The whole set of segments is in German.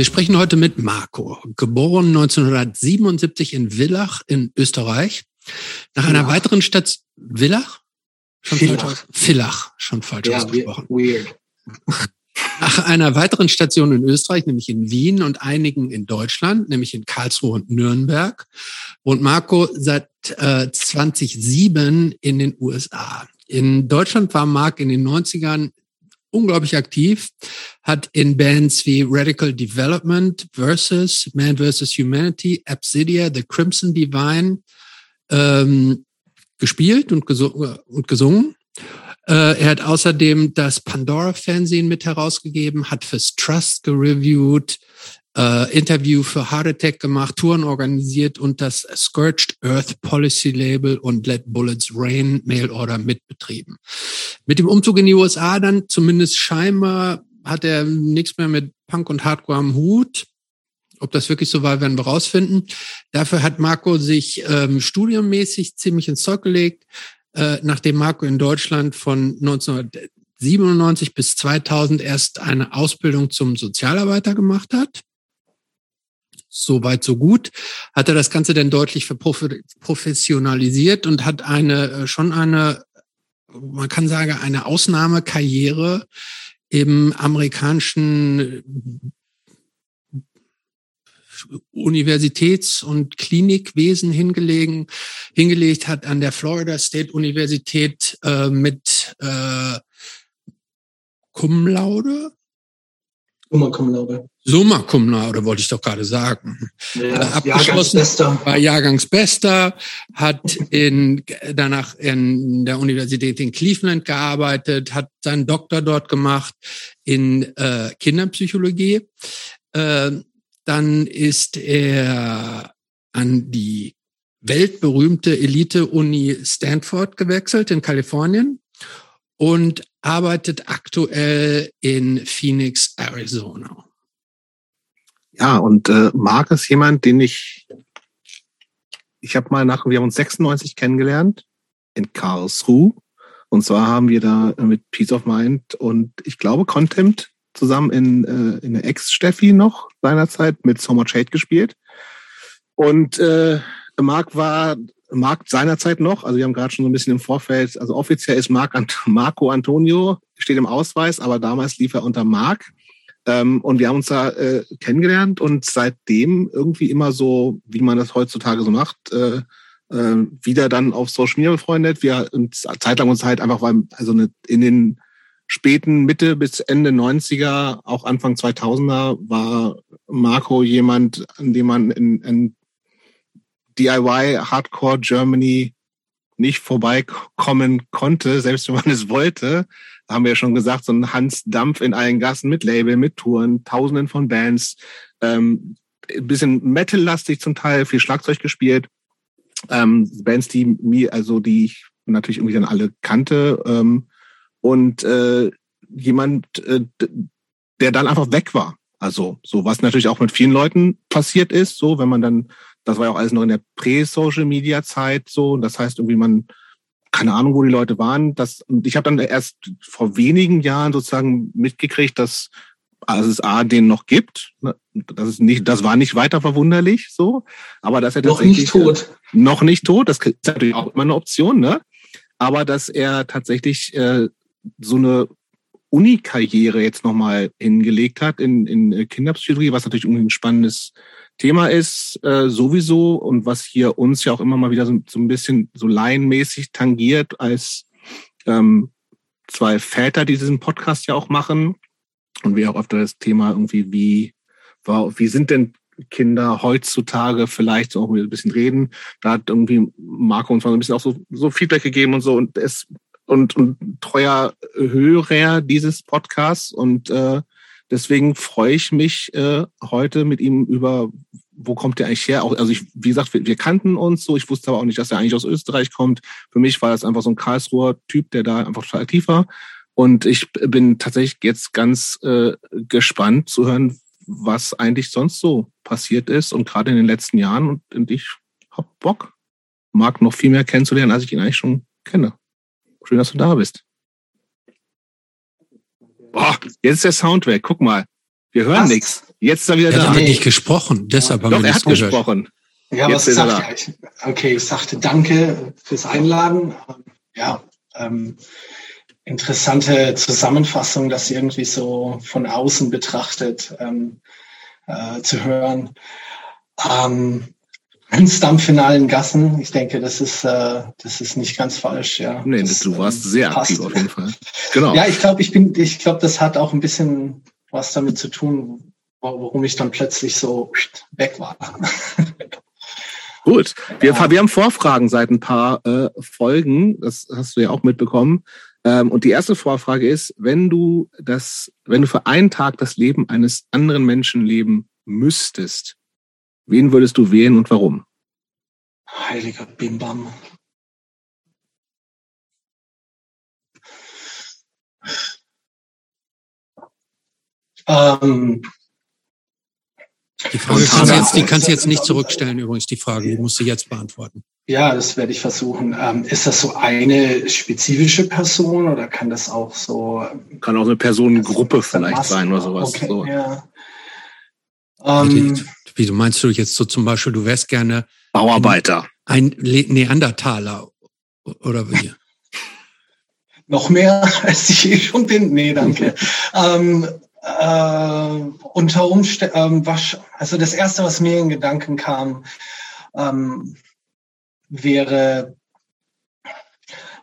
Wir sprechen heute mit Marco, geboren 1977 in Villach in Österreich. Nach einer Villach. weiteren Station, Villach? Schon Villach. falsch Villach, schon falsch ja, ausgesprochen. Weird. Nach einer weiteren Station in Österreich, nämlich in Wien und einigen in Deutschland, nämlich in Karlsruhe und Nürnberg, wohnt Marco seit äh, 2007 in den USA. In Deutschland war Mark in den 90ern unglaublich aktiv, hat in Bands wie Radical Development versus Man vs. Humanity, Absidia, The Crimson Divine ähm, gespielt und, gesungen. Und gesungen. Äh, er hat außerdem das Pandora-Fernsehen mit herausgegeben, hat fürs Trust gereviewt, äh, Interview für Heart Attack gemacht, Touren organisiert und das Scorched Earth Policy Label und Let Bullets Rain Mail Order mitbetrieben. Mit dem Umzug in die USA dann zumindest scheinbar hat er nichts mehr mit Punk und Hardcore am Hut. Ob das wirklich so war, werden wir rausfinden. Dafür hat Marco sich ähm, studienmäßig ziemlich ins Zeug gelegt, äh, nachdem Marco in Deutschland von 1997 bis 2000 erst eine Ausbildung zum Sozialarbeiter gemacht hat so weit, so gut, hat er das Ganze dann deutlich professionalisiert und hat eine, äh, schon eine, man kann sagen, eine Ausnahmekarriere im amerikanischen Universitäts- und Klinikwesen hingelegen, hingelegt, hat an der Florida State Universität äh, mit äh, Cum laude Summa Cum Laude. Summa Cum Laude, wollte ich doch gerade sagen. Ja, abgeschlossen, Jahrgangsbester. war Jahrgangsbester, hat in, danach in der Universität in Cleveland gearbeitet, hat seinen Doktor dort gemacht in äh, Kinderpsychologie. Äh, dann ist er an die weltberühmte Elite-Uni Stanford gewechselt in Kalifornien und arbeitet aktuell in Phoenix, Arizona. Ja, und äh, Marc ist jemand, den ich, ich habe mal nach, wir haben uns 96 kennengelernt in Karlsruhe. Und zwar haben wir da mit Peace of Mind und ich glaube Contempt zusammen in, äh, in der Ex-Steffi noch seinerzeit mit So Much Hate gespielt. Und äh, Marc war Marc seinerzeit noch, also wir haben gerade schon so ein bisschen im Vorfeld, also offiziell ist Marc Ant Marco Antonio, steht im Ausweis, aber damals lief er unter Marc. Ähm, und wir haben uns da äh, kennengelernt und seitdem irgendwie immer so, wie man das heutzutage so macht, äh, äh, wieder dann auf Social Media befreundet. Wir uns zeitlang uns halt einfach, weil, also eine, in den späten Mitte bis Ende 90er, auch Anfang 2000er, war Marco jemand, an dem man in, in DIY Hardcore Germany nicht vorbeikommen konnte, selbst wenn man es wollte. Da haben wir ja schon gesagt, so ein Hans Dampf in allen Gassen mit Label, mit Touren, tausenden von Bands, ähm, ein bisschen Metal-lastig zum Teil, viel Schlagzeug gespielt. Ähm, Bands, die mir, also die ich natürlich irgendwie dann alle kannte. Ähm, und äh, jemand, äh, der dann einfach weg war. Also so, was natürlich auch mit vielen Leuten passiert ist, so, wenn man dann das war ja auch alles noch in der Prä-Social-Media-Zeit so. Das heißt, irgendwie man, keine Ahnung, wo die Leute waren. Das, und ich habe dann erst vor wenigen Jahren sozusagen mitgekriegt, dass also es A den noch gibt. Ne, das ist nicht, das war nicht weiter verwunderlich so, aber dass er noch nicht tot, äh, noch nicht tot, das ist natürlich auch immer eine Option, ne? Aber dass er tatsächlich äh, so eine Uni-Karriere jetzt nochmal hingelegt hat in, in Kinderpsychologie, was natürlich irgendwie ein spannendes Thema ist äh, sowieso und was hier uns ja auch immer mal wieder so, so ein bisschen so laienmäßig tangiert als ähm, zwei Väter, die diesen Podcast ja auch machen. Und wir auch öfter das Thema irgendwie, wie, wie sind denn Kinder heutzutage? Vielleicht auch ein bisschen reden. Da hat irgendwie Marco uns mal ein bisschen auch so, so Feedback gegeben und so. Und es und, und treuer Hörer dieses Podcasts. Und äh, Deswegen freue ich mich äh, heute mit ihm über, wo kommt der eigentlich her? Auch, also ich, wie gesagt, wir, wir, kannten uns so. Ich wusste aber auch nicht, dass er eigentlich aus Österreich kommt. Für mich war das einfach so ein Karlsruher Typ, der da einfach total aktiv war. Und ich bin tatsächlich jetzt ganz äh, gespannt zu hören, was eigentlich sonst so passiert ist und gerade in den letzten Jahren. Und, und ich hab Bock, Marc noch viel mehr kennenzulernen, als ich ihn eigentlich schon kenne. Schön, dass du da bist. Boah, jetzt ist der Sound weg. Guck mal. Wir hören nichts. Jetzt ist er wieder er da. Er hat nicht gesprochen, deshalb haben Doch, wir er hat gehört. gesprochen. Ja, Jetzt was ist er sagt ich? Okay, ich sagte danke fürs Einladen. Ja, ähm, interessante Zusammenfassung, das irgendwie so von außen betrachtet ähm, äh, zu hören. Ähm, in allen Gassen. Ich denke, das ist, äh, das ist nicht ganz falsch. Ja, Nee, das, du warst ähm, sehr passt. aktiv auf jeden Fall. Genau. Ja, ich glaube, ich bin, ich glaube, das hat auch ein bisschen was damit zu tun, wa- warum ich dann plötzlich so weg war. Gut. Wir, Ja. wir haben Vorfragen seit ein paar äh, Folgen. Das hast du ja auch mitbekommen. Ähm, und die erste Vorfrage ist, wenn du das, wenn du für einen Tag das Leben eines anderen Menschen leben müsstest, wen würdest du wählen und warum? Heiliger Bimbam. Ähm, Die Frage kannst du jetzt, die kannst du jetzt nicht zurückstellen, übrigens, die Frage, die musst du jetzt beantworten. ja, das werde ich versuchen. Ähm, ist das so eine spezifische Person oder kann das auch so Kann auch eine Personengruppe vielleicht sein oder sowas. Okay, So. ja. Ähm, wie du meinst du jetzt so zum Beispiel, du wärst gerne Bauarbeiter. ein Le Neandertaler oder wie? noch mehr, als ich eh schon bin? Nee, danke. ähm, äh, unter Umständen, ähm, also das erste, was mir in Gedanken kam, ähm, wäre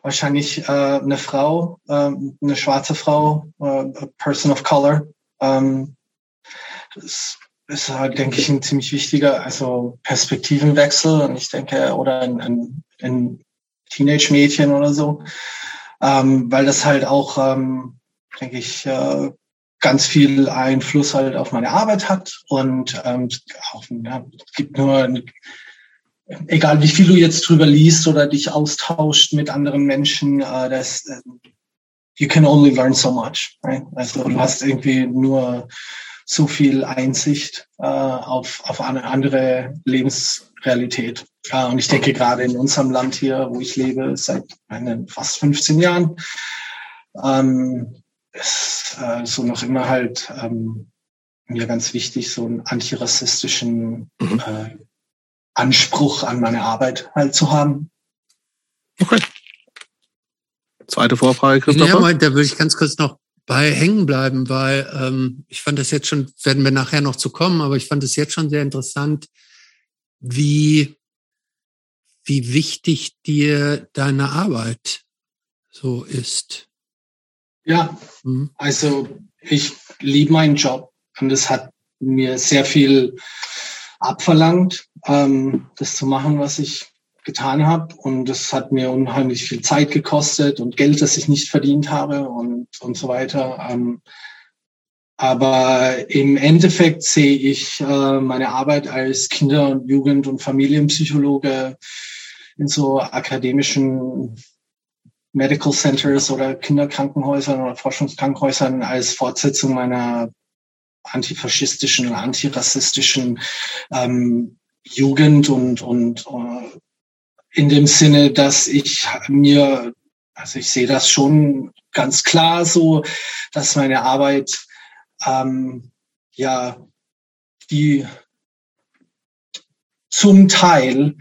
wahrscheinlich äh, eine Frau, ähm, eine schwarze Frau, äh, a person of color. Ähm, das ist halt, denke ich, ein ziemlich wichtiger, also Perspektivenwechsel. Und ich denke, oder ein, ein, ein Teenage-Mädchen oder so, ähm, weil das halt auch, ähm, denke ich, äh, ganz viel Einfluss halt auf meine Arbeit hat und ähm, auch, ja, es gibt nur, egal wie viel du jetzt drüber liest oder dich austauscht mit anderen Menschen, äh, das, äh, you can only learn so much. Right? Also du hast irgendwie nur so viel Einsicht äh, auf, auf eine andere Lebensrealität. Äh, und ich denke gerade in unserem Land hier, wo ich lebe, seit meine, fast 15 Jahren, ähm, ist äh, so noch immer halt ähm, mir ganz wichtig, so einen antirassistischen Mhm. äh, Anspruch an meine Arbeit halt zu haben. Okay. Zweite Vorfrage, Ja, Christopher. mal, da würde ich ganz kurz noch bei hängen bleiben, weil ähm, ich fand das jetzt schon, werden wir nachher noch zu kommen, aber ich fand es jetzt schon sehr interessant, wie, wie wichtig dir deine Arbeit so ist. Ja, Hm? Also ich liebe meinen Job und es hat mir sehr viel abverlangt, ähm, das zu machen, was ich getan habe. Und es hat mir unheimlich viel Zeit gekostet und Geld, das ich nicht verdient habe und, und so weiter. Ähm, aber im Endeffekt sehe ich äh, meine Arbeit als Kinder- und Jugend- und Familienpsychologe in so akademischen Medical Centers oder Kinderkrankenhäusern oder Forschungskrankenhäusern als Fortsetzung meiner antifaschistischen antirassistischen ähm, Jugend und, und äh, in dem Sinne, dass ich mir, also ich sehe das schon ganz klar so, dass meine Arbeit ähm, ja die zum Teil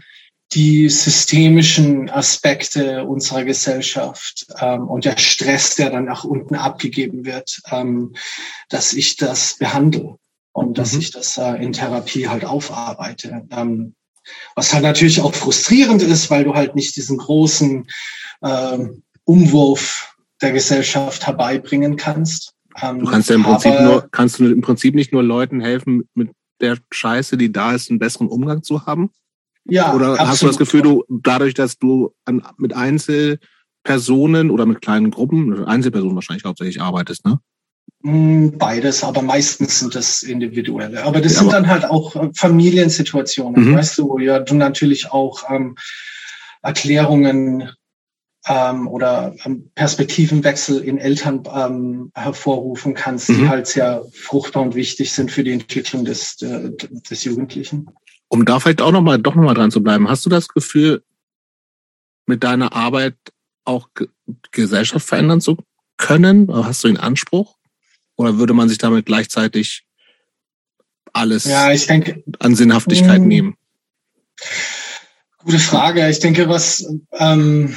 die systemischen Aspekte unserer Gesellschaft ähm, und der Stress, der dann nach unten abgegeben wird, ähm, dass ich das behandle und dass Mhm. ich das äh, in Therapie halt aufarbeite. Ähm, was halt natürlich auch frustrierend ist, weil du halt nicht diesen großen ähm, Umwurf der Gesellschaft herbeibringen kannst. Ähm, Du kannst ja im Prinzip nur, kannst du im Prinzip nicht nur Leuten helfen, mit der Scheiße, die da ist, einen besseren Umgang zu haben? ja, Oder hast du das absolut. Gefühl, du dadurch, dass du an, mit Einzelpersonen oder mit kleinen Gruppen, Einzelpersonen wahrscheinlich hauptsächlich arbeitest, ne? Mm, Beides, aber meistens sind das individuelle. Aber das Ja, sind aber- dann halt auch äh, Familiensituationen, Mhm. weißt du, wo ja du natürlich auch ähm, Erklärungen ähm, oder ähm, Perspektivenwechsel in Eltern ähm, hervorrufen kannst, die Mhm. halt sehr fruchtbar und wichtig sind für die Entwicklung des, äh, des Jugendlichen. Um da vielleicht auch noch mal, doch noch mal dran zu bleiben, hast du das Gefühl, mit deiner Arbeit auch Ge Gesellschaft verändern zu können? Hast du den Anspruch? Oder würde man sich damit gleichzeitig alles ja, ich denke, an Sinnhaftigkeit mh, nehmen? Gute Frage. Ich denke, was ähm,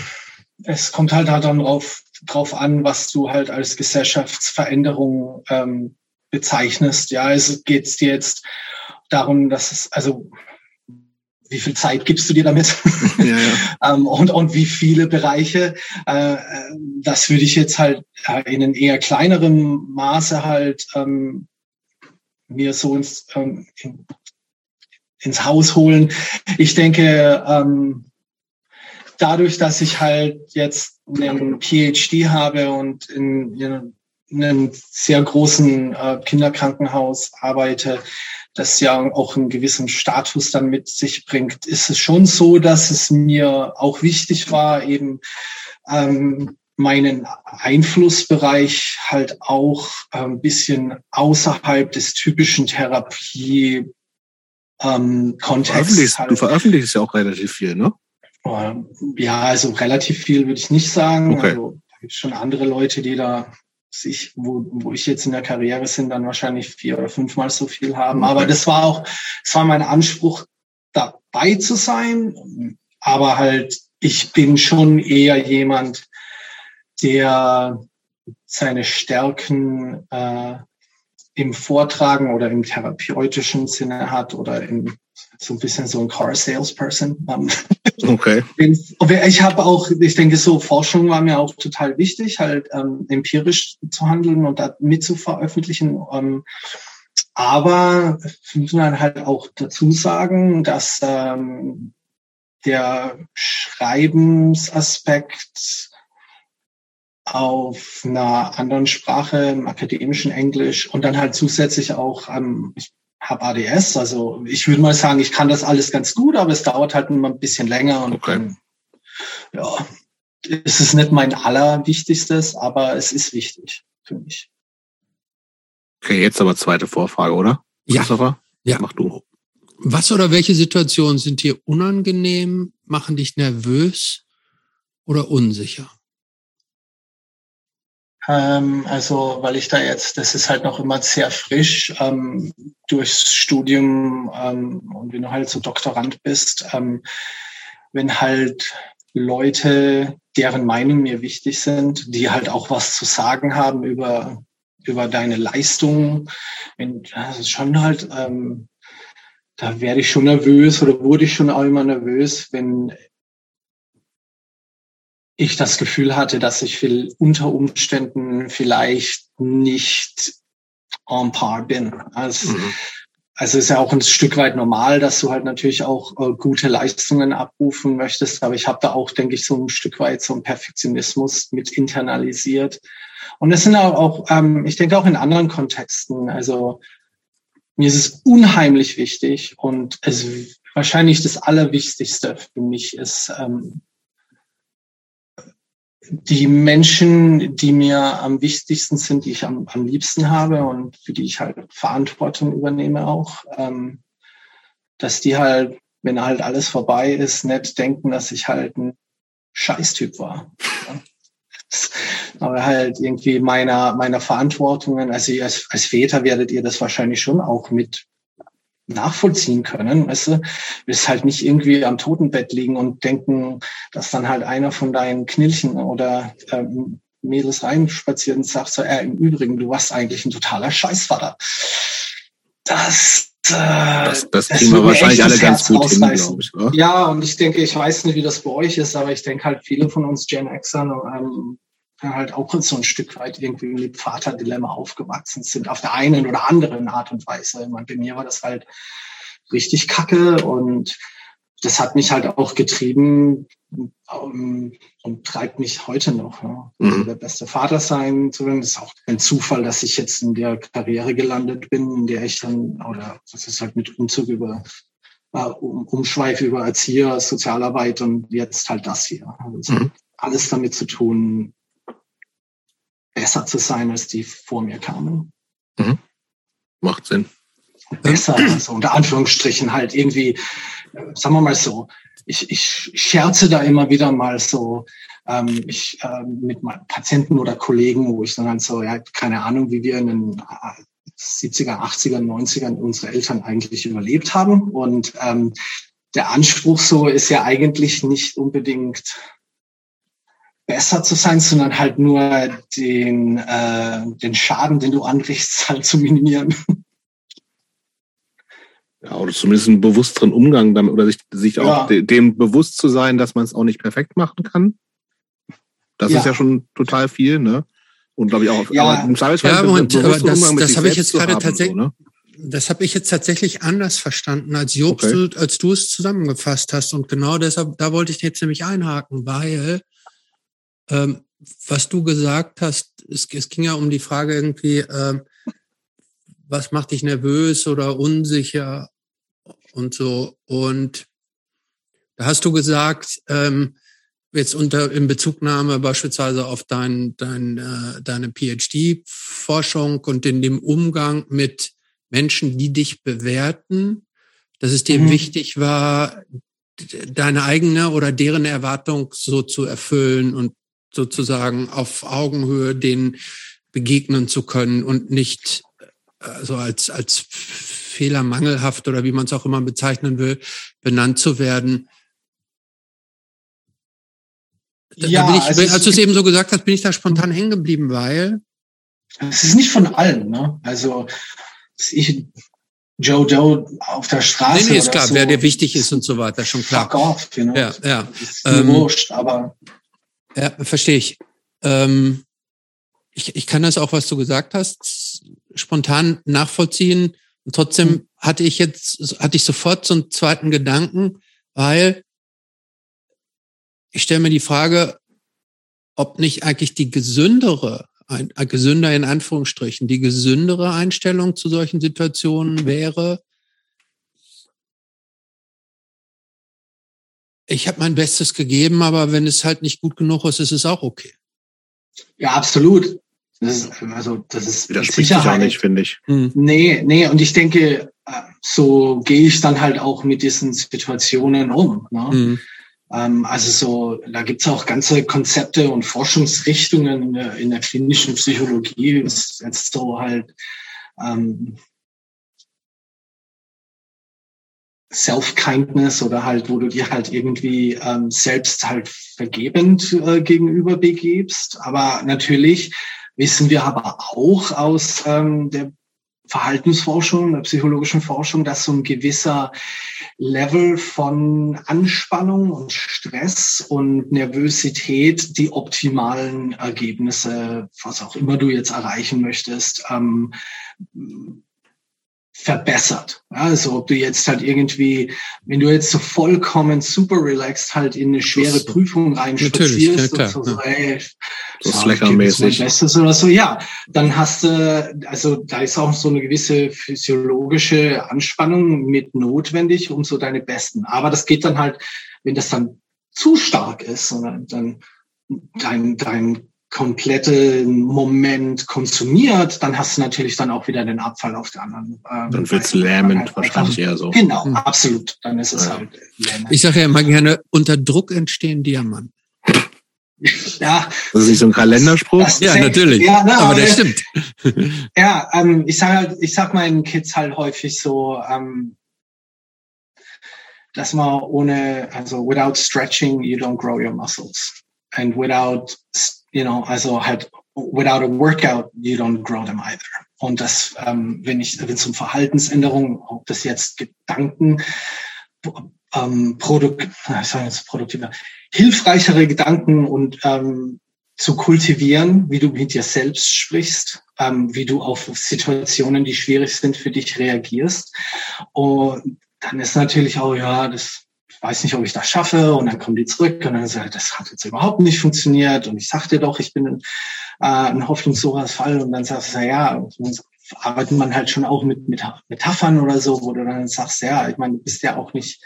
es kommt halt, halt dann drauf, drauf an, was du halt als Gesellschaftsveränderung ähm, bezeichnest. Ja, es geht dir jetzt darum, dass es, also wie viel Zeit gibst du dir damit ja, ja. ähm, und, und wie viele Bereiche. Äh, das würde ich jetzt halt äh, in einem eher kleineren Maße halt ähm, mir so ins, ähm, in, ins Haus holen. Ich denke, dadurch, dass ich halt jetzt einen PhD habe und in, in einem sehr großen äh, Kinderkrankenhaus arbeite, das ja auch einen gewissen Status dann mit sich bringt, ist es schon so, dass es mir auch wichtig war, eben ähm, meinen Einflussbereich halt auch ein ähm, bisschen außerhalb des typischen Therapie ähm, Kontext. Halt. Du veröffentlichst ja auch relativ viel, ne? Ja, also relativ viel würde ich nicht sagen. Okay. Also es schon andere Leute, die da sich, wo, wo ich jetzt in der Karriere sind, dann wahrscheinlich vier oder fünfmal so viel haben. Aber das war auch, es war mein Anspruch, dabei zu sein. Aber halt, ich bin schon eher jemand, der seine Stärken äh, im Vortragen oder im therapeutischen Sinne hat oder im so ein bisschen so ein Car Salesperson. Okay. Ich habe auch, ich denke, so Forschung war mir auch total wichtig, halt ähm, empirisch zu handeln und da mit zu veröffentlichen. Ähm, aber muss man halt auch dazu sagen, dass ähm, der Schreibensaspekt auf einer anderen Sprache, im akademischen Englisch und dann halt zusätzlich auch, ähm, ich habe ADS. Also ich würde mal sagen, ich kann das alles ganz gut, aber es dauert halt immer ein bisschen länger und okay. dann, ja, es ist nicht mein allerwichtigstes, aber es ist wichtig für mich. Okay, jetzt aber zweite Vorfrage, oder? Ja. Christopher? Ja. Mach du. Was oder welche Situationen sind dir unangenehm, machen dich nervös oder unsicher? Ähm, also, weil ich da jetzt, das ist halt noch immer sehr frisch ähm, durchs Studium ähm, und wenn du halt so Doktorand bist, ähm, wenn halt Leute, deren Meinung mir wichtig sind, die halt auch was zu sagen haben über über deine Leistung, wenn, das ist schon halt, ähm, da werde ich schon nervös oder wurde ich schon auch immer nervös, wenn ich das Gefühl hatte, dass ich viel unter Umständen vielleicht nicht on par bin. Also, mhm. also ist ja auch ein Stück weit normal, dass du halt natürlich auch äh, gute Leistungen abrufen möchtest. Aber ich habe da auch, denke ich, so ein Stück weit so einen Perfektionismus mit internalisiert. Und es sind auch, auch ähm, ich denke auch in anderen Kontexten. Also mir ist es unheimlich wichtig und es wahrscheinlich das Allerwichtigste für mich ist, ähm, die Menschen, die mir am wichtigsten sind, die ich am, am liebsten habe und für die ich halt Verantwortung übernehme auch, ähm, dass die halt, wenn halt alles vorbei ist, nicht denken, dass ich halt ein Scheißtyp war. Aber halt irgendwie meiner, meiner Verantwortungen, also als, als Väter werdet ihr das wahrscheinlich schon auch mit nachvollziehen können. Weißt du, willst halt nicht irgendwie am Totenbett liegen und denken, dass dann halt einer von deinen Knilchen oder ähm, Mädels reinspaziert und sagt so, äh, im Übrigen, du warst eigentlich ein totaler Scheißvater. Das äh, das, das, das kriegen wir wahrscheinlich alle ganz gut hin, glaube ich. Oder? Ja, und ich denke, ich weiß nicht, wie das bei euch ist, aber ich denke halt, viele von uns Gen Xern ähm, halt auch so ein Stück weit irgendwie mit Vaterdilemma aufgewachsen sind, auf der einen oder anderen Art und Weise. Ich meine, bei mir war das halt richtig kacke und das hat mich halt auch getrieben um, ähm, und treibt mich heute noch. Ja. Mhm. Also der beste Vater sein zu wollen. Das ist auch ein Zufall, dass ich jetzt in der Karriere gelandet bin, in der ich dann, oder das ist halt mit Umzug über äh, um, Umschweif über Erzieher, Sozialarbeit und jetzt halt das hier. Also mhm. alles damit zu tun, besser zu sein, als die vor mir kamen. Mhm. Macht Sinn. Besser, also unter Anführungsstrichen halt irgendwie, sagen wir mal so, ich, ich scherze da immer wieder mal so ähm, ich, äh, mit Patienten oder Kollegen, wo ich dann halt so, ja, keine Ahnung, wie wir einen 70er, 80er, 90er unsere Eltern eigentlich überlebt haben. Und ähm, der Anspruch so ist ja eigentlich nicht unbedingt besser zu sein, sondern halt nur den, äh, den Schaden, den du anrichtest, halt zu minimieren. Ja, oder zumindest einen bewussteren Umgang damit oder sich, sich ja. auch de dem bewusst zu sein, dass man es auch nicht perfekt machen kann. Das ja. ist ja schon total viel, ne? Und glaube ich auch, ja, aber im Zweifelsfall ja, Moment, aber das, das habe ich jetzt gerade tatsächlich, so, ne? das habe ich jetzt tatsächlich anders verstanden, als Job, okay. du, als du es zusammengefasst hast. Und genau deshalb, da wollte ich jetzt nämlich einhaken, weil ähm, was du gesagt hast, es, es ging ja um die Frage irgendwie, ähm, was macht dich nervös oder unsicher und so. Und da hast du gesagt, ähm, jetzt unter in Bezugnahme beispielsweise auf dein, dein, äh, deine PhD-Forschung und in dem Umgang mit Menschen, die dich bewerten, dass es dir mhm. wichtig war, deine eigene oder deren Erwartung so zu erfüllen und sozusagen auf Augenhöhe denen begegnen zu können und nicht also als, als fehlermangelhaft oder wie man es auch immer bezeichnen will, benannt zu werden. Da, ja, da ich, also als du es eben so gesagt hast, bin ich da spontan hängen geblieben, weil. Es ist nicht von allen, ne? Also ich, Joe Joe auf der Straße. Nee, nee, ist klar, so, wer dir wichtig ist und so weiter, schon klar. Fuck off, you know? Ja, ja. Ähm, wurscht, aber. Ja, verstehe ich. Ähm, ich. Ich kann das auch, was du gesagt hast, spontan nachvollziehen. Und trotzdem mhm. hatte ich jetzt, hatte ich sofort so einen zweiten Gedanken, weil ich stelle mir die Frage, ob nicht eigentlich die gesündere, ein, ein gesünder in Anführungsstrichen, die gesündere Einstellung zu solchen Situationen wäre, ich habe mein Bestes gegeben, aber wenn es halt nicht gut genug ist, ist es auch okay. Ja, absolut. Das ist, also, das ist Widerspricht sich auch nicht, finde ich. Hm. Nee, nee, und ich denke, so gehe ich dann halt auch mit diesen Situationen um. Ne? Hm. Ähm, also so, da gibt's auch ganze Konzepte und Forschungsrichtungen in der, in der klinischen Psychologie. ist jetzt so halt ähm, Self-Kindness oder halt, wo du dir halt irgendwie ähm, selbst halt vergebend äh, gegenüber begebst. Aber natürlich wissen wir aber auch aus ähm, der Verhaltensforschung, der psychologischen Forschung, dass so ein gewisser Level von Anspannung und Stress und Nervosität die optimalen Ergebnisse, was auch immer du jetzt erreichen möchtest, ähm, verbessert. Also ob du jetzt halt irgendwie, wenn du jetzt so vollkommen super relaxed halt in eine schwere das, Prüfung reinspazierst ja, und so, so ey, so sleckermäßig. Bestes oder so, ja, dann hast du, also da ist auch so eine gewisse physiologische Anspannung mit notwendig, um so deine Besten. Aber das geht dann halt, wenn das dann zu stark ist, dann, dann dein, dein komplette Moment konsumiert, dann hast du natürlich dann auch wieder den Abfall auf der anderen. Ähm, dann wird's lähmend wahrscheinlich eher so. Genau, hm. absolut. Dann ist es ja. halt lähmend. Ich sage ja immer gerne, unter Druck entstehen Diamanten. Ja. Das ist nicht so ein Kalenderspruch? Ja, natürlich. Ja, ne, aber, aber das stimmt. Ja, ähm, ich sage halt, ich sag meinen Kids halt häufig so, ähm, dass man ohne, also without stretching, you don't grow your muscles. And without you know, also halt without a workout, you don't grow them either. Und das, ähm, wenn ich, wenn es um Verhaltensänderungen, ob das jetzt Gedanken, ähm, Produkt, ich sage jetzt produktiver, hilfreichere Gedanken und ähm, zu kultivieren, wie du mit dir selbst sprichst, ähm, wie du auf Situationen, die schwierig sind, für dich reagierst. Und dann ist natürlich auch, ja, das weiß nicht, ob ich das schaffe. Und dann kommen die zurück und dann sagt, das hat jetzt überhaupt nicht funktioniert. Und ich sagte doch, ich bin ein, äh, ein hoffnungsloser Fall. Und dann sagst du, ja, arbeitet man halt schon auch mit, mit Metaphern oder so, wo du dann sagst, ja, ich meine, du bist ja auch nicht,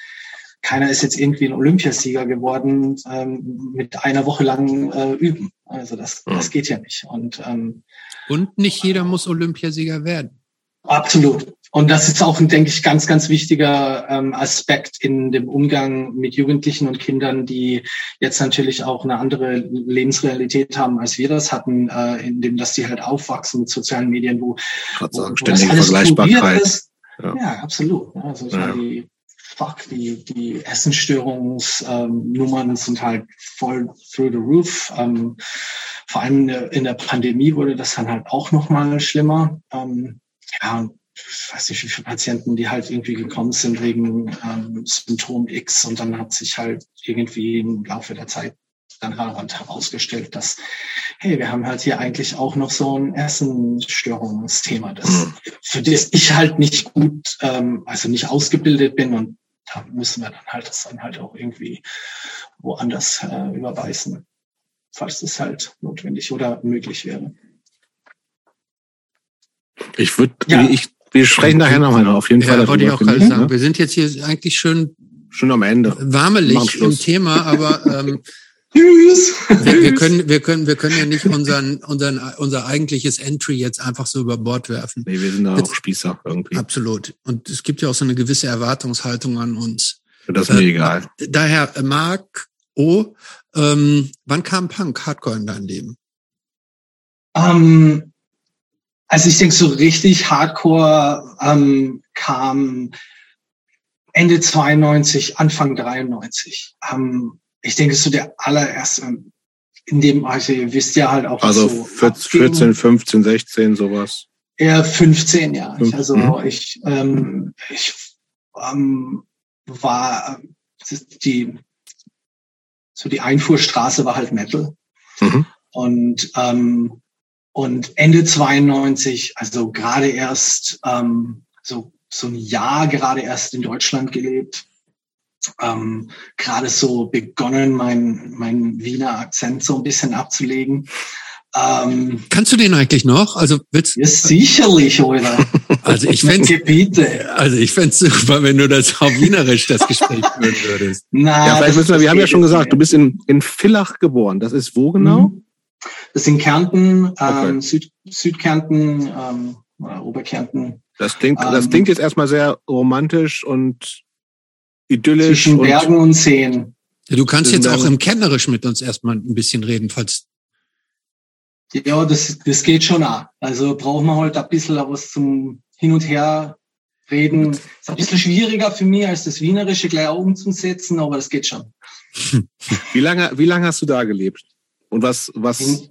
keiner ist jetzt irgendwie ein Olympiasieger geworden ähm, mit einer Woche lang äh, üben. Also das, das geht ja nicht. Und, ähm, und nicht jeder muss Olympiasieger werden. Absolut. Und das ist auch ein, denke ich, ganz, ganz wichtiger ähm, Aspekt in dem Umgang mit Jugendlichen und Kindern, die jetzt natürlich auch eine andere Lebensrealität haben, als wir das hatten, äh, in dem, dass die halt aufwachsen mit sozialen Medien, wo, wo, sagen, wo ständige Vergleichbarkeit. Ist. Ja. ja, absolut. Also ja. die, fuck, die, die Essensstörungsnummern ähm, sind halt voll through the roof. Ähm, vor allem in der Pandemie wurde das dann halt auch nochmal schlimmer. Ähm, ja, ich weiß nicht, wie viele Patienten, die halt irgendwie gekommen sind wegen ähm, Symptom X und dann hat sich halt irgendwie im Laufe der Zeit dann halt herausgestellt, dass, hey, wir haben halt hier eigentlich auch noch so ein Essensstörungsthema, das, mhm. für das ich halt nicht gut, ähm, also nicht ausgebildet bin und da müssen wir dann halt das dann halt auch irgendwie woanders äh, überweisen, falls das halt notwendig oder möglich wäre. Ich würde, ja. ich wir sprechen nachher nochmal auf jeden Fall. Ja, wollte ich auch gerade sagen. Ne? Wir sind jetzt hier eigentlich schön, schön am Ende. Warmelig im Thema, aber ähm, Tschüss. Wir, wir, können, wir können, wir können ja nicht unseren, unseren, unser eigentliches Entry jetzt einfach so über Bord werfen. Nee, wir sind da auch Spießer irgendwie. Absolut. Und es gibt ja auch so eine gewisse Erwartungshaltung an uns. Das ist mir äh, egal. Daher, Marc O., ähm, wann kam Punk Hardcore in dein Leben? Um, also ich denke, so richtig Hardcore ähm, kam Ende 92, Anfang 93. Ähm, ich denke, so der allererste, in dem, also ihr wisst ja halt auch. Also so 14, 15, 16, sowas. Eher 15, ja. Ich, also mhm. ich, ähm, ich ähm, war die, so die Einfuhrstraße war halt Metal. Mhm. Und ähm, und Ende 92, also gerade erst ähm, so, so ein Jahr gerade erst in Deutschland gelebt, ähm, gerade so begonnen, mein, mein Wiener Akzent so ein bisschen abzulegen. Ähm, Kannst du den eigentlich noch? Also willst ja, sicherlich, oder? Also ich fände. Also ich fände super, wenn du das auf Wienerisch das Gespräch führen würdest. Na, ja, vielleicht müssen wir, wir haben ja schon gesagt, du bist in, in Villach geboren. Das ist wo genau? Mhm. Das sind Kärnten, ähm, okay. Süd, Südkärnten, ähm, Oberkärnten. Das klingt, das ähm, klingt jetzt erstmal sehr romantisch und idyllisch. Zwischen Bergen und, und Seen. Ja, du kannst jetzt auch im Kennerisch mit uns erstmal ein bisschen reden, falls. Ja, das, das geht schon auch. Also brauchen wir halt ein bisschen was zum Hin und Her reden. Ist ein bisschen schwieriger für mich, als das Wienerische gleich umzusetzen, aber das geht schon. Wie lange, wie lange hast du da gelebt? Und was, was,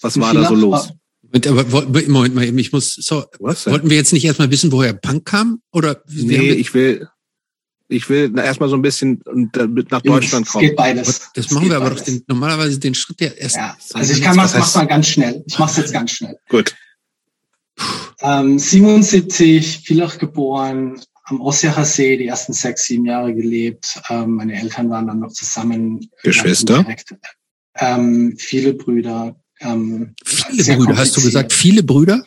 was war da so los? Moment mal eben, ich muss, so, was wollten wir jetzt nicht erstmal wissen, woher Punk kam? Oder? Nee, ich will, ich will erstmal so ein bisschen nach Deutschland kommen. Es geht beides. Das machen wir aber doch den, normalerweise den Schritt ja erst. Ja, also ich kann, mach's, mach's mal ganz schnell. Ich mach's jetzt ganz schnell. Gut. Ähm, 77, Villach geboren, am Osjacher See die ersten sechs, sieben Jahre gelebt. Ähm, meine Eltern waren dann noch zusammen. Geschwister? Ähm, viele Brüder. Ähm, viele Brüder, hast du gesagt, viele Brüder?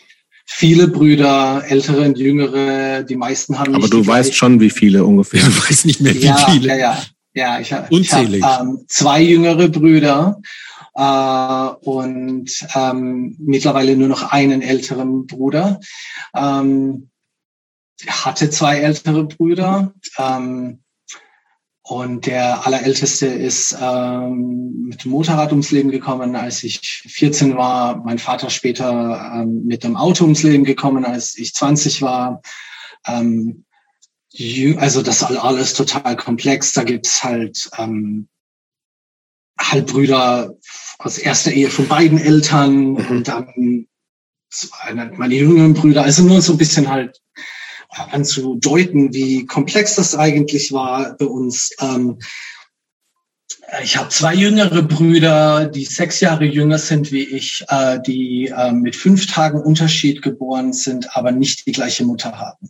Viele Brüder, ältere und jüngere, die meisten haben. Aber du weißt schon, wie viele ungefähr. Du weißt nicht mehr, wie ja, viele. Ja, ja, ja. Ich, Unzählig. ich habe ähm, zwei jüngere Brüder äh, und ähm, mittlerweile nur noch einen älteren Bruder. Ähm, hatte zwei ältere Brüder. Ähm, und der allerälteste ist ähm, mit dem Motorrad ums Leben gekommen, als ich 14 war. Mein Vater später ähm, mit dem Auto ums Leben gekommen, als ich 20 war. Ähm, also das alles total komplex. Da gibt's halt ähm, Halbbrüder aus erster Ehe von beiden Eltern mhm. und dann meine jüngeren Brüder. Also nur so ein bisschen halt anzudeuten, wie komplex das eigentlich war bei uns. Ähm, ich habe zwei jüngere Brüder, die sechs Jahre jünger sind wie ich, äh, die äh, mit fünf Tagen Unterschied geboren sind, aber nicht die gleiche Mutter haben.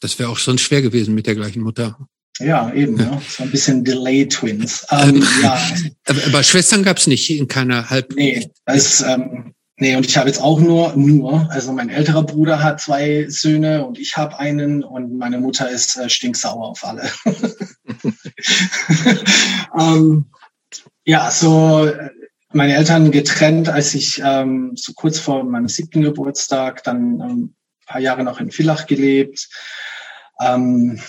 Das wäre auch sonst schwer gewesen mit der gleichen Mutter. Ja, eben, ja. so ein bisschen Delay Twins. Ähm, ähm, ja. Aber, Schwestern gab es nicht in keiner Halb. Nee, das, ähm, Nee, und ich habe jetzt auch nur, nur, also mein älterer Bruder hat zwei Söhne und ich habe einen und meine Mutter ist äh, stinksauer auf alle. ähm, ja, so meine Eltern getrennt, als ich ähm, so kurz vor meinem siebten Geburtstag, dann ähm, paar Jahre noch in Villach gelebt, ähm,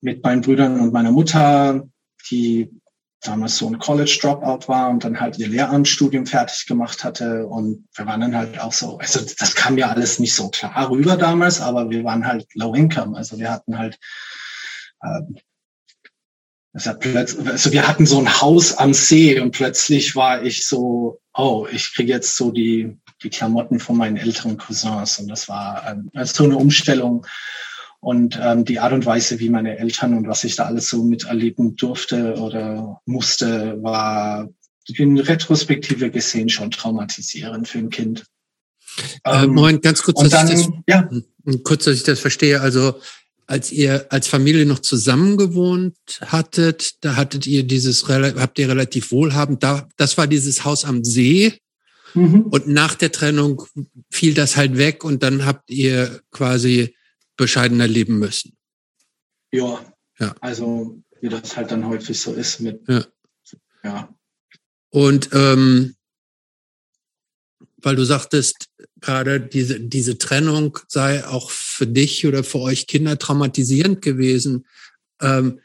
mit meinen Brüdern und meiner Mutter, die damals so ein College Dropout war und dann halt ihr Lehramtsstudium fertig gemacht hatte. Und wir waren dann halt auch so, also das kam ja alles nicht so klar rüber damals, aber wir waren halt Low Income, also wir hatten halt äh, also, also wir hatten so ein Haus am See und plötzlich war ich so, oh, ich kriege jetzt so die die Klamotten von meinen älteren Cousins. Und das war ähm, so eine Umstellung und ähm, die Art und Weise, wie meine Eltern und was ich da alles so miterleben durfte oder musste, war in Retrospektive gesehen schon traumatisierend für ein Kind. Äh, ähm, Moment, ganz kurz, dass dann, ich das, ja. Hm, kurz, dass ich das verstehe. Also als ihr als Familie noch zusammen gewohnt hattet, da hattet ihr dieses, habt ihr relativ wohlhabend, da, das war dieses Haus am See. Mhm. Und nach der Trennung fiel das halt weg und dann habt ihr quasi bescheidener leben müssen. Ja. ja. Also wie das halt dann häufig so ist mit. Ja. ja. Und ähm, weil du sagtest, gerade diese, diese Trennung sei auch für dich oder für euch Kinder traumatisierend gewesen. Ähm,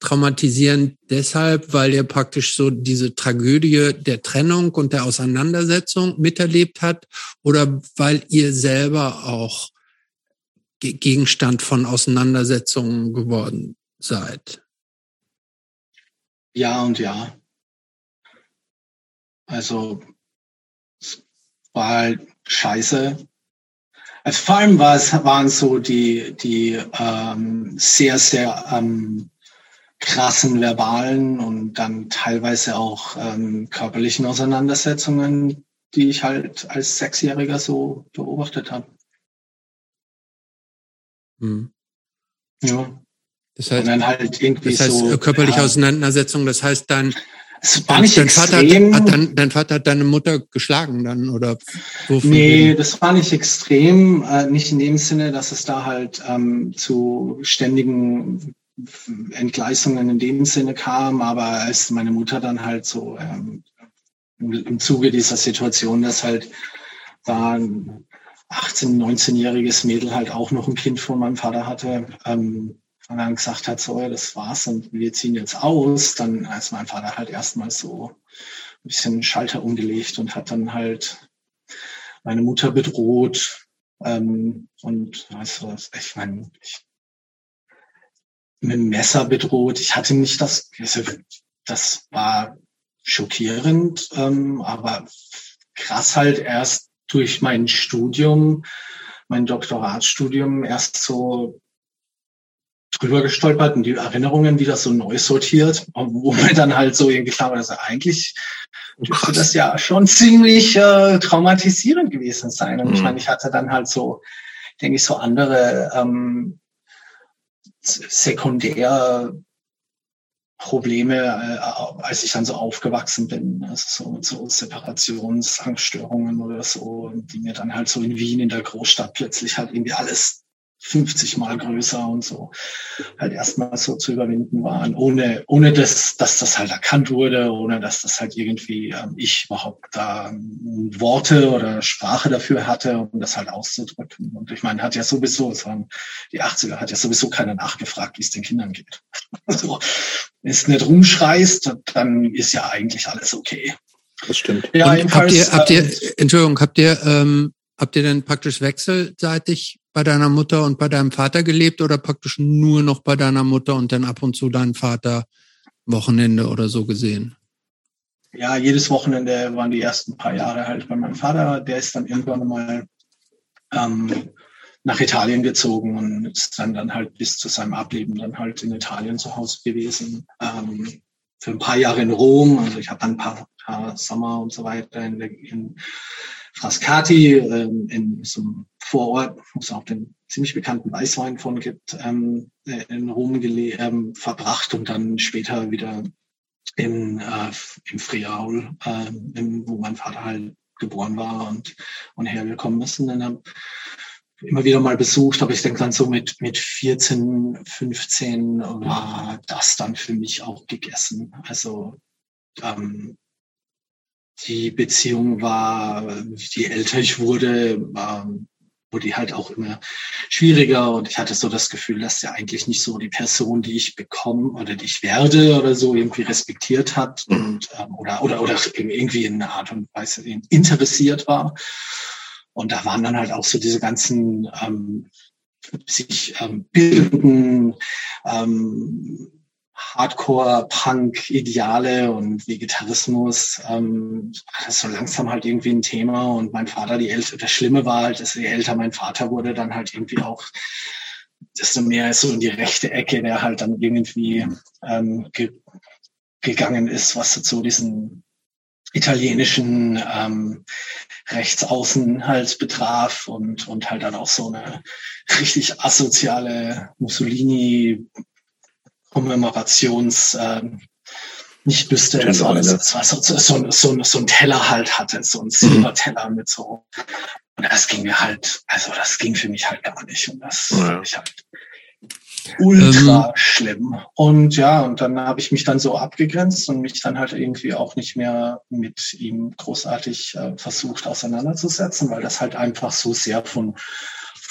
traumatisierend deshalb, weil ihr praktisch so diese Tragödie der Trennung und der Auseinandersetzung miterlebt habt oder weil ihr selber auch Gegenstand von Auseinandersetzungen geworden seid? Ja und ja. Also es war halt scheiße. Also vor allem war es, waren so die, die ähm, sehr, sehr ähm, krassen verbalen und dann teilweise auch ähm, körperlichen Auseinandersetzungen, die ich halt als Sechsjähriger so beobachtet habe. Mhm. Ja. Das heißt, und dann halt irgendwie das heißt, so, körperliche ja, Auseinandersetzung, das heißt dann, dein, dein, Vater hat, hat dann, dein Vater hat deine Mutter geschlagen dann oder Nee, wegen? das war nicht extrem, äh, nicht in dem Sinne, dass es da halt ähm, zu ständigen Entgleisungen in dem Sinne kam, aber als meine Mutter dann halt so ähm, im, im Zuge dieser Situation, dass halt da 18-, 19-jähriges Mädel halt auch noch ein Kind von meinem Vater hatte, ähm, und dann gesagt hat, so, das war's und wir ziehen jetzt aus, dann ist mein Vater halt erstmal so ein bisschen Schalter umgelegt und hat dann halt meine Mutter bedroht. Ähm, und also, ich meine, ich, mit dem Messer bedroht. Ich hatte nicht das, also, das war schockierend, ähm, aber krass halt erst durch mein Studium, mein Doktoratsstudium erst so drüber gestolpert und die Erinnerungen wieder so neu sortiert, wo mir dann halt so irgendwie klar war, dass eigentlich oh, dürfte das ja schon ziemlich äh, traumatisierend gewesen sein. Und mhm. ich meine, ich hatte dann halt so, denke ich, so andere ähm, sekundär Probleme, äh, als ich dann so aufgewachsen bin, also so so Separationsangststörungen oder so, die mir dann halt so in Wien in der Großstadt plötzlich halt irgendwie alles 50 mal größer und so halt erstmal so zu überwinden waren, ohne, ohne dass, dass das halt erkannt wurde, ohne dass das halt irgendwie ähm, ich überhaupt da ähm, Worte oder Sprache dafür hatte, um das halt auszudrücken. Und ich meine, hat ja sowieso, es waren die 80er, hat ja sowieso keiner nachgefragt, wie es den Kindern geht. Also, wenn es nicht rumschreist, dann ist ja eigentlich alles okay. Das stimmt. Ja, habt ihr, habt ihr, äh, Entschuldigung, habt ihr, ähm, habt ihr denn praktisch wechselseitig bei deiner Mutter und bei deinem Vater gelebt oder praktisch nur noch bei deiner Mutter und dann ab und zu deinen Vater Wochenende oder so gesehen? Ja, jedes Wochenende waren die ersten paar Jahre halt bei meinem Vater. Der ist dann irgendwann mal ähm, nach Italien gezogen und ist dann, dann halt bis zu seinem Ableben dann halt in Italien zu Hause gewesen. Ähm, für ein paar Jahre in Rom. Also ich habe dann ein paar, paar Sommer und so weiter in, in Frascati, ähm, in so einem Vorort, wo es auch den ziemlich bekannten Weißwein von gibt, ähm, äh, in Rom ähm, verbracht und dann später wieder in, äh, im Friaul, äh, wo mein Vater halt geboren war und, und hergekommen ist. Und dann habe immer wieder mal besucht, aber ich denke dann so mit, mit 14, 15 war das dann für mich auch gegessen. Also ähm, die Beziehung war, je älter ich wurde, war, wurde die halt auch immer schwieriger und ich hatte so das Gefühl, dass der eigentlich nicht so die Person, die ich bekomme oder die ich werde oder so irgendwie respektiert hat und ähm, oder oder oder irgendwie in einer Art und Weise interessiert war. Und da waren dann halt auch so diese ganzen ähm, sich ähm, bildenden ähm, Hardcore-Punk-Ideale und Vegetarismus, ähm, das ist so langsam halt irgendwie ein Thema. Und mein Vater, die älter, das Schlimme war halt, dass je älter mein Vater wurde, dann halt irgendwie auch desto mehr so in die rechte Ecke, der halt dann irgendwie ähm, ge gegangen ist, was so diesen italienischen ähm, Rechtsaußen halt betraf und, und halt dann auch so eine richtig asoziale Mussolini Kommemorations äh, nicht Büste, es war, es war so, so, so, so, so ein Teller halt hatte, so ein Silberteller mhm. mit so. Und das ging mir halt, also das ging für mich halt gar nicht. Und das ja. ich halt ultra ähm. schlimm. Und ja, und dann habe ich mich dann so abgegrenzt und mich dann halt irgendwie auch nicht mehr mit ihm großartig äh, versucht auseinanderzusetzen, weil das halt einfach so sehr von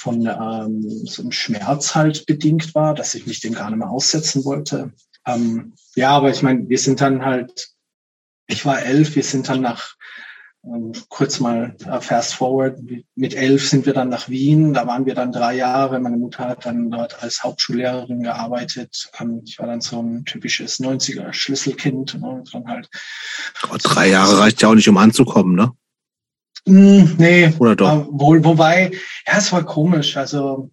von ähm, so einem Schmerz halt bedingt war, dass ich mich dem gar nicht mehr aussetzen wollte. Ähm, ja, aber ich meine, wir sind dann halt, ich war elf, wir sind dann nach, kurz mal äh, fast forward, mit elf sind wir dann nach Wien, da waren wir dann drei Jahre, meine Mutter hat dann dort als Hauptschullehrerin gearbeitet, ähm, ich war dann so ein typisches 90er Schlüsselkind ne, und dann halt. Oh, drei Jahre reicht ja auch nicht, um anzukommen, ne? Mm, nee. Oder doch? Äh, wo, wobei, ja, es war komisch. Also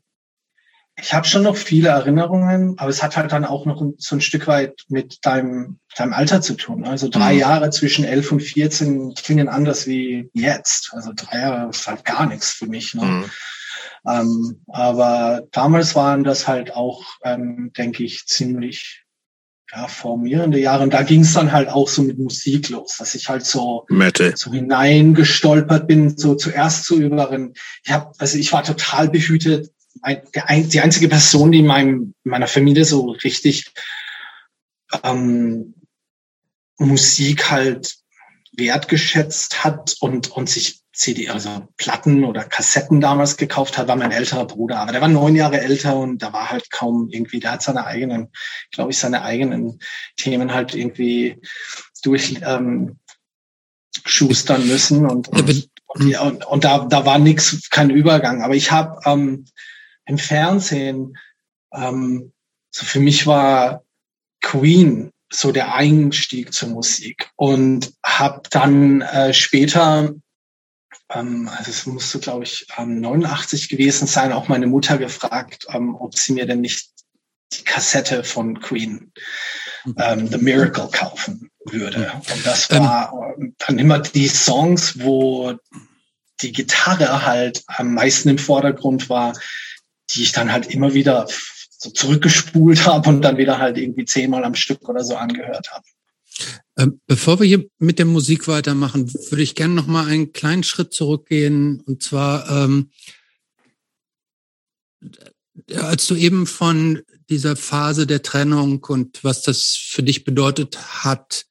ich habe schon noch viele Erinnerungen, aber es hat halt dann auch noch so ein Stück weit mit deinem, deinem Alter zu tun. Also drei mhm. Jahre zwischen elf und 14 klingen anders wie jetzt. Also drei Jahre ist halt gar nichts für mich. Ne? Mhm. Ähm, aber damals waren das halt auch, ähm, denke ich, ziemlich ja, formierende Jahre. Und da ging es dann halt auch so mit Musik los, dass ich halt so, Metal. so hineingestolpert bin, so zuerst zu überen. Ich hab, also ich war total behütet. Ein, ein, die einzige Person, die in, meinem, in meiner Familie so richtig ähm, Musik halt wertgeschätzt hat und, und sich CD, also Platten oder Kassetten damals gekauft hat, war mein älterer Bruder. Aber der war neun Jahre älter und da war halt kaum irgendwie, der hat seine eigenen, glaube ich, seine eigenen Themen halt irgendwie durch ähm, schustern müssen und, und, und, und da, da war nichts, kein Übergang. Aber ich habe ähm, im Fernsehen, ähm, so für mich war Queen so der Einstieg zur Musik und habe dann äh, später ähm, also es musste, glaube ich, ähm, 89 gewesen sein, auch meine Mutter gefragt, ähm, ob sie mir denn nicht die Kassette von Queen, ähm, The Miracle, kaufen würde. Und das ähm. war dann immer die Songs, wo die Gitarre halt am meisten im Vordergrund war, die ich dann halt immer wieder so zurückgespult habe und dann wieder halt irgendwie zehnmal am Stück oder so angehört habe. Ähm, bevor wir hier mit der Musik weitermachen, würde ich gerne noch mal einen kleinen Schritt zurückgehen. Und zwar, ähm, als du eben von dieser Phase der Trennung und was das für dich bedeutet hat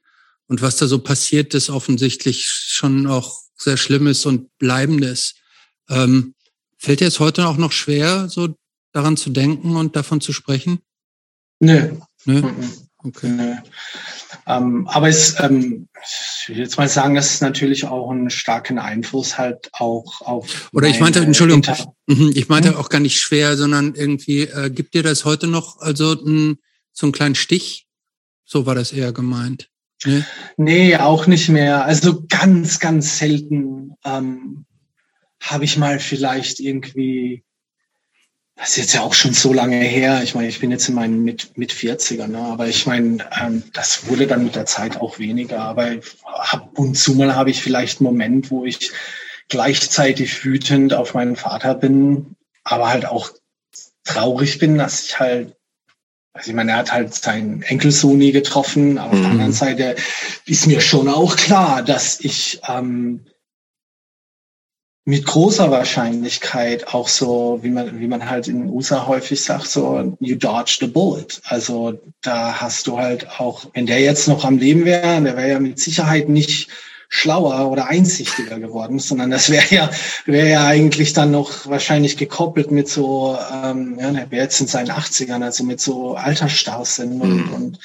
und was da so passiert ist, offensichtlich schon auch sehr Schlimmes und Bleibendes. Ähm, fällt dir es heute auch noch schwer, so daran zu denken und davon zu sprechen? Nö. Nö? Okay. Nö. Ähm, aber es, ähm, ich will jetzt mal sagen, dass es natürlich auch einen starken Einfluss halt auch auf. Oder ich meinte, Entschuldigung, Inter mhm, ich meinte hm? auch gar nicht schwer, sondern irgendwie, äh, gibt dir das heute noch also n, so einen kleinen Stich? So war das eher gemeint. Ne? Nee, auch nicht mehr. Also ganz, ganz selten ähm, habe ich mal vielleicht irgendwie das ist jetzt ja auch schon so lange her. Ich meine, ich bin jetzt in meinen mit, mit 40er, ne? aber ich meine, ähm, das wurde dann mit der Zeit auch weniger. Aber ab und zu mal habe ich vielleicht einen Moment, wo ich gleichzeitig wütend auf meinen Vater bin, aber halt auch traurig bin, dass ich halt, also ich meine, er hat halt seinen Enkelsohn nie getroffen, aber mhm. auf der anderen mhm. Seite ist mir schon auch klar, dass ich ähm, mit großer Wahrscheinlichkeit auch so, wie man, wie man halt in den USA häufig sagt, so, you dodge the bullet. Also da hast du halt auch, wenn der jetzt noch am Leben wäre, der wäre ja mit Sicherheit nicht schlauer oder einsichtiger geworden, sondern das wäre ja, wäre ja eigentlich dann noch wahrscheinlich gekoppelt mit so, ähm, ja, der wäre jetzt in seinen 80ern, also mit so Altersstarrsinn und, mhm. und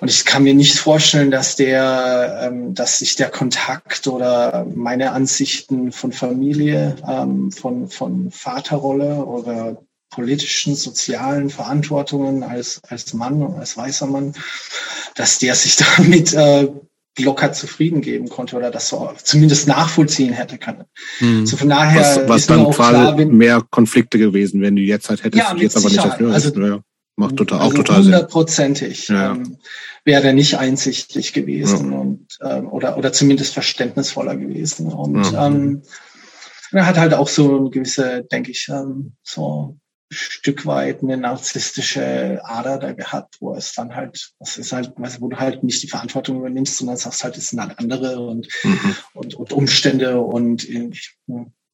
und ich kann mir nicht vorstellen, dass der, ähm, dass sich der Kontakt oder meine Ansichten von Familie, ähm, von, von Vaterrolle oder politischen, sozialen Verantwortungen als, als Mann und als weißer Mann, dass der sich damit äh, locker zufrieden geben konnte oder das so zumindest nachvollziehen hätte können. Hm. So von daher was, was dann auch klar, wenn, mehr Konflikte gewesen, wenn du jetzt halt hättest, ja, jetzt aber nicht dafür. Also, ja, macht total, also auch total hundertprozentig ja. ähm, wäre nicht einsichtig gewesen ja. und ähm, oder oder zumindest verständnisvoller gewesen und ja. ähm, er hat halt auch so eine gewisse, denke ich, ähm, so Stück weit eine narzisstische Ader da gehabt, wo es dann halt, das ist halt, wo du halt nicht die Verantwortung übernimmst, sondern sagst halt, es sind halt andere und, mhm. und, und Umstände und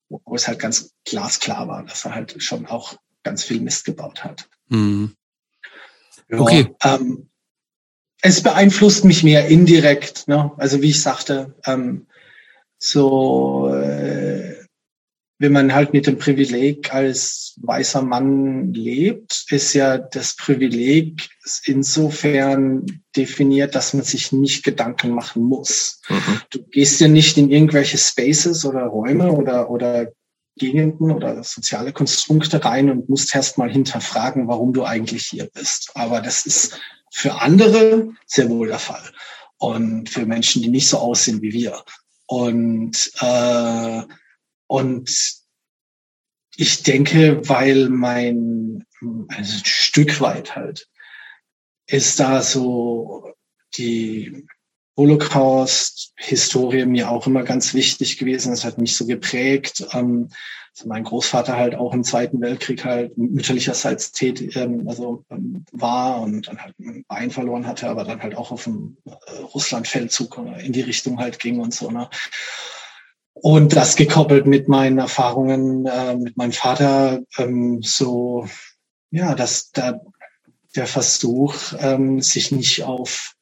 wo es halt ganz glasklar war, dass er halt schon auch ganz viel Mist gebaut hat. Mhm. Ja, okay. Ähm, es beeinflusst mich mehr indirekt, ne? Also wie ich sagte, ähm, so äh, wenn man halt mit dem Privileg als weißer Mann lebt, ist ja das Privileg insofern definiert, dass man sich nicht Gedanken machen muss. Mhm. Du gehst ja nicht in irgendwelche Spaces oder Räume oder, oder Gegenden oder soziale Konstrukte rein und musst erst mal hinterfragen, warum du eigentlich hier bist. Aber das ist für andere sehr wohl der Fall. Und für Menschen, die nicht so aussehen wie wir. Und äh, und ich denke, weil mein, also ein Stück weit halt, ist da so die Holocaust-Historie mir auch immer ganz wichtig gewesen. Das hat mich so geprägt. Ähm, also mein Großvater halt auch im Zweiten Weltkrieg halt mütterlicherseits tätig, ähm, also ähm, war und dann halt ein Bein verloren hatte, aber dann halt auch auf dem äh, Russland-Feldzug in die Richtung halt ging und so. Ne? Und das gekoppelt mit meinen Erfahrungen äh, mit meinem Vater, ähm, so, ja, dass da der Versuch, ähm, sich nicht auf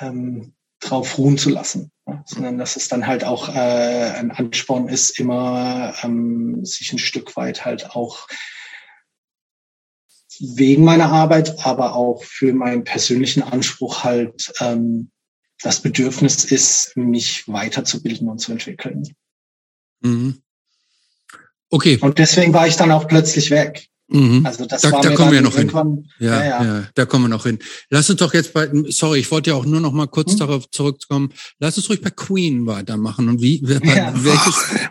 ähm, drauf ruhen zu lassen, ja, sondern dass es dann halt auch äh, ein Ansporn ist, immer ähm, sich ein Stück weit halt auch wegen meiner Arbeit, aber auch für meinen persönlichen Anspruch halt ähm, das Bedürfnis ist, mich weiterzubilden und zu entwickeln. Mhm. Okay. Und deswegen war ich dann auch plötzlich weg. Mhm. Also das da, war da kommen wir noch hin. Ja, ja, ja, ja. da kommen wir noch hin. Lass uns doch jetzt bei, sorry, ich wollte ja auch nur noch mal kurz hm? darauf zurückkommen. Lass uns ruhig bei Queen weitermachen. Und wie, wer, ja. welches? Ach,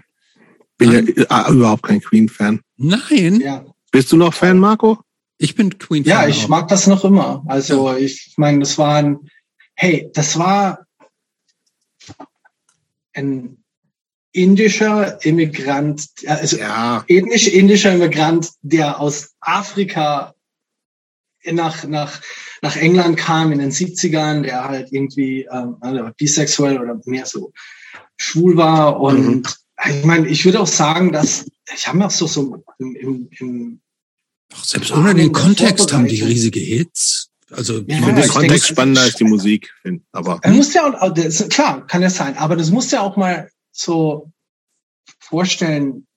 bin ja ah, überhaupt kein Queen-Fan. Nein. Ja. Bist du noch Fan, Marco? Ich bin Queen-Fan. Ja, ich auch. mag das noch immer. Also ja. ich meine, das war ein, hey, das war ein indischer Immigrant, also ja. ethnisch indischer Immigrant, der aus Afrika nach, nach, nach England kam in den 70ern, der halt irgendwie ähm, also bisexuell oder mehr so schwul war. Und mhm. ich meine, ich würde auch sagen, dass ich habe mir auch so, so im, im, im selbst ohne den Kontext haben die riesige Hits. Also ja, ich der Kontext spannender als die Musik. Aber muss ja auch, das, klar, kann ja sein, aber das muss ja auch mal so vorstellen,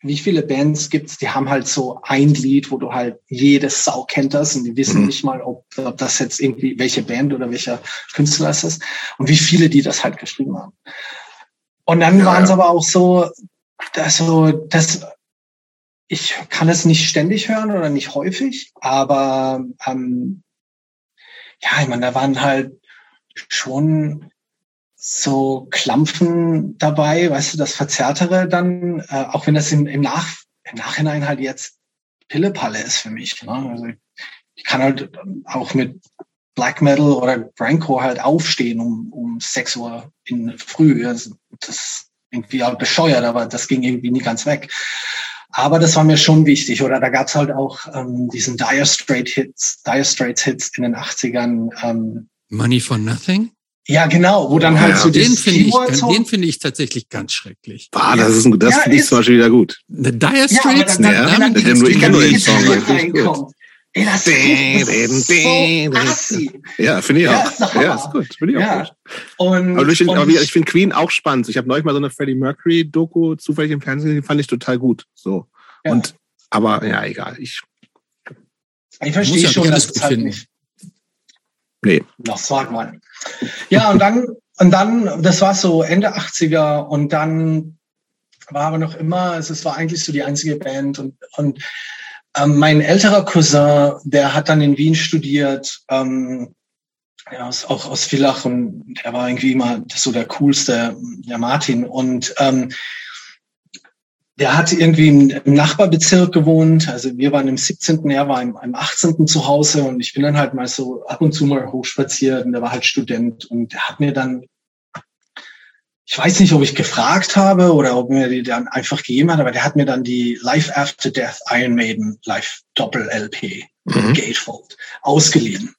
wie viele Bands gibt's, die haben halt so ein Lied, wo du halt jedes Sau kennt das und die wissen mhm. nicht mal, ob, ob das jetzt irgendwie welche Band oder welcher Künstler es ist und wie viele die das halt geschrieben haben. Und dann ja, waren es ja. aber auch so, dass so, dass ich kann es nicht ständig hören oder nicht häufig, aber ähm, ja, ich meine, da waren halt schon so Klampfen dabei, weißt du, das Verzerrtere dann, äh, auch wenn das im, im, Nach, im Nachhinein halt jetzt Pillepalle ist für mich. Ne? Also ich kann halt auch mit Black Metal oder Grindcore halt aufstehen um, um 6 Uhr in Früh. Also das ist irgendwie auch bescheuert, aber das ging irgendwie nie ganz weg. Aber das war mir schon wichtig. Oder da gab's halt auch ähm, diesen Dire Straits Hits, Dire Straits Hits in den 80ern. Ähm, Money for Nothing? Ja, genau, wo dann halt ja, so den finde ich, den finde ich tatsächlich ganz schrecklich. Ah, das ist ein, das ja, finde ich zum Beispiel wieder gut. The Dire Straits? Ja, dann, ja, dann, dann, dann, ich kenne nur den Song. Ey, das ist so assi. Ja, finde ich auch. Ja, ist, ja, ist gut. Finde ich ja. auch gut. Und, aber, ich finde find Queen auch spannend. Ich habe neulich mal so eine Freddie Mercury-Doku zufällig im Fernsehen, die fand ich total gut. So. Ja. Und, aber ja, egal. Ich, ich verstehe schon, dass es halt nicht. Nee. Das sagt man. Ja, und dann, und dann, das war so Ende 80er und dann war aber noch immer, es war eigentlich so die einzige Band und, und ähm, mein älterer Cousin, der hat dann in Wien studiert, ähm, ja, aus, auch aus Villach und der war irgendwie immer so der coolste, der Martin. Und ähm, der hat irgendwie im, Nachbarbezirk gewohnt. Also wir waren im 17., er war im, im 18. zu Hause und ich bin dann halt mal so ab und zu mal hochspaziert und der war halt Student und der hat mir dann ich weiß nicht, ob ich gefragt habe oder ob mir die dann einfach gegeben hat, aber der hat mir dann die Life After Death Iron Maiden Live Doppel LP mhm. Gatefold ausgeliehen.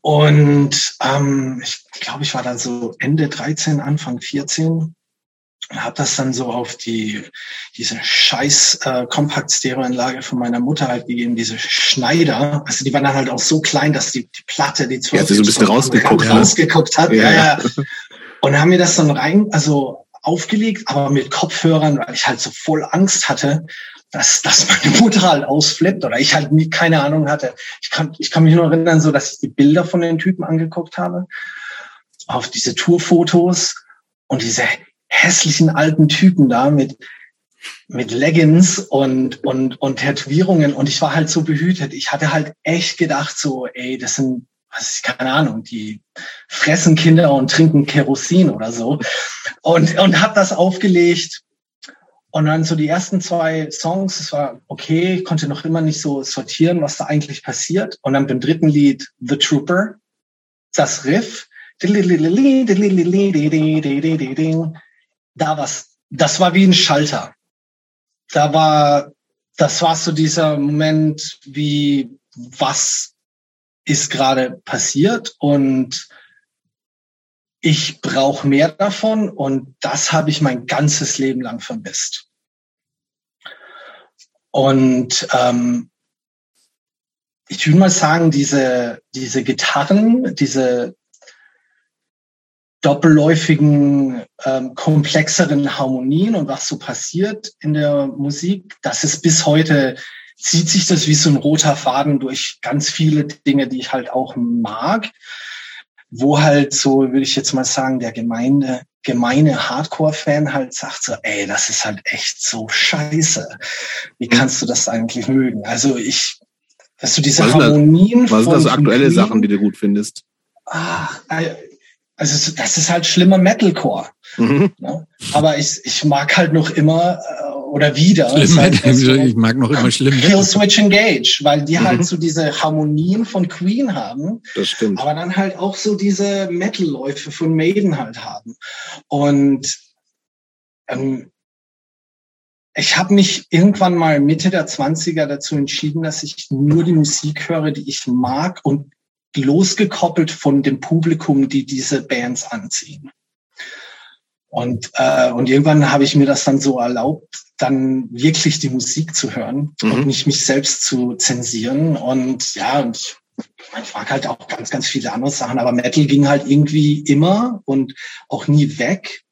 Und ähm, ich glaube, ich war dann so Ende 13, Anfang 14 und habe das dann so auf die diese scheiß äh, Kompakt Stereo Anlage von meiner Mutter halt gegeben, diese Schneider. Also die waren dann halt auch so klein, dass die, die Platte, die 12 ja, so ein bisschen rausgeguckt, rausgeguckt hat. Ja, ja. ja. Und haben mir das dann rein, also aufgelegt, aber mit Kopfhörern, weil ich halt so voll Angst hatte, dass, dass meine Mutter halt ausflippt oder ich halt nie, keine Ahnung hatte. Ich kann, ich kann mich nur erinnern, so dass ich die Bilder von den Typen angeguckt habe, auf diese Tourfotos und diese hässlichen alten Typen da mit, mit Leggings und, und, und Tätowierungen und ich war halt so behütet. Ich hatte halt echt gedacht so, ey, das sind was ist, keine Ahnung, die fressen Kinder und trinken Kerosin oder so. Und, und habe das aufgelegt. Und dann so die ersten zwei Songs, es war okay, ich konnte noch immer nicht so sortieren, was da eigentlich passiert. Und dann beim dritten Lied, The Trooper, das Riff, da was, das war wie ein Schalter. Da war, das war so dieser Moment, wie was ist gerade passiert und ich brauche mehr davon und das habe ich mein ganzes Leben lang vermisst. Und ähm, ich würde mal sagen, diese, diese Gitarren, diese doppelläufigen, ähm, komplexeren Harmonien und was so passiert in der Musik, das ist bis heute zieht sich das wie so ein roter Faden durch ganz viele Dinge, die ich halt auch mag, wo halt so, würde ich jetzt mal sagen, der gemeine, gemeine Hardcore-Fan halt sagt so, ey, das ist halt echt so scheiße. Wie mhm. kannst du das eigentlich mögen? Also ich, dass du diese was Harmonien das, Was sind das aktuelle Queen, Sachen, die du gut findest? Ah, also das ist halt schlimmer Metalcore. Mhm. Ne? Aber ich, ich mag halt noch immer äh, oder wieder. Schlimm, so, ich mag noch immer schlimm. Kill Switch Engage, weil die halt mhm. halt so diese Harmonien von Queen haben. Das stimmt. Aber dann halt auch so diese Metal-Läufe von Maiden halt haben. Und ähm, ich habe mich irgendwann mal Mitte der 20er dazu entschieden, dass ich nur die Musik höre, die ich mag und losgekoppelt von dem Publikum, die diese Bands anziehen. Und, äh, und irgendwann habe ich mir das dann so erlaubt, dann wirklich die Musik zu hören mhm. und nicht mich selbst zu zensieren. Und ja, und ich, ich mag halt auch ganz, ganz viele andere Sachen, aber Metal ging halt irgendwie immer und auch nie weg.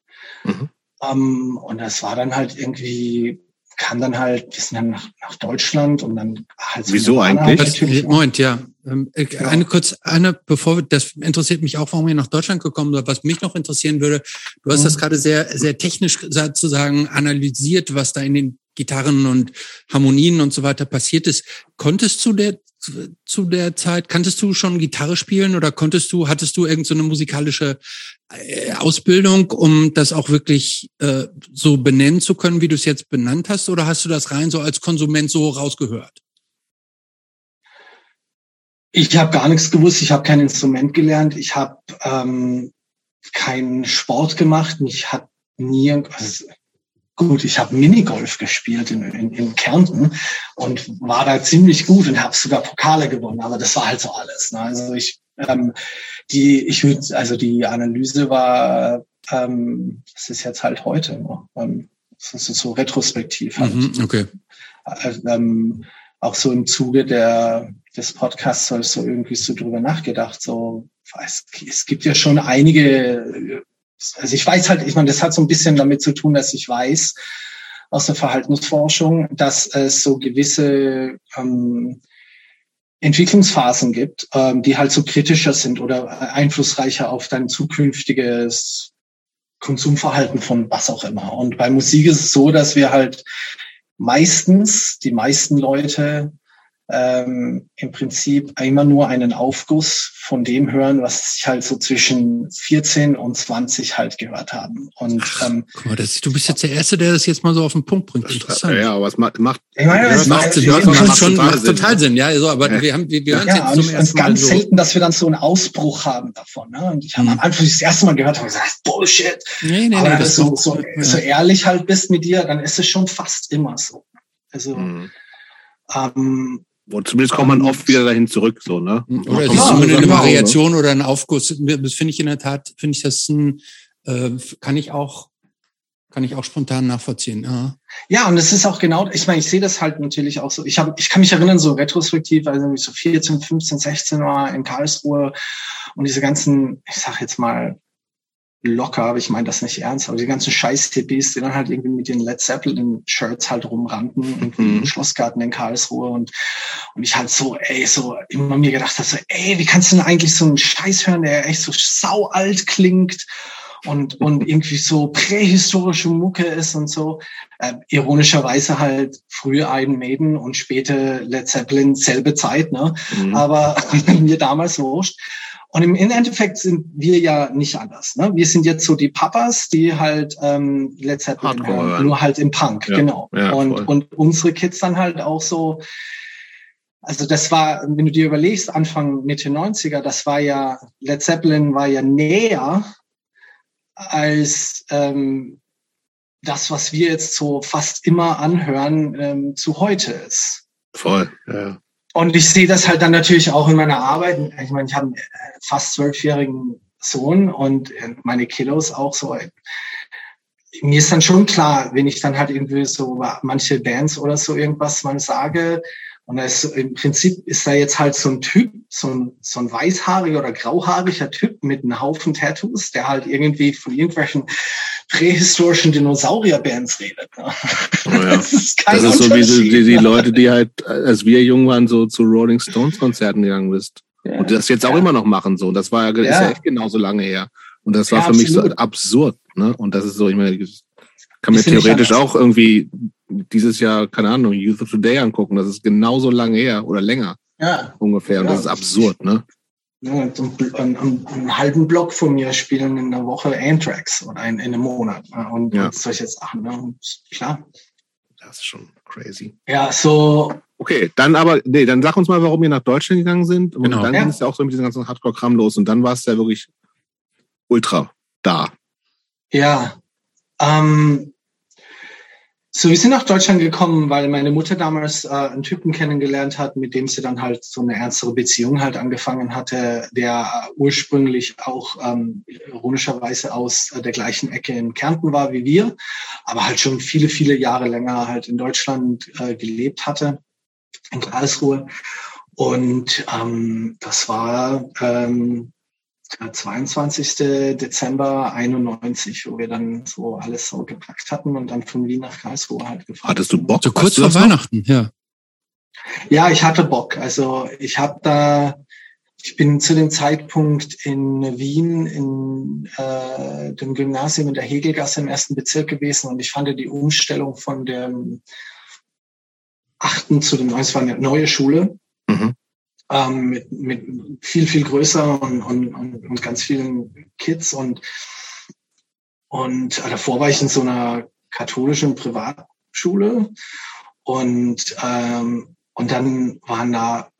Mhm. Um, und das war dann halt irgendwie kam dann halt, wir sind dann nach, nach Deutschland und dann halt so Wieso eigentlich? Moment, ja. Ähm, ja. Eine kurz, eine, bevor, das interessiert mich auch, warum ihr nach Deutschland gekommen seid. Was mich noch interessieren würde, du hast mhm. das gerade sehr, sehr technisch sozusagen analysiert, was da in den Gitarren und Harmonien und so weiter passiert ist. Konntest du der zu der Zeit? Kanntest du schon Gitarre spielen oder konntest du, hattest du irgendeine so musikalische äh, Ausbildung, um das auch wirklich äh, so benennen zu können, wie du es jetzt benannt hast, oder hast du das rein so als Konsument so rausgehört? Ich habe gar nichts gewusst, ich habe kein Instrument gelernt, ich habe ähm, keinen Sport gemacht, mich hat nie, also gut, ich habe Minigolf gespielt in, in, in Kärnten und war da ziemlich gut und habe sogar Pokale gewonnen, aber das war halt so alles. Ne? Also ich, ähm, die, ich würde, also die Analyse war, ähm, das ist jetzt halt heute, ne? das ist so retrospektiv halt. Mhm, okay. Also, ähm, auch so im Zuge der, des Podcasts ich so irgendwie so drüber nachgedacht, so, es, es gibt ja schon einige, also ich weiß halt, ich meine, das hat so ein bisschen damit zu tun, dass ich weiß aus der Verhaltensforschung, dass es so gewisse ähm, Entwicklungsphasen gibt, ähm, die halt so kritischer sind oder einflussreicher auf dein zukünftiges Konsumverhalten von was auch immer. Und bei Musik ist es so, dass wir halt meistens, die meisten Leute ähm, im Prinzip immer nur einen Aufguss von dem hören, was sich halt so zwischen 14 und 20 halt gehört haben. Und ähm, Guck mal, das, du bist jetzt der Erste, der das jetzt mal so auf den Punkt bringt. Interessant. Ja, aber es macht, macht, ich meine, das macht, Sinn, macht, macht, schon, macht total Sinn. Ja, so, aber ja. wir haben, wir, wir hören ja, jetzt zum ersten Mal ganz so. selten, dass wir dann so einen Ausbruch haben davon. Ne? Und ich habe mhm. am Anfang das erste Mal gehört, habe gesagt, Bullshit. Nee, nee, aber nee, das so, so, ja. so ehrlich halt bist mit dir, dann ist es schon fast immer so. Also mhm. ähm, und zumindest kommt man oft wieder dahin zurück, so, ne? Oder es ist zumindest eine Variation oder ein Aufguss. Das finde ich in der Tat, finde ich das ein, äh, kann ich auch, kann ich auch spontan nachvollziehen. Ja. ja, und es ist auch genau, ich meine, ich sehe das halt natürlich auch so. Ich habe, ich kann mich erinnern, so retrospektiv, also ich so 14, 15, 16 war in Karlsruhe und diese ganzen, ich sag jetzt mal, locker, aber ich meine das nicht ernst, aber die ganzen Scheiß-Hippies, die dann halt irgendwie mit den Led Zeppelin-Shirts halt rumrannten, irgendwie mhm. im Schlossgarten in Karlsruhe und, und ich halt so, ey, so immer mir gedacht habe, so, ey, wie kannst du denn eigentlich so einen Scheiß hören, der echt so sau alt klingt und, und irgendwie so prähistorische Mucke ist und so. Äh, ironischerweise halt früher Iron Maiden und später Led Zeppelin selbe Zeit, ne? Mhm. Aber mir damals wurscht. Und im Endeffekt sind wir ja nicht anders. Ne? Wir sind jetzt so die Papas, die halt ähm, Led Zeppelin hören, nur halt im Punk, ja, genau. Ja, und, und unsere Kids dann halt auch so, also das war, wenn du dir überlegst, Anfang Mitte 90er, das war ja, Led Zeppelin war ja näher als ähm, das, was wir jetzt so fast immer anhören, ähm, zu heute ist. Voll, ja. Und ich sehe das halt dann natürlich auch in meiner Arbeit. Ich meine, ich habe einen fast zwölfjährigen Sohn und meine Kilos auch so. Mir ist dann schon klar, wenn ich dann halt irgendwie so manche Bands oder so irgendwas mal sage, und da ist, im Prinzip ist da jetzt halt so ein Typ, so ein, so ein weißhaariger oder grauhaariger Typ mit einem Haufen Tattoos, der halt irgendwie von irgendwelchen prähistorischen Dinosaurier-Bands redet. Ne? Oh ja. Das ist, das ist so wie die, die, die, Leute, die halt, als wir jung waren, so zu Rolling Stones Konzerten gegangen bist. Ja. Und das jetzt auch ja. immer noch machen so. Das war ja, ist ja echt genauso lange her. Und das war für absolut. mich so absurd. Ne? Und das ist so, ich meine, kann mir theoretisch auch irgendwie dieses Jahr, keine Ahnung, Youth of Today angucken. Das ist genauso lange her oder länger. Ja. Ungefähr. Und ja. das ist absurd, ne? Ja, einen, einen, einen, halben Block von mir spielen in einer Woche Anthrax oder in, in einem Monat. Und, ja. und solche Sachen. Ne? Und klar. Das ist schon crazy. Ja, so. Okay, dann aber, nee, dann sag uns mal, warum ihr nach Deutschland gegangen sind. Und genau. dann ja. ging es ja auch so mit diesem ganzen Hardcore-Kram los. Und dann war es ja wirklich ultra da. Ja. Ähm, so, wir sind nach Deutschland gekommen, weil meine Mutter damals äh, einen Typen kennengelernt hat, mit dem sie dann halt so eine ernstere Beziehung halt angefangen hatte, der ursprünglich auch ähm, ironischerweise aus äh, der gleichen Ecke in Kärnten war wie wir, aber halt schon viele, viele Jahre länger halt in Deutschland äh, gelebt hatte, in Karlsruhe. Und ähm, das war ähm, 22. Dezember 91, wo wir dann so alles so gepackt hatten und dann von Wien nach Karlsruhe halt gefahren. Hattest du Bock? So kurz vor Weihnachten, ja. Ja, ich hatte Bock. Also ich habe da, ich bin zu dem Zeitpunkt in Wien in äh, dem Gymnasium in der Hegelgasse im ersten Bezirk gewesen und ich fand die Umstellung von dem achten zu dem neuen, es war eine neue Schule. Mhm ähm, mit, mit viel, viel größer und, und, und ganz vielen Kids. Und, und äh, davor war ich in so einer katholischen Privatschule. Und, ähm, und dann waren da,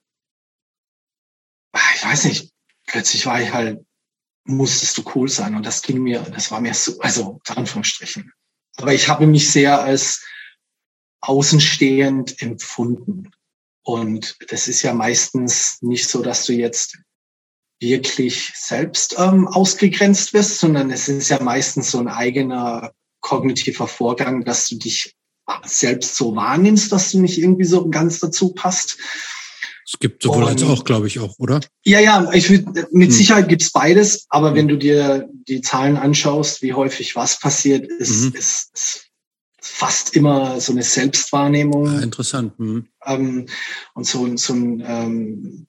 ich weiß nicht, plötzlich war ich halt, musstest du cool sein. Und das ging mir, das war mir so, also Anführungsstrichen. Aber ich habe mich sehr als außenstehend empfunden. Und das ist ja meistens nicht so, dass du jetzt wirklich selbst ähm, ausgegrenzt wirst, sondern es ist ja meistens so ein eigener kognitiver Vorgang, dass du dich selbst so wahrnimmst, dass du nicht irgendwie so ganz dazu passt. Es gibt sowohl und, als auch, glaube ich auch, oder? Ja, ja, ich mit hm. Sicherheit gibt's beides, aber hm. wenn du dir die Zahlen anschaust, wie häufig was passiert, ist, mhm. ist, ist fast immer so eine Selbstwahrnehmung. Ja, interessant. Mhm. Ähm, und so, so ein ähm,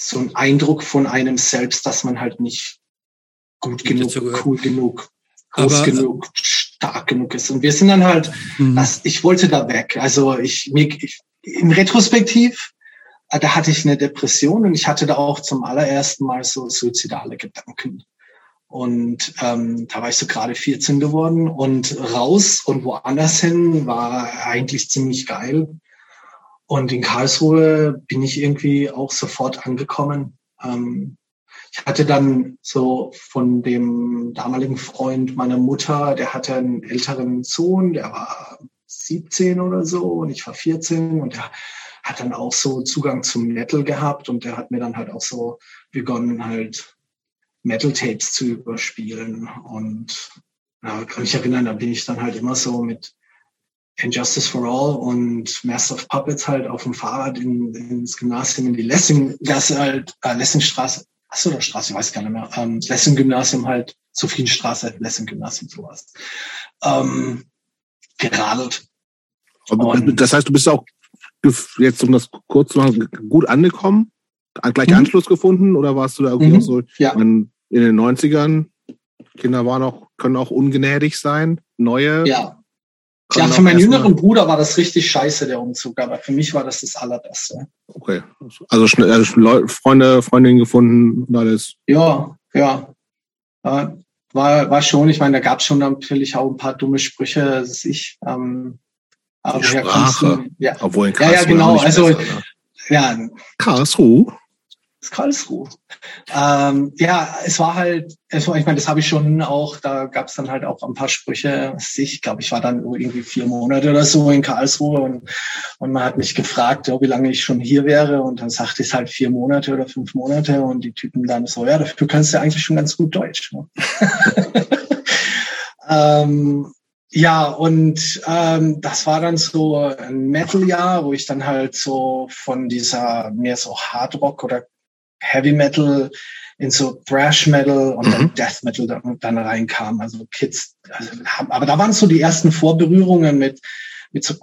so ein Eindruck von einem selbst, dass man halt nicht gut genug, cool genug, groß Aber, genug, stark genug ist. Und wir sind dann halt, mhm. das, ich wollte da weg. Also ich, mir, ich im Retrospektiv, äh, da hatte ich eine Depression und ich hatte da auch zum allerersten Mal so suizidale Gedanken. Und ähm, da war ich so gerade 14 geworden und raus und woanders hin war eigentlich ziemlich geil. Und in Karlsruhe bin ich irgendwie auch sofort angekommen. Ähm, ich hatte dann so von dem damaligen Freund meiner Mutter, der hatte einen älteren Sohn, der war 17 oder so und ich war 14 und der hat dann auch so Zugang zum Metal gehabt und der hat mir dann halt auch so begonnen halt Metal Tapes zu überspielen. Und ja, kann mich erinnern, da bin ich dann halt immer so mit Injustice for All und Master of Puppets halt auf dem Fahrrad in, ins Gymnasium in die Lessing, das halt, äh, Lessingstraße, achso, der Straße, ich weiß gar nicht mehr, ähm, Lessing Gymnasium halt, Sophienstraße, Lessing Gymnasium, sowas, ähm, geradelt. Und das heißt, du bist auch jetzt, um das kurz zu machen, gut angekommen, gleich mhm. Anschluss gefunden oder warst du da irgendwie mhm. auch so ja. in, in den 90ern? Kinder waren auch, können auch ungnädig sein, neue ja. Ja, für meinen jüngeren Bruder war das richtig scheiße, der Umzug, aber für mich war das das Allerbeste. Okay. Also, schnell, also Freunde, Freundinnen gefunden und alles. Ja, ja. War, war schon, ich meine, da gab es schon natürlich auch ein paar dumme Sprüche, das ist ich. Ähm, aber Sprache, ja. obwohl in Karlsruhe Ja, ja, genau. Also, besser, ne? Ja. Karlsruhe? Karlsruhe. Ähm, ja, es war halt, es war, ich meine, das habe ich schon auch, da gab es dann halt auch ein paar Sprüche. Ich glaube, ich war dann irgendwie vier Monate oder so in Karlsruhe und, und man hat mich gefragt, ja, wie lange ich schon hier wäre und dann sagte ich halt vier Monate oder fünf Monate und die Typen dann so, ja, du kannst ja eigentlich schon ganz gut Deutsch. Ne? ähm, ja, und ähm, das war dann so ein Metal-Jahr, wo ich dann halt so von dieser mehr so Hardrock oder Heavy Metal in so Thrash Metal und mhm. dann Death Metal dann, dann reinkam. Also Kids, also, aber da waren so die ersten Vorberührungen mit, mit so,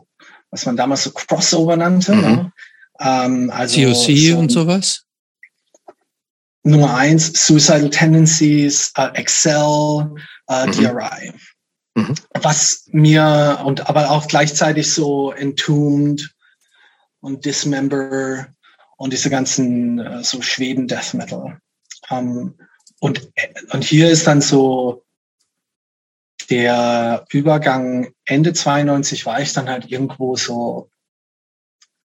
was man damals so Crossover nannte. Mhm. Ne? Ähm, also COC so, und sowas? Nummer eins, Suicidal Tendencies, uh, Excel, uh, mhm. DRI. Mhm. Was mir, und aber auch gleichzeitig so Entombed und Dismember und diese ganzen äh, so Schweden Death Metal. Ähm, und, und hier ist dann so der Übergang Ende 92 war ich dann halt irgendwo so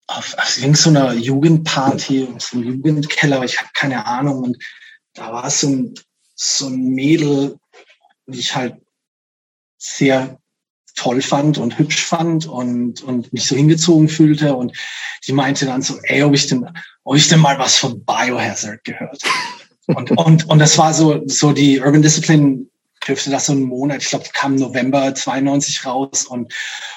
auf, auf so einer Jugendparty, so einem Jugendkeller, ich habe keine Ahnung. Und da war so ein, so ein Mädel, die ich halt sehr toll fand und hübsch fand und, und mich so hingezogen fühlte. Und die meinte dann so, ey, ob ich denn, ob ich denn mal was von Biohazard gehört. Und, und, und das war so, so die Urban Discipline dürfte das so einen Monat, ich glaube, kam November 92 raus und,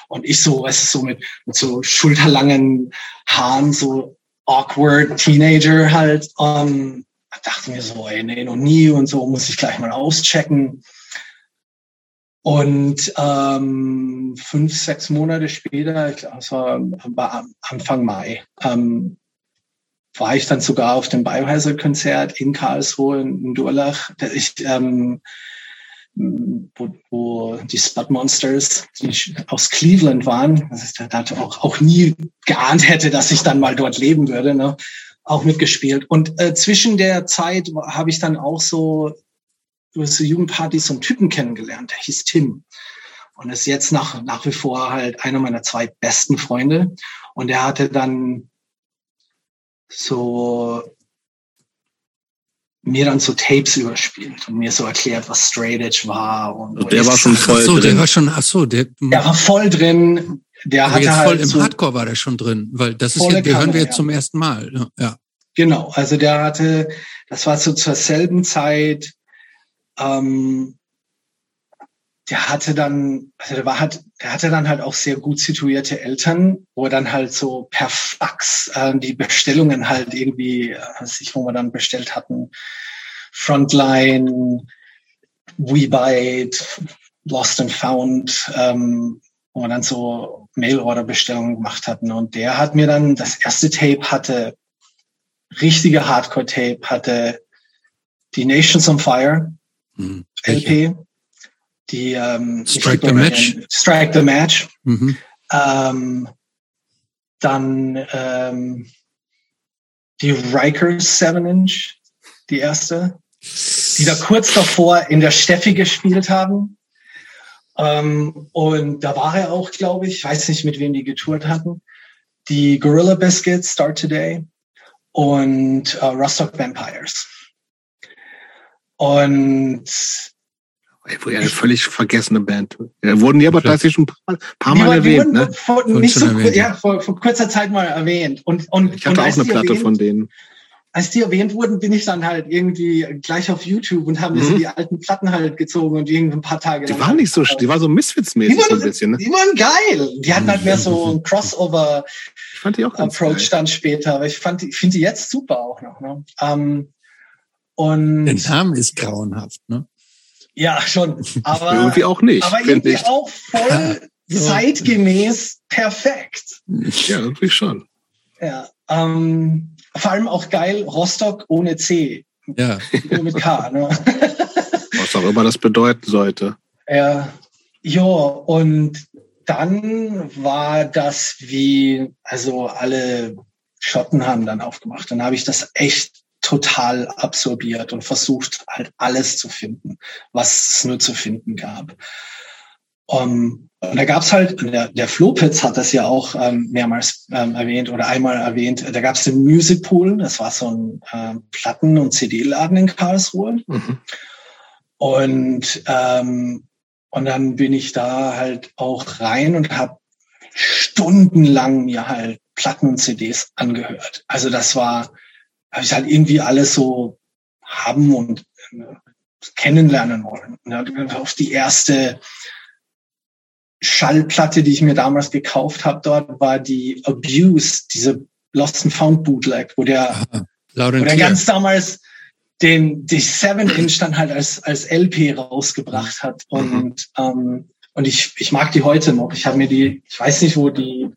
und ich so, es ist so mit, mit so schulterlangen Haaren, so awkward Teenager halt, um, dachte mir so, ey, nee, noch nie und so, muss ich gleich mal auschecken. Und ähm, fünf, sechs Monate später, es war, Anfang Mai, ähm, war ich dann sogar auf dem Biohazard-Konzert in Karlsruhe in Durlach. Ich, ähm, wo, wo die Spud Monsters, die aus Cleveland waren, also ich da auch, auch nie geahnt hätte, dass ich dann mal dort leben würde, ne? auch mitgespielt. Und äh, zwischen der Zeit habe ich dann auch so über so Jugendpartys so einen Typen kennengelernt, der hieß Tim. Und ist jetzt nach, nach wie vor halt einer meiner zwei besten Freunde. Und er hatte dann so mir dann so Tapes überspielt und mir so erklärt, was Straight Edge war. Und, und der war schon voll ach so, drin. Der war schon, ach so, der, der war voll drin. Der aber hatte jetzt halt voll im so Hardcore war der schon drin, weil das ist jetzt, wir hören wir jetzt ja. zum ersten Mal. Ja. Genau, also der hatte, das war so zur selben Zeit, ähm, der hatte dann, also der war halt, der hatte dann halt auch sehr gut situierte Eltern, wo er dann halt so per Fax äh, die Bestellungen halt irgendwie, äh, sich, wo wir dann bestellt hatten, Frontline, WeBite, Lost and Found, ähm, wo wir dann so Mail-Order-Bestellungen gemacht hatten. Und der hat mir dann, das erste Tape hatte, richtige Hardcore-Tape, hatte die Nations on Fire, mhm. LP, die ähm, Strike the Match. Strike the Match. Mhm. Ähm, dann ähm, die Rikers 7 Inch, die erste, die da kurz davor in der Steffi gespielt haben. Ähm, und da war er auch, glaube ich, weiß nicht, mit wem die getourt hatten. Die Gorilla Biscuits, Start Today und äh, Rostock Vampires. Und Ey, eine völlig vergessene Band. Ja, wurden die aber tatsächlich schon ein paar, paar Mal erwähnt, ne? Vor, nicht so, erwähnt, ja, vor, vor, kurzer Zeit mal erwähnt. Und, und, ich hatte und auch eine Platte erwähnt, von denen. Als die erwähnt wurden, bin ich dann halt irgendwie gleich auf YouTube und habe mir mhm. so die alten Platten halt gezogen und irgendwie ein paar Tage. Die waren nicht so, die war so Misfits-mäßig so ein bisschen, ne? Die waren geil. Die hatten halt mehr so ein Crossover ich fand die auch Approach geil. dann später. Aber ich fand, ich finde die jetzt super auch noch, ne? Ähm, und Der Name ist grauenhaft, ne? Ja, schon. Aber irgendwie auch nicht. Aber irgendwie ich. auch voll ja. zeitgemäß perfekt. Ja, irgendwie schon. Ja. Ähm, vor allem auch geil, Rostock ohne C. Ja. Nur mit K. Ne? Was auch immer das bedeuten sollte. Ja. Ja, und dann war das wie, also alle Schotten haben dann aufgemacht. Dann habe ich das echt total absorbiert und versucht halt alles zu finden, was es nur zu finden gab. Um, und da gab's halt, der, der Flopitz hat das ja auch ähm, mehrmals ähm, erwähnt oder einmal erwähnt, da gab's den Music Pool, das war so ein ähm, Platten- und CD-Laden in Karlsruhe. Mhm. Und, ähm, und dann bin ich da halt auch rein und habe stundenlang mir halt Platten und CDs angehört. Also das war, habe ich halt irgendwie alles so haben und äh, kennenlernen wollen. Ja, auf die erste Schallplatte, die ich mir damals gekauft habe, dort war die Abuse, diese Lost and Found Bootleg, wo der, Aha, wo der ganz damals den die Seven Inch dann halt als als LP rausgebracht hat und mhm. ähm, und ich ich mag die heute noch. Ich habe mir die, ich weiß nicht, wo die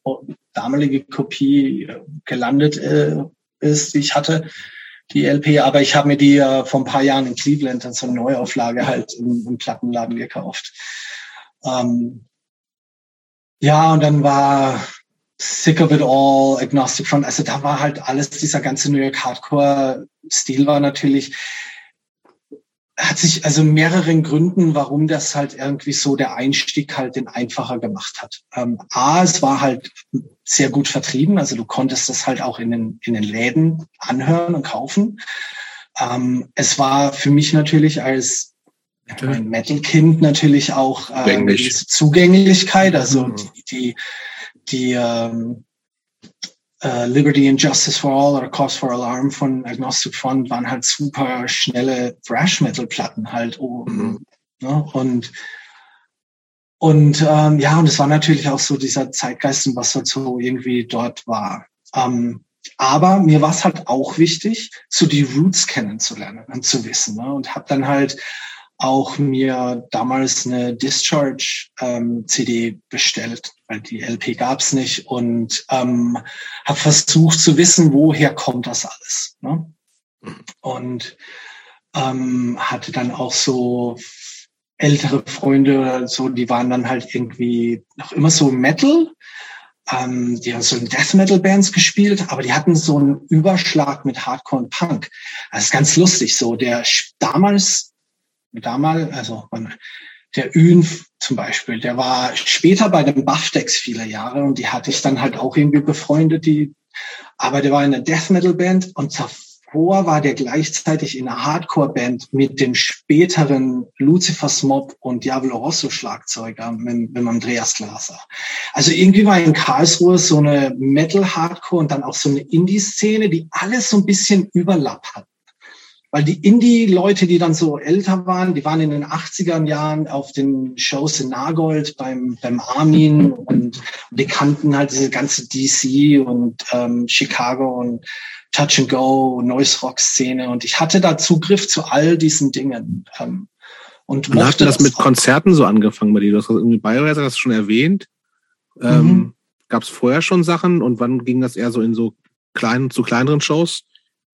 damalige Kopie äh, gelandet äh, ist, die ich hatte, die LP, aber ich habe mir die äh, vor ein paar Jahren in Cleveland in so eine Neuauflage halt im, im Plattenladen gekauft. Ähm, ja, und dann war Sick of It All, Agnostic Front, also da war halt alles, dieser ganze New York Hardcore-Stil war natürlich, hat sich also mehreren Gründen, warum das halt irgendwie so der Einstieg halt den einfacher gemacht hat. Ähm, A, es war halt sehr gut vertrieben, also du konntest das halt auch in den, in den Läden anhören und kaufen. Ähm, es war für mich natürlich als ein Metal-Kind natürlich auch äh, diese Zugänglichkeit, also mhm. die, die, die ähm, uh, Liberty and Justice for All oder Cause for Alarm von Agnostic Front waren halt super schnelle Thrash Metal Platten halt mhm. ne? und und ähm, ja und es war natürlich auch so dieser Zeitgeist was halt so irgendwie dort war ähm, aber mir war es halt auch wichtig so die Roots kennenzulernen und zu wissen ne? und habe dann halt auch mir damals eine Discharge ähm, CD bestellt, weil die LP gab's nicht und ähm, habe versucht zu wissen, woher kommt das alles. Ne? Und ähm, hatte dann auch so ältere Freunde so, die waren dann halt irgendwie noch immer so Metal. Ähm, die haben so Death Metal Bands gespielt, aber die hatten so einen Überschlag mit Hardcore und Punk. Das ist ganz lustig. So der damals damals, also der Ün zum Beispiel, der war später bei den Buffdex viele Jahre und die hatte ich dann halt auch irgendwie befreundet, die, aber der war in einer Death Metal Band und davor war der gleichzeitig in einer Hardcore Band mit dem späteren Lucifer's Mob und Diablo Rosso Schlagzeuger mit, mit Andreas Glaser. Also irgendwie war in Karlsruhe so eine Metal Hardcore und dann auch so eine Indie Szene, die alles so ein bisschen Überlapp hat. Weil die Indie-Leute, die dann so älter waren, die waren in den 80er Jahren auf den Shows in Nagold beim, beim Armin und, und die kannten halt diese ganze DC und ähm, Chicago und Touch and Go, Noise Rock Szene und ich hatte da Zugriff zu all diesen Dingen. Ähm, und Wann hat das, das mit auch. Konzerten so angefangen bei dir? Du hast irgendwie Biohazard das schon erwähnt. Ähm, mhm. Gab es vorher schon Sachen und wann ging das eher so in so kleinen, zu kleineren Shows?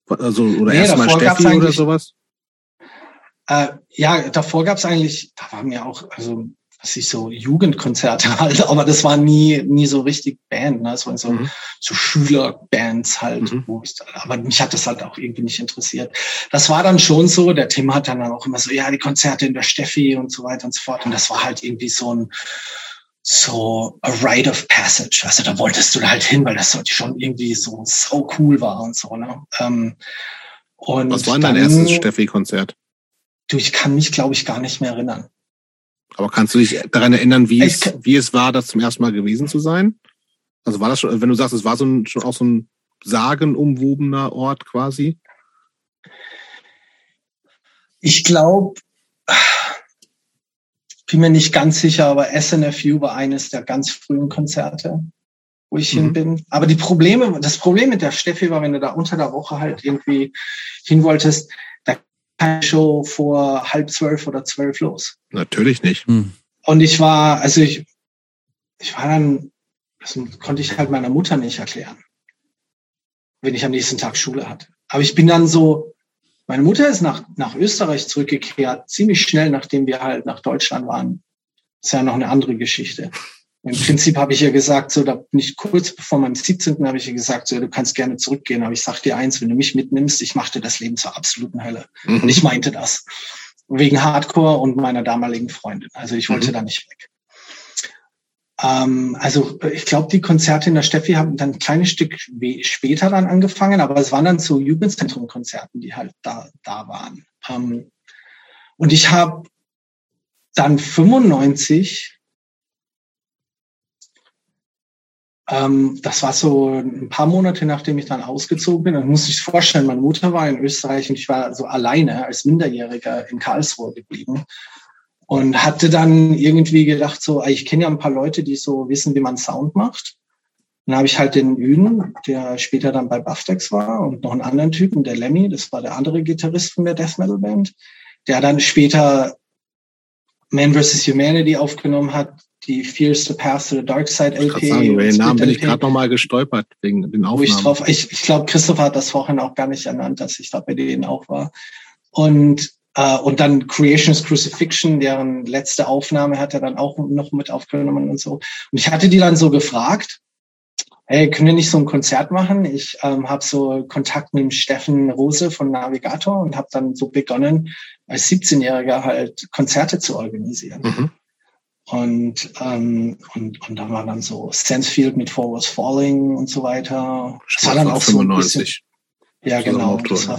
Also, oder nee, erstmal Steffi oder sowas? Äh, ja, davor gab es eigentlich, da waren ja auch, also was ich so Jugendkonzerte halt, aber das war nie nie so richtig Band, ne? Es waren so, mhm. so Schülerbands halt, mhm. wo ich, aber mich hat das halt auch irgendwie nicht interessiert. Das war dann schon so, der Tim hat dann auch immer so, ja, die Konzerte in der Steffi und so weiter und so fort. Und das war halt irgendwie so ein so a rite of passage. Also da wolltest du halt hin, weil das schon irgendwie so so cool war und so. Ne? Ähm, und Was war denn dein erstes Steffi-Konzert? Du, ich kann mich, glaube ich, gar nicht mehr erinnern. Aber kannst du dich daran erinnern, wie, es, wie es war, das zum ersten Mal gewesen zu sein? Also war das schon, wenn du sagst, es war so ein, schon auch so ein sagenumwobener Ort quasi? Ich glaube, bin mir nicht ganz sicher, aber SNFU war eines der ganz frühen Konzerte, wo ich mhm. hin bin. Aber die Probleme, das Problem mit der Steffi war, wenn du da unter der Woche halt irgendwie hin wolltest, da keine Show vor halb zwölf oder zwölf los. Natürlich nicht. Mhm. Und ich war, also ich, ich war dann, das konnte ich halt meiner Mutter nicht erklären, wenn ich am nächsten Tag Schule hatte. Aber ich bin dann so, meine Mutter ist nach, nach Österreich zurückgekehrt, ziemlich schnell, nachdem wir halt nach Deutschland waren. Das ist ja noch eine andere Geschichte. Im Prinzip habe ich ihr gesagt, so, da bin ich kurz bevor meinem 17. habe ich ihr gesagt, so, du kannst gerne zurückgehen, aber ich sag dir eins, wenn du mich mitnimmst, ich mache dir das Leben zur absoluten Hölle. Mhm. Und ich meinte das. Wegen Hardcore und meiner damaligen Freundin. Also ich wollte mhm. da nicht weg. Ähm, also ich glaube, die Konzerte in der Steffi haben dann ein kleines Stück später dann angefangen, aber es waren dann so Jugendzentrum-Konzerten, die halt da, da waren. Ähm, und ich habe dann 95 ähm, das war so ein paar Monate, nachdem ich dann ausgezogen bin. Dann muss ich vorstellen, meine Mutter war in Österreich und ich war so alleine als Minderjähriger in Karlsruhe geblieben und hatte dann irgendwie gedacht, so, ich kenne ja ein paar Leute, die so wissen, wie man Sound macht. Dann habe ich halt den Üden, der später dann bei Baftex war, und noch einen anderen Typen, der Lemmy, das war der andere Gitarrist von der Death Metal Band, der dann später Man vs. Humanity aufgenommen hat, die Fierce to Path to the Dark Side LP. Ich sagen, den Namen bin ich gerade nochmal gestolpert wegen den Aufnahmen. ich drauf, ich, ich glaube, Christopher hat das vorhin auch gar nicht ernannt, dass ich da bei denen auch war. Und und dann Creation's Crucifixion, deren letzte Aufnahme hat er dann auch noch mit aufgenommen und so. Und ich hatte die dann so gefragt, hey, können wir nicht so ein Konzert machen? Ich ähm, habe so Kontakt mit dem Steffen Rose von Navigator und habe dann so begonnen, als 17-Jähriger halt Konzerte zu organisieren. Mhm. Und, ähm, und, und da war dann so Stansfield mit Four Was Falling und so weiter. Das war dann auch 95. so ein bisschen. Ja, genau. Das war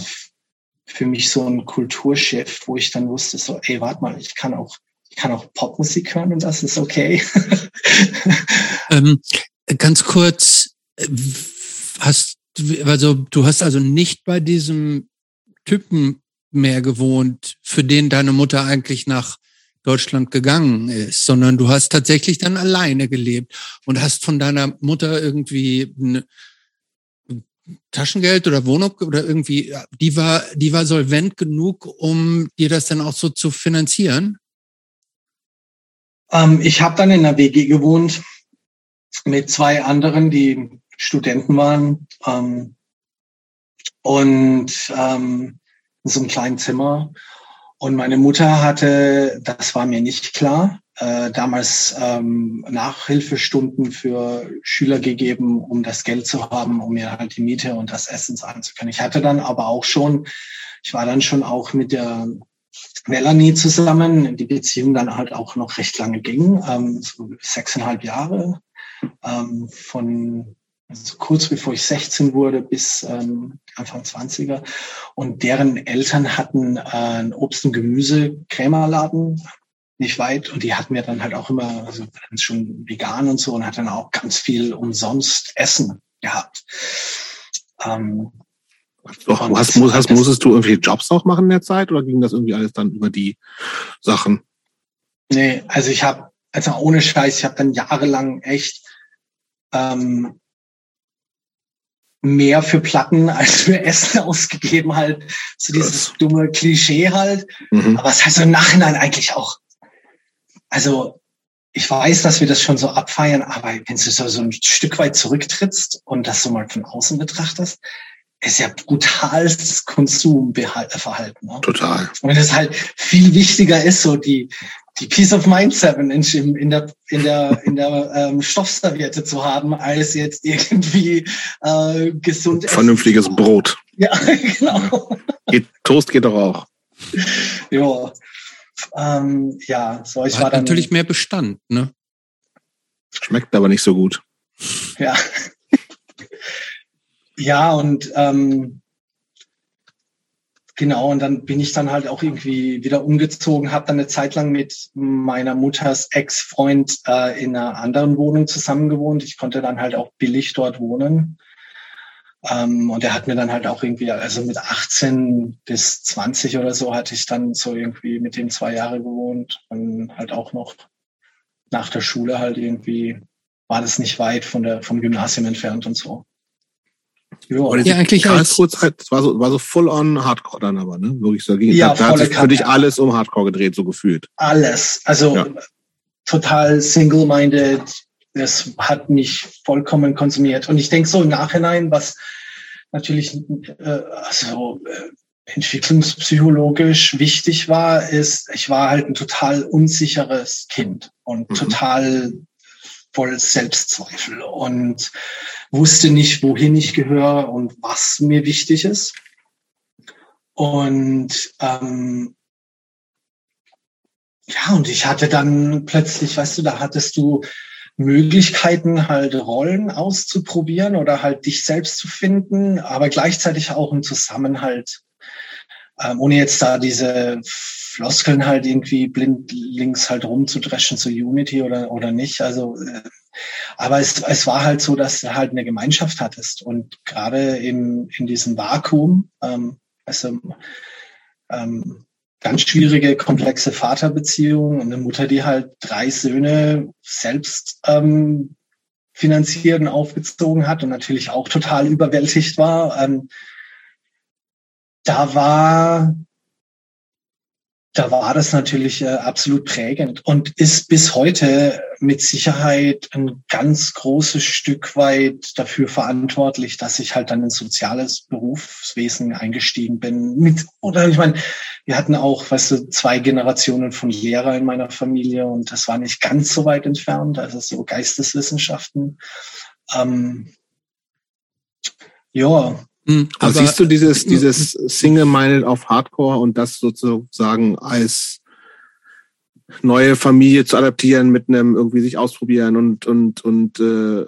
für mich so ein Kulturschiff, wo ich dann wusste, so, ey, warte mal, ich kann auch, ich kann auch Popmusik hören und das ist okay. ähm, ganz kurz, hast, also du hast also nicht bei diesem Typen mehr gewohnt, für den deine Mutter eigentlich nach Deutschland gegangen ist, sondern du hast tatsächlich dann alleine gelebt und hast von deiner Mutter irgendwie Taschengeld oder Wohnung oder irgendwie, die war, die war solvent genug, um dir das dann auch so zu finanzieren? Ähm, ich habe dann in der WG gewohnt mit zwei anderen, die Studenten waren ähm, und ähm, in so einem kleinen Zimmer. Und meine Mutter hatte, das war mir nicht klar, äh, damals ähm, Nachhilfestunden für Schüler gegeben, um das Geld zu haben, um mir halt die Miete und das Essen zahlen zu können. Ich hatte dann aber auch schon, ich war dann schon auch mit der Melanie zusammen, die Beziehung dann halt auch noch recht lange ging, ähm, so sechseinhalb Jahre, ähm, von also kurz bevor ich 16 wurde bis ähm, Anfang 20er. Und deren Eltern hatten äh, einen Obst- und Gemüse-Krämerladen nicht weit und die hatten mir dann halt auch immer, also schon vegan und so und hat dann auch ganz viel umsonst Essen gehabt. Ähm, Doch, hast, muss, hast, musstest du irgendwie Jobs auch machen in der Zeit oder ging das irgendwie alles dann über die Sachen? Nee, also ich habe, also ohne Scheiß, ich habe dann jahrelang echt ähm, mehr für Platten als für Essen ausgegeben halt. So dieses dumme Klischee halt. Mhm. Aber es heißt so im Nachhinein eigentlich auch. Also ich weiß, dass wir das schon so abfeiern, aber wenn du so, so ein Stück weit zurücktrittst und das so mal von außen betrachtest, ist ja brutales Konsumverhalten. Ne? Total. Und es halt viel wichtiger ist, so die, die Peace of Mind Seven Inch in, in der, in der, in der ähm, Stoffserviette zu haben, als jetzt irgendwie äh, gesund Vernünftiges essen. Brot. Ja, genau. Geht, Toast geht doch auch. ja. Ähm, ja, so ich war, war dann. Natürlich mehr Bestand, ne? Schmeckt aber nicht so gut. Ja. ja, und ähm, Genau, und dann bin ich dann halt auch irgendwie wieder umgezogen, habe dann eine Zeit lang mit meiner Mutters Ex-Freund äh, in einer anderen Wohnung zusammengewohnt. Ich konnte dann halt auch billig dort wohnen. Ähm, und er hat mir dann halt auch irgendwie, also mit 18 bis 20 oder so hatte ich dann so irgendwie mit dem zwei Jahre gewohnt und halt auch noch nach der Schule halt irgendwie war das nicht weit von der, vom Gymnasium entfernt und so. Ja, ja eigentlich Karlsruhe-Zeit, war so, war so full on Hardcore dann aber, ne? Wirklich so. Ging, ja, da, da hat sich für dich alles um Hardcore gedreht, so gefühlt. Alles. Also ja. total single-minded. Das hat mich vollkommen konsumiert. Und ich denke so im Nachhinein, was natürlich äh, also äh, entwicklungspsychologisch wichtig war, ist, ich war halt ein total unsicheres Kind und mhm. total voll Selbstzweifel und wusste nicht, wohin ich gehöre und was mir wichtig ist. Und ähm, ja, und ich hatte dann plötzlich, weißt du, da hattest du Möglichkeiten, halt Rollen auszuprobieren oder halt dich selbst zu finden, aber gleichzeitig auch einen Zusammenhalt ähm, ohne jetzt da diese Floskeln halt irgendwie blind links halt rumzudreschen zu Unity oder, oder nicht. Also, äh, aber es, es war halt so, dass du halt eine Gemeinschaft hattest und gerade im, in diesem Vakuum, ähm, also, ähm, ganz schwierige, komplexe Vaterbeziehung und eine Mutter, die halt drei Söhne selbst ähm, finanziert und aufgezogen hat und natürlich auch total überwältigt war. Ähm, da war, da war das natürlich äh, absolut prägend und ist bis heute mit Sicherheit ein ganz großes Stück weit dafür verantwortlich, dass ich halt dann ins soziales Berufswesen eingestiegen bin. Mit, oder ich meine, wir hatten auch, weißt du, zwei Generationen von Lehrer in meiner Familie und das war nicht ganz so weit entfernt, also so Geisteswissenschaften. Ähm, ja, hm, aber, aber siehst du dieses, dieses Single-Minded auf Hardcore und das sozusagen als neue Familie zu adaptieren mit einem irgendwie sich ausprobieren und und und äh,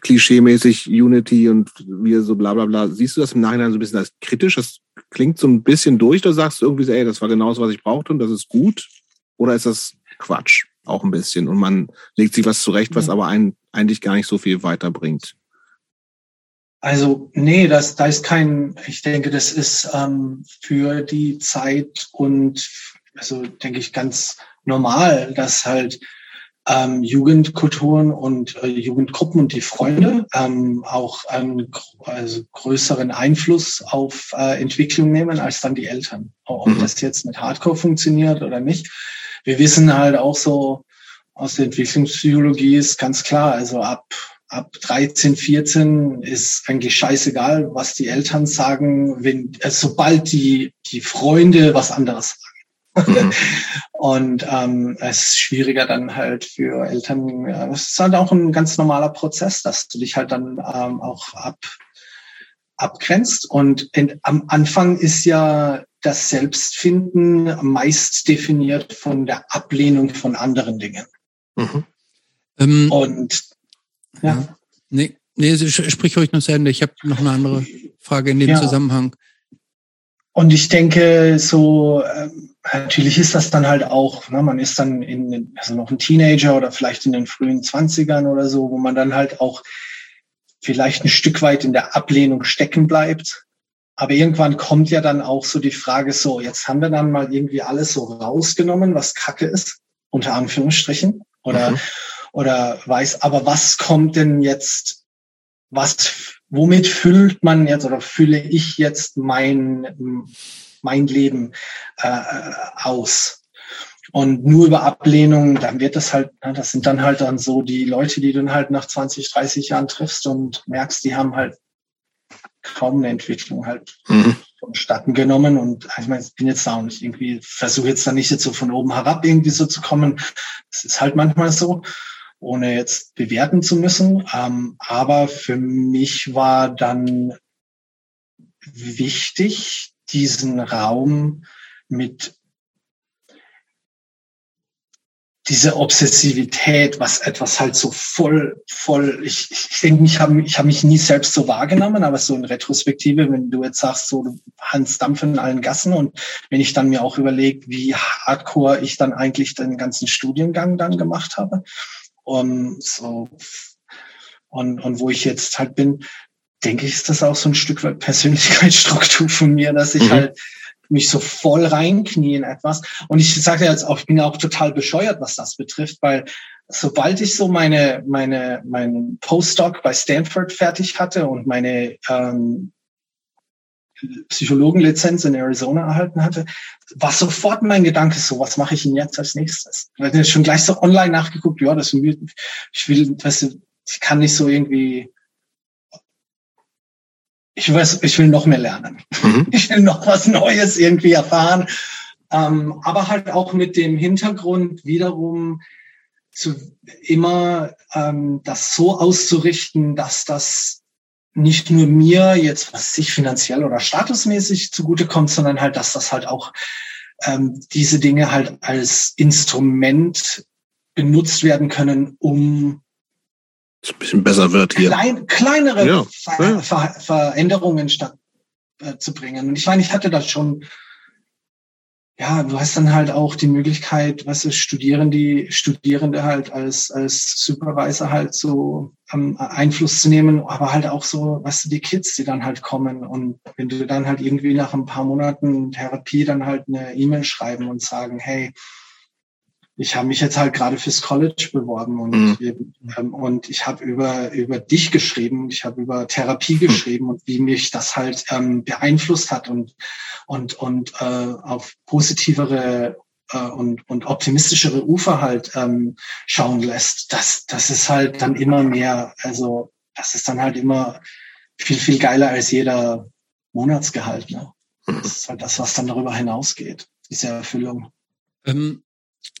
klischeemäßig Unity und wie so bla bla bla. Siehst du das im Nachhinein so ein bisschen als kritisch? Das klingt so ein bisschen durch, da sagst du irgendwie so, ey, das war genau das, was ich brauchte und das ist gut? Oder ist das Quatsch? Auch ein bisschen. Und man legt sich was zurecht, was aber einen eigentlich gar nicht so viel weiterbringt. Also nee, das, da ist kein, ich denke, das ist ähm, für die Zeit und also denke ich ganz normal, dass halt ähm, Jugendkulturen und äh, Jugendgruppen und die Freunde ähm, auch einen also größeren Einfluss auf äh, Entwicklung nehmen als dann die Eltern. Ob mhm. das jetzt mit Hardcore funktioniert oder nicht. Wir wissen halt auch so aus der Entwicklungspsychologie ist ganz klar, also ab ab 13, 14 ist eigentlich scheißegal, was die Eltern sagen, wenn, also sobald die, die Freunde was anderes sagen. Mhm. Und ähm, es ist schwieriger dann halt für Eltern. Es ist halt auch ein ganz normaler Prozess, dass du dich halt dann ähm, auch ab, abgrenzt. Und in, am Anfang ist ja das Selbstfinden meist definiert von der Ablehnung von anderen Dingen. Mhm. Ähm, und ja. Nee, nee, sprich ruhig noch zu Ende. Ich habe noch eine andere Frage in dem ja. Zusammenhang. Und ich denke, so ähm, natürlich ist das dann halt auch, ne, man ist dann in, also noch ein Teenager oder vielleicht in den frühen Zwanzigern oder so, wo man dann halt auch vielleicht ein Stück weit in der Ablehnung stecken bleibt. aber irgendwann kommt ja dann auch so die Frage, so, jetzt haben wir dann mal irgendwie alles so rausgenommen, was Kacke ist, unter Anführungsstrichen, oder, mhm. Oder weiß, aber was kommt denn jetzt, was, womit füllt man jetzt oder fülle ich jetzt mein, mein Leben äh, aus? Und nur über Ablehnung, dann wird das halt, das sind dann halt dann so die Leute, die du dann halt nach 20, 30 Jahren triffst und merkst, die haben halt kaum eine Entwicklung halt mhm. vonstatten genommen. Und ich meine, ich bin jetzt da und ich irgendwie versuche jetzt da nicht jetzt so von oben herab irgendwie so zu kommen. Das ist halt manchmal so, ohne jetzt bewerten zu müssen. Ähm, aber für mich war dann wichtig, diesen Raum mit diese Obsessivität, was etwas halt so voll, voll, ich, ich denke, ich habe ich hab mich nie selbst so wahrgenommen, aber so in Retrospektive, wenn du jetzt sagst, so Hans Dampf in allen Gassen und wenn ich dann mir auch überlege, wie hardcore ich dann eigentlich den ganzen Studiengang dann gemacht habe, um, so, und, und wo ich jetzt halt bin, denke ich, ist das auch so ein Stück weit Persönlichkeitsstruktur von mir, dass ich mhm. halt mich so voll reinknie in etwas. Und ich sage jetzt auch, ich bin auch total bescheuert, was das betrifft, weil sobald ich so meine, meine, meinen Postdoc bei Stanford fertig hatte und meine ähm, Psychologenlizenz in Arizona erhalten hatte, war sofort mein Gedanke so, was mache ich denn jetzt als nächstes? Weil ich schon gleich so online nachgeguckt, ja, das ich will, weißt du, ich kann nicht so irgendwie ich weiß, ich will noch mehr lernen. Mhm. Ich will noch was Neues irgendwie erfahren. Ähm, aber halt auch mit dem Hintergrund wiederum zu immer ähm, das so auszurichten, dass das nicht nur mir jetzt, was sich finanziell oder statusmäßig zugutekommt, sondern halt, dass das halt auch ähm, diese Dinge halt als Instrument benutzt werden können, um es ein bisschen besser wird hier. Klein, kleinere ja. Ver Ver Veränderungen statt äh, zu bringen. Und ich meine, ich hatte das schon, ja, du hast dann halt auch die Möglichkeit, was ist, studieren die Studierende halt als, als Supervisor halt so ähm, Einfluss zu nehmen, aber halt auch so, du, die Kids, die dann halt kommen. Und wenn du dann halt irgendwie nach ein paar Monaten Therapie dann halt eine E-Mail schreiben und sagen, hey, ich habe mich jetzt halt gerade fürs College beworben und, mhm. ähm, und ich habe über, über dich geschrieben, ich habe über Therapie mhm. geschrieben und wie mich das halt ähm, beeinflusst hat und, und, und äh, auf positivere äh, und, und optimistischere Ufer halt ähm, schauen lässt. Das, das ist halt dann immer mehr, also das ist dann halt immer viel, viel geiler als jeder Monatsgehalt. Ne? Mhm. Das ist halt das, was dann darüber hinausgeht, diese Erfüllung. Ähm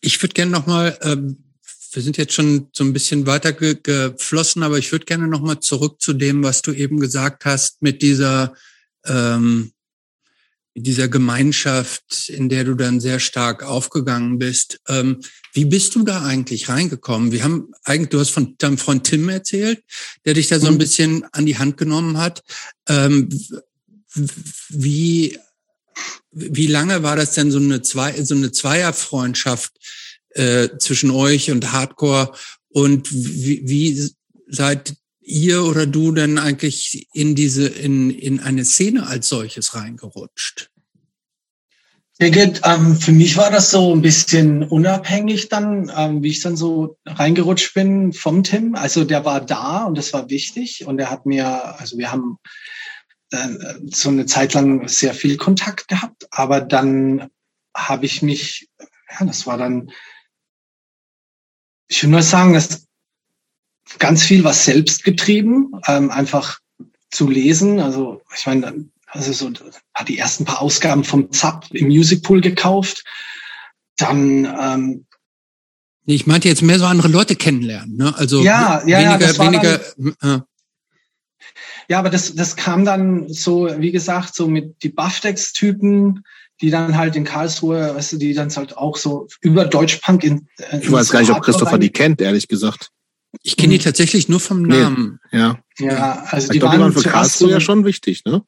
ich würde gerne nochmal, ähm, wir sind jetzt schon so ein bisschen weiter ge geflossen, aber ich würde gerne nochmal zurück zu dem, was du eben gesagt hast, mit dieser, ähm, dieser Gemeinschaft, in der du dann sehr stark aufgegangen bist. Ähm, wie bist du da eigentlich reingekommen? Wir haben eigentlich, du hast von deinem Freund Tim erzählt, der dich da so ein mhm. bisschen an die Hand genommen hat. Ähm, wie wie lange war das denn so eine, Zwei, so eine Zweierfreundschaft äh, zwischen euch und Hardcore? Und wie, wie seid ihr oder du denn eigentlich in diese, in, in eine Szene als solches reingerutscht? Ähm, für mich war das so ein bisschen unabhängig dann, ähm, wie ich dann so reingerutscht bin vom Tim. Also der war da und das war wichtig und er hat mir, also wir haben äh, so eine Zeit lang sehr viel Kontakt gehabt, aber dann habe ich mich, ja, das war dann, ich würde nur sagen, dass ganz viel was selbst getrieben, ähm, einfach zu lesen. Also ich meine, also so hat die ersten paar Ausgaben vom ZAP im Music Pool gekauft. Dann ähm, ich meinte jetzt mehr so andere Leute kennenlernen, ne? Also ja, ja, weniger, ja, weniger. Dann, äh, ja, aber das, das kam dann so, wie gesagt, so mit die Buffdex-Typen, die dann halt in Karlsruhe, weißt du, die dann halt auch so über Deutschpunk in. Äh, ich weiß gar nicht, ob Christopher die kennt, ehrlich gesagt. Ich kenne die tatsächlich nur vom Namen. Nee. Ja. Ja, also ich die, glaub, waren die waren für Karlsruhe ja schon wichtig, ne?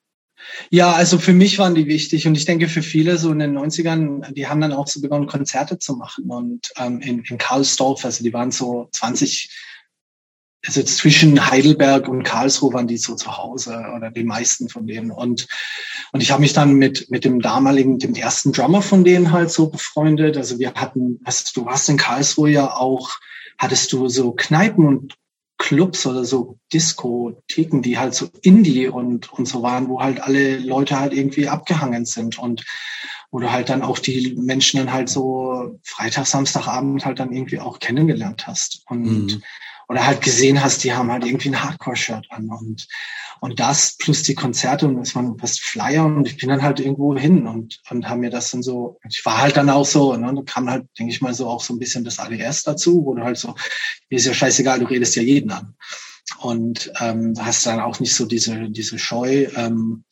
Ja, also für mich waren die wichtig und ich denke für viele so in den 90ern, die haben dann auch so begonnen, Konzerte zu machen und ähm, in, in Karlsdorf, also die waren so 20 also zwischen Heidelberg und Karlsruhe waren die so zu Hause oder die meisten von denen. Und, und ich habe mich dann mit, mit dem damaligen, dem ersten Drummer von denen halt so befreundet. Also wir hatten, also du warst in Karlsruhe ja auch, hattest du so Kneipen und Clubs oder so Diskotheken, die halt so Indie und, und so waren, wo halt alle Leute halt irgendwie abgehangen sind und wo du halt dann auch die Menschen dann halt so Freitag, Samstagabend halt dann irgendwie auch kennengelernt hast. Und mhm oder halt gesehen hast, die haben halt irgendwie ein Hardcore-Shirt an und, und das plus die Konzerte und es waren fast Flyer und ich bin dann halt irgendwo hin und, und haben mir das dann so, ich war halt dann auch so, ne, da kam halt, denke ich mal, so auch so ein bisschen das ADS dazu, wo du halt so, mir ist ja scheißegal, du redest ja jeden an. Und ähm, hast dann auch nicht so diese, diese Scheu. Ähm,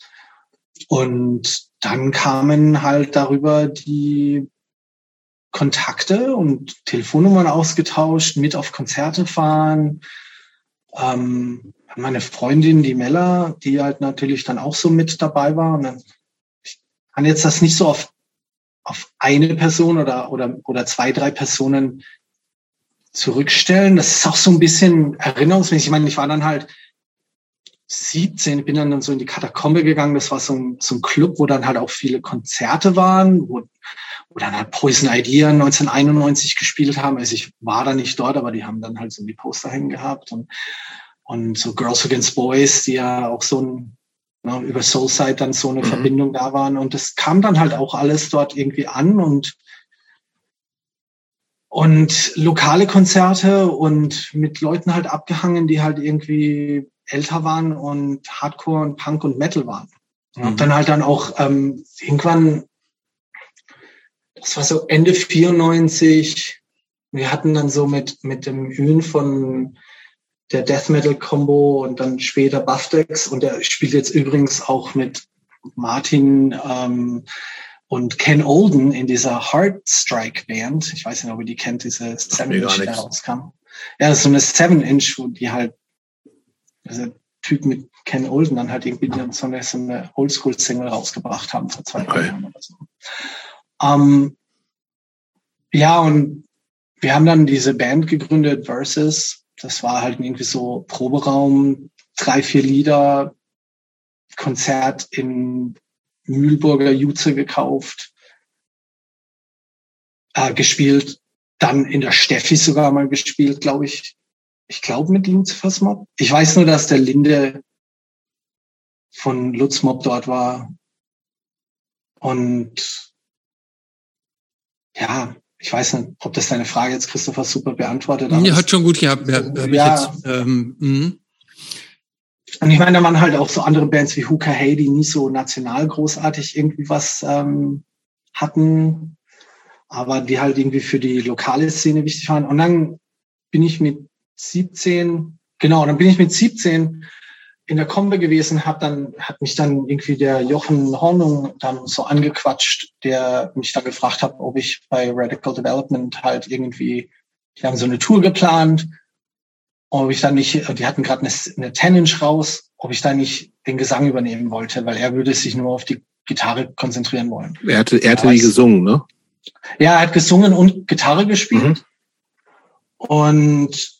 und dann kamen halt darüber die Kontakte und Telefonnummern ausgetauscht, mit auf Konzerte fahren. Ähm, meine Freundin, die Mella, die halt natürlich dann auch so mit dabei war. Und dann, ich kann jetzt das nicht so auf, auf eine Person oder, oder, oder zwei, drei Personen zurückstellen. Das ist auch so ein bisschen erinnerungsmäßig. Ich meine, ich war dann halt 17, bin dann so in die Katakombe gegangen. Das war so ein, so ein Club, wo dann halt auch viele Konzerte waren, wo dann halt Poison Idea 1991 gespielt haben. Also ich war da nicht dort, aber die haben dann halt so die Poster hängen gehabt und, und so Girls Against Boys, die ja auch so ein, ne, über Soulside dann so eine mhm. Verbindung da waren. Und das kam dann halt auch alles dort irgendwie an und und lokale Konzerte und mit Leuten halt abgehangen, die halt irgendwie älter waren und Hardcore und Punk und Metal waren. Und mhm. dann halt dann auch ähm, irgendwann das war so Ende 94. Wir hatten dann so mit, mit dem Hühn von der Death Metal Combo und dann später Buftex und der spielt jetzt übrigens auch mit Martin ähm, und Ken Olden in dieser Heartstrike Band. Ich weiß nicht, ob ihr die kennt, diese Seven Inch, die rauskam. Ja, das ist so eine Seven Inch, wo die halt, also Typ mit Ken Olden dann halt irgendwie so eine, so eine Oldschool-Single rausgebracht haben vor zwei okay. Jahren oder so. Ähm, ja, und wir haben dann diese Band gegründet, Versus. Das war halt irgendwie so Proberaum, drei, vier Lieder, Konzert in Mühlburger Jutze gekauft, äh, gespielt, dann in der Steffi sogar mal gespielt, glaube ich. Ich glaube mit Lucifer's Mob. Ich weiß nur, dass der Linde von Lutz Mob dort war. Und ja, ich weiß nicht, ob das deine Frage jetzt, Christopher, super beantwortet. Ja, hat schon gut gehabt. Ja, ja. Ich jetzt, ähm, mh. und ich meine, da waren halt auch so andere Bands wie Hooker Hey, die nie so national großartig irgendwie was ähm, hatten, aber die halt irgendwie für die lokale Szene wichtig waren. Und dann bin ich mit 17, genau, dann bin ich mit 17 in der Kombe gewesen, hat dann hat mich dann irgendwie der Jochen Hornung dann so angequatscht, der mich da gefragt hat, ob ich bei Radical Development halt irgendwie, die haben so eine Tour geplant, ob ich dann nicht, die hatten gerade eine, eine 10-Inch raus, ob ich da nicht den Gesang übernehmen wollte, weil er würde sich nur auf die Gitarre konzentrieren wollen. Er hatte, er hatte ja, die gesungen, ne? Ja, er hat gesungen und Gitarre gespielt. Mhm. Und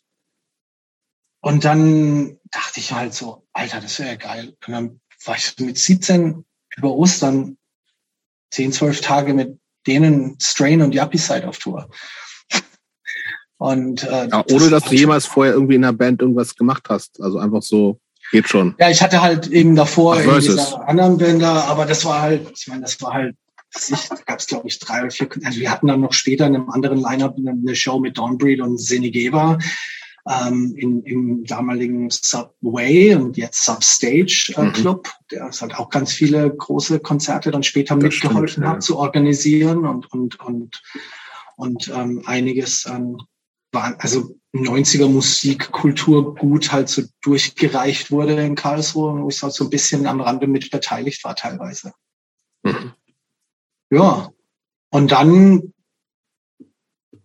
und dann dachte ich halt so, Alter, das wäre ja geil. Und dann war ich mit 17 über Ostern 10, 12 Tage mit denen Strain und Yuppie Side auf Tour. Und, äh, ja, ohne dass du jemals vorher irgendwie in der Band irgendwas gemacht hast. Also einfach so, geht schon. Ja, ich hatte halt eben davor Ach, in dieser anderen Band da, aber das war halt, ich meine, das war halt, da gab es glaube ich drei oder vier, also wir hatten dann noch später in einem anderen Line-Up eine Show mit Dawnbreed und Senigeva ähm, in, im damaligen Subway und jetzt Substage äh, mhm. Club, der es halt auch ganz viele große Konzerte dann später das mitgeholfen stimmt, hat ja. zu organisieren und und und und ähm, einiges an war also 90er Musikkultur gut halt so durchgereicht wurde in Karlsruhe, wo ich halt so ein bisschen am Rande mit beteiligt war teilweise. Mhm. Ja. Und dann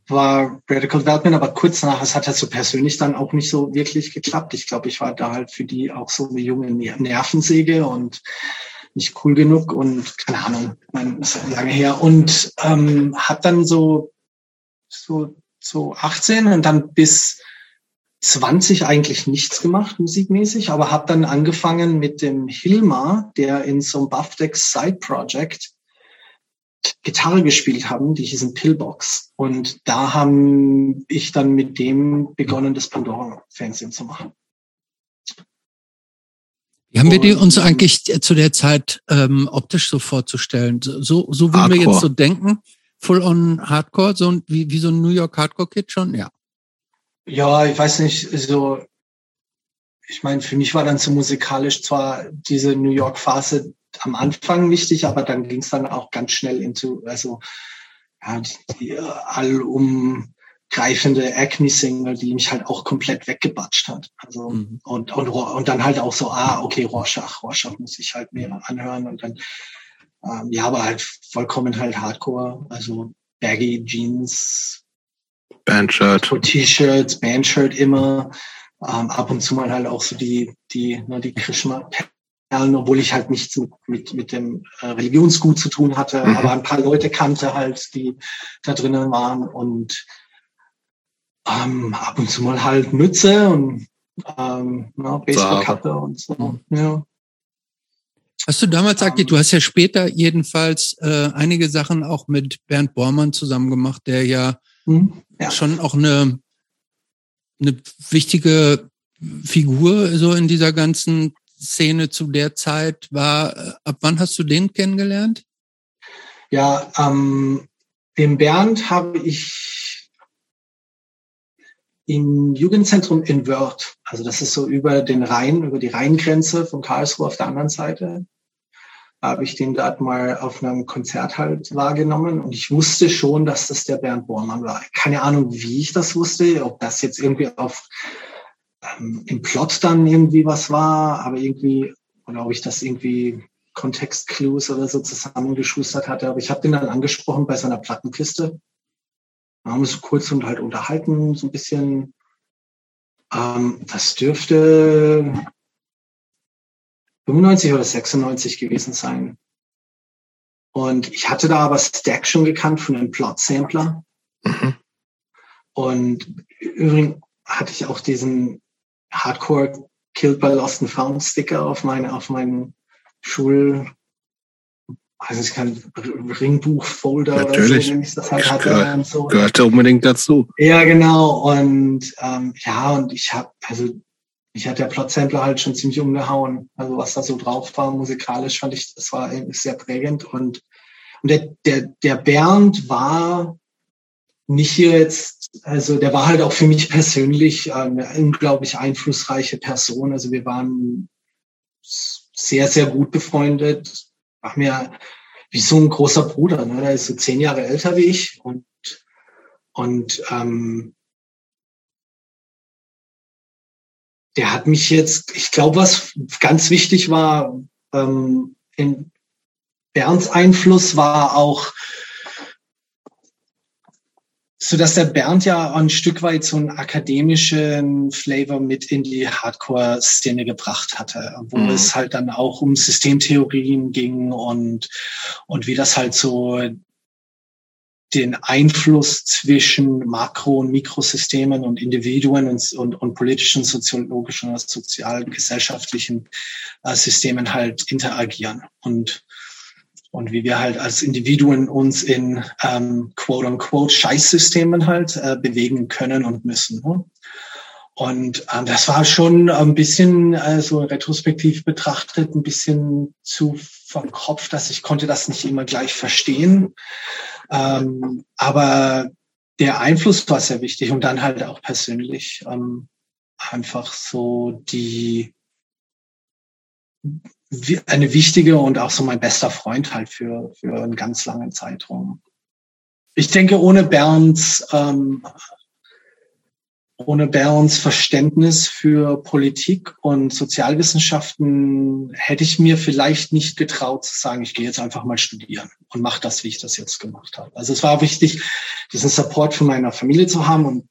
war Radical Development, aber kurz nachher, es hat halt so persönlich dann auch nicht so wirklich geklappt. Ich glaube, ich war da halt für die auch so eine junge Nervensäge und nicht cool genug und keine Ahnung, mein, ist lange her. Und ähm, hat dann so, so, so 18 und dann bis 20 eigentlich nichts gemacht, musikmäßig, aber habe dann angefangen mit dem Hilmar, der in so einem Buffdex Side Project Gitarre gespielt haben, die hießen Pillbox. Und da haben ich dann mit dem begonnen, das Pandora-Fernsehen zu machen. Wie haben wir die uns eigentlich zu der Zeit ähm, optisch so vorzustellen? So, so wie wir jetzt so denken, full on Hardcore, so wie, wie so ein New York Hardcore Kid schon, ja. Ja, ich weiß nicht, so, ich meine, für mich war dann so musikalisch zwar diese New York Phase am Anfang wichtig, aber dann ging es dann auch ganz schnell into, also ja, die, die allumgreifende Acme-Single, die mich halt auch komplett weggebatscht hat. Also mhm. und, und und dann halt auch so, ah, okay, Rorschach, Rorschach muss ich halt mehr anhören und dann ähm, ja, aber halt vollkommen halt Hardcore, also Baggy Jeans, Bandshirt, T-Shirts, Bandshirt immer. Ähm, ab und zu mal halt auch so die die ne, die Krishma obwohl ich halt nichts mit, mit, mit dem äh, Religionsgut zu tun hatte, mhm. aber ein paar Leute kannte halt, die da drinnen waren und ähm, ab und zu mal halt Mütze und ähm, ja, Baseballkappe und so. Mhm. Ja. Hast du damals, Aki, um, du hast ja später jedenfalls äh, einige Sachen auch mit Bernd Bormann zusammen gemacht, der ja, mhm, ja. schon auch eine, eine wichtige Figur so in dieser ganzen Szene zu der Zeit war. Äh, ab wann hast du den kennengelernt? Ja, ähm, den Bernd habe ich im Jugendzentrum in Wörth. Also das ist so über den Rhein, über die Rheingrenze von Karlsruhe auf der anderen Seite. Habe ich den dort mal auf einem Konzert halt wahrgenommen und ich wusste schon, dass das der Bernd Bormann war. Keine Ahnung, wie ich das wusste, ob das jetzt irgendwie auf ähm, im Plot dann irgendwie was war, aber irgendwie, oder ob ich das irgendwie Kontextclues oder so zusammengeschustert hatte. Aber ich habe den dann angesprochen bei seiner Plattenkiste. Wir haben uns kurz und halt unterhalten, so ein bisschen. Ähm, das dürfte 95 oder 96 gewesen sein. Und ich hatte da aber Stack schon gekannt von einem Plot-Sampler. Mhm. Und übrigens hatte ich auch diesen Hardcore Killed by Lost and Found Sticker auf meine, auf meinen Schul, also ich kann Ringbuch-Folder oder so, wenn ich das halt hatte Gehör, und so. Gehörte unbedingt dazu. Ja, genau. Und ähm, ja, und ich habe, also ich hatte der Plot-Sampler halt schon ziemlich umgehauen. Also was da so drauf war, musikalisch fand ich, das war sehr prägend. Und, und der, der, der Bernd war nicht jetzt, also der war halt auch für mich persönlich äh, eine unglaublich einflussreiche Person. Also wir waren sehr, sehr gut befreundet. War mir wie so ein großer Bruder. Ne? Der ist so zehn Jahre älter wie ich und und ähm, der hat mich jetzt, ich glaube, was ganz wichtig war, ähm, in Bernds Einfluss war auch so dass der Bernd ja ein Stück weit so einen akademischen Flavor mit in die Hardcore-Szene gebracht hatte, wo mhm. es halt dann auch um Systemtheorien ging und, und wie das halt so den Einfluss zwischen Makro- und Mikrosystemen und Individuen und, und, und politischen, soziologischen oder sozialgesellschaftlichen äh, Systemen halt interagieren. Und und wie wir halt als Individuen uns in ähm, quote-unquote Scheißsystemen halt äh, bewegen können und müssen. Ne? Und ähm, das war schon ein bisschen, also retrospektiv betrachtet, ein bisschen zu verkopft, dass ich konnte das nicht immer gleich verstehen. Ähm, aber der Einfluss war sehr wichtig und dann halt auch persönlich ähm, einfach so die eine wichtige und auch so mein bester Freund halt für, für einen ganz langen Zeitraum. Ich denke, ohne Bernds, ähm, ohne Bernds Verständnis für Politik und Sozialwissenschaften hätte ich mir vielleicht nicht getraut zu sagen, ich gehe jetzt einfach mal studieren und mache das, wie ich das jetzt gemacht habe. Also es war wichtig, diesen Support von meiner Familie zu haben und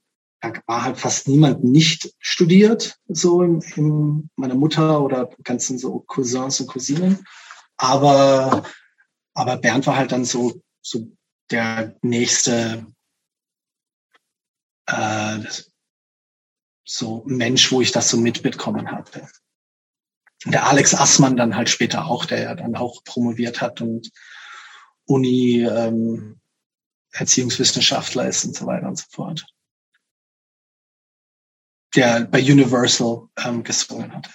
war halt fast niemand nicht studiert, so in, in meiner Mutter oder ganzen so Cousins und Cousinen. Aber, aber Bernd war halt dann so, so der nächste, äh, so Mensch, wo ich das so mitbekommen hatte. Der Alex Assmann dann halt später auch, der ja dann auch promoviert hat und Uni ähm, Erziehungswissenschaftler ist und so weiter und so fort. Der bei Universal ähm, gesungen hat.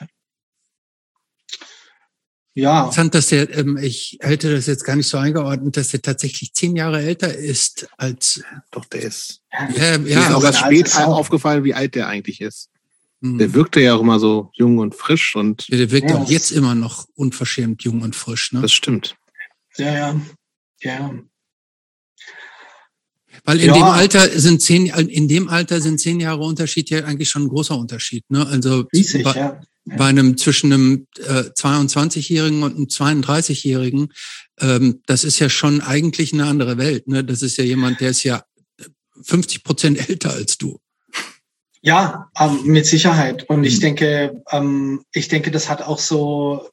Ja. Interessant, dass der, ähm, ich hätte das jetzt gar nicht so eingeordnet, dass der tatsächlich zehn Jahre älter ist als. Doch, der ist. Ja, ja, mir ist auch erst spät aufgefallen, wie alt der eigentlich ist. Hm. Der wirkte ja auch immer so jung und frisch und. Ja, der wirkt ja, auch jetzt immer noch unverschämt jung und frisch, ne? Das stimmt. Ja, ja. Ja. Weil in ja. dem Alter sind zehn, in dem Alter sind zehn Jahre Unterschied ja eigentlich schon ein großer Unterschied. Ne? Also Riesig, bei, ja. bei einem zwischen einem äh, 22-Jährigen und einem 32-Jährigen, ähm, das ist ja schon eigentlich eine andere Welt. Ne? Das ist ja jemand, der ist ja 50 Prozent älter als du. Ja, ähm, mit Sicherheit. Und ich hm. denke, ähm, ich denke, das hat auch so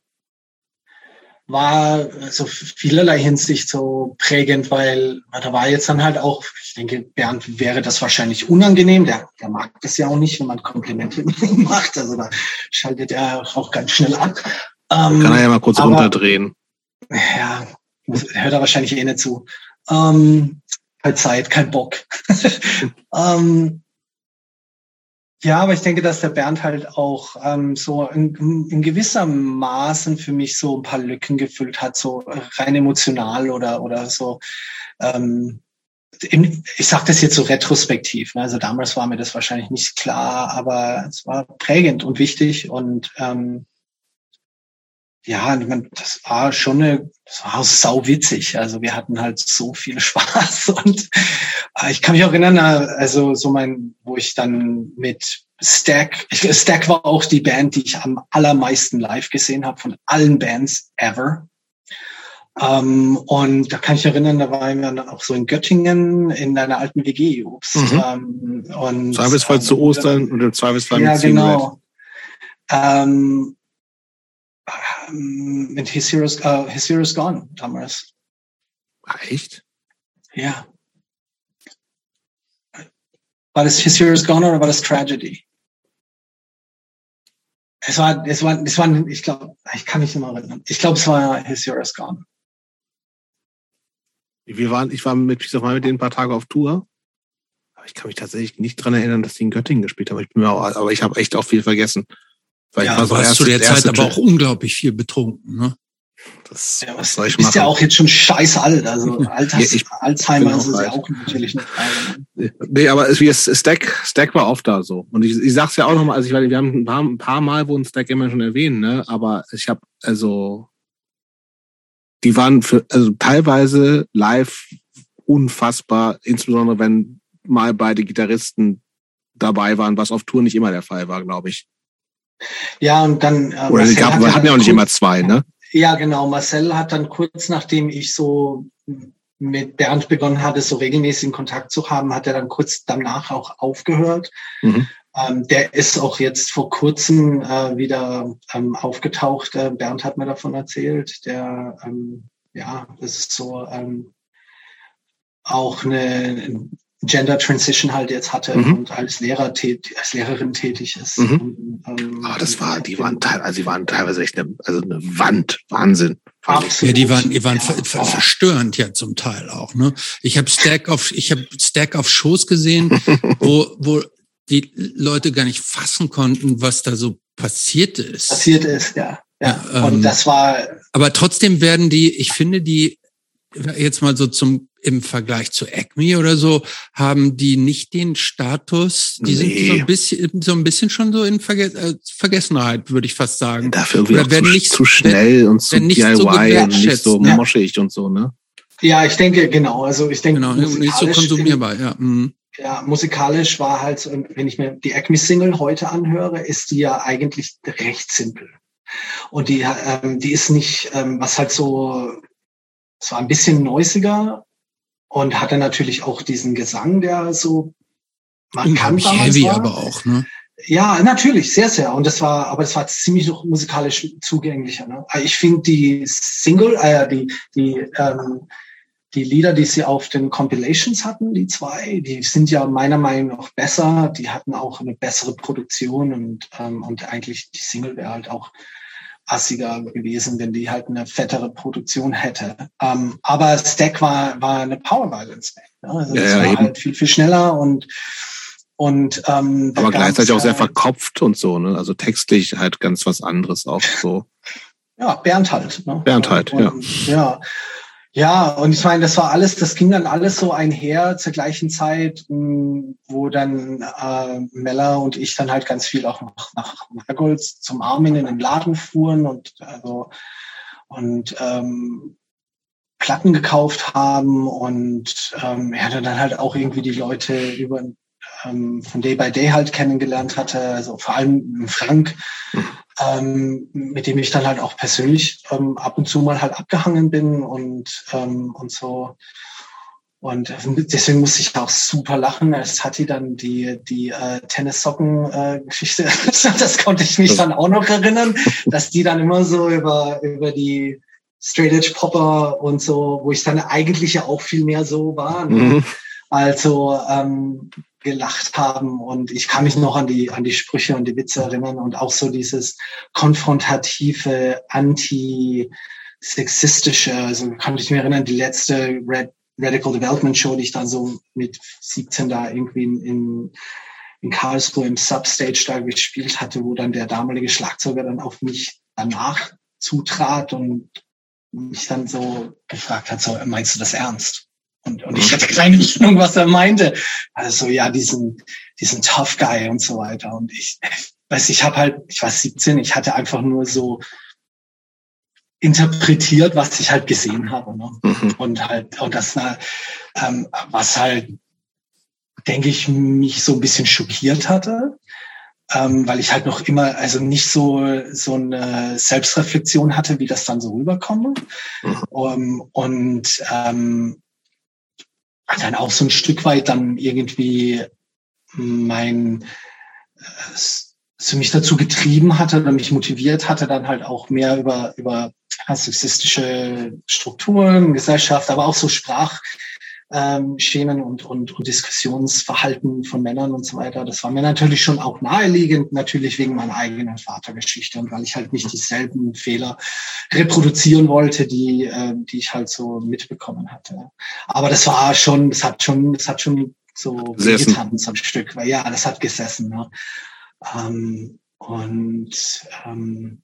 war so vielerlei Hinsicht so prägend, weil da war jetzt dann halt auch, ich denke, Bernd wäre das wahrscheinlich unangenehm. Der, der mag das ja auch nicht, wenn man Komplimente macht. Also da schaltet er auch ganz schnell ab. Ähm, Kann er ja mal kurz aber, runterdrehen. Ja, hört er wahrscheinlich eh nicht zu. Ähm, keine Zeit, kein Bock. ähm, ja, aber ich denke, dass der Bernd halt auch ähm, so in, in gewisser Maßen für mich so ein paar Lücken gefüllt hat, so rein emotional oder oder so. Ähm, ich sage das jetzt so retrospektiv. Ne? Also damals war mir das wahrscheinlich nicht klar, aber es war prägend und wichtig und ähm, ja, das war schon eine, das war sau witzig. Also wir hatten halt so viel Spaß und äh, ich kann mich auch erinnern, äh, also so mein, wo ich dann mit Stack, Stack war auch die Band, die ich am allermeisten live gesehen habe von allen Bands ever. Ähm, und da kann ich erinnern, da waren wir dann auch so in Göttingen in einer alten WG, ups. Mhm. Ähm, und, Zweifelsfall ähm, zu Ostern oder Zweifelsfall Ja, genau. Ähm, mit His Heroes, uh, His Heroes Gone damals. Echt? Ja. War das His Heroes Gone oder war das Tragedy? Es war, es war, es war, ich glaube, ich kann mich nicht mehr erinnern. Ich glaube, es war His Heroes Gone. Wir waren, ich war mit, sag mal, mit denen ein paar Tage auf Tour. Aber ich kann mich tatsächlich nicht dran erinnern, dass die in Göttingen gespielt haben. Ich bin mir auch, aber ich habe echt auch viel vergessen. Weil ja, ich war so zu der Zeit aber auch unglaublich viel betrunken, ne? Das, ja, was soll ich machen? Ist ja auch jetzt schon scheiße alt, also Alters, ja, Alzheimer ist es ja auch natürlich nicht. Nee, aber es, wie es, Stack, Stack war oft da so. Und ich, ich sag's ja auch nochmal, also ich, wir haben ein paar, ein paar Mal wurden Stack immer schon erwähnt, ne? Aber ich habe also die waren für, also teilweise live unfassbar, insbesondere wenn mal beide Gitarristen dabei waren, was auf Tour nicht immer der Fall war, glaube ich. Ja, und dann. Äh, Oder sie gab, hatten ja auch nicht immer zwei, ne? Ja, genau. Marcel hat dann kurz nachdem ich so mit Bernd begonnen hatte, so regelmäßig Kontakt zu haben, hat er dann kurz danach auch aufgehört. Mhm. Ähm, der ist auch jetzt vor kurzem äh, wieder ähm, aufgetaucht. Äh, Bernd hat mir davon erzählt. Der, ähm, ja, das ist so ähm, auch eine Gender Transition halt jetzt hatte mhm. und als Lehrer als Lehrerin tätig ist. Mhm. Und, ähm, Aber das war, die waren teilweise, also die waren teilweise echt eine, also eine Wand, Wahnsinn. Absolut. Ja, die waren, die waren ja. ver ver verstörend ja zum Teil auch. Ne, ich habe Stack auf, ich habe Stack auf Shows gesehen, wo wo die Leute gar nicht fassen konnten, was da so passiert ist. Passiert ist, ja. Ja, ja und ähm, das war. Aber trotzdem werden die, ich finde die jetzt mal so zum im Vergleich zu Acme oder so, haben die nicht den Status, die nee. sind so ein bisschen, so ein bisschen schon so in Verge äh, Vergessenheit, würde ich fast sagen. Dafür oder werden zu, nicht zu schnell werden, und zu DIY so und nicht so ja. moschig und so, ne? Ja, ich denke, genau. Also ich denke, genau, nicht so konsumierbar, ja. Mhm. Ja, musikalisch war halt, wenn ich mir die Acme-Single heute anhöre, ist die ja eigentlich recht simpel. Und die, ähm, die ist nicht, ähm, was halt so, es war ein bisschen neusiger, und hatte natürlich auch diesen Gesang, der so markant damals heavy aber auch, ne? Ja, natürlich, sehr, sehr. Und das war, aber das war ziemlich noch musikalisch zugänglicher. Ne? Ich finde die Single, äh, die, die, ähm, die Lieder, die sie auf den Compilations hatten, die zwei, die sind ja meiner Meinung nach besser. Die hatten auch eine bessere Produktion und, ähm, und eigentlich die Single wäre halt auch assiger gewesen, wenn die halt eine fettere Produktion hätte. Ähm, aber Stack war, war eine Power Violence Band. Ne? Also ja, das ja, war eben. halt viel, viel schneller und und ähm, aber gleichzeitig auch sehr verkopft und so, ne? Also textlich halt ganz was anderes auch so. ja, Bernd halt. Ne? Bernd halt, und, ja. Ja. Ja, und ich meine, das war alles, das ging dann alles so einher zur gleichen Zeit, hm, wo dann äh, Mella und ich dann halt ganz viel auch nach, nach Margolds zum Armin in den Laden fuhren und also und ähm, Platten gekauft haben und ähm, er hatte dann halt auch irgendwie die Leute über ähm, von Day by Day halt kennengelernt hatte, also vor allem Frank, ähm, mit dem ich dann halt auch persönlich ähm, ab und zu mal halt abgehangen bin und, ähm, und so. Und deswegen musste ich auch super lachen, als Tati dann die, die äh, Tennissocken-Geschichte, äh, das konnte ich mich dann auch noch erinnern, dass die dann immer so über, über die Straight Edge Popper und so, wo ich dann eigentlich ja auch viel mehr so war. Ne? Mhm. Also ähm, gelacht haben und ich kann mich noch an die an die Sprüche und die Witze erinnern und auch so dieses konfrontative, anti-sexistische, also kann ich mir erinnern, die letzte Red, Radical Development Show, die ich dann so mit 17 da irgendwie in, in, in Karlsruhe im Substage da gespielt hatte, wo dann der damalige Schlagzeuger dann auf mich danach zutrat und mich dann so gefragt hat, so, meinst du das ernst? Und, und ich hatte keine Ahnung, was er meinte. Also ja, diesen, diesen Tough Guy und so weiter. Und ich weiß, ich habe halt, ich war 17, ich hatte einfach nur so interpretiert, was ich halt gesehen habe. Ne? Mhm. Und halt, und das, ähm, was halt, denke ich, mich so ein bisschen schockiert hatte. Ähm, weil ich halt noch immer, also nicht so so eine Selbstreflexion hatte, wie das dann so rüberkomme. Mhm. Um, und ähm, dann auch so ein Stück weit dann irgendwie mein äh, so mich dazu getrieben hatte oder mich motiviert hatte, dann halt auch mehr über, über sexistische Strukturen, Gesellschaft, aber auch so Sprach, ähm, Schemen und, und, und Diskussionsverhalten von Männern und so weiter. Das war mir natürlich schon auch naheliegend, natürlich wegen meiner eigenen Vatergeschichte und weil ich halt nicht dieselben Fehler reproduzieren wollte, die, äh, die ich halt so mitbekommen hatte. Aber das war schon, das hat schon, das hat schon so getan, so ein Stück, weil ja, das hat gesessen. Ne? Ähm, und ähm,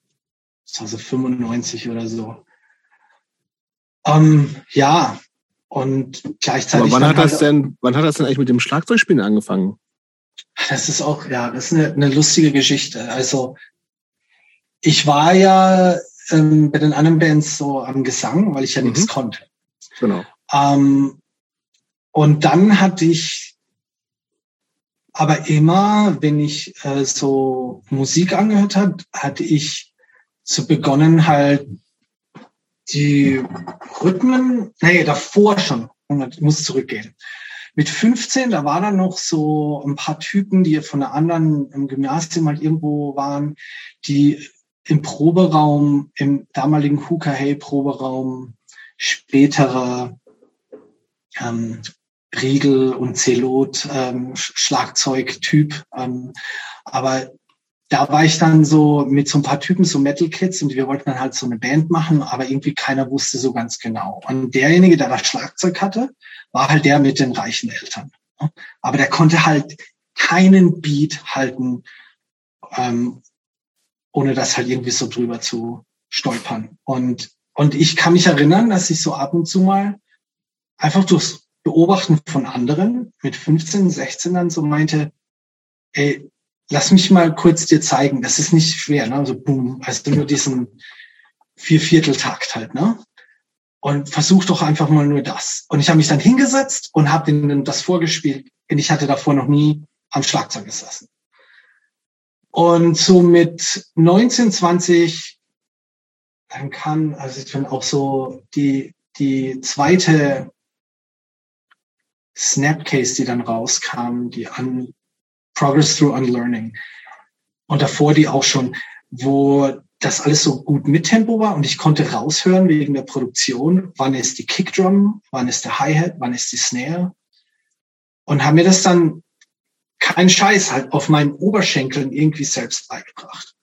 das war so 95 oder so. Ähm, ja, und gleichzeitig. Aber wann hat das halt denn, wann hat das denn eigentlich mit dem Schlagzeugspielen angefangen? Das ist auch, ja, das ist eine, eine lustige Geschichte. Also, ich war ja ähm, bei den anderen Bands so am Gesang, weil ich ja mhm. nichts konnte. Genau. Ähm, und dann hatte ich aber immer, wenn ich äh, so Musik angehört hat, hatte ich so begonnen halt die Rhythmen, nee, davor schon, ich muss zurückgehen. Mit 15, da war dann noch so ein paar Typen, die von der anderen im Gymnasium halt irgendwo waren, die im Proberaum, im damaligen Hooker Hey Proberaum, späterer ähm, Riegel und Zelot ähm, Schlagzeugtyp. Ähm, aber da war ich dann so mit so ein paar Typen, so Metal Kids, und wir wollten dann halt so eine Band machen, aber irgendwie keiner wusste so ganz genau. Und derjenige, der das Schlagzeug hatte, war halt der mit den reichen Eltern. Aber der konnte halt keinen Beat halten, ähm, ohne das halt irgendwie so drüber zu stolpern. Und, und ich kann mich erinnern, dass ich so ab und zu mal einfach durchs Beobachten von anderen mit 15, 16 dann so meinte, ey, lass mich mal kurz dir zeigen, das ist nicht schwer, ne? Also boom, also nur diesen Viervierteltakt halt, ne? Und versuch doch einfach mal nur das. Und ich habe mich dann hingesetzt und habe ihnen das vorgespielt. Und ich hatte davor noch nie am Schlagzeug gesessen. Und so mit 19, 20, dann kam, also ich bin auch so die, die zweite Snapcase, die dann rauskam, die an Progress Through Unlearning. Und davor die auch schon, wo das alles so gut mit Tempo war und ich konnte raushören wegen der Produktion, wann ist die Kickdrum, wann ist der Hi-Hat, wann ist die Snare. Und habe mir das dann kein Scheiß halt auf meinen Oberschenkeln irgendwie selbst beigebracht.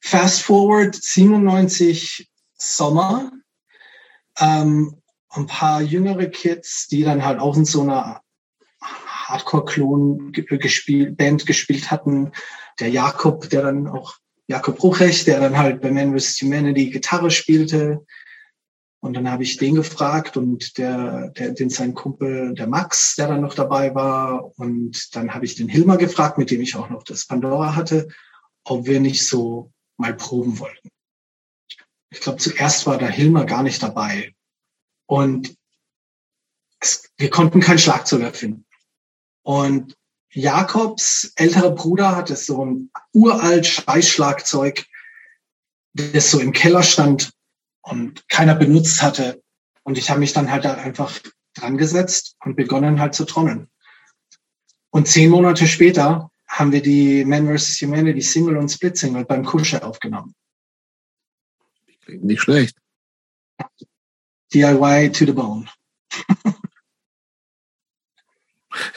Fast forward 97 Sommer, ähm, ein paar jüngere Kids, die dann halt auch in so einer Hardcore-Klon gespielt, Band gespielt hatten. Der Jakob, der dann auch Jakob Ruchrecht, der dann halt bei Man vs. Humanity Gitarre spielte. Und dann habe ich den gefragt und der, der, den sein Kumpel, der Max, der dann noch dabei war. Und dann habe ich den Hilmer gefragt, mit dem ich auch noch das Pandora hatte, ob wir nicht so mal proben wollten. Ich glaube, zuerst war der Hilmer gar nicht dabei. Und wir konnten kein Schlagzeuger finden. Und Jakobs älterer Bruder hatte so ein uralt Scheißschlagzeug, das so im Keller stand und keiner benutzt hatte. Und ich habe mich dann halt da einfach dran gesetzt und begonnen halt zu trommeln. Und zehn Monate später haben wir die Man vs. Humanity Single und Split Single beim Kusche aufgenommen. Nicht schlecht. DIY to the bone.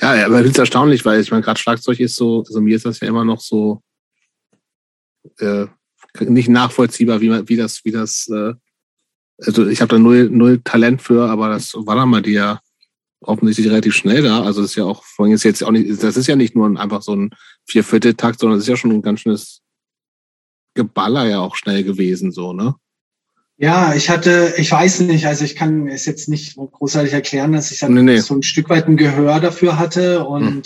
Ja, aber ich finde es erstaunlich, weil ich meine, gerade Schlagzeug ist so, also mir ist das ja immer noch so äh, nicht nachvollziehbar, wie man, wie das, wie das, äh, also ich habe da null, null Talent für, aber das war dann mal die ja offensichtlich relativ schnell da. Also das ist ja auch, vorhin ist jetzt auch nicht, das ist ja nicht nur einfach so ein Vierviertel-Takt, sondern es ist ja schon ein ganz schönes Geballer ja auch schnell gewesen, so, ne? Ja, ich hatte, ich weiß nicht, also ich kann es jetzt nicht großartig erklären, dass ich nee, nee. so ein Stück weit ein Gehör dafür hatte und hm.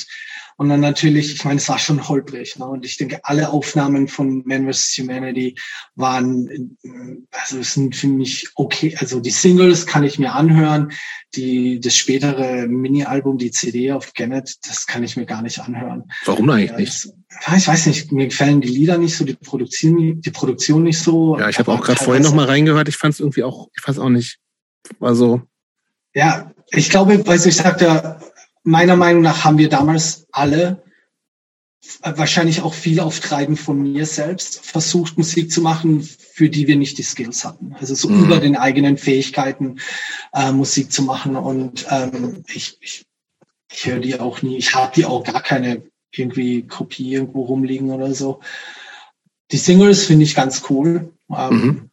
Und dann natürlich, ich meine, es war schon holprig. Ne? Und ich denke, alle Aufnahmen von Man vs. Humanity waren, also es sind für mich okay. Also die Singles kann ich mir anhören. Die, das spätere Mini-Album, die CD auf Gannett, das kann ich mir gar nicht anhören. Warum eigentlich ja, nicht? Ich weiß nicht, mir gefallen die Lieder nicht so, die Produktion, die Produktion nicht so. Ja, ich habe auch gerade vorhin noch mal reingehört. Ich fand es irgendwie auch, ich fand auch nicht, also. Ja, ich glaube, weil ich sagte, meiner Meinung nach haben wir damals alle wahrscheinlich auch viel auf Treiben von mir selbst versucht, Musik zu machen, für die wir nicht die Skills hatten. Also so mhm. über den eigenen Fähigkeiten äh, Musik zu machen. Und ähm, ich, ich, ich höre die auch nie. Ich habe die auch gar keine irgendwie Kopie irgendwo rumliegen oder so. Die Singles finde ich ganz cool. Ähm, mhm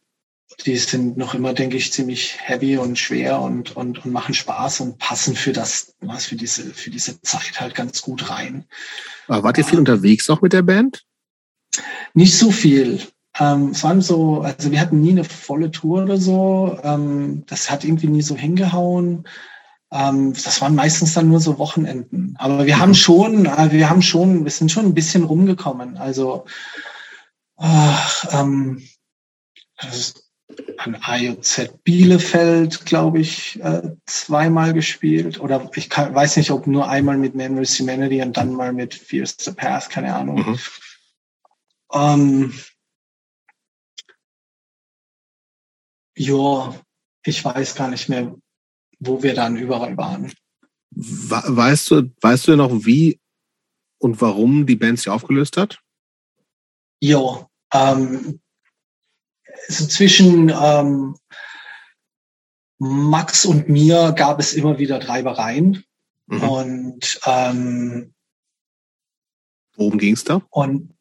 die sind noch immer, denke ich, ziemlich heavy und schwer und, und, und machen Spaß und passen für das, was für diese, für diese Zeit halt ganz gut rein. Aber wart ihr viel unterwegs auch mit der Band? Nicht so viel. Ähm, es waren so, also wir hatten nie eine volle Tour oder so. Ähm, das hat irgendwie nie so hingehauen. Ähm, das waren meistens dann nur so Wochenenden. Aber wir mhm. haben schon, äh, wir haben schon, wir sind schon ein bisschen rumgekommen. Also, äh, ähm, an AJZ Bielefeld, glaube ich, äh, zweimal gespielt. Oder ich kann, weiß nicht, ob nur einmal mit vs. Humanity und dann mal mit Fears the Path, keine Ahnung. Mhm. Ähm, ja, ich weiß gar nicht mehr, wo wir dann überall waren. Weißt du, weißt du noch, wie und warum die Band sich aufgelöst hat? Ja, ähm, also zwischen ähm, Max und mir gab es immer wieder Treibereien. Mhm. Und ähm, worum ging es da? Und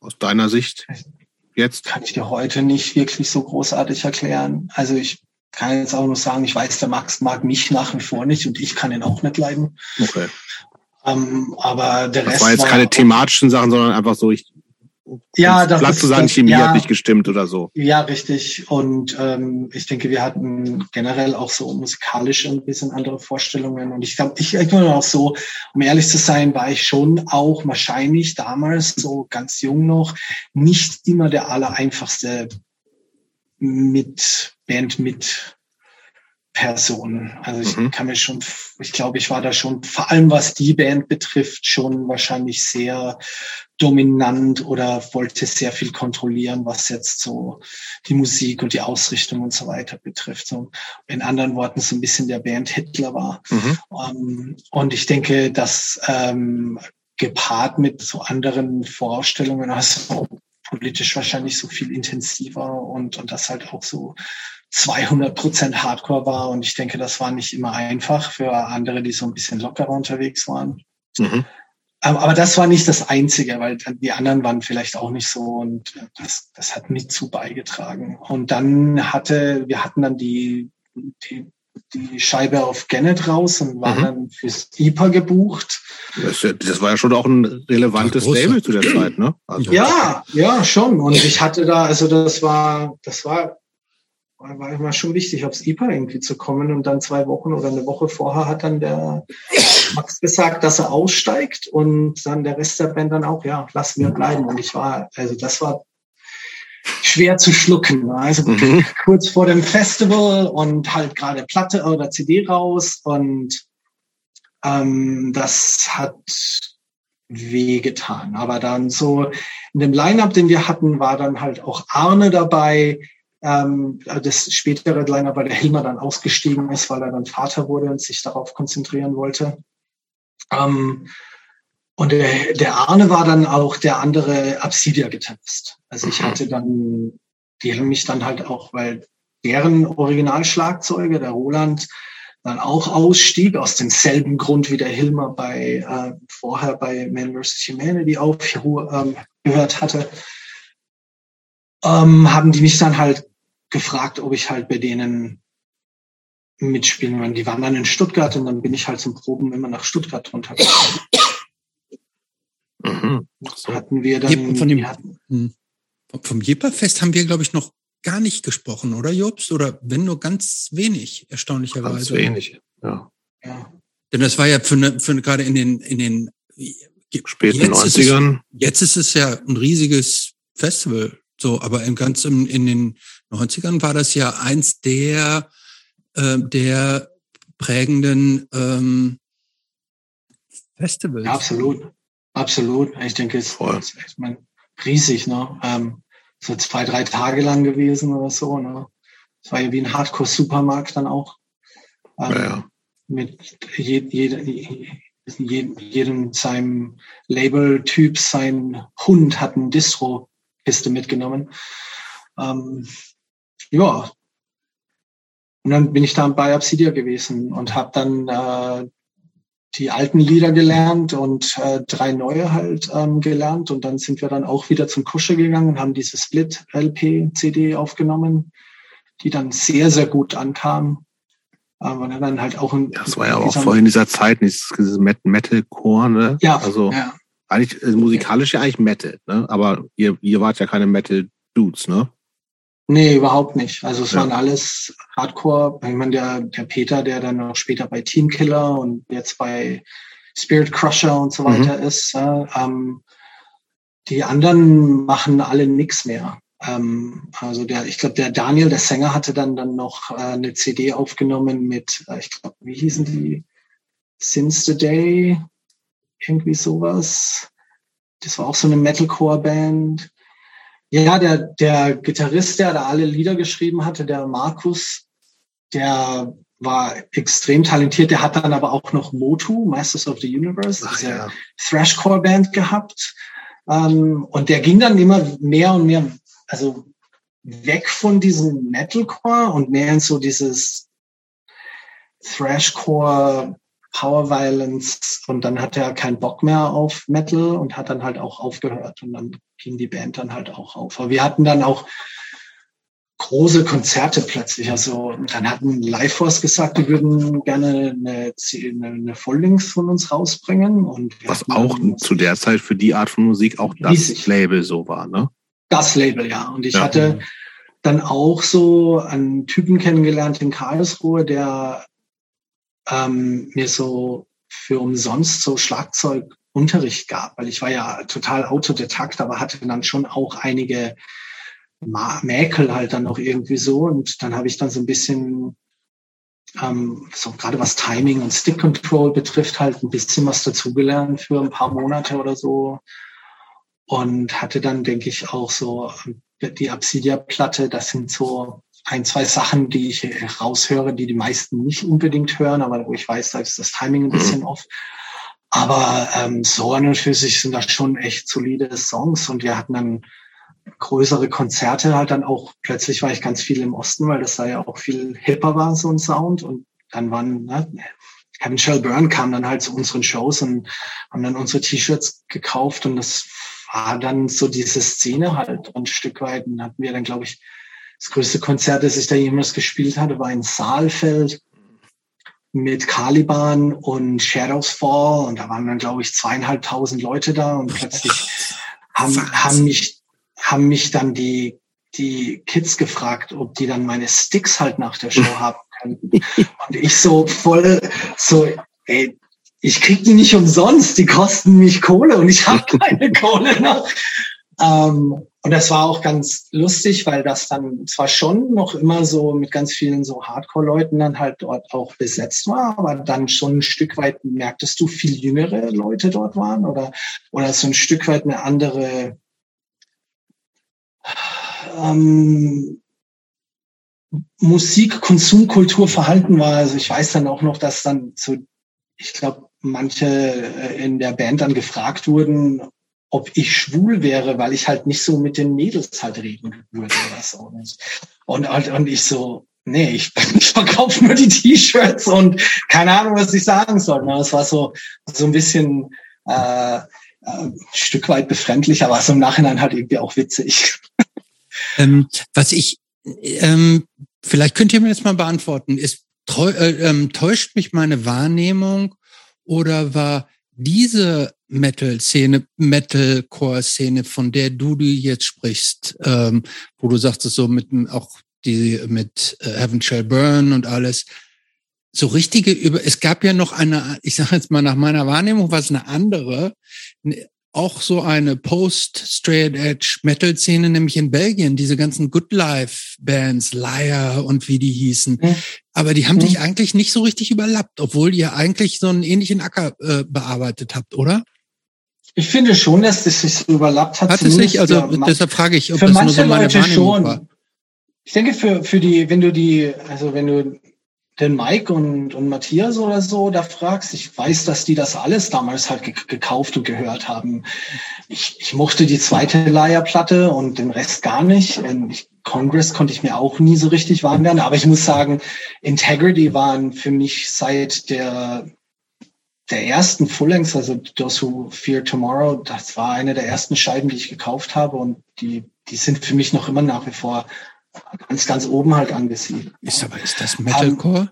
aus deiner Sicht jetzt? Kann ich dir heute nicht wirklich so großartig erklären. Also ich kann jetzt auch nur sagen, ich weiß, der Max mag mich nach wie vor nicht und ich kann ihn auch nicht leiden. Okay. Ähm, aber der das Rest war jetzt keine thematischen Sachen, sondern einfach so, ich ja, das ist, zu sagen, Chemie ja, hat nicht gestimmt oder so. Ja, richtig. Und ähm, ich denke, wir hatten generell auch so musikalisch ein bisschen andere Vorstellungen. Und ich glaube, ich, ich bin auch so, um ehrlich zu sein, war ich schon auch wahrscheinlich damals so ganz jung noch nicht immer der allereinfachste mit Band mit Person. Also ich mhm. kann mir schon, ich glaube, ich war da schon, vor allem was die Band betrifft, schon wahrscheinlich sehr dominant oder wollte sehr viel kontrollieren, was jetzt so die Musik und die Ausrichtung und so weiter betrifft. So in anderen Worten so ein bisschen der Band Hitler war. Mhm. Um, ähm, und ich denke, dass ähm, gepaart mit so anderen Vorstellungen, also politisch wahrscheinlich so viel intensiver und, und das halt auch so 200 Prozent Hardcore war. Und ich denke, das war nicht immer einfach für andere, die so ein bisschen lockerer unterwegs waren. Mhm. Aber das war nicht das Einzige, weil die anderen waren vielleicht auch nicht so und das, das hat mit zu beigetragen. Und dann hatte, wir hatten dann die, die die Scheibe auf Gannett raus und war mhm. dann fürs IPA gebucht. Das, das, war ja schon auch ein relevantes Label zu der Zeit, ne? Also. Ja, ja, schon. Und ich hatte da, also das war, das war, war immer schon wichtig, aufs IPA irgendwie zu kommen. Und dann zwei Wochen oder eine Woche vorher hat dann der Max gesagt, dass er aussteigt und dann der Rest der Band dann auch, ja, lass mir bleiben. Und ich war, also das war schwer zu schlucken. Also mhm. kurz vor dem Festival und halt gerade Platte oder CD raus und ähm, das hat wehgetan. Aber dann so in dem Line-Up, den wir hatten, war dann halt auch Arne dabei. Ähm, das spätere Line-Up, weil der Hilmer dann ausgestiegen ist, weil er dann Vater wurde und sich darauf konzentrieren wollte. Ähm, und der, der Arne war dann auch der andere Absidia-Gitarrist. Also ich mhm. hatte dann, die haben mich dann halt auch, weil deren Originalschlagzeuger, der Roland, dann auch ausstieg, aus demselben Grund wie der Hilmer bei äh, vorher bei Man vs. Humanity aufgehört ähm, hatte, ähm, haben die mich dann halt gefragt, ob ich halt bei denen mitspielen kann. Die waren dann in Stuttgart und dann bin ich halt zum Proben immer nach Stuttgart runtergekommen. Mhm. So. Hatten wir dann. Von dem, hatten, hm. vom Jipperfest haben wir, glaube ich, noch gar nicht gesprochen, oder Jobs? Oder wenn nur ganz wenig, erstaunlicherweise. Ganz wenig, ja. ja. Denn das war ja für, eine, für eine, gerade in den, in den späten jetzt 90ern. Ist es, jetzt ist es ja ein riesiges Festival. So, aber ganz im, in den 90ern war das ja eins der, äh, der prägenden ähm, Festivals. Ja, absolut. Absolut. Ich denke, es Voll. ist echt mal riesig, ne? Ähm, so zwei, drei Tage lang gewesen oder so, ne? Es war ja wie ein Hardcore-Supermarkt dann auch. Ähm, ja, ja. Mit je, je, je, jedem seinem Label-Typ, sein Hund hat eine Distro-Kiste mitgenommen. Ähm, ja. Und dann bin ich da bei Obsidia gewesen und habe dann äh, die alten Lieder gelernt und äh, drei neue halt ähm, gelernt. Und dann sind wir dann auch wieder zum Kusche gegangen und haben diese Split-LP-CD aufgenommen, die dann sehr, sehr gut ankam. Ähm, und dann halt auch in, Das war ja auch vorhin in dieser Zeit, dieses, dieses Metal-Core, ne? Ja. Also ja. Eigentlich also musikalisch ja eigentlich Metal, ne? Aber ihr, ihr wart ja keine Metal-Dudes, ne? Nee, überhaupt nicht. Also es ja. waren alles Hardcore. Ich meine, der, der Peter, der dann noch später bei Teamkiller und jetzt bei Spirit Crusher und so mhm. weiter mhm. ist, äh, ähm, die anderen machen alle nichts mehr. Ähm, also der, ich glaube, der Daniel, der Sänger, hatte dann dann noch äh, eine CD aufgenommen mit, äh, ich glaube, wie hießen die? Since the Day, irgendwie sowas. Das war auch so eine Metalcore-Band. Ja, der, der Gitarrist, der da alle Lieder geschrieben hatte, der Markus, der war extrem talentiert. Der hat dann aber auch noch Motu, Masters of the Universe, Ach, diese ja. Thrashcore-Band gehabt. Ähm, und der ging dann immer mehr und mehr, also weg von diesem Metalcore und mehr in so dieses Thrashcore, Power Violence und dann hatte er keinen Bock mehr auf Metal und hat dann halt auch aufgehört und dann ging die Band dann halt auch auf. Aber wir hatten dann auch große Konzerte plötzlich. Also dann hatten Lifeforce gesagt, die würden gerne eine, eine, eine von uns rausbringen. Und Was auch zu der Zeit für die Art von Musik auch das riesig. Label so war, ne? Das Label, ja. Und ich ja. hatte dann auch so einen Typen kennengelernt in Karlsruhe, der ähm, mir so für umsonst so Schlagzeugunterricht gab, weil ich war ja total autodidakt, aber hatte dann schon auch einige Mäkel halt dann noch irgendwie so. Und dann habe ich dann so ein bisschen ähm, so gerade was Timing und Stick Control betrifft halt ein bisschen was dazugelernt für ein paar Monate oder so. Und hatte dann denke ich auch so die Absidia Platte, das sind so ein, zwei Sachen, die ich raushöre, die die meisten nicht unbedingt hören, aber wo ich weiß, da ist das Timing ein bisschen mhm. off. Aber ähm, so an und für sich sind das schon echt solide Songs und wir hatten dann größere Konzerte halt dann auch, plötzlich war ich ganz viel im Osten, weil das da ja auch viel hipper war, so ein Sound. Und dann waren, ne, Kevin Shelburne kam dann halt zu unseren Shows und haben dann unsere T-Shirts gekauft und das war dann so diese Szene halt ein Stück weit. Und hatten wir dann, glaube ich, das größte Konzert, das ich da jemals gespielt hatte, war in Saalfeld mit Caliban und Shadows Fall und da waren dann, glaube ich, zweieinhalbtausend Leute da und plötzlich haben, haben mich, haben mich dann die, die Kids gefragt, ob die dann meine Sticks halt nach der Show haben könnten. Und ich so voll, so, ey, ich krieg die nicht umsonst, die kosten mich Kohle und ich habe keine Kohle noch. Ähm, und das war auch ganz lustig, weil das dann zwar schon noch immer so mit ganz vielen so Hardcore-Leuten dann halt dort auch besetzt war, aber dann schon ein Stück weit merktest du, viel jüngere Leute dort waren oder, oder so ein Stück weit eine andere ähm, Musik, Konsumkultur, Verhalten war. Also ich weiß dann auch noch, dass dann so, ich glaube, manche äh, in der Band dann gefragt wurden, ob ich schwul wäre, weil ich halt nicht so mit den Mädels halt reden würde oder so. Und, und, und ich so, nee, ich, ich verkaufe nur die T-Shirts und keine Ahnung, was ich sagen soll. Es war so, so ein bisschen äh, äh, ein Stück weit befremdlich, aber so im Nachhinein halt irgendwie auch witzig. Ähm, was ich, ähm, vielleicht könnt ihr mir das mal beantworten, ist, äh, ähm, täuscht mich meine Wahrnehmung oder war diese Metal-Szene, Metalcore-Szene, von der du jetzt sprichst, ähm, wo du sagst, so mit auch die mit äh, Heaven Shall Burn und alles, so richtige über es gab ja noch eine ich sage jetzt mal nach meiner Wahrnehmung was eine andere auch so eine Post Straight Edge Metal Szene nämlich in Belgien diese ganzen Good Life Bands Liar und wie die hießen. Mhm. aber die haben sich eigentlich nicht so richtig überlappt obwohl ihr eigentlich so einen ähnlichen Acker äh, bearbeitet habt oder ich finde schon, dass das sich so überlappt hat. Hat es nicht? Also ja, deshalb frage ich, ob für das manche nur so meine Leute schon. War. Ich denke, für, für die, wenn du die, also wenn du den Mike und, und Matthias oder so da fragst, ich weiß, dass die das alles damals halt gekauft und gehört haben. Ich, ich mochte die zweite Leierplatte und den Rest gar nicht. Ich, Congress konnte ich mir auch nie so richtig warm werden, aber ich muss sagen, Integrity waren für mich seit der der ersten Full-Lengths, also Those Who Fear Tomorrow, das war eine der ersten Scheiben, die ich gekauft habe und die, die sind für mich noch immer nach wie vor ganz, ganz oben halt angesiedelt. Ist aber, ist das Metalcore? Um,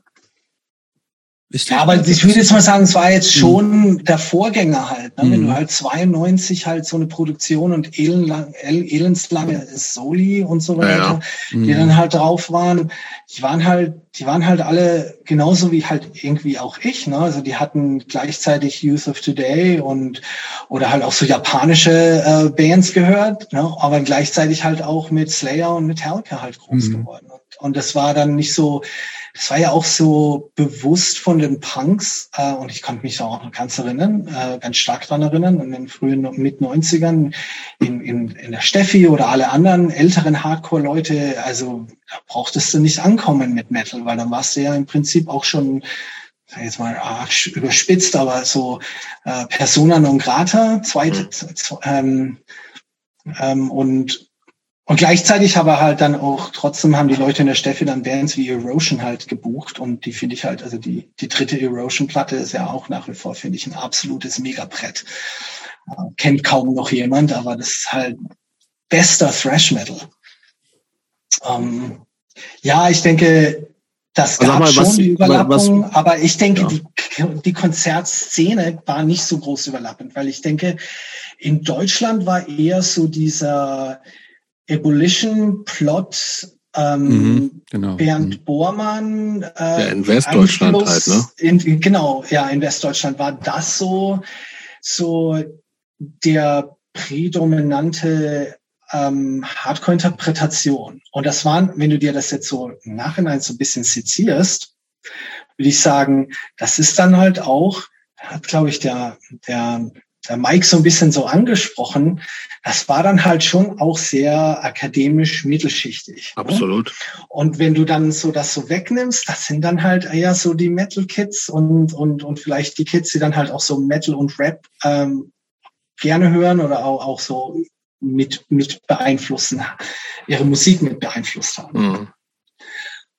ja, aber ich würde jetzt mal sagen, es war jetzt hm. schon mhm. der Vorgänger halt. Ne? Mhm. Wenn du hm. halt 92 halt so eine Produktion und elendlang, elendslange Soli und so weiter, ja, ja. Mhm. die dann halt drauf waren, die waren halt, die waren halt alle genauso wie halt irgendwie auch ich. Ne? Also die hatten gleichzeitig Youth of Today und oder halt auch so japanische äh, Bands gehört, ne? aber gleichzeitig halt auch mit Slayer und Metallica halt groß hm. geworden. Und, und das war dann nicht so das war ja auch so bewusst von den Punks äh, und ich konnte mich da auch noch ganz erinnern, äh, ganz stark dran erinnern, in den frühen mit 90ern in, in, in der Steffi oder alle anderen älteren Hardcore-Leute, also da brauchtest du nicht ankommen mit Metal, weil dann warst du ja im Prinzip auch schon sag jetzt mal ah, überspitzt, aber so äh, Persona non grata, zweite, mhm. ähm, ähm, und und gleichzeitig aber halt dann auch, trotzdem haben die Leute in der Steffi dann Bands wie Erosion halt gebucht und die finde ich halt, also die, die dritte Erosion-Platte ist ja auch nach wie vor, finde ich, ein absolutes Megabrett. Äh, kennt kaum noch jemand, aber das ist halt bester Thrash-Metal. Ähm, ja, ich denke, das gab mal, schon was, die Überlappung, was, aber ich denke, ja. die, die Konzertszene war nicht so groß überlappend, weil ich denke, in Deutschland war eher so dieser Ebullition Plot ähm, mhm, genau. Bernd mhm. Bormann. Äh, ja, in Westdeutschland halt, ne? In, genau, ja, in Westdeutschland war das so, so der prädominante ähm, Hardcore-Interpretation. Und das waren, wenn du dir das jetzt so im Nachhinein so ein bisschen zitierst, würde ich sagen, das ist dann halt auch, hat, glaube ich, der der Mike so ein bisschen so angesprochen, das war dann halt schon auch sehr akademisch mittelschichtig. Ne? Absolut. Ne? Und wenn du dann so das so wegnimmst, das sind dann halt eher so die Metal-Kids und, und, und vielleicht die Kids, die dann halt auch so Metal und Rap ähm, gerne hören oder auch, auch so mit, mit beeinflussen, ihre Musik mit beeinflusst haben. Mhm.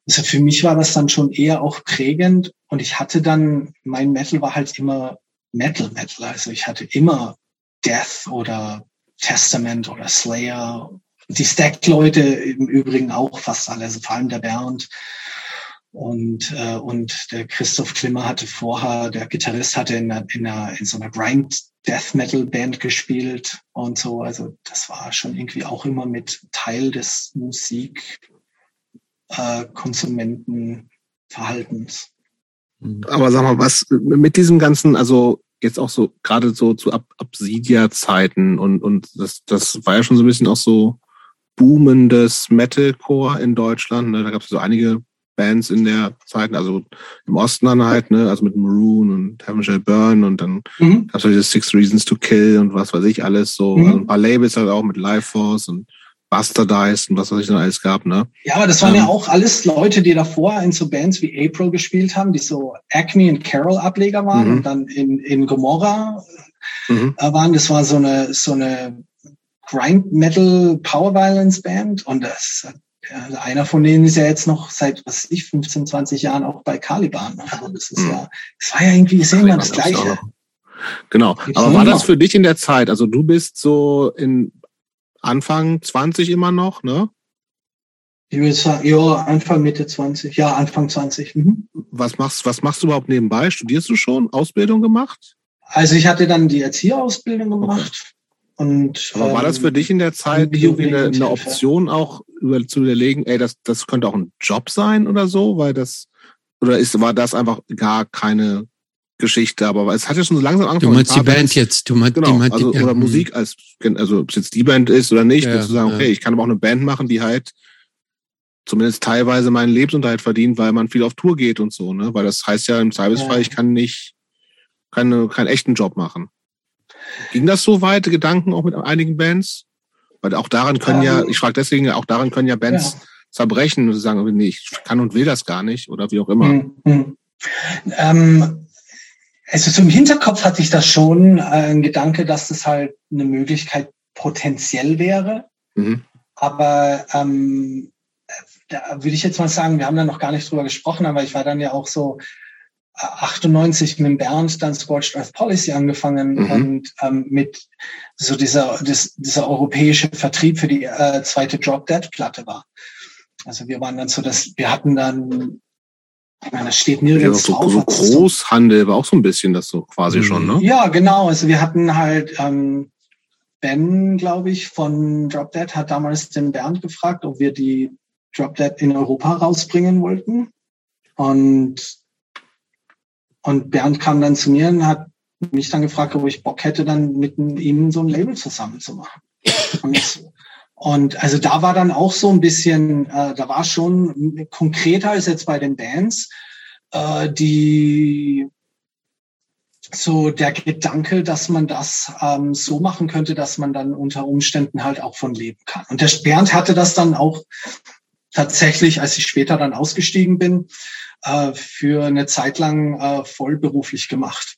Also für mich war das dann schon eher auch prägend und ich hatte dann, mein Metal war halt immer Metal Metal. Also ich hatte immer Death oder Testament oder Slayer. Die Stack-Leute im Übrigen auch fast alle, also vor allem der Bernd. Und, äh, und der Christoph Klimmer hatte vorher, der Gitarrist hatte in, einer, in, einer, in so einer Grind Death Metal Band gespielt und so. Also das war schon irgendwie auch immer mit Teil des Musikkonsumentenverhaltens. Äh, Aber sag mal, was mit diesem ganzen, also jetzt auch so gerade so zu Ab Obsidia-Zeiten und, und das, das war ja schon so ein bisschen auch so boomendes Metalcore in Deutschland. Ne? Da gab es so einige Bands in der Zeit, also im Osten dann halt, ne, also mit Maroon und Heaven Shall Burn und dann mhm. gab es diese Six Reasons to Kill und was weiß ich alles so. Mhm. Also ein paar Labels halt auch mit Life Force und Bastardized und was weiß ich dann alles gab, ne? Ja, aber das waren ähm, ja auch alles Leute, die davor in so Bands wie April gespielt haben, die so Acme und Carol Ableger waren mhm. und dann in, in Gomorra mhm. äh, waren. Das war so eine, so eine Grind Metal Power Violence Band und das ja, einer von denen ist ja jetzt noch seit, was weiß ich, 15, 20 Jahren auch bei Caliban. Also das ist mhm. ja, das war ja irgendwie, ist immer das Gleiche. Genau. Aber war das für dich in der Zeit? Also du bist so in Anfang 20 immer noch, ne? Ich würde sagen, ja, Anfang, Mitte 20. Ja, Anfang 20. Mhm. Was machst, was machst du überhaupt nebenbei? Studierst du schon? Ausbildung gemacht? Also ich hatte dann die Erzieherausbildung gemacht. Okay. Und, Aber war das für ähm, dich in der Zeit irgendwie eine, eine Option auch über, zu überlegen, ey, das, das könnte auch ein Job sein oder so? Weil das, oder ist, war das einfach gar keine Geschichte, aber es hat ja schon so langsam angefangen. Du meinst die Band Bands, jetzt, du meinst, genau, die, also, die, oder ja, Musik als, also ob es jetzt die Band ist oder nicht, ja, zu sagen, okay, ich kann aber auch eine Band machen, die halt zumindest teilweise meinen Lebensunterhalt verdient, weil man viel auf Tour geht und so, ne? Weil das heißt ja im Zweifelsfall, ich kann nicht keine, keinen echten Job machen. Ging das so weit, Gedanken auch mit einigen Bands? Weil auch daran können ja, ich frage deswegen, auch daran können ja Bands zerbrechen und sagen, nee, ich kann und will das gar nicht oder wie auch immer. Mhm. Ähm, also zum Hinterkopf hatte ich das schon, äh, ein Gedanke, dass das halt eine Möglichkeit potenziell wäre. Mhm. Aber ähm, da würde ich jetzt mal sagen, wir haben da noch gar nicht drüber gesprochen, aber ich war dann ja auch so 98 äh, mit Bernd dann Scorched Earth Policy angefangen mhm. und ähm, mit so dieser, das, dieser europäische Vertrieb für die äh, zweite Drop Dead Platte war. Also wir waren dann so, dass wir hatten dann ich meine, das steht nirgends ja, so, drauf. So Großhandel war auch so ein bisschen das so quasi schon, ne? Ja, genau. Also wir hatten halt ähm, Ben, glaube ich, von Drop Dead hat damals den Bernd gefragt, ob wir die Drop Dead in Europa rausbringen wollten. Und, und Bernd kam dann zu mir und hat mich dann gefragt, ob ich Bock hätte, dann mit ihm so ein Label zusammen zu machen. Und und also da war dann auch so ein bisschen, äh, da war schon konkreter als jetzt bei den Bands, äh, die so der Gedanke, dass man das ähm, so machen könnte, dass man dann unter Umständen halt auch von leben kann. Und der Bernd hatte das dann auch tatsächlich, als ich später dann ausgestiegen bin, äh, für eine Zeit lang äh, vollberuflich gemacht.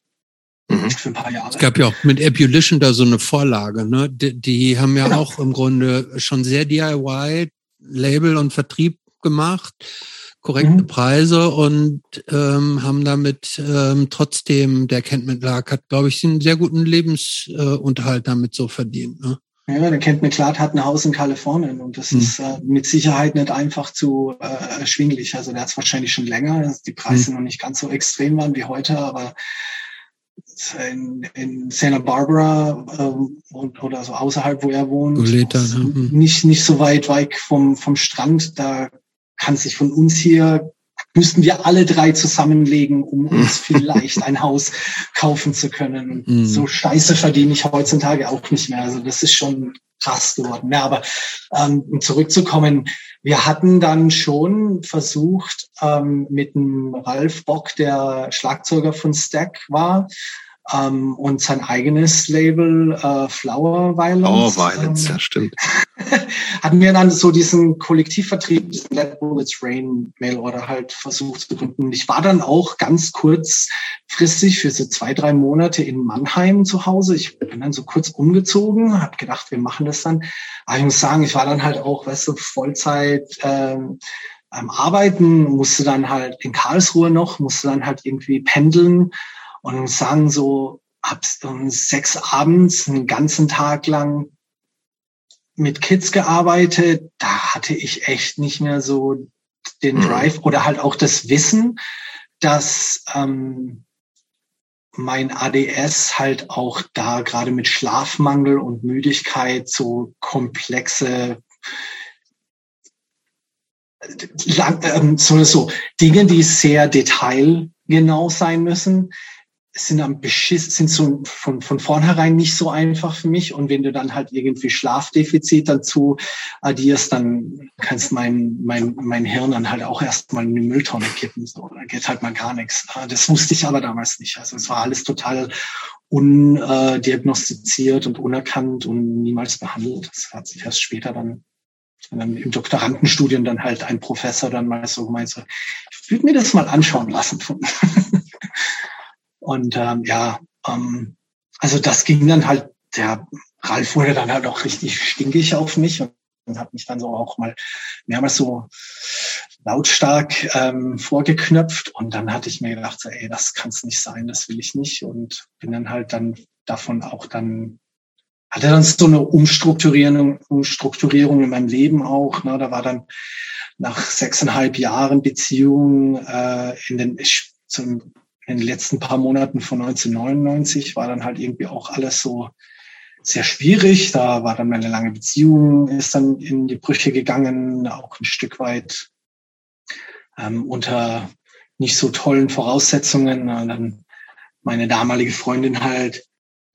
Mhm. Für ein paar Jahre. Es gab ja auch mit Ebullition da so eine Vorlage, ne? Die, die haben ja genau. auch im Grunde schon sehr DIY Label und Vertrieb gemacht, korrekte mhm. Preise und ähm, haben damit ähm, trotzdem, der Kent McLark hat, glaube ich, einen sehr guten Lebensunterhalt äh, damit so verdient. Ne? Ja, der Kent McLeod hat ein Haus in Kalifornien und das mhm. ist äh, mit Sicherheit nicht einfach zu äh, erschwinglich. Also der hat es wahrscheinlich schon länger, dass die Preise mhm. noch nicht ganz so extrem waren wie heute, aber in, in Santa Barbara und, oder so außerhalb, wo er wohnt. Goleta, ne? Mhm. Nicht, nicht so weit weg vom, vom Strand. Da kann sich von uns hier, müssten wir alle drei zusammenlegen, um uns vielleicht ein Haus kaufen zu können. Mhm. So scheiße verdiene ich heutzutage auch nicht mehr. Also das ist schon krass geworden. Ja, aber ähm, um zurückzukommen, wir hatten dann schon versucht, ähm, mit dem Ralf Bock, der Schlagzeuger von Stack war, ähm, und sein eigenes Label äh, Flower Violence. Flower Violence, ähm, ja stimmt. hatten wir dann so diesen Kollektivvertrieb, diesen Let Bullets Rain Mail Order halt versucht zu gründen. Ich war dann auch ganz kurzfristig für so zwei, drei Monate in Mannheim zu Hause. Ich bin dann so kurz umgezogen, habe gedacht, wir machen das dann. Aber ich muss sagen, ich war dann halt auch, weißt du, Vollzeit ähm, am Arbeiten, musste dann halt in Karlsruhe noch, musste dann halt irgendwie pendeln und sagen so ab um sechs abends einen ganzen Tag lang mit Kids gearbeitet. Da hatte ich echt nicht mehr so den mhm. Drive oder halt auch das Wissen, dass ähm, mein ADS halt auch da gerade mit Schlafmangel und Müdigkeit so komplexe lang, ähm, so, so Dinge, die sehr detailgenau sein müssen, sind am beschiss, sind so von, von vornherein nicht so einfach für mich. Und wenn du dann halt irgendwie Schlafdefizit dazu addierst, dann kannst mein, mein, mein Hirn dann halt auch erstmal in die Mülltonne kippen. So, da geht halt mal gar nichts. Das wusste ich aber damals nicht. Also es war alles total undiagnostiziert und unerkannt und niemals behandelt. Das hat sich erst später dann dann im Doktorandenstudium dann halt ein Professor dann mal so gemeint, so, ich würde mir das mal anschauen lassen. Und ähm, ja, ähm, also das ging dann halt, der Ralf wurde dann halt auch richtig stinkig auf mich und, hat mich dann so auch mal mehrmals so lautstark ähm, vorgeknöpft und dann hatte ich mir gedacht, so, ey, das kann es nicht sein, das will ich nicht und bin dann halt dann davon auch dann hatte dann so eine Umstrukturierung, Umstrukturierung in meinem Leben auch. Ne? Da war dann nach sechseinhalb Jahren Beziehung äh, in den zum, in den letzten paar Monaten von 1999 war dann halt irgendwie auch alles so sehr schwierig. Da war dann meine lange Beziehung, ist dann in die Brüche gegangen, auch ein Stück weit ähm, unter nicht so tollen Voraussetzungen. Und dann meine damalige Freundin halt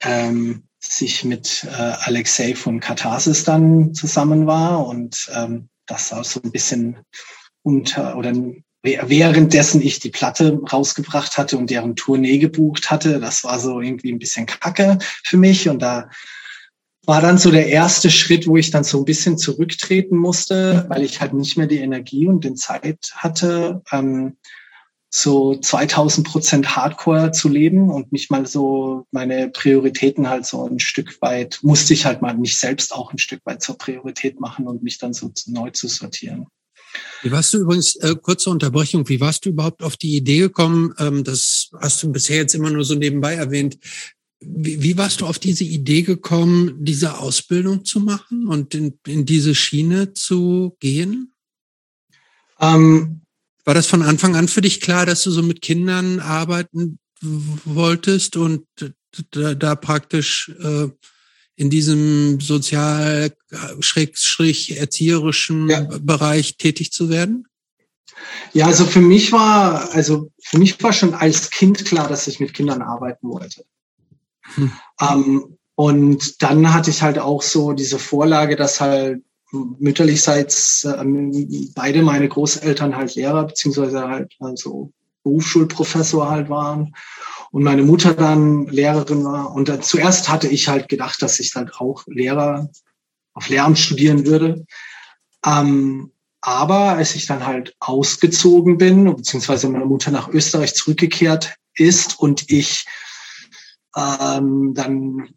ähm, sich mit äh, Alexei von Katharsis dann zusammen war und ähm, das auch so ein bisschen unter oder währenddessen ich die Platte rausgebracht hatte und deren Tournee gebucht hatte, das war so irgendwie ein bisschen kacke für mich und da war dann so der erste Schritt, wo ich dann so ein bisschen zurücktreten musste, weil ich halt nicht mehr die Energie und den Zeit hatte, ähm, so 2000 Prozent Hardcore zu leben und mich mal so meine Prioritäten halt so ein Stück weit, musste ich halt mal mich selbst auch ein Stück weit zur Priorität machen und mich dann so neu zu sortieren. Wie warst du übrigens, äh, kurze Unterbrechung, wie warst du überhaupt auf die Idee gekommen, ähm, das hast du bisher jetzt immer nur so nebenbei erwähnt, wie, wie warst du auf diese Idee gekommen, diese Ausbildung zu machen und in, in diese Schiene zu gehen? Ähm, war das von Anfang an für dich klar, dass du so mit Kindern arbeiten wolltest und da, da praktisch äh, in diesem sozial schrägstrich erzieherischen ja. Bereich tätig zu werden? Ja, also für mich war, also für mich war schon als Kind klar, dass ich mit Kindern arbeiten wollte. Hm. Ähm, und dann hatte ich halt auch so diese Vorlage, dass halt mütterlichseits äh, beide meine Großeltern halt Lehrer beziehungsweise halt also Berufsschulprofessor halt waren und meine Mutter dann Lehrerin war. Und dann, zuerst hatte ich halt gedacht, dass ich dann auch Lehrer auf Lehramt studieren würde. Ähm, aber als ich dann halt ausgezogen bin, beziehungsweise meine Mutter nach Österreich zurückgekehrt ist und ich ähm, dann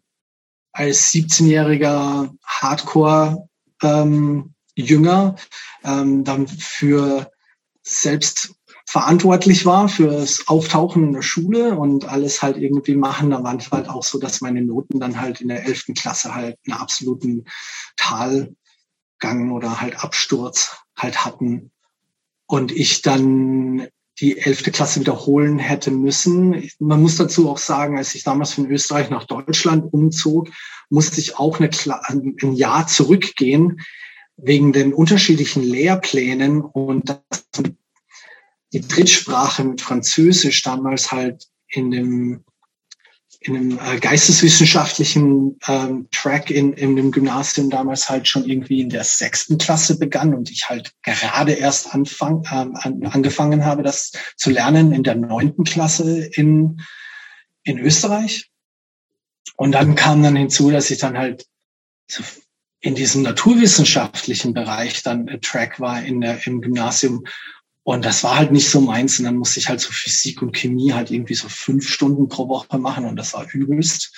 als 17-jähriger Hardcore ähm, Jünger ähm, dann für selbst verantwortlich war für das Auftauchen in der Schule und alles halt irgendwie machen. Da war es halt auch so, dass meine Noten dann halt in der elften Klasse halt einen absoluten Talgang oder halt Absturz halt hatten. Und ich dann die elfte Klasse wiederholen hätte müssen. Man muss dazu auch sagen, als ich damals von Österreich nach Deutschland umzog, musste ich auch eine, ein Jahr zurückgehen wegen den unterschiedlichen Lehrplänen und die Drittsprache mit Französisch damals halt in dem in einem äh, geisteswissenschaftlichen ähm, Track in, in dem Gymnasium damals halt schon irgendwie in der sechsten Klasse begann und ich halt gerade erst anfang, ähm, an, angefangen habe, das zu lernen in der neunten Klasse in, in Österreich. Und dann kam dann hinzu, dass ich dann halt so in diesem naturwissenschaftlichen Bereich dann Track war in der, im Gymnasium. Und das war halt nicht so meins. Und dann musste ich halt so Physik und Chemie halt irgendwie so fünf Stunden pro Woche machen. Und das war übelst.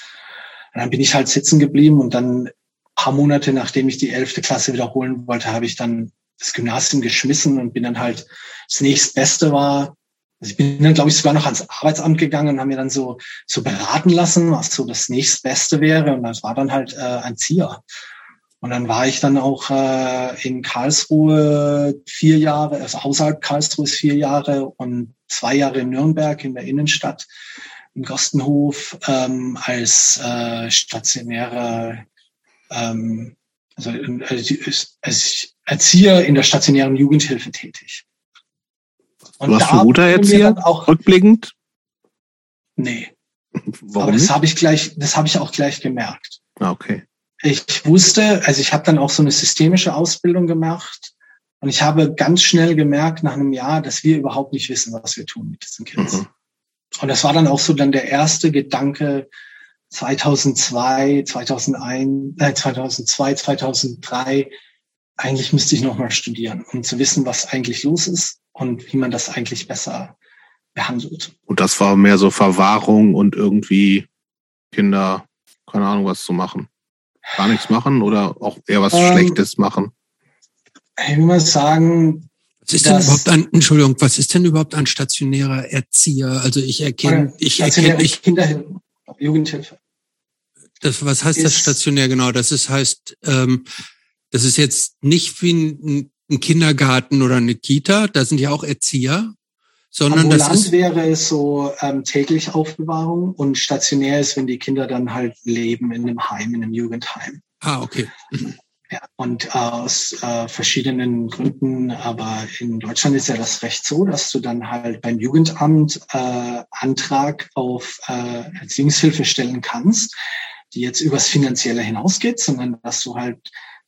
Und dann bin ich halt sitzen geblieben und dann paar Monate, nachdem ich die elfte Klasse wiederholen wollte, habe ich dann das Gymnasium geschmissen und bin dann halt das nächstbeste war. Also ich bin dann, glaube ich, sogar noch ans Arbeitsamt gegangen und habe mir dann so, so beraten lassen, was so das nächstbeste wäre. Und das war dann halt äh, ein Zier. Und dann war ich dann auch äh, in Karlsruhe vier Jahre, also außerhalb Karlsruhe vier Jahre und zwei Jahre in Nürnberg in der Innenstadt im Gostenhof ähm, als äh, stationärer ähm, also, also als Erzieher in der stationären Jugendhilfe tätig. Und Warst du guter Erzieher? Auch, rückblickend? Nee. Warum Aber das habe ich gleich, das habe ich auch gleich gemerkt. Ah, okay. Ich wusste, also ich habe dann auch so eine systemische Ausbildung gemacht und ich habe ganz schnell gemerkt nach einem Jahr, dass wir überhaupt nicht wissen, was wir tun mit diesen Kids. Mhm. Und das war dann auch so dann der erste Gedanke, 2002, 2001, äh, 2002, 2003, eigentlich müsste ich nochmal studieren, um zu wissen, was eigentlich los ist und wie man das eigentlich besser behandelt. Und das war mehr so Verwahrung und irgendwie Kinder, keine Ahnung, was zu machen. Gar nichts machen oder auch eher was ähm, Schlechtes machen? Ich will mal sagen, was ist denn überhaupt ein, Entschuldigung, was ist denn überhaupt ein stationärer Erzieher? Also ich erkenne, ich erkenne, ich, Kinderhilfe. Jugendhilfe. Das, was heißt ist, das stationär genau? Das ist heißt, ähm, das ist jetzt nicht wie ein, ein Kindergarten oder eine Kita, da sind ja auch Erzieher, sondern Ambulant das ist wäre es so ähm, täglich Aufbewahrung und stationär ist, wenn die Kinder dann halt leben in einem Heim, in einem Jugendheim. Ah, okay. Mhm. Ja, und äh, aus äh, verschiedenen Gründen, aber in Deutschland ist ja das Recht so, dass du dann halt beim Jugendamt äh, Antrag auf äh, Erziehungshilfe stellen kannst, die jetzt übers Finanzielle hinausgeht, sondern dass du halt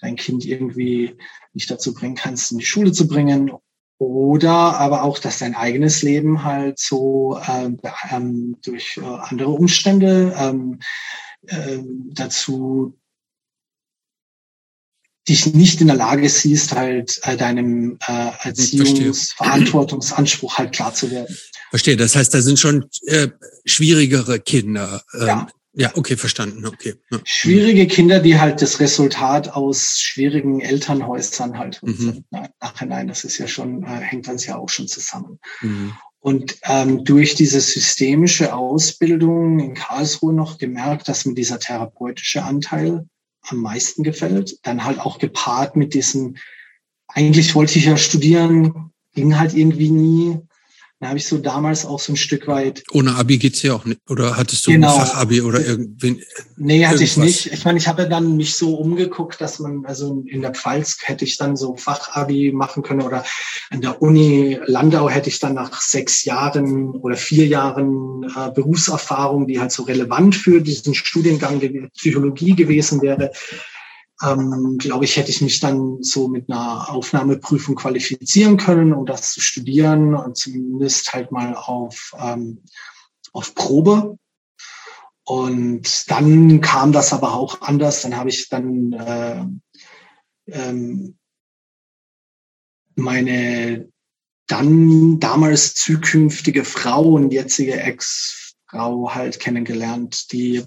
dein Kind irgendwie nicht dazu bringen kannst, in die Schule zu bringen oder aber auch, dass dein eigenes Leben halt so äh, ähm, durch äh, andere Umstände ähm, äh, dazu dich nicht in der Lage siehst, halt äh, deinem äh, Erziehungsverantwortungsanspruch halt klar zu werden. Verstehe. Das heißt, da sind schon äh, schwierigere Kinder. Ähm, ja. Ja, okay, verstanden. Okay. Ja. Schwierige Kinder, die halt das Resultat aus schwierigen Elternhäusern halt mhm. Nachhinein, das ist ja schon, äh, hängt dann ja auch schon zusammen. Mhm. Und ähm, durch diese systemische Ausbildung in Karlsruhe noch gemerkt, dass mir dieser therapeutische Anteil am meisten gefällt. Dann halt auch gepaart mit diesen, eigentlich wollte ich ja studieren, ging halt irgendwie nie. Da habe ich so damals auch so ein Stück weit. Ohne Abi geht's ja auch nicht. Oder hattest du genau. ein Fachabi oder irgendwen? Nee, hatte irgendwas? ich nicht. Ich meine, ich habe dann mich so umgeguckt, dass man, also in der Pfalz hätte ich dann so Fachabi machen können oder an der Uni Landau hätte ich dann nach sechs Jahren oder vier Jahren äh, Berufserfahrung, die halt so relevant für diesen Studiengang Psychologie gewesen wäre, ähm, glaube ich, hätte ich mich dann so mit einer Aufnahmeprüfung qualifizieren können, um das zu studieren und zumindest halt mal auf, ähm, auf Probe. Und dann kam das aber auch anders. Dann habe ich dann äh, ähm, meine dann damals zukünftige Frau und jetzige Ex-Frau halt kennengelernt, die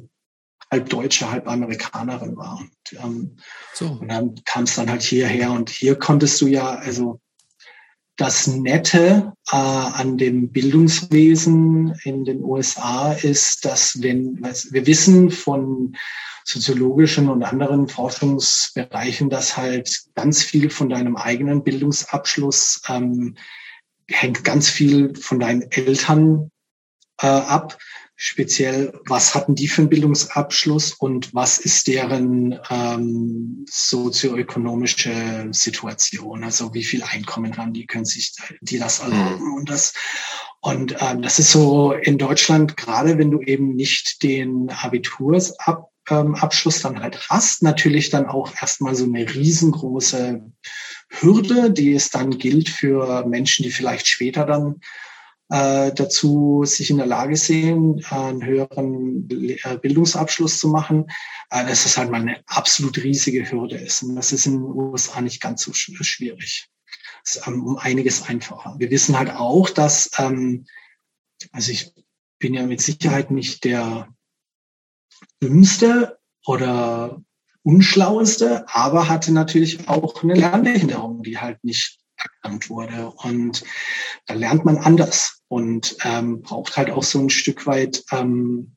halb Deutsche, halb Amerikanerin war. Und, ähm, so. und dann kam es dann halt hierher und hier konntest du ja, also das Nette äh, an dem Bildungswesen in den USA ist, dass wenn wir wissen von soziologischen und anderen Forschungsbereichen, dass halt ganz viel von deinem eigenen Bildungsabschluss ähm, hängt ganz viel von deinen Eltern äh, ab speziell, was hatten die für einen Bildungsabschluss und was ist deren ähm, sozioökonomische Situation? Also wie viel Einkommen haben die, können sich die das erlauben mhm. und das und ähm, das ist so in Deutschland, gerade wenn du eben nicht den Abitursab ähm, Abschluss dann halt hast, natürlich dann auch erstmal so eine riesengroße Hürde, die es dann gilt für Menschen, die vielleicht später dann äh, dazu sich in der Lage sehen, einen höheren äh, Bildungsabschluss zu machen, äh, dass es halt mal eine absolut riesige Hürde ist. Und das ist in den USA nicht ganz so schwierig. Das ist ähm, um einiges einfacher. Wir wissen halt auch, dass, ähm, also ich bin ja mit Sicherheit nicht der dümmste oder unschlaueste, aber hatte natürlich auch eine Lernbehinderung, die halt nicht erkannt wurde. Und da lernt man anders und ähm, braucht halt auch so ein Stück weit ähm,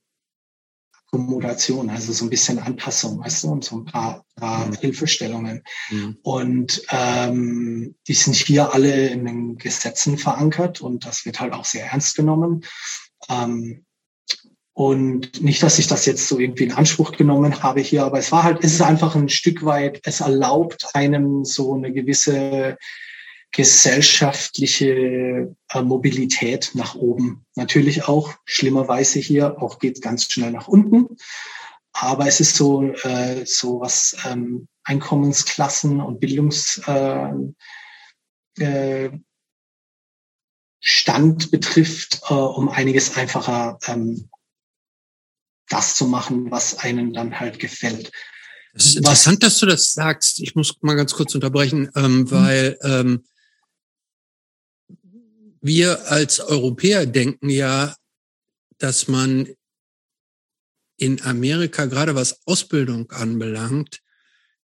Akkommodation, also so ein bisschen Anpassung, weißt du, und so ein paar, paar mhm. Hilfestellungen. Mhm. Und ähm, die sind hier alle in den Gesetzen verankert und das wird halt auch sehr ernst genommen. Ähm, und nicht, dass ich das jetzt so irgendwie in Anspruch genommen habe hier, aber es war halt, es ist einfach ein Stück weit, es erlaubt einem so eine gewisse gesellschaftliche äh, Mobilität nach oben. Natürlich auch schlimmerweise hier, auch geht ganz schnell nach unten. Aber es ist so, äh, so was ähm, Einkommensklassen und Bildungsstand äh, äh, betrifft, äh, um einiges einfacher ähm, das zu machen, was einem dann halt gefällt. Das ist interessant, was, dass du das sagst. Ich muss mal ganz kurz unterbrechen, ähm, mhm. weil ähm, wir als Europäer denken ja, dass man in Amerika, gerade was Ausbildung anbelangt,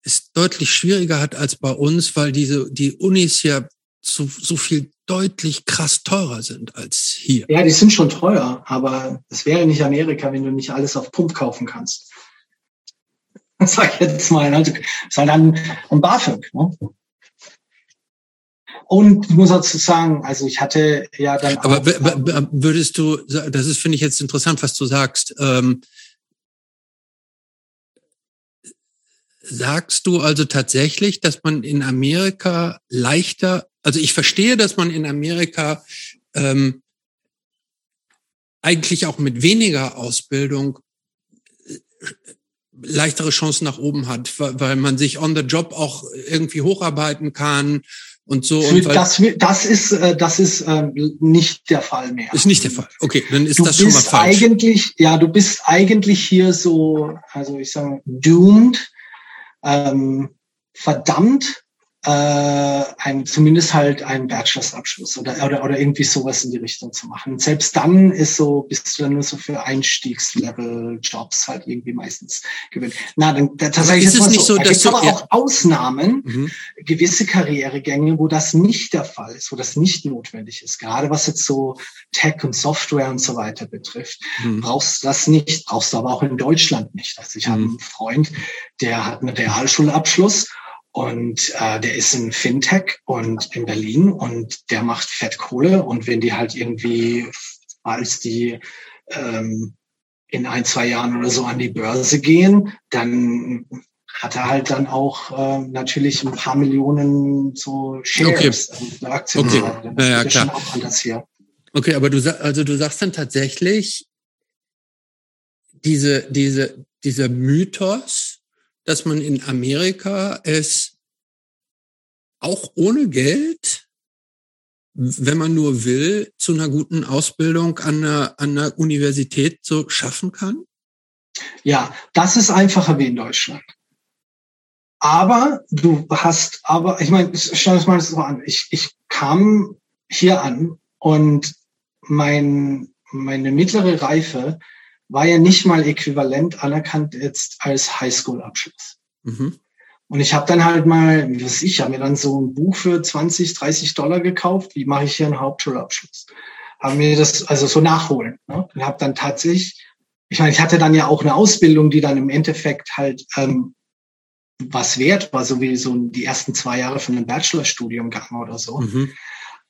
es deutlich schwieriger hat als bei uns, weil diese, die Unis ja so, so viel deutlich krass teurer sind als hier. Ja, die sind schon teuer, aber es wäre nicht Amerika, wenn du nicht alles auf Pump kaufen kannst. Sag ich jetzt mal, also, sondern ein BAföG. Ne? Und ich muss dazu sagen, also ich hatte ja dann. Aber würdest du, das ist, finde ich jetzt interessant, was du sagst. Ähm, sagst du also tatsächlich, dass man in Amerika leichter also ich verstehe, dass man in Amerika ähm, eigentlich auch mit weniger Ausbildung äh, leichtere Chancen nach oben hat, weil man sich on the job auch irgendwie hocharbeiten kann und so. Und das, das ist, äh, das ist ähm, nicht der Fall mehr. Ist nicht der Fall. Okay, dann ist du das schon mal falsch. Eigentlich, ja, du bist eigentlich hier so, also ich sage, doomed, ähm, verdammt äh, ein, zumindest halt einen Bachelorabschluss oder, oder, oder irgendwie sowas in die Richtung zu machen. Und selbst dann ist so, bist du dann nur so für Einstiegslevel-Jobs halt irgendwie meistens gewöhnt. Na, dann tatsächlich ist es nicht so, so dass aber auch Ausnahmen, mhm. gewisse Karrieregänge, wo das nicht der Fall ist, wo das nicht notwendig ist. Gerade was jetzt so Tech und Software und so weiter betrifft, mhm. brauchst du das nicht, brauchst du aber auch in Deutschland nicht. Also ich mhm. habe einen Freund, der hat einen Realschulabschluss und äh, der ist in Fintech und in Berlin und der macht Fettkohle. Und wenn die halt irgendwie, als die ähm, in ein, zwei Jahren oder so an die Börse gehen, dann hat er halt dann auch äh, natürlich ein paar Millionen so Shares okay. und Aktien. Okay. Das ja, ja, klar. auch anders hier. Okay, aber du also du sagst dann tatsächlich diese diese dieser Mythos, dass man in Amerika es auch ohne Geld, wenn man nur will, zu einer guten Ausbildung an einer, an einer Universität so schaffen kann? Ja, das ist einfacher wie in Deutschland. Aber du hast, aber ich meine, schau uns mal das so an. Ich, ich kam hier an und mein, meine mittlere Reife war ja nicht mal äquivalent anerkannt jetzt als Highschool-Abschluss. Mhm. Und ich habe dann halt mal, wie weiß ich, habe mir dann so ein Buch für 20, 30 Dollar gekauft. Wie mache ich hier einen Hauptschulabschluss? Haben mir das also so nachholen. Ne? Und habe dann tatsächlich, ich meine, ich hatte dann ja auch eine Ausbildung, die dann im Endeffekt halt ähm, was wert war, so wie so die ersten zwei Jahre von einem Bachelorstudium gegangen oder so. Mhm.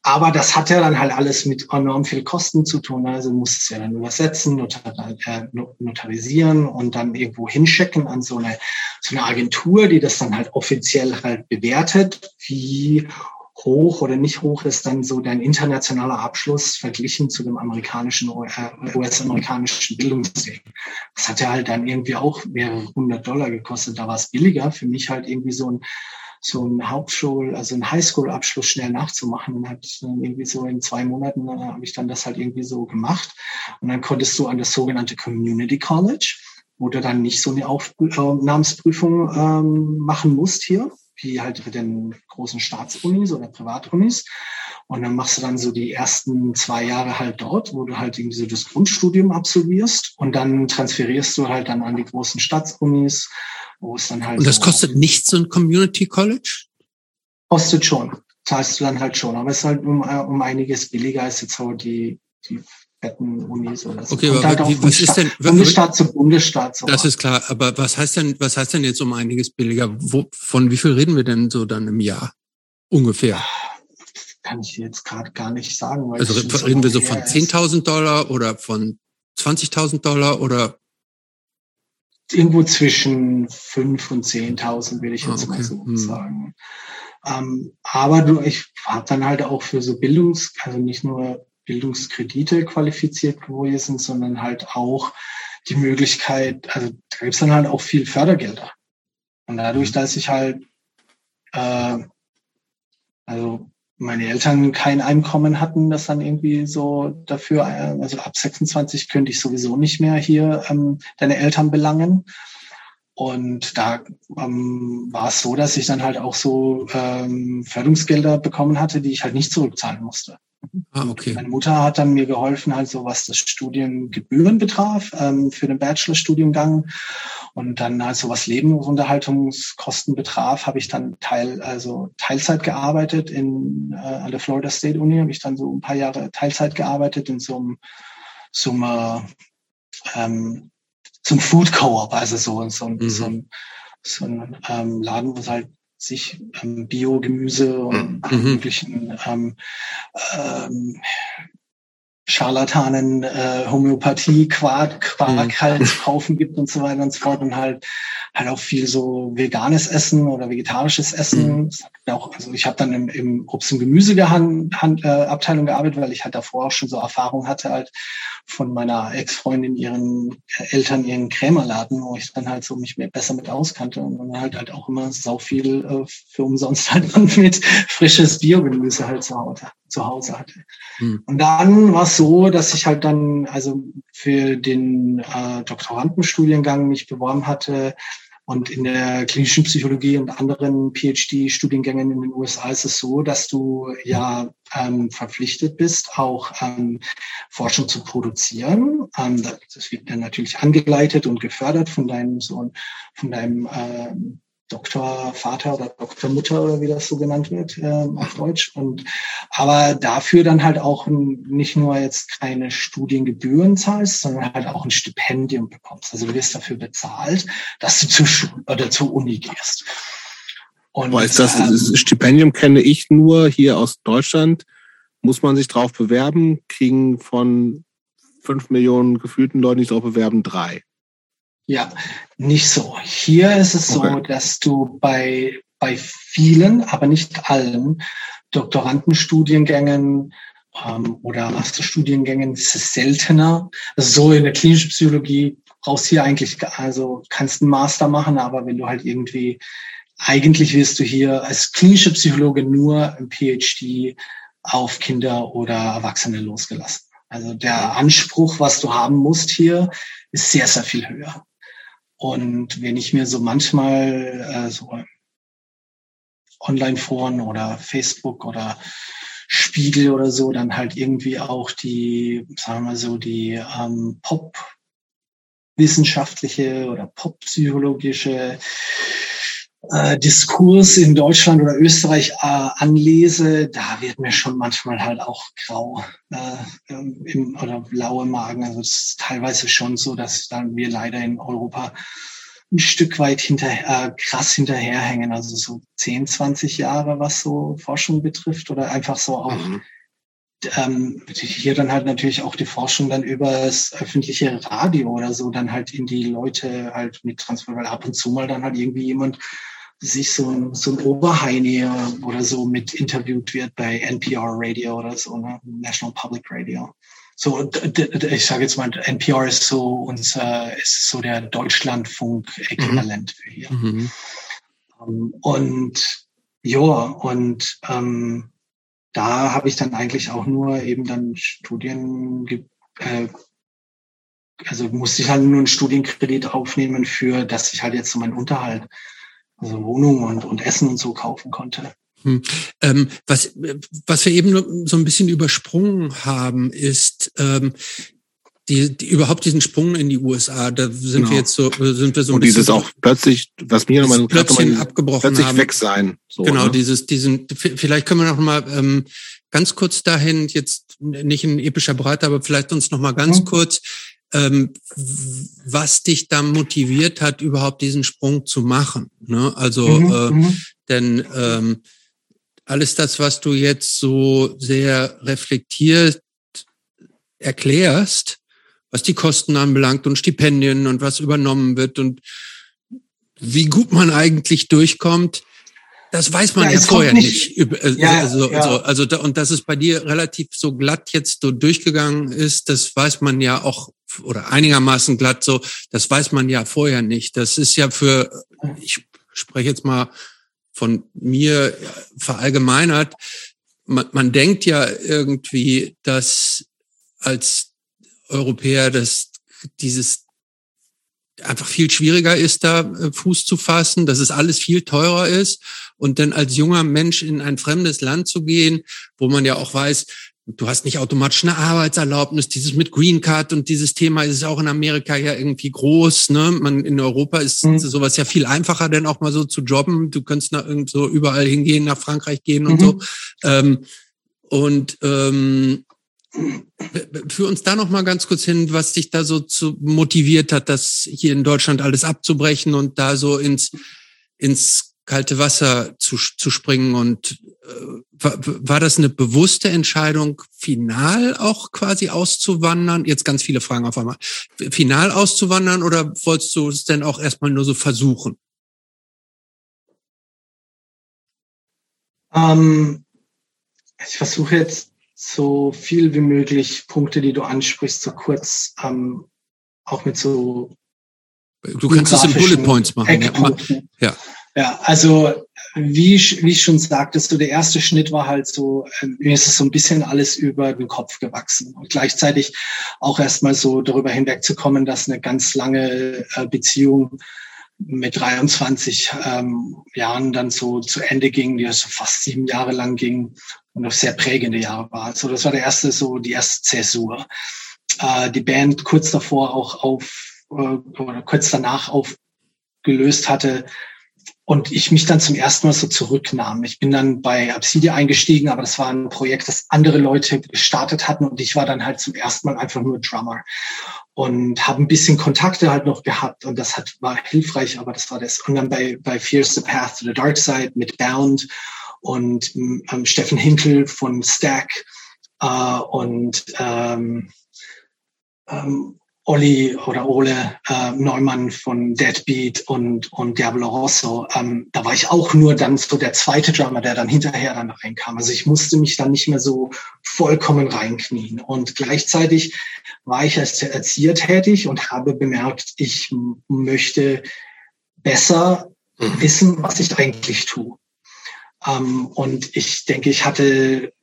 Aber das hat ja dann halt alles mit enorm viel Kosten zu tun. Also muss es ja dann übersetzen, äh, notarisieren und dann irgendwo hinschicken an so eine, so eine Agentur, die das dann halt offiziell halt bewertet, wie hoch oder nicht hoch ist dann so dein internationaler Abschluss verglichen zu dem amerikanischen, äh, US-amerikanischen Bildungssystem. Das hat ja halt dann irgendwie auch mehrere hundert Dollar gekostet. Da war es billiger für mich halt irgendwie so ein so einen Hauptschul, also einen Highschool-Abschluss schnell nachzumachen. Und hat irgendwie so in zwei Monaten äh, habe ich dann das halt irgendwie so gemacht. Und dann konntest du an das sogenannte Community College, wo du dann nicht so eine Aufnahmsprüfung ähm, machen musst hier, wie halt mit den großen Staatsunis oder Privatunis. Und dann machst du dann so die ersten zwei Jahre halt dort, wo du halt irgendwie so das Grundstudium absolvierst und dann transferierst du halt dann an die großen Staatsunis, wo es dann halt. Und das so kostet nichts so ein Community College? Kostet schon. Zahlst du dann halt schon. Aber es ist halt um, um einiges billiger als jetzt so die, die fetten Unis oder so. Okay, aber halt was ist denn Bundesstaat zu Bundesstaat? So das ist klar, aber was heißt denn, was heißt denn jetzt um einiges billiger? Wo, von wie viel reden wir denn so dann im Jahr? Ungefähr kann ich jetzt gerade gar nicht sagen. also reden wir so von 10.000 Dollar oder von 20.000 Dollar oder? Irgendwo zwischen 5 und 10.000 würde ich jetzt ah, okay. mal so hm. sagen. Ähm, aber du, ich habe dann halt auch für so Bildungs, also nicht nur Bildungskredite qualifiziert gewesen, sondern halt auch die Möglichkeit, also da gibt es dann halt auch viel Fördergelder. Und dadurch, hm. dass ich halt äh, also meine Eltern kein Einkommen hatten, das dann irgendwie so dafür, äh, also ab 26 könnte ich sowieso nicht mehr hier ähm, deine Eltern belangen. Und da ähm, war es so, dass ich dann halt auch so ähm, Förderungsgelder bekommen hatte, die ich halt nicht zurückzahlen musste. Ah, okay. Meine Mutter hat dann mir geholfen, also was das Studiengebühren betraf ähm, für den Bachelorstudiengang. Und dann also was Lebensunterhaltungskosten betraf, habe ich dann Teil, also Teilzeit gearbeitet in, äh, an der Florida State Uni, habe ich dann so ein paar Jahre Teilzeit gearbeitet in so einem, so einem, ähm, so einem Food Co-op, also so, so, mhm. so ein, so ein ähm, Laden, wo es halt sich ähm, Biogemüse und mhm. möglichen ähm, ähm, Scharlatanen, äh, Homöopathie, Quark, Quark mhm. halt kaufen gibt und so weiter und so fort und halt halt auch viel so veganes Essen oder vegetarisches Essen. Mhm. Auch, also ich habe dann im, im Obst- und Gemüseabteilung äh, gearbeitet, weil ich halt davor auch schon so Erfahrung hatte halt von meiner Ex-Freundin, ihren Eltern, ihren Krämerladen, wo ich dann halt so mich mehr besser mit auskannte und dann halt halt auch immer sau viel äh, für umsonst halt mit frisches Biogemüse halt zu Hause, zu Hause hatte. Mhm. Und dann war es so, dass ich halt dann also für den äh, Doktorandenstudiengang mich beworben hatte, und in der klinischen Psychologie und anderen PhD-Studiengängen in den USA ist es so, dass du ja ähm, verpflichtet bist, auch ähm, Forschung zu produzieren. Ähm, das wird dann natürlich angeleitet und gefördert von deinem Sohn, von deinem ähm, Doktorvater oder Doktormutter oder wie das so genannt wird äh, auf Deutsch. Und aber dafür dann halt auch nicht nur jetzt keine Studiengebühren zahlst, sondern halt auch ein Stipendium bekommst. Also du wirst dafür bezahlt, dass du zur Schule oder zur Uni gehst. Und Weiß das, ähm, das Stipendium kenne ich nur hier aus Deutschland. Muss man sich drauf bewerben, kriegen von fünf Millionen gefühlten Leuten, die sich drauf bewerben, drei. Ja, nicht so. Hier ist es okay. so, dass du bei, bei vielen, aber nicht allen Doktorandenstudiengängen ähm, oder Masterstudiengängen ist es seltener. Also so in der klinischen Psychologie brauchst du hier eigentlich, also kannst einen Master machen, aber wenn du halt irgendwie, eigentlich wirst du hier als klinische Psychologe nur ein PhD auf Kinder oder Erwachsene losgelassen. Also der Anspruch, was du haben musst hier, ist sehr, sehr viel höher. Und wenn ich mir so manchmal äh, so Online-Foren oder Facebook oder Spiegel oder so, dann halt irgendwie auch die, sagen wir so, die ähm, Pop-wissenschaftliche oder Pop-psychologische äh, Diskurs in Deutschland oder Österreich äh, anlese, da wird mir schon manchmal halt auch grau äh, im, oder blaue Magen. Also es ist teilweise schon so, dass dann wir leider in Europa ein Stück weit hinter, äh, krass hinterherhängen. Also so 10, 20 Jahre, was so Forschung betrifft oder einfach so auch mhm. Ähm, hier dann halt natürlich auch die Forschung dann über das öffentliche Radio oder so dann halt in die Leute halt mit transferieren, weil ab und zu mal dann halt irgendwie jemand sich so ein, so ein Oberheini oder so mit interviewt wird bei NPR Radio oder so, ne? National Public Radio. So, ich sage jetzt mal, NPR ist so unser, ist so der Deutschlandfunk-Äquivalent mhm. für hier. Mhm. Um, ähm, und ja, und ähm, da habe ich dann eigentlich auch nur eben dann Studien, äh, also musste ich halt nur einen Studienkredit aufnehmen für, dass ich halt jetzt so meinen Unterhalt, also Wohnung und, und Essen und so kaufen konnte. Hm. Ähm, was, was wir eben so ein bisschen übersprungen haben, ist ähm, die, die, überhaupt diesen Sprung in die USA. Da sind genau. wir jetzt so, sind wir so ein Und dieses auch plötzlich, was mir nochmal plötzlich abgebrochen plötzlich haben. weg sein. So, genau, ne? dieses, diesen, vielleicht können wir noch mal ähm, ganz kurz dahin, jetzt nicht in epischer Breite, aber vielleicht uns noch mal ganz mhm. kurz ähm, was dich da motiviert hat, überhaupt diesen Sprung zu machen. Ne? Also, mhm, äh, mhm. denn ähm, alles das, was du jetzt so sehr reflektiert erklärst, was die Kosten anbelangt und Stipendien und was übernommen wird und wie gut man eigentlich durchkommt, das weiß man ja, ja vorher nicht. nicht. Äh, ja, also, ja. also, also da, und dass es bei dir relativ so glatt jetzt so durchgegangen ist, das weiß man ja auch oder einigermaßen glatt so, das weiß man ja vorher nicht. Das ist ja für, ich spreche jetzt mal von mir verallgemeinert, man, man denkt ja irgendwie, dass als Europäer dass dieses einfach viel schwieriger ist, da äh, Fuß zu fassen, dass es alles viel teurer ist und dann als junger Mensch in ein fremdes Land zu gehen, wo man ja auch weiß, du hast nicht automatisch eine Arbeitserlaubnis, dieses mit Green Card und dieses Thema ist auch in Amerika ja irgendwie groß, ne? Man in Europa ist mhm. sowas ja viel einfacher, denn auch mal so zu jobben. Du kannst nach irgend so überall hingehen, nach Frankreich gehen und mhm. so. Ähm, und ähm, für uns da noch mal ganz kurz hin, was dich da so zu motiviert hat, das hier in Deutschland alles abzubrechen und da so ins ins kalte Wasser zu, zu springen und äh, war, war das eine bewusste Entscheidung, final auch quasi auszuwandern? Jetzt ganz viele Fragen auf einmal. Final auszuwandern oder wolltest du es denn auch erstmal nur so versuchen? Ähm, ich versuche jetzt so viel wie möglich Punkte, die du ansprichst, so kurz ähm, auch mit so Du kannst es in Bullet Points machen. Ja. ja, also wie ich, wie ich schon sagte, so der erste Schnitt war halt so, äh, mir ist es so ein bisschen alles über den Kopf gewachsen und gleichzeitig auch erstmal so darüber hinwegzukommen, dass eine ganz lange äh, Beziehung mit 23 ähm, Jahren dann so zu Ende ging, die so fast sieben Jahre lang ging und auch sehr prägende Jahre war. Also das war der erste, so die erste Zäsur. Äh, die Band kurz davor auch auf äh, oder kurz danach aufgelöst hatte, und ich mich dann zum ersten Mal so zurücknahm. Ich bin dann bei Obsidia eingestiegen, aber das war ein Projekt, das andere Leute gestartet hatten und ich war dann halt zum ersten Mal einfach nur Drummer und habe ein bisschen Kontakte halt noch gehabt und das hat war hilfreich, aber das war das. Und dann bei bei Fears the Path to the Dark Side mit Bound und ähm, Steffen Hinkel von Stack äh, und ähm, ähm, Olli oder Ole äh, Neumann von Deadbeat und, und Diablo Rosso, ähm, da war ich auch nur dann so der zweite Drummer, der dann hinterher dann reinkam. Also ich musste mich dann nicht mehr so vollkommen reinknien. Und gleichzeitig war ich als Erzieher tätig und habe bemerkt, ich möchte besser mhm. wissen, was ich eigentlich tue. Ähm, und ich denke, ich hatte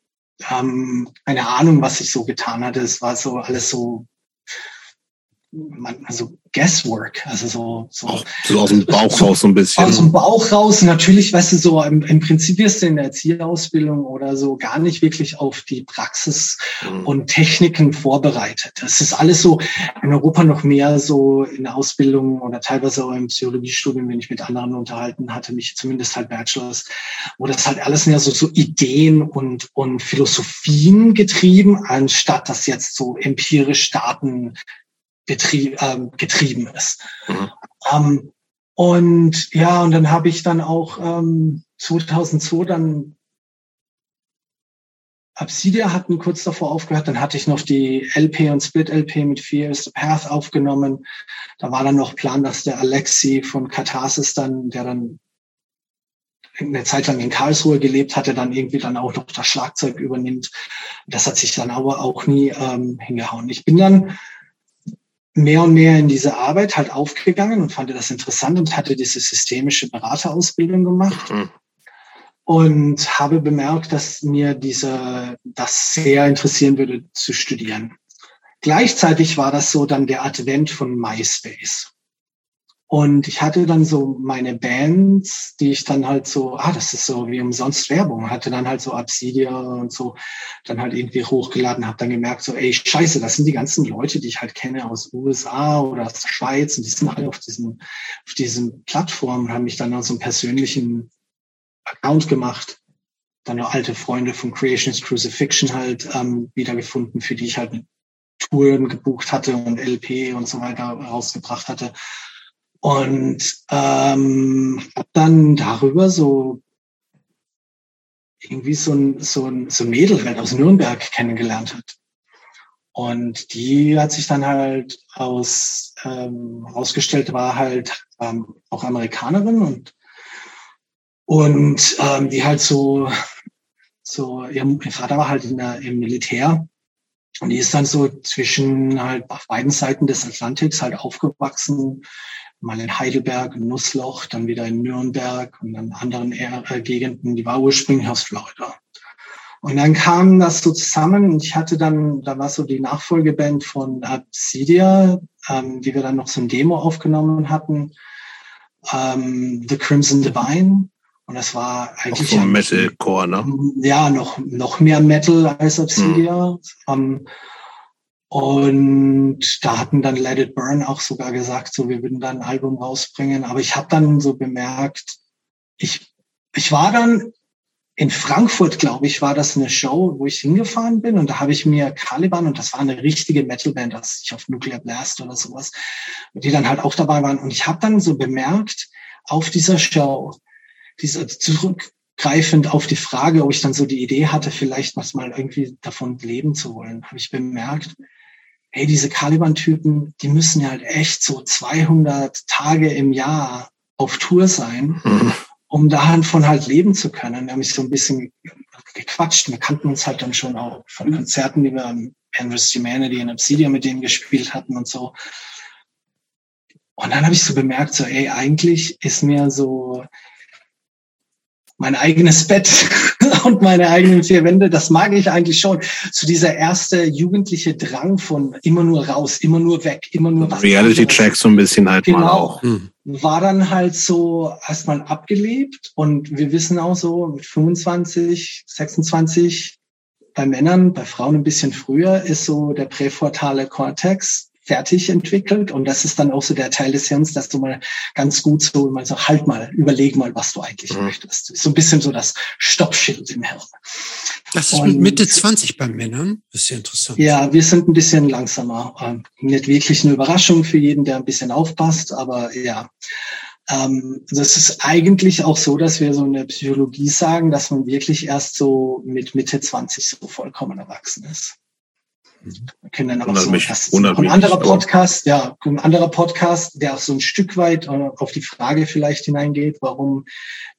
ähm, eine Ahnung, was ich so getan hatte. Es war so alles so man, also Guesswork, also so, so, Auch so aus dem Bauch raus so ein bisschen. Aus dem Bauch raus, natürlich, weißt du, so im, im Prinzip wirst du in der Erzieherausbildung oder so gar nicht wirklich auf die Praxis mhm. und Techniken vorbereitet. Das ist alles so in Europa noch mehr so in der Ausbildung oder teilweise auch im Psychologiestudium, wenn ich mit anderen unterhalten hatte, mich zumindest halt Bachelors, wo das halt alles mehr so, so Ideen und, und Philosophien getrieben, anstatt das jetzt so empirisch Daten ähm, getrieben ist. Mhm. Ähm, und ja, und dann habe ich dann auch ähm, 2002 dann Obsidia hatten kurz davor aufgehört, dann hatte ich noch die LP und Split LP mit Fear is the Path aufgenommen. Da war dann noch Plan, dass der Alexi von Katharsis dann, der dann eine Zeit lang in Karlsruhe gelebt hatte, dann irgendwie dann auch noch das Schlagzeug übernimmt. Das hat sich dann aber auch nie ähm, hingehauen. Ich bin dann mehr und mehr in diese Arbeit halt aufgegangen und fand das interessant und hatte diese systemische Beraterausbildung gemacht. Mhm. und habe bemerkt, dass mir diese, das sehr interessieren würde zu studieren. Gleichzeitig war das so dann der Advent von MySpace. Und ich hatte dann so meine Bands, die ich dann halt so, ah, das ist so wie umsonst Werbung, hatte dann halt so Obsidia und so, dann halt irgendwie hochgeladen, habe dann gemerkt, so, ey, scheiße, das sind die ganzen Leute, die ich halt kenne aus USA oder aus der Schweiz und die sind alle auf diesen, auf diesen Plattformen, haben mich dann auf so einen persönlichen Account gemacht, dann noch alte Freunde von Creations Crucifixion halt ähm, wiedergefunden, für die ich halt Touren gebucht hatte und LP und so weiter rausgebracht hatte. Und ähm, habe dann darüber so irgendwie so ein, so ein, so ein Mädel halt aus Nürnberg kennengelernt hat. Und die hat sich dann halt aus ähm, ausgestellt, war halt ähm, auch Amerikanerin und und ähm, die halt so so ihr, ihr Vater war halt in der, im Militär und die ist dann so zwischen halt auf beiden Seiten des Atlantiks halt aufgewachsen mal in Heidelberg, in Nussloch, dann wieder in Nürnberg und dann anderen äh, Gegenden. Die war ursprünglich aus Florida. Und dann kam das so zusammen und ich hatte dann, da war so die Nachfolgeband von Obsidia, ähm, die wir dann noch so ein Demo aufgenommen hatten, ähm, The Crimson Divine. Und das war eigentlich. Auch so Metalcore, ne? Ja, noch, noch mehr Metal als Obsidia. Mhm. Ähm, und da hatten dann Let It Burn auch sogar gesagt, so wir würden dann ein Album rausbringen. Aber ich habe dann so bemerkt, ich, ich war dann in Frankfurt, glaube ich, war das eine Show, wo ich hingefahren bin und da habe ich mir Caliban und das war eine richtige Metalband, das ich auf Nuclear Blast oder sowas, die dann halt auch dabei waren. Und ich habe dann so bemerkt, auf dieser Show, diese zurückgreifend auf die Frage, ob ich dann so die Idee hatte, vielleicht was mal irgendwie davon leben zu wollen, habe ich bemerkt, hey, diese Caliban-Typen, die müssen ja halt echt so 200 Tage im Jahr auf Tour sein, mhm. um davon halt leben zu können. Wir haben mich so ein bisschen gequatscht. Wir kannten uns halt dann schon auch von Konzerten, die wir am Endless Humanity in Obsidian mit denen gespielt hatten und so. Und dann habe ich so bemerkt, so, ey, eigentlich ist mir so mein eigenes Bett und meine eigenen vier Wände, das mag ich eigentlich schon. So dieser erste jugendliche Drang von immer nur raus, immer nur weg, immer nur was. Reality Check so ein bisschen halt genau, mal auch. Hm. War dann halt so erstmal abgelebt und wir wissen auch so mit 25, 26 bei Männern, bei Frauen ein bisschen früher ist so der präfrontale Cortex fertig entwickelt. Und das ist dann auch so der Teil des Hirns, dass du mal ganz gut so mal so halt mal, überleg mal, was du eigentlich mhm. möchtest. So ein bisschen so das Stoppschild im Hirn. Das ist und, Mitte 20 bei Männern. Das ist ja interessant. Ja, wir sind ein bisschen langsamer. Ähm, nicht wirklich eine Überraschung für jeden, der ein bisschen aufpasst, aber ja. Ähm, das ist eigentlich auch so, dass wir so in der Psychologie sagen, dass man wirklich erst so mit Mitte 20 so vollkommen erwachsen ist. Wir kennen dann auch so, mich, das ist ein anderer Podcast, ja, ein anderer Podcast, der auch so ein Stück weit äh, auf die Frage vielleicht hineingeht, warum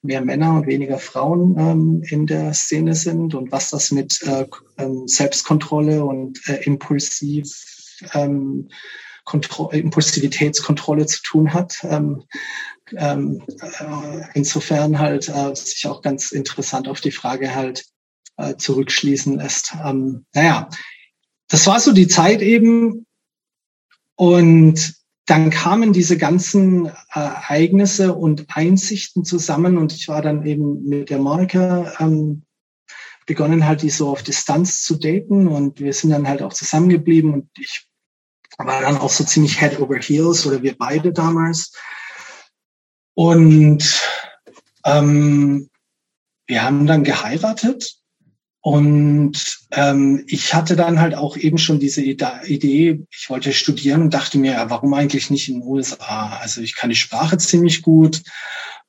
mehr Männer und weniger Frauen ähm, in der Szene sind und was das mit äh, ähm, Selbstkontrolle und äh, Impulsiv, ähm, Kontro Impulsivitätskontrolle zu tun hat. Ähm, ähm, äh, insofern halt äh, sich auch ganz interessant auf die Frage halt äh, zurückschließen lässt. Ähm, naja, das war so die Zeit eben. Und dann kamen diese ganzen äh, Ereignisse und Einsichten zusammen und ich war dann eben mit der Monika ähm, begonnen halt die so auf Distanz zu daten und wir sind dann halt auch zusammengeblieben und ich war dann auch so ziemlich head over heels oder wir beide damals. Und ähm, wir haben dann geheiratet und ähm, ich hatte dann halt auch eben schon diese Idee, ich wollte studieren und dachte mir, ja, warum eigentlich nicht in den USA? Also ich kann die Sprache ziemlich gut,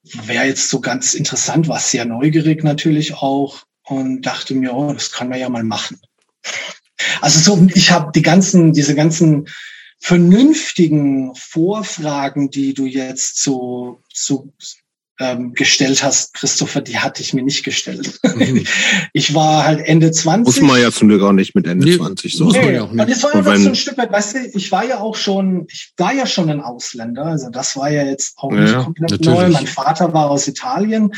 wäre jetzt so ganz interessant, war sehr neugierig natürlich auch und dachte mir, oh, das kann man ja mal machen. Also so, ich habe die ganzen, diese ganzen vernünftigen Vorfragen, die du jetzt so, so ähm, gestellt hast, Christopher, die hatte ich mir nicht gestellt. Mhm. ich war halt Ende 20. Muss man ja zum Glück auch nicht mit Ende nee, 20. So. Nee, auch nicht. Und das war einfach so ein Stück weit, weißt du, ich war ja auch schon, ich war ja schon ein Ausländer, also das war ja jetzt auch nicht ja, komplett natürlich. neu. Mein Vater war aus Italien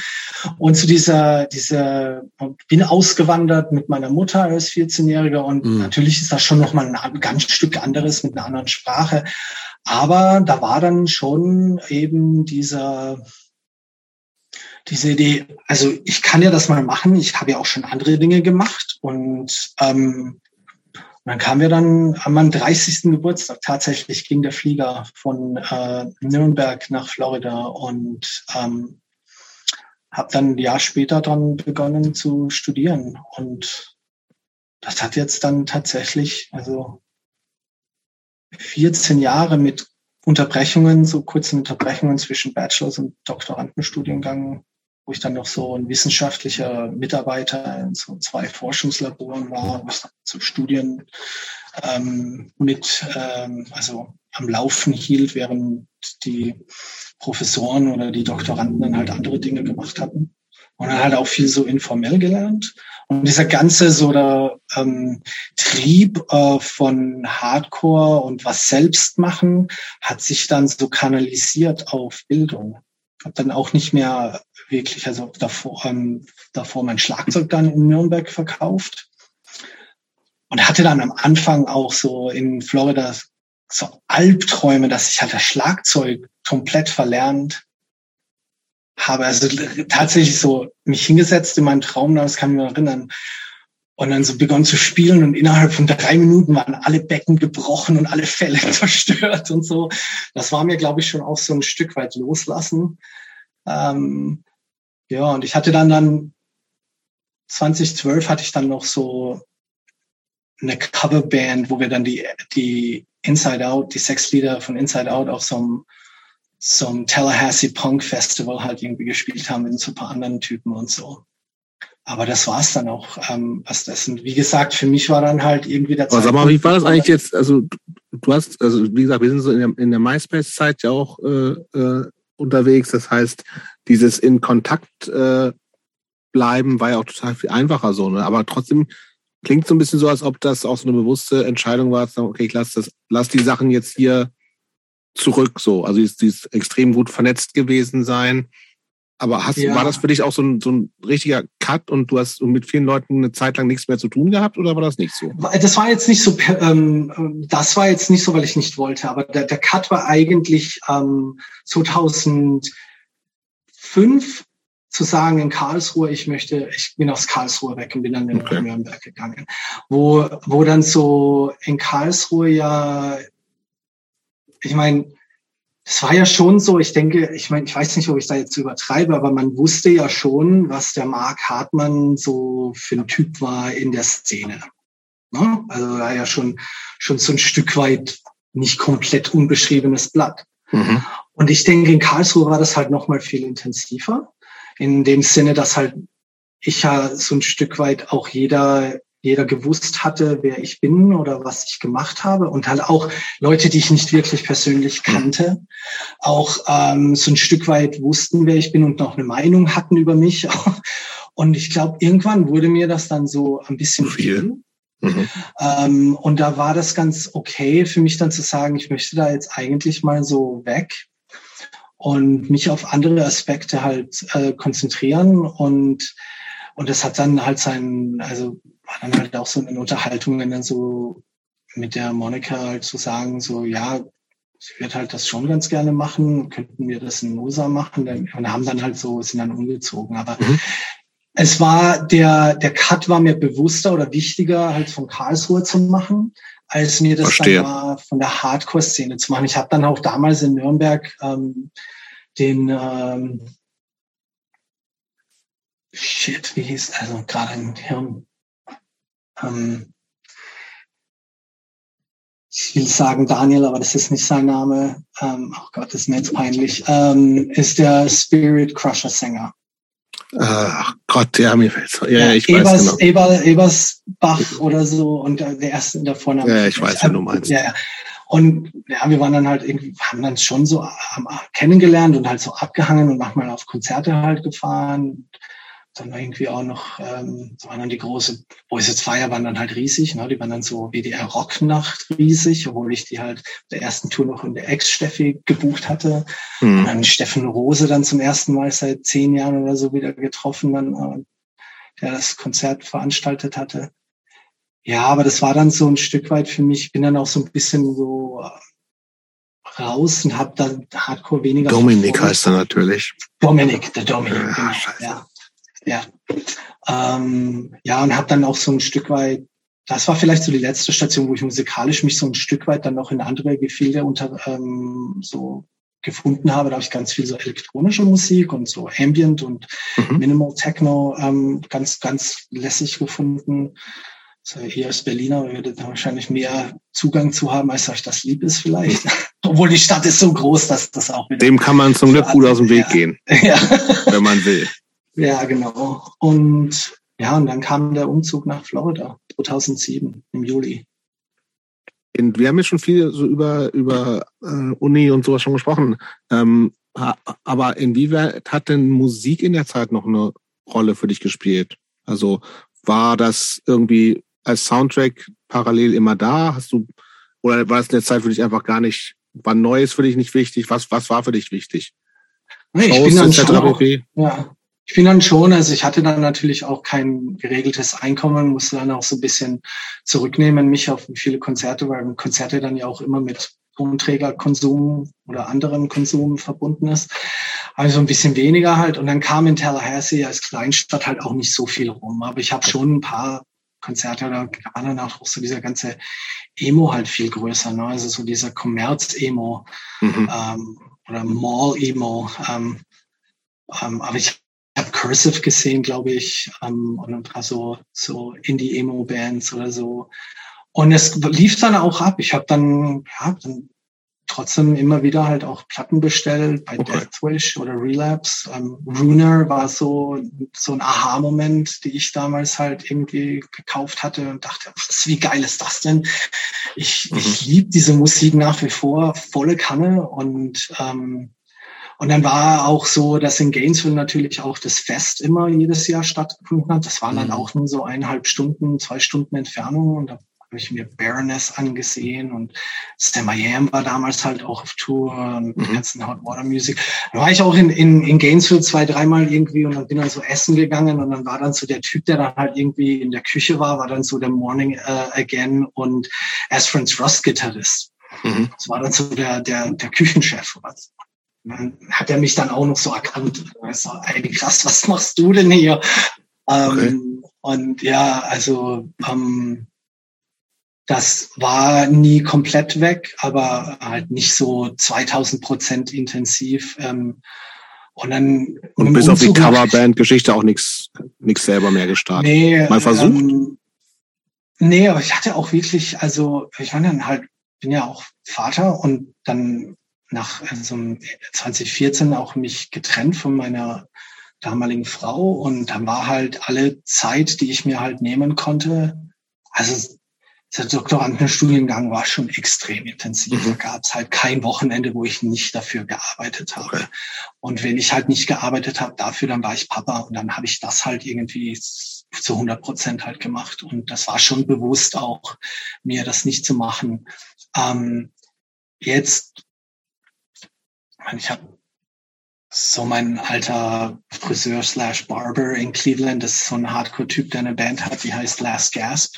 und zu dieser, dieser, bin ausgewandert mit meiner Mutter als 14-Jähriger und mhm. natürlich ist das schon nochmal ein ganz Stück anderes mit einer anderen Sprache. Aber da war dann schon eben dieser, diese Idee, also ich kann ja das mal machen, ich habe ja auch schon andere Dinge gemacht. Und ähm, dann kamen wir dann an meinem 30. Geburtstag, tatsächlich ging der Flieger von äh, Nürnberg nach Florida. Und ähm, habe dann ein Jahr später dann begonnen zu studieren. Und das hat jetzt dann tatsächlich, also 14 Jahre mit Unterbrechungen, so kurzen Unterbrechungen zwischen Bachelors- und Doktorandenstudiengang wo ich dann noch so ein wissenschaftlicher Mitarbeiter in so zwei Forschungslaboren war, dann so Studien ähm, mit, ähm, also am Laufen hielt, während die Professoren oder die Doktoranden dann halt andere Dinge gemacht hatten. Und dann halt auch viel so informell gelernt. Und dieser ganze so der ähm, Trieb äh, von Hardcore und was selbst machen hat sich dann so kanalisiert auf Bildung. Hab dann auch nicht mehr wirklich, also davor, ähm, davor mein Schlagzeug dann in Nürnberg verkauft und hatte dann am Anfang auch so in Florida so Albträume, dass ich halt das Schlagzeug komplett verlernt habe. Also tatsächlich so mich hingesetzt in meinen Traum, das kann ich mich erinnern. Und dann so begonnen zu spielen und innerhalb von drei Minuten waren alle Becken gebrochen und alle Fälle zerstört und so. Das war mir, glaube ich, schon auch so ein Stück weit loslassen. Ähm, ja, und ich hatte dann dann 2012 hatte ich dann noch so eine Coverband, wo wir dann die, die Inside Out, die Sexlieder von Inside Out auf so einem, so einem Tallahassee Punk Festival halt irgendwie gespielt haben mit so ein paar anderen Typen und so. Aber das war's dann auch, ähm, was das sind. Wie gesagt, für mich war dann halt irgendwie der Aber sag mal, wie war das eigentlich jetzt? Also du hast, also wie gesagt, wir sind so in der, in der MySpace-Zeit ja auch äh, äh, unterwegs. Das heißt, dieses in Kontakt äh, bleiben war ja auch total viel einfacher so, ne? Aber trotzdem klingt so ein bisschen so, als ob das auch so eine bewusste Entscheidung war, zu sagen, okay, ich lass das, lass die Sachen jetzt hier zurück so. Also die ist extrem gut vernetzt gewesen sein. Aber hast, ja. war das für dich auch so ein, so ein richtiger Cut und du hast mit vielen Leuten eine Zeit lang nichts mehr zu tun gehabt oder war das nicht so? Das war jetzt nicht so, ähm, das war jetzt nicht so, weil ich nicht wollte, aber der, der Cut war eigentlich ähm, 2000 fünf zu sagen in Karlsruhe, ich möchte, ich bin aus Karlsruhe weg und bin dann in okay. Nürnberg gegangen. Wo, wo dann so in Karlsruhe ja, ich meine, es war ja schon so, ich denke, ich meine, ich weiß nicht, ob ich da jetzt übertreibe, aber man wusste ja schon, was der Mark Hartmann so für ein Typ war in der Szene. Ne? Also war ja schon, schon so ein Stück weit nicht komplett unbeschriebenes Blatt. Mhm. Und ich denke, in Karlsruhe war das halt noch mal viel intensiver. In dem Sinne, dass halt ich ja so ein Stück weit auch jeder jeder gewusst hatte, wer ich bin oder was ich gemacht habe und halt auch Leute, die ich nicht wirklich persönlich kannte, auch ähm, so ein Stück weit wussten, wer ich bin und noch eine Meinung hatten über mich. Und ich glaube, irgendwann wurde mir das dann so ein bisschen viel. Mhm. Ähm, und da war das ganz okay für mich dann zu sagen, ich möchte da jetzt eigentlich mal so weg und mich auf andere Aspekte halt äh, konzentrieren und und das hat dann halt sein, also war dann halt auch so eine Unterhaltung, wenn dann so mit der Monika halt zu so sagen, so ja, sie wird halt das schon ganz gerne machen, könnten wir das in Mosa machen und haben dann halt so, sind dann umgezogen. Aber mhm. es war der, der Cut war mir bewusster oder wichtiger, halt von Karlsruhe zu machen, als mir das Verstehe. dann war, von der Hardcore-Szene zu machen. Ich habe dann auch damals in Nürnberg ähm, den ähm, Shit, wie hieß, also gerade im Hirn. Ähm, ich will sagen Daniel, aber das ist nicht sein Name. Ähm, oh Gott, das ist mir jetzt peinlich. Ähm, ist der Spirit Crusher Sänger. Ach Gott, ja, mir fällt's. Ja, ja, ich Ebers, weiß genau. Eber, Ebersbach oder so und der erste der Vorname. Ja, ich weiß, wen du meinst. Ja, ja. Und ja, wir waren dann halt irgendwie, haben dann schon so kennengelernt und halt so abgehangen und manchmal auf Konzerte halt gefahren dann irgendwie auch noch, ähm, waren dann die große Boys It's Fire waren dann halt riesig, ne? die waren dann so WDR Rocknacht riesig, obwohl ich die halt der ersten Tour noch in der Ex-Steffi gebucht hatte. Mhm. Und dann Steffen Rose dann zum ersten Mal seit zehn Jahren oder so wieder getroffen, dann, äh, der das Konzert veranstaltet hatte. Ja, aber das war dann so ein Stück weit für mich, bin dann auch so ein bisschen so äh, raus und habe dann Hardcore weniger. Dominik heißt er natürlich. Dominik, der Dominik, ja, genau. Ja. Ja. Ähm, ja, und habe dann auch so ein Stück weit, das war vielleicht so die letzte Station, wo ich musikalisch mich so ein Stück weit dann noch in andere Gefilde unter ähm, so gefunden habe. Da habe ich ganz viel so elektronische Musik und so Ambient und mhm. Minimal Techno ähm, ganz, ganz lässig gefunden. So, hier als Berliner würde da wahrscheinlich mehr Zugang zu haben, als euch das lieb ist vielleicht. Obwohl die Stadt ist so groß, dass das auch wieder. Dem kann man zum Glück gut aus dem Weg ja. gehen. Ja. wenn man will. Ja, genau. Und ja, und dann kam der Umzug nach Florida 2007 im Juli. Und wir haben jetzt schon viel so über, über äh, Uni und sowas schon gesprochen. Ähm, aber inwieweit hat denn Musik in der Zeit noch eine Rolle für dich gespielt? Also war das irgendwie als Soundtrack parallel immer da? Hast du, oder war es in der Zeit für dich einfach gar nicht, war Neues für dich nicht wichtig? Was, was war für dich wichtig? Nee, ich bin dann schon auch, ja, ich bin dann schon, also ich hatte dann natürlich auch kein geregeltes Einkommen, musste dann auch so ein bisschen zurücknehmen, mich auf viele Konzerte, weil Konzerte dann ja auch immer mit Tonträgerkonsum oder anderem Konsum verbunden ist. Also ein bisschen weniger halt. Und dann kam in Tallahassee als Kleinstadt halt auch nicht so viel rum. Aber ich habe schon ein paar Konzerte, da war dann auch so dieser ganze Emo halt viel größer. Ne? Also so dieser Kommerz-Emo mhm. ähm, oder Mall-Emo. Ähm, ähm, aber ich Cursive gesehen, glaube ich, ähm, und ein paar so, so Indie-Emo-Bands oder so. Und es lief dann auch ab. Ich habe dann, ja, dann trotzdem immer wieder halt auch Platten bestellt bei okay. Deathwish oder Relapse. Ähm, Runer war so, so ein Aha-Moment, die ich damals halt irgendwie gekauft hatte und dachte, was, wie geil ist das denn? Ich, mhm. ich liebe diese Musik nach wie vor, volle Kanne und ähm, und dann war auch so, dass in Gainesville natürlich auch das Fest immer jedes Jahr stattgefunden hat. Das waren dann mhm. auch nur so eineinhalb Stunden, zwei Stunden Entfernung. Und da habe ich mir Baroness angesehen und Sam Miami war damals halt auch auf Tour und mhm. die ganzen Hot Water Music. Da war ich auch in, in, in Gainesville zwei, dreimal irgendwie und dann bin dann so essen gegangen und dann war dann so der Typ, der dann halt irgendwie in der Küche war, war dann so der Morning uh, Again und As Friends Ross Gitarrist. Mhm. Das war dann so der, der, der Küchenchef. Dann hat er mich dann auch noch so erkannt. So, ey, krass, was machst du denn hier? Okay. Ähm, und ja, also ähm, das war nie komplett weg, aber halt nicht so 2000 Prozent intensiv. Ähm, und dann und bis auf die Coverband-Geschichte auch nichts nichts selber mehr gestartet. Nee, Mal versucht? Ähm, nee, aber ich hatte auch wirklich, also ich war dann halt, bin ja auch Vater und dann nach also 2014 auch mich getrennt von meiner damaligen Frau und dann war halt alle Zeit, die ich mir halt nehmen konnte. Also der Doktorandenstudiengang war schon extrem intensiv. Mhm. Da gab es halt kein Wochenende, wo ich nicht dafür gearbeitet habe. Okay. Und wenn ich halt nicht gearbeitet habe dafür, dann war ich Papa und dann habe ich das halt irgendwie zu 100 Prozent halt gemacht. Und das war schon bewusst auch, mir das nicht zu machen. Ähm, jetzt ich habe so mein alter Friseur slash Barber in Cleveland, das ist so ein Hardcore-Typ, der eine Band hat, die heißt Last Gasp.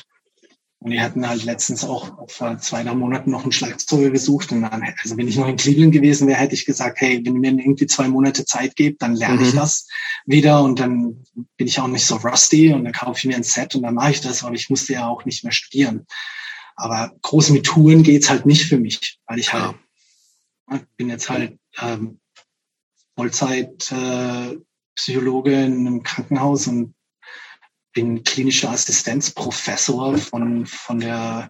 Und die hatten halt letztens auch vor zwei, drei Monaten noch einen Schlagzeuger gesucht. Und dann, also wenn ich noch in Cleveland gewesen wäre, hätte ich gesagt, hey, wenn ihr mir irgendwie zwei Monate Zeit gebt, dann lerne mhm. ich das wieder und dann bin ich auch nicht so rusty und dann kaufe ich mir ein Set und dann mache ich das, aber ich musste ja auch nicht mehr studieren. Aber groß mit Touren geht's halt nicht für mich, weil ich halt, ich bin jetzt halt ähm, Vollzeit äh, Psychologe in einem Krankenhaus und bin klinischer Assistenzprofessor von, von der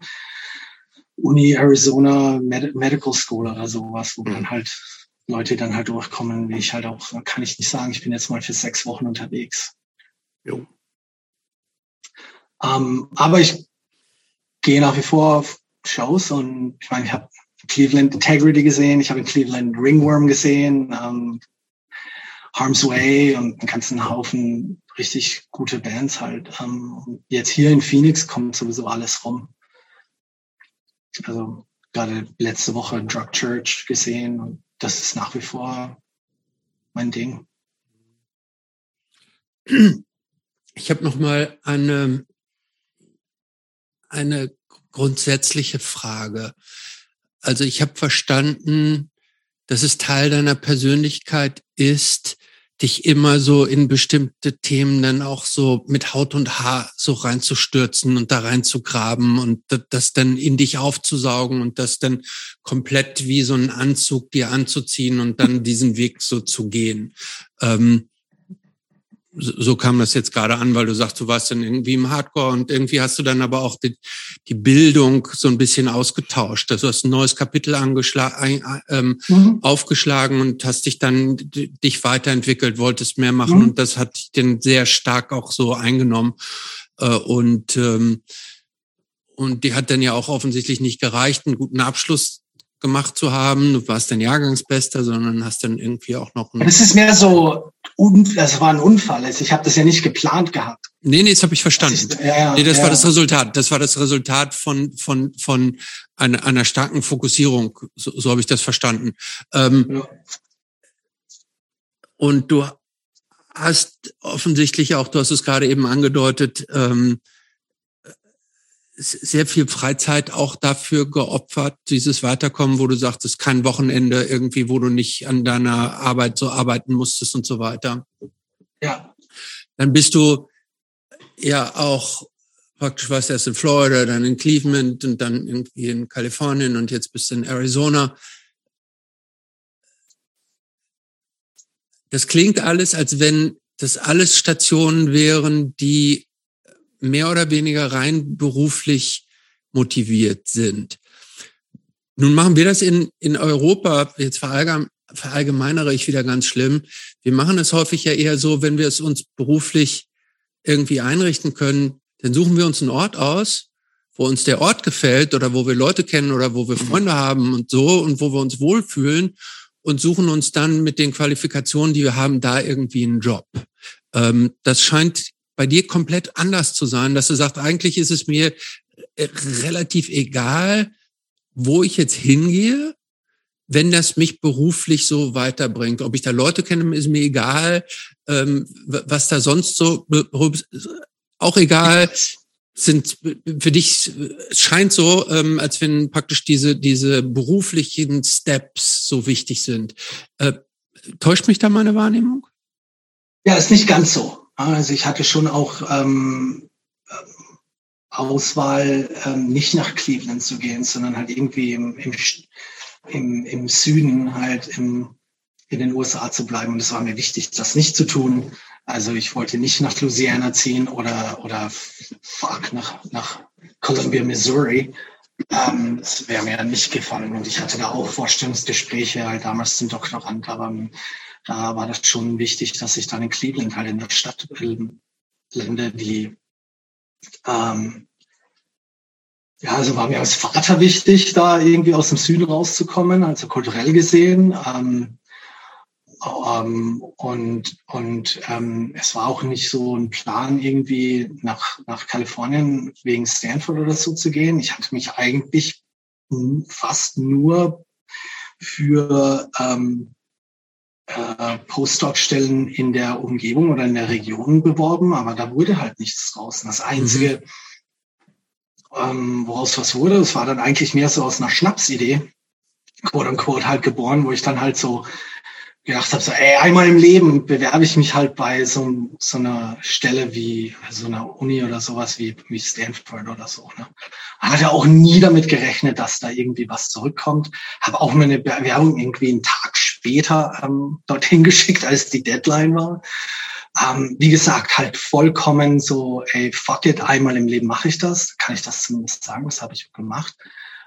Uni Arizona Med Medical School oder sowas, wo dann mhm. halt Leute dann halt durchkommen, wie ich halt auch, kann ich nicht sagen, ich bin jetzt mal für sechs Wochen unterwegs. Jo. Ähm, aber ich gehe nach wie vor auf Shows und ich meine, ich habe Cleveland Integrity gesehen, ich habe in Cleveland Ringworm gesehen, ähm, Harm's Way und einen ganzen Haufen richtig gute Bands halt. Ähm, jetzt hier in Phoenix kommt sowieso alles rum. Also gerade letzte Woche Drug Church gesehen und das ist nach wie vor mein Ding. Ich habe noch mal eine eine grundsätzliche Frage. Also ich habe verstanden, dass es Teil deiner Persönlichkeit ist, dich immer so in bestimmte Themen dann auch so mit Haut und Haar so reinzustürzen und da reinzugraben und das dann in dich aufzusaugen und das dann komplett wie so ein Anzug dir anzuziehen und dann diesen Weg so zu gehen. Ähm, so kam das jetzt gerade an, weil du sagst, du warst dann irgendwie im Hardcore und irgendwie hast du dann aber auch die, die Bildung so ein bisschen ausgetauscht. Also du hast ein neues Kapitel angeschlagen, ähm, mhm. aufgeschlagen und hast dich dann dich weiterentwickelt, wolltest mehr machen mhm. und das hat dich dann sehr stark auch so eingenommen. Äh, und ähm, und die hat dann ja auch offensichtlich nicht gereicht, einen guten Abschluss gemacht zu haben. Du warst dein Jahrgangsbester, sondern hast dann irgendwie auch noch. Das ist mehr so, das war ein Unfall. Also ich habe das ja nicht geplant gehabt. Nee, nee, das habe ich verstanden. Ist, ja, ja, nee, das ja. war das Resultat. Das war das Resultat von von von einer, einer starken Fokussierung. So, so habe ich das verstanden. Ähm, ja. Und du hast offensichtlich auch, du hast es gerade eben angedeutet, ähm, sehr viel Freizeit auch dafür geopfert, dieses Weiterkommen, wo du sagst, es ist kein Wochenende irgendwie, wo du nicht an deiner Arbeit so arbeiten musstest und so weiter. Ja. Dann bist du ja auch praktisch warst erst in Florida, dann in Cleveland und dann irgendwie in Kalifornien und jetzt bist du in Arizona. Das klingt alles, als wenn das alles Stationen wären, die mehr oder weniger rein beruflich motiviert sind. Nun machen wir das in, in Europa, jetzt verallgemeinere ich wieder ganz schlimm. Wir machen es häufig ja eher so, wenn wir es uns beruflich irgendwie einrichten können, dann suchen wir uns einen Ort aus, wo uns der Ort gefällt oder wo wir Leute kennen oder wo wir Freunde haben und so und wo wir uns wohlfühlen und suchen uns dann mit den Qualifikationen, die wir haben, da irgendwie einen Job. Ähm, das scheint bei dir komplett anders zu sein, dass du sagst, eigentlich ist es mir äh, relativ egal, wo ich jetzt hingehe, wenn das mich beruflich so weiterbringt. Ob ich da Leute kenne, ist mir egal. Ähm, was da sonst so, auch egal. Sind für dich scheint so, ähm, als wenn praktisch diese diese beruflichen Steps so wichtig sind. Äh, täuscht mich da meine Wahrnehmung? Ja, ist nicht ganz so. Also ich hatte schon auch ähm, Auswahl, ähm, nicht nach Cleveland zu gehen, sondern halt irgendwie im, im, im, im Süden halt im, in den USA zu bleiben. Und es war mir wichtig, das nicht zu tun. Also ich wollte nicht nach Louisiana ziehen oder, oder fuck, nach, nach Columbia, Missouri. Ähm, das wäre mir nicht gefallen. Und ich hatte da auch Vorstellungsgespräche, halt damals zum Doktorand, aber da war das schon wichtig, dass ich dann in Cleveland halt in der Stadt lande, die ähm, ja, also war mir als Vater wichtig, da irgendwie aus dem Süden rauszukommen, also kulturell gesehen. Ähm, ähm, und und ähm, es war auch nicht so ein Plan, irgendwie nach, nach Kalifornien wegen Stanford oder so zu gehen. Ich hatte mich eigentlich fast nur für ähm, äh, Postdoc-Stellen in der Umgebung oder in der Region beworben, aber da wurde halt nichts draus. das Einzige, mhm. ähm, woraus was wurde, das war dann eigentlich mehr so aus einer Schnapsidee, quote unquote, halt geboren, wo ich dann halt so gedacht habe, so, ey, einmal im Leben bewerbe ich mich halt bei so, so einer Stelle wie so einer Uni oder sowas wie, wie Stanford oder so. Ne? Hatte auch nie damit gerechnet, dass da irgendwie was zurückkommt. Habe auch meine Bewerbung irgendwie einen Tag später ähm, dorthin geschickt, als die Deadline war. Ähm, wie gesagt, halt vollkommen so, ey, fuck it, einmal im Leben mache ich das. Kann ich das zumindest sagen, das habe ich gemacht.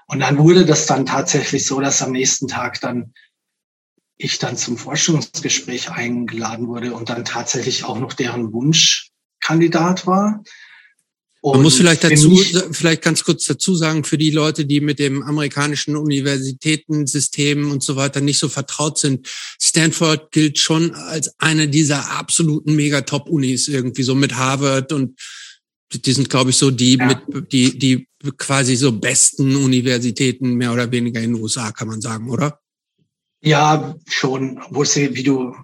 Und dann wurde das dann tatsächlich so, dass am nächsten Tag dann ich dann zum Forschungsgespräch eingeladen wurde und dann tatsächlich auch noch deren Wunschkandidat war. Und Man muss vielleicht dazu, vielleicht ganz kurz dazu sagen, für die Leute, die mit dem amerikanischen Universitätensystem und so weiter nicht so vertraut sind, Stanford gilt schon als eine dieser absoluten Megatop-Unis irgendwie so mit Harvard und die sind, glaube ich, so die ja. mit die die quasi so besten Universitäten mehr oder weniger in den USA, kann man sagen, oder? Ja, schon. Wo sie, wie du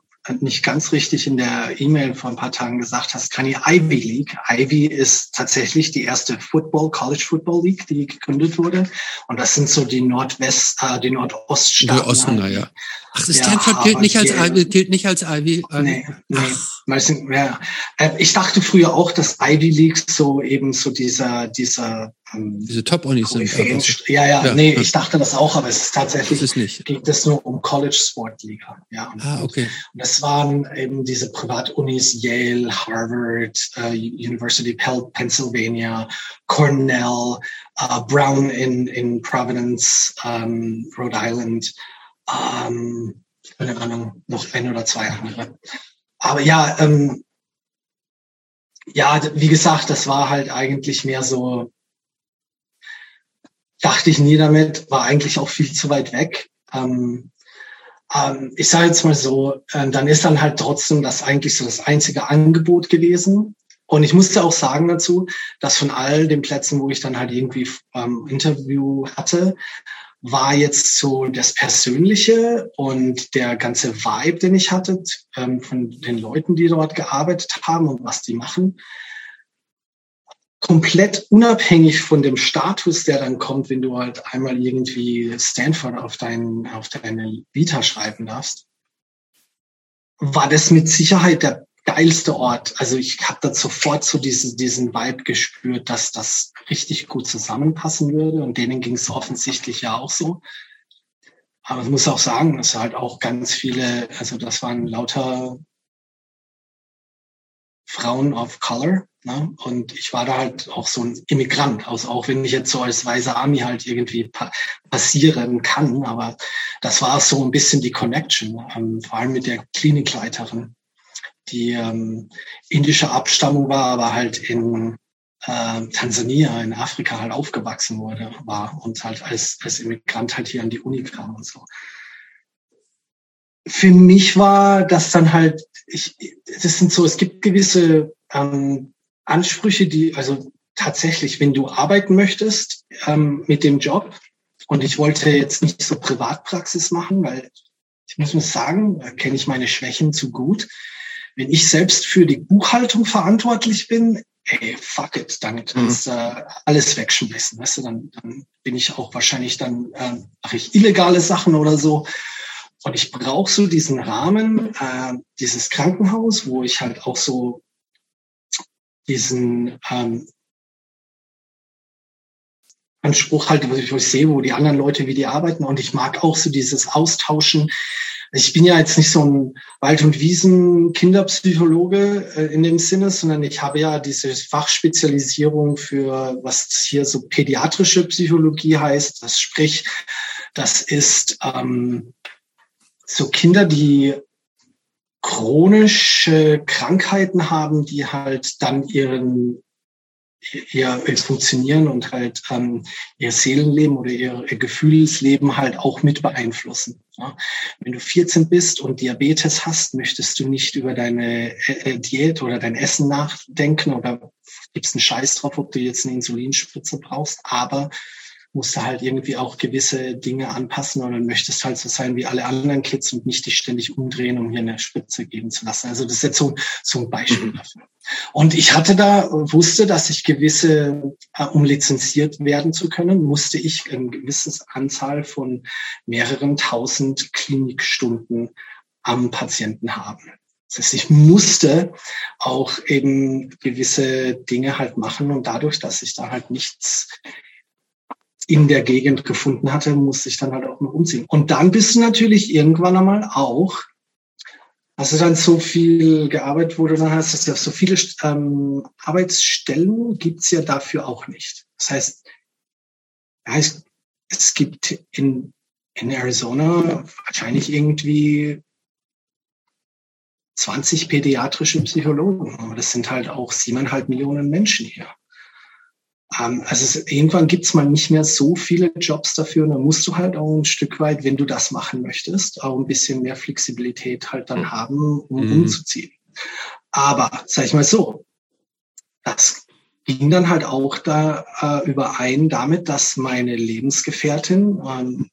nicht ganz richtig in der E-Mail vor ein paar Tagen gesagt hast, keine Ivy League. Ivy ist tatsächlich die erste Football, College Football League, die gegründet wurde. Und das sind so die Nordwest, äh, die Nordoststaaten. Die Osten, halt. ja. Ach, Stanford gilt nicht als Ivy, gilt nicht als Ivy. Äh, nee, nee. Ja. Äh, ich dachte früher auch, dass Ivy League so eben so dieser, dieser ähm, Diese Top-Unis sind. Ja, ja, ja, nee, ich dachte das auch, aber es ist tatsächlich, es nicht. geht es nur um College Sport Liga. Ja, und, ah, okay. Und das waren eben diese Privatunis, Yale, Harvard, uh, University of Pennsylvania, Cornell, uh, Brown in, in Providence, um, Rhode Island, um, keine Ahnung, noch ein oder zwei andere. Aber ja, ähm, ja, wie gesagt, das war halt eigentlich mehr so dachte ich nie damit, war eigentlich auch viel zu weit weg. Ähm, ähm, ich sage jetzt mal so, äh, dann ist dann halt trotzdem das eigentlich so das einzige Angebot gewesen. Und ich musste auch sagen dazu, dass von all den Plätzen, wo ich dann halt irgendwie ähm, Interview hatte, war jetzt so das Persönliche und der ganze Vibe, den ich hatte ähm, von den Leuten, die dort gearbeitet haben und was die machen, komplett unabhängig von dem Status, der dann kommt, wenn du halt einmal irgendwie Stanford auf, dein, auf deine Vita schreiben darfst, war das mit Sicherheit der geilste Ort. Also ich habe da sofort so diesen, diesen Vibe gespürt, dass das richtig gut zusammenpassen würde. Und denen ging es offensichtlich ja auch so. Aber ich muss auch sagen, dass halt auch ganz viele, also das waren lauter Frauen of Color. Ne? Und ich war da halt auch so ein Immigrant, also auch wenn ich jetzt so als weißer Army halt irgendwie pa passieren kann, aber das war so ein bisschen die Connection, ähm, vor allem mit der Klinikleiterin, die ähm, indische Abstammung war, aber halt in äh, Tansania, in Afrika halt aufgewachsen wurde, war und halt als, als Immigrant halt hier an die Uni kam und so für mich war das dann halt, ich, das sind so, es gibt gewisse ähm, Ansprüche, die, also tatsächlich, wenn du arbeiten möchtest ähm, mit dem Job, und ich wollte jetzt nicht so Privatpraxis machen, weil ich muss mir sagen, da kenne ich meine Schwächen zu gut. Wenn ich selbst für die Buchhaltung verantwortlich bin, ey, fuck it, dann kannst du mhm. äh, alles wegschmeißen. Weißt du, dann, dann bin ich auch wahrscheinlich, dann äh, mache ich illegale Sachen oder so. Und ich brauche so diesen Rahmen, äh, dieses Krankenhaus, wo ich halt auch so diesen ähm, Anspruch halt, wo ich, wo ich sehe, wo die anderen Leute, wie die arbeiten. Und ich mag auch so dieses Austauschen. Ich bin ja jetzt nicht so ein Wald- und Wiesen-Kinderpsychologe äh, in dem Sinne, sondern ich habe ja diese Fachspezialisierung für, was hier so pädiatrische Psychologie heißt. Das sprich, das ist ähm, so Kinder, die chronische Krankheiten haben, die halt dann ihren ihr, Funktionieren und halt ähm, ihr Seelenleben oder ihr, ihr Gefühlsleben halt auch mit beeinflussen. Ja. Wenn du 14 bist und Diabetes hast, möchtest du nicht über deine äh, äh Diät oder dein Essen nachdenken oder gibst einen Scheiß drauf, ob du jetzt eine Insulinspritze brauchst, aber musst du halt irgendwie auch gewisse Dinge anpassen und dann möchtest halt so sein wie alle anderen Kids und nicht dich ständig umdrehen, um hier eine Spitze geben zu lassen. Also das ist jetzt so, so ein Beispiel mhm. dafür. Und ich hatte da, wusste, dass ich gewisse, äh, um lizenziert werden zu können, musste ich ein gewisses Anzahl von mehreren tausend Klinikstunden am Patienten haben. Das heißt, ich musste auch eben gewisse Dinge halt machen und dadurch, dass ich da halt nichts in der Gegend gefunden hatte, musste ich dann halt auch noch umziehen. Und dann bist du natürlich irgendwann einmal auch, hast du dann so viel gearbeitet, du dann hast, dass ja so viele ähm, Arbeitsstellen gibt's ja dafür auch nicht. Das heißt, heißt es gibt in, in Arizona wahrscheinlich irgendwie 20 pädiatrische Psychologen. Aber das sind halt auch siebeneinhalb Millionen Menschen hier. Ähm, also es, irgendwann gibt's mal nicht mehr so viele Jobs dafür und dann musst du halt auch ein Stück weit, wenn du das machen möchtest, auch ein bisschen mehr Flexibilität halt dann haben, um mhm. umzuziehen. Aber sag ich mal so, das ging dann halt auch da äh, überein damit, dass meine Lebensgefährtin ähm,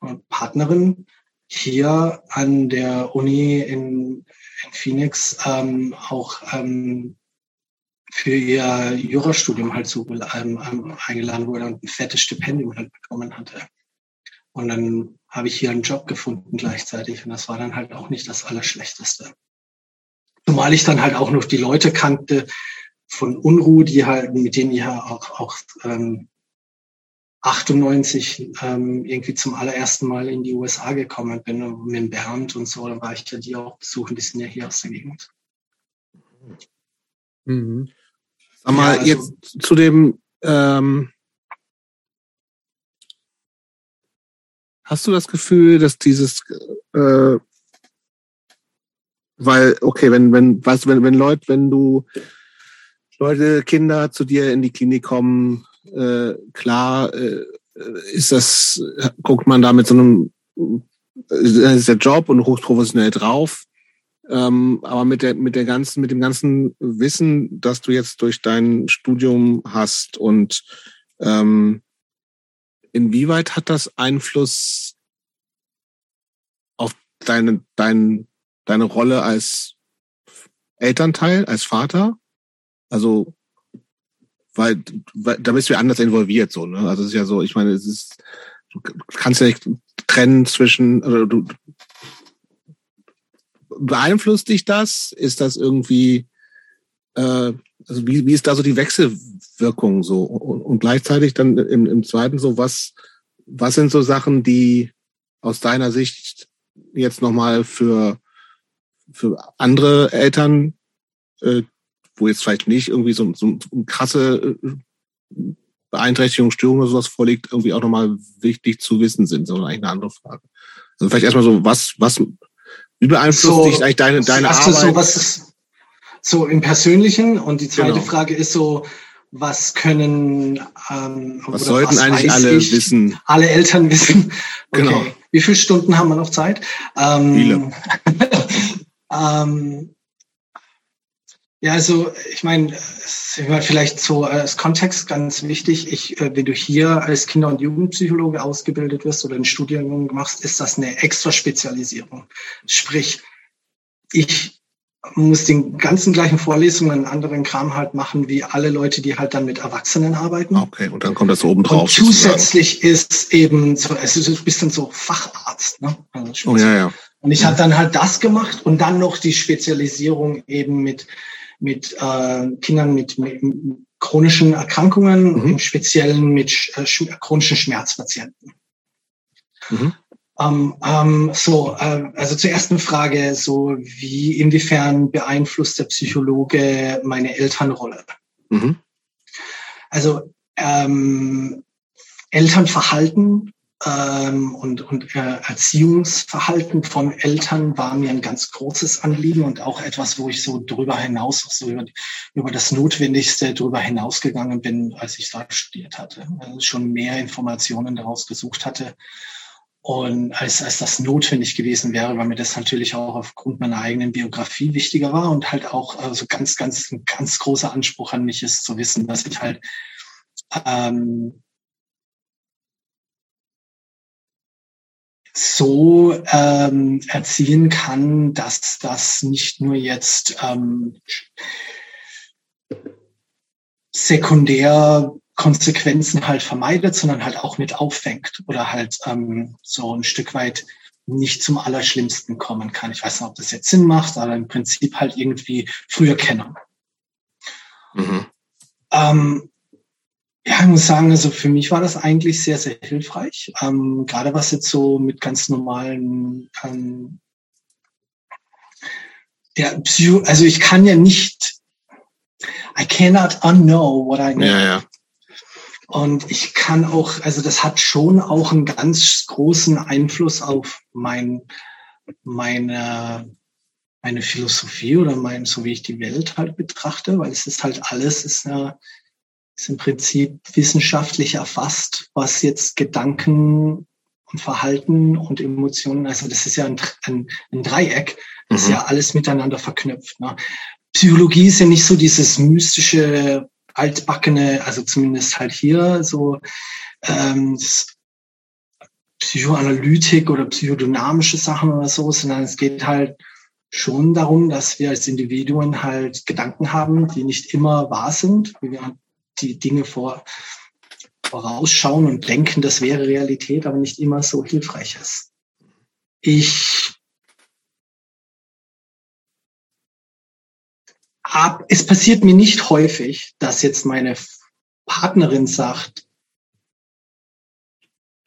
und Partnerin hier an der Uni in, in Phoenix ähm, auch ähm, für ihr Jurastudium halt so ähm, eingeladen wurde und ein fettes Stipendium halt bekommen hatte. Und dann habe ich hier einen Job gefunden gleichzeitig und das war dann halt auch nicht das Allerschlechteste. Zumal ich dann halt auch noch die Leute kannte von Unruh, die halt, mit denen ich ja auch, auch ähm, 98 ähm, irgendwie zum allerersten Mal in die USA gekommen bin, mit Bernd und so, dann war ich ja die auch besuchen, die sind ja hier aus der Gegend. Mhm. Sag mal, ja, also, jetzt zu dem, ähm, hast du das Gefühl, dass dieses, äh, weil, okay, wenn, wenn, weißt du, wenn, wenn Leute, wenn du Leute, Kinder zu dir in die Klinik kommen, äh, klar, äh, ist das, guckt man da mit so einem, äh, ist der Job und hochprofessionell drauf. Ähm, aber mit der, mit der ganzen, mit dem ganzen Wissen, das du jetzt durch dein Studium hast und ähm, inwieweit hat das Einfluss auf deine, dein, deine Rolle als Elternteil, als Vater? Also, weil, weil da bist du ja anders involviert, so, ne? Also es ist ja so, ich meine, es ist, du kannst ja nicht trennen zwischen, oder du, beeinflusst dich das? Ist das irgendwie, äh, also wie, wie ist da so die Wechselwirkung so? Und, und gleichzeitig dann im, im zweiten so, was, was sind so Sachen, die aus deiner Sicht jetzt nochmal für, für andere Eltern, äh, wo jetzt vielleicht nicht irgendwie so, so eine krasse äh, Beeinträchtigung, Störung oder sowas vorliegt, irgendwie auch nochmal wichtig zu wissen sind, sondern eigentlich eine andere Frage. Also vielleicht erstmal so, was, was wie beeinflusst so, dich eigentlich deine, deine Arbeit? So, was ist, so im Persönlichen. Und die zweite genau. Frage ist so, was können, ähm, was sollten was eigentlich alle ich, wissen? Alle Eltern wissen. Okay. Genau. Wie viele Stunden haben wir noch Zeit? Ähm, Viele. ähm, ja, also ich meine, vielleicht so als Kontext ganz wichtig. Ich, äh, wenn du hier als Kinder- und Jugendpsychologe ausgebildet wirst oder einen Studiengang machst, ist das eine extra Spezialisierung. Sprich, ich muss den ganzen gleichen Vorlesungen einen anderen Kram halt machen wie alle Leute, die halt dann mit Erwachsenen arbeiten. Okay, und dann kommt das so oben drauf. Und zusätzlich sozusagen. ist eben so, es ist ein bisschen so Facharzt, ne? Also oh ja, ja. Und ich ja. habe dann halt das gemacht und dann noch die Spezialisierung eben mit mit äh, Kindern mit, mit chronischen Erkrankungen, mhm. im Speziellen mit äh, chronischen Schmerzpatienten. Mhm. Ähm, ähm, so, äh, also zur ersten Frage, so wie inwiefern beeinflusst der Psychologe meine Elternrolle? Mhm. Also ähm, Elternverhalten ähm, und, und äh, Erziehungsverhalten von Eltern war mir ein ganz großes Anliegen und auch etwas, wo ich so drüber hinaus, so über, über das Notwendigste drüber hinausgegangen bin, als ich da studiert hatte. Also schon mehr Informationen daraus gesucht hatte. Und als, als das notwendig gewesen wäre, weil mir das natürlich auch aufgrund meiner eigenen Biografie wichtiger war und halt auch also ganz, ganz, ein ganz großer Anspruch an mich ist zu wissen, dass ich halt ähm, so ähm, erzielen kann, dass das nicht nur jetzt ähm, sekundär Konsequenzen halt vermeidet, sondern halt auch mit auffängt oder halt ähm, so ein Stück weit nicht zum Allerschlimmsten kommen kann. Ich weiß nicht, ob das jetzt Sinn macht, aber im Prinzip halt irgendwie früher kennen. Mhm. Ähm, ja, ich muss sagen, also für mich war das eigentlich sehr, sehr hilfreich. Ähm, gerade was jetzt so mit ganz normalen, ähm, der Psycho, also ich kann ja nicht, I cannot unknow what I know. Ja, ja. Und ich kann auch, also das hat schon auch einen ganz großen Einfluss auf mein, meine, meine Philosophie oder mein, so wie ich die Welt halt betrachte, weil es ist halt alles, ist eine, ist im Prinzip wissenschaftlich erfasst, was jetzt Gedanken und Verhalten und Emotionen, also das ist ja ein, ein, ein Dreieck, das mhm. ist ja alles miteinander verknüpft. Ne? Psychologie ist ja nicht so dieses mystische, altbackene, also zumindest halt hier so ähm, Psychoanalytik oder psychodynamische Sachen oder so, sondern es geht halt schon darum, dass wir als Individuen halt Gedanken haben, die nicht immer wahr sind, wie wir die Dinge vor, vorausschauen und denken, das wäre Realität, aber nicht immer so hilfreich ist. Ich hab, es passiert mir nicht häufig, dass jetzt meine Partnerin sagt,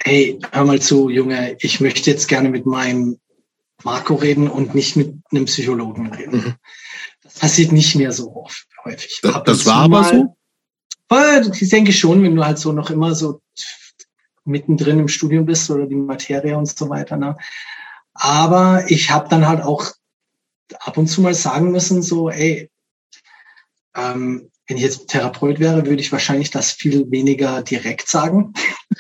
hey, hör mal zu, Junge, ich möchte jetzt gerne mit meinem Marco reden und nicht mit einem Psychologen reden. Mhm. Das passiert nicht mehr so häufig. Das, das war aber so? Ich denke schon, wenn du halt so noch immer so mittendrin im Studium bist oder die Materie und so weiter. Ne? Aber ich habe dann halt auch ab und zu mal sagen müssen, so, ey, ähm, wenn ich jetzt Therapeut wäre, würde ich wahrscheinlich das viel weniger direkt sagen.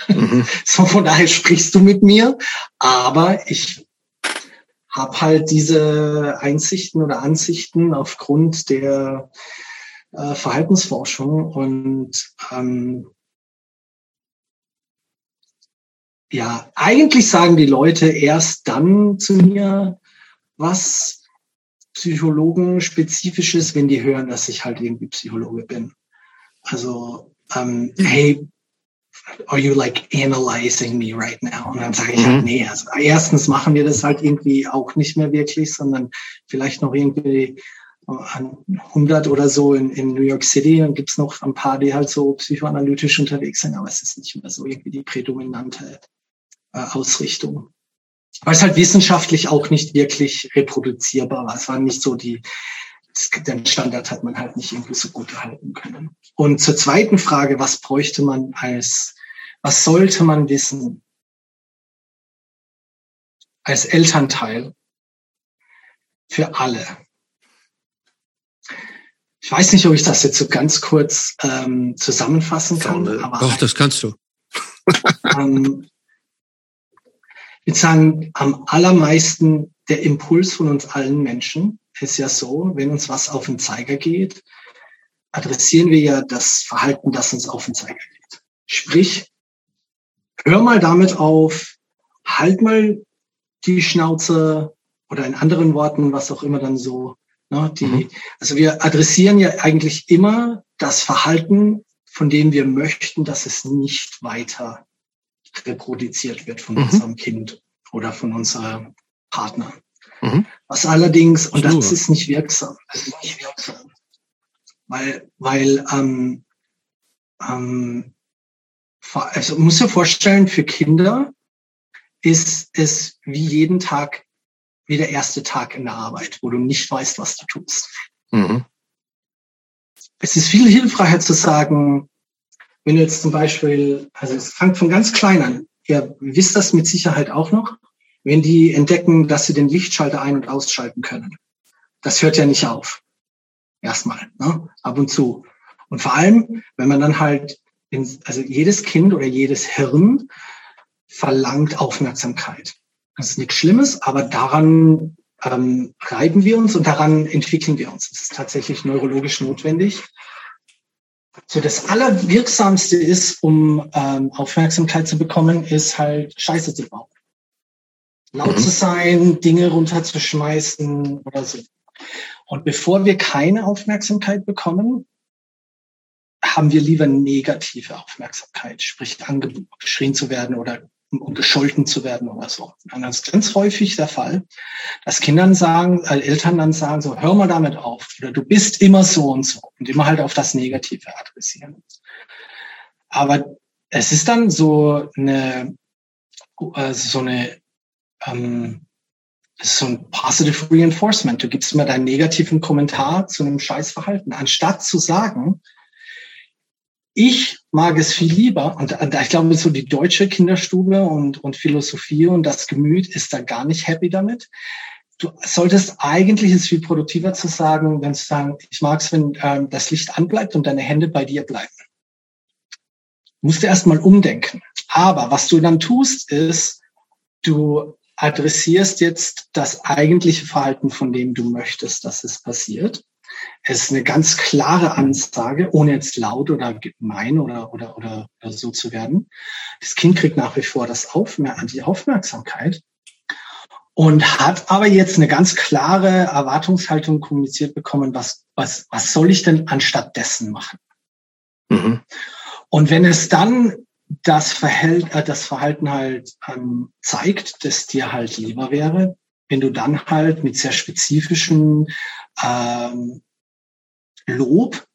Mhm. so von daher sprichst du mit mir. Aber ich habe halt diese Einsichten oder Ansichten aufgrund der äh, Verhaltensforschung und ähm, ja, eigentlich sagen die Leute erst dann zu mir, was Psychologen spezifisches, wenn die hören, dass ich halt irgendwie Psychologe bin. Also, ähm, mhm. hey, are you like analyzing me right now? Und dann sage ich halt, mhm. nee, also erstens machen wir das halt irgendwie auch nicht mehr wirklich, sondern vielleicht noch irgendwie 100 oder so in, in New York City. Dann gibt's noch ein paar, die halt so psychoanalytisch unterwegs sind, aber es ist nicht mehr so irgendwie die prädominante äh, Ausrichtung. Weil es halt wissenschaftlich auch nicht wirklich reproduzierbar war. Es war nicht so die, den Standard hat man halt nicht irgendwie so gut erhalten können. Und zur zweiten Frage, was bräuchte man als, was sollte man wissen als Elternteil für alle? Ich weiß nicht, ob ich das jetzt so ganz kurz ähm, zusammenfassen kann. Aber Doch, das kannst du. ähm, ich würde sagen, am allermeisten der Impuls von uns allen Menschen ist ja so, wenn uns was auf den Zeiger geht, adressieren wir ja das Verhalten, das uns auf den Zeiger geht. Sprich, hör mal damit auf, halt mal die Schnauze oder in anderen Worten, was auch immer dann so die, mhm. Also wir adressieren ja eigentlich immer das Verhalten, von dem wir möchten, dass es nicht weiter reproduziert wird von mhm. unserem Kind oder von unserem Partner. Mhm. Was allerdings, und das ist nicht wirksam, das ist nicht wirksam, weil, weil ähm, ähm, also muss dir vorstellen, für Kinder ist es wie jeden Tag wie der erste Tag in der Arbeit, wo du nicht weißt, was du tust. Mhm. Es ist viel hilfreicher zu sagen, wenn du jetzt zum Beispiel, also es fängt von ganz klein an, ihr wisst das mit Sicherheit auch noch, wenn die entdecken, dass sie den Lichtschalter ein- und ausschalten können. Das hört ja nicht auf. Erstmal, ne? ab und zu. Und vor allem, wenn man dann halt, in, also jedes Kind oder jedes Hirn verlangt Aufmerksamkeit. Das ist nichts Schlimmes, aber daran ähm, reiben wir uns und daran entwickeln wir uns. Das ist tatsächlich neurologisch notwendig. So, das Allerwirksamste ist, um ähm, Aufmerksamkeit zu bekommen, ist halt Scheiße zu bauen. Laut mhm. zu sein, Dinge runterzuschmeißen oder so. Und bevor wir keine Aufmerksamkeit bekommen, haben wir lieber negative Aufmerksamkeit, sprich angeschrien zu werden oder um gescholten zu werden oder so. Das ist ganz häufig der Fall, dass Kindern sagen, äh, Eltern dann sagen so, hör mal damit auf oder du bist immer so und so und immer halt auf das Negative adressieren. Aber es ist dann so eine, äh, so eine, ähm, so ein positive reinforcement. Du gibst immer deinen negativen Kommentar zu einem Scheißverhalten, anstatt zu sagen, ich mag es viel lieber, und ich glaube, so die deutsche Kinderstube und, und Philosophie und das Gemüt ist da gar nicht happy damit. Du solltest eigentlich, ist viel produktiver zu sagen, wenn du sagen, ich mag es, wenn ähm, das Licht anbleibt und deine Hände bei dir bleiben. musst du erstmal umdenken. Aber was du dann tust, ist, du adressierst jetzt das eigentliche Verhalten, von dem du möchtest, dass es passiert. Es ist eine ganz klare Ansage, ohne jetzt laut oder gemein oder, oder, oder, oder so zu werden. Das Kind kriegt nach wie vor das Aufmer die Aufmerksamkeit und hat aber jetzt eine ganz klare Erwartungshaltung kommuniziert bekommen, was, was, was soll ich denn anstatt dessen machen? Mhm. Und wenn es dann das, Verhält, äh, das Verhalten halt ähm, zeigt, das dir halt lieber wäre, wenn du dann halt mit sehr spezifischen ähm, Lob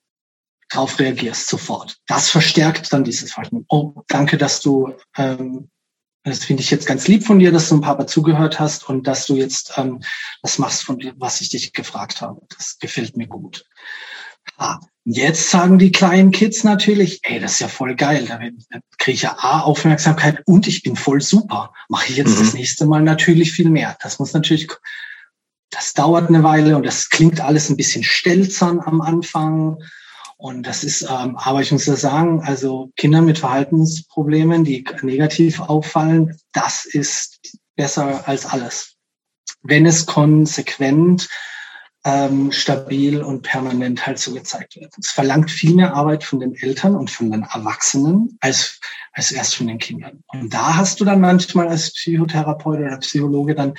darauf reagierst sofort. Das verstärkt dann dieses Verhalten. Oh, danke, dass du, ähm, das finde ich jetzt ganz lieb von dir, dass du ein paar Mal zugehört hast und dass du jetzt ähm, das machst, von dem, was ich dich gefragt habe. Das gefällt mir gut. Ah, jetzt sagen die kleinen Kids natürlich, ey, das ist ja voll geil, da kriege ich ja A, Aufmerksamkeit und ich bin voll super. Mache ich jetzt mhm. das nächste Mal natürlich viel mehr. Das muss natürlich das dauert eine Weile und das klingt alles ein bisschen stelzern am Anfang. Und das ist, ähm, aber ich muss ja sagen, also Kinder mit Verhaltensproblemen, die negativ auffallen, das ist besser als alles. Wenn es konsequent ähm, stabil und permanent halt so gezeigt wird. Es verlangt viel mehr Arbeit von den Eltern und von den Erwachsenen als, als erst von den Kindern. Und da hast du dann manchmal als Psychotherapeut oder Psychologe dann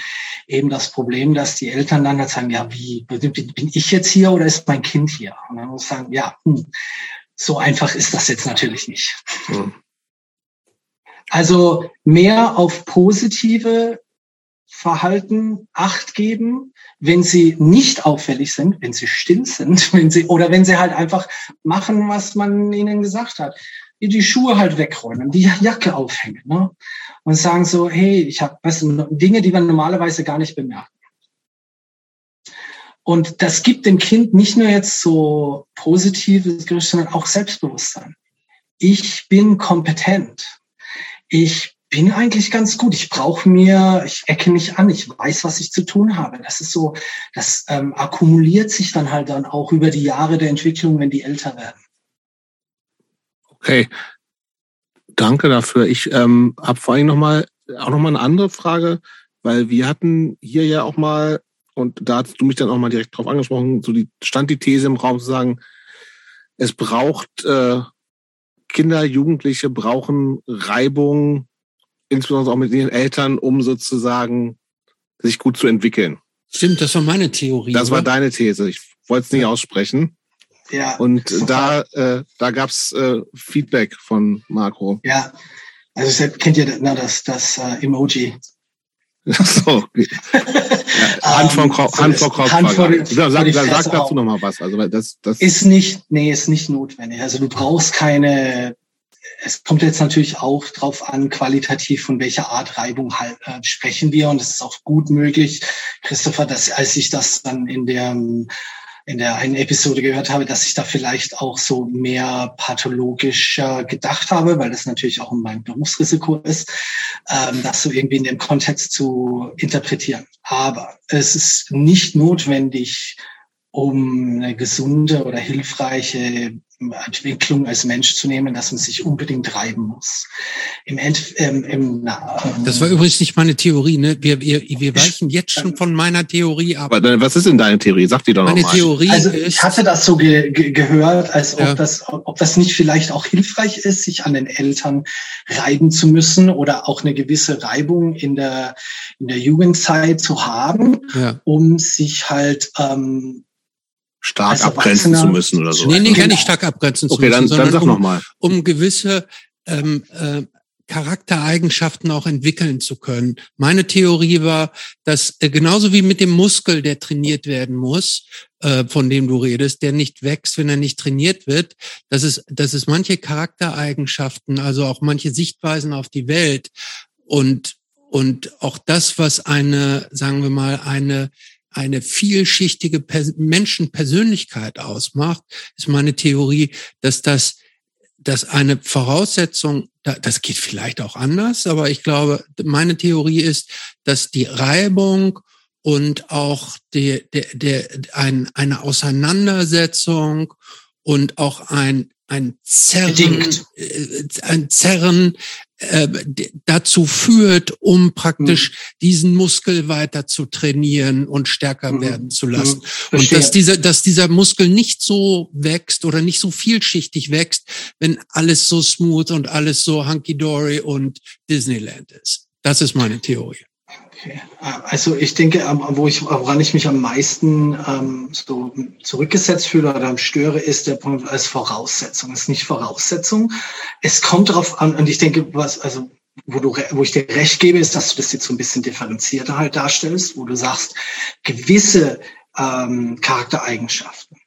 eben das Problem, dass die Eltern dann halt sagen, ja, wie, bin ich jetzt hier oder ist mein Kind hier? Und dann muss ich sagen, ja, hm, so einfach ist das jetzt natürlich nicht. Mhm. Also mehr auf positive Verhalten Acht geben, wenn sie nicht auffällig sind, wenn sie still sind, wenn sie oder wenn sie halt einfach machen, was man ihnen gesagt hat, die Schuhe halt wegräumen, die Jacke aufhängen, ne? Und sagen so, hey, ich habe Dinge, die wir normalerweise gar nicht bemerken. Und das gibt dem Kind nicht nur jetzt so positives Gerücht, sondern auch Selbstbewusstsein. Ich bin kompetent. Ich bin eigentlich ganz gut. Ich brauche mir, ich ecke nicht an, ich weiß, was ich zu tun habe. Das ist so, das ähm, akkumuliert sich dann halt dann auch über die Jahre der Entwicklung, wenn die älter werden. Okay, danke dafür. Ich ähm, habe vor allem noch mal auch noch mal eine andere Frage, weil wir hatten hier ja auch mal und da hast du mich dann auch mal direkt drauf angesprochen, so die stand die These im Raum zu sagen, es braucht äh, Kinder, Jugendliche brauchen Reibung, insbesondere auch mit ihren Eltern, um sozusagen sich gut zu entwickeln. Stimmt, das war meine Theorie. Das war deine These. Ich wollte es nicht ja. aussprechen. Ja. Und da, äh, da gab's äh, Feedback von Marco. Ja, also kennt ihr na, das, das äh, Emoji. so. Ja, Hand vor, Hand vor Kopf. Hand vor, sag, sag, sag dazu noch mal was. Also das, das ist nicht, nee, ist nicht notwendig. Also du brauchst keine es kommt jetzt natürlich auch drauf an, qualitativ von welcher Art Reibung halt, äh, sprechen wir. Und es ist auch gut möglich, Christopher, dass als ich das dann in der in der einen Episode gehört habe, dass ich da vielleicht auch so mehr pathologischer gedacht habe, weil das natürlich auch mein Berufsrisiko ist, ähm, das so irgendwie in dem Kontext zu interpretieren. Aber es ist nicht notwendig, um eine gesunde oder hilfreiche Entwicklung als Mensch zu nehmen, dass man sich unbedingt reiben muss. Im End, ähm, im, ähm, das war übrigens nicht meine Theorie. Ne? Wir, wir, wir weichen jetzt schon von meiner Theorie ab. Aber was ist denn deine Theorie? Sag die doch meine noch mal. Theorie also ich hatte das so ge ge gehört, als ob, ja. das, ob das nicht vielleicht auch hilfreich ist, sich an den Eltern reiben zu müssen oder auch eine gewisse Reibung in der, in der Jugendzeit zu haben, ja. um sich halt ähm, stark also abgrenzen zu müssen oder so. Nee, nee, gar nicht stark abgrenzen okay, zu müssen, dann, dann sag um, noch mal. um gewisse ähm, äh, Charaktereigenschaften auch entwickeln zu können. Meine Theorie war, dass äh, genauso wie mit dem Muskel, der trainiert werden muss, äh, von dem du redest, der nicht wächst, wenn er nicht trainiert wird, dass es, dass es manche Charaktereigenschaften, also auch manche Sichtweisen auf die Welt und und auch das, was eine, sagen wir mal, eine eine vielschichtige Menschenpersönlichkeit ausmacht, ist meine Theorie, dass das, dass eine Voraussetzung, das geht vielleicht auch anders, aber ich glaube, meine Theorie ist, dass die Reibung und auch die, der, der, ein, eine Auseinandersetzung und auch ein ein Zerren, äh, ein Zerren äh, dazu führt, um praktisch mhm. diesen Muskel weiter zu trainieren und stärker mhm. werden zu lassen. Mhm. Und dass dieser, dass dieser Muskel nicht so wächst oder nicht so vielschichtig wächst, wenn alles so smooth und alles so hunky-dory und Disneyland ist. Das ist meine Theorie. Okay. Also ich denke, wo ich, woran ich mich am meisten ähm, so zurückgesetzt fühle oder störe, ist der Punkt als Voraussetzung. Es ist nicht Voraussetzung. Es kommt darauf an, und ich denke, was, also wo du, wo ich dir recht gebe, ist, dass du das jetzt so ein bisschen differenzierter halt darstellst, wo du sagst, gewisse ähm, Charaktereigenschaften.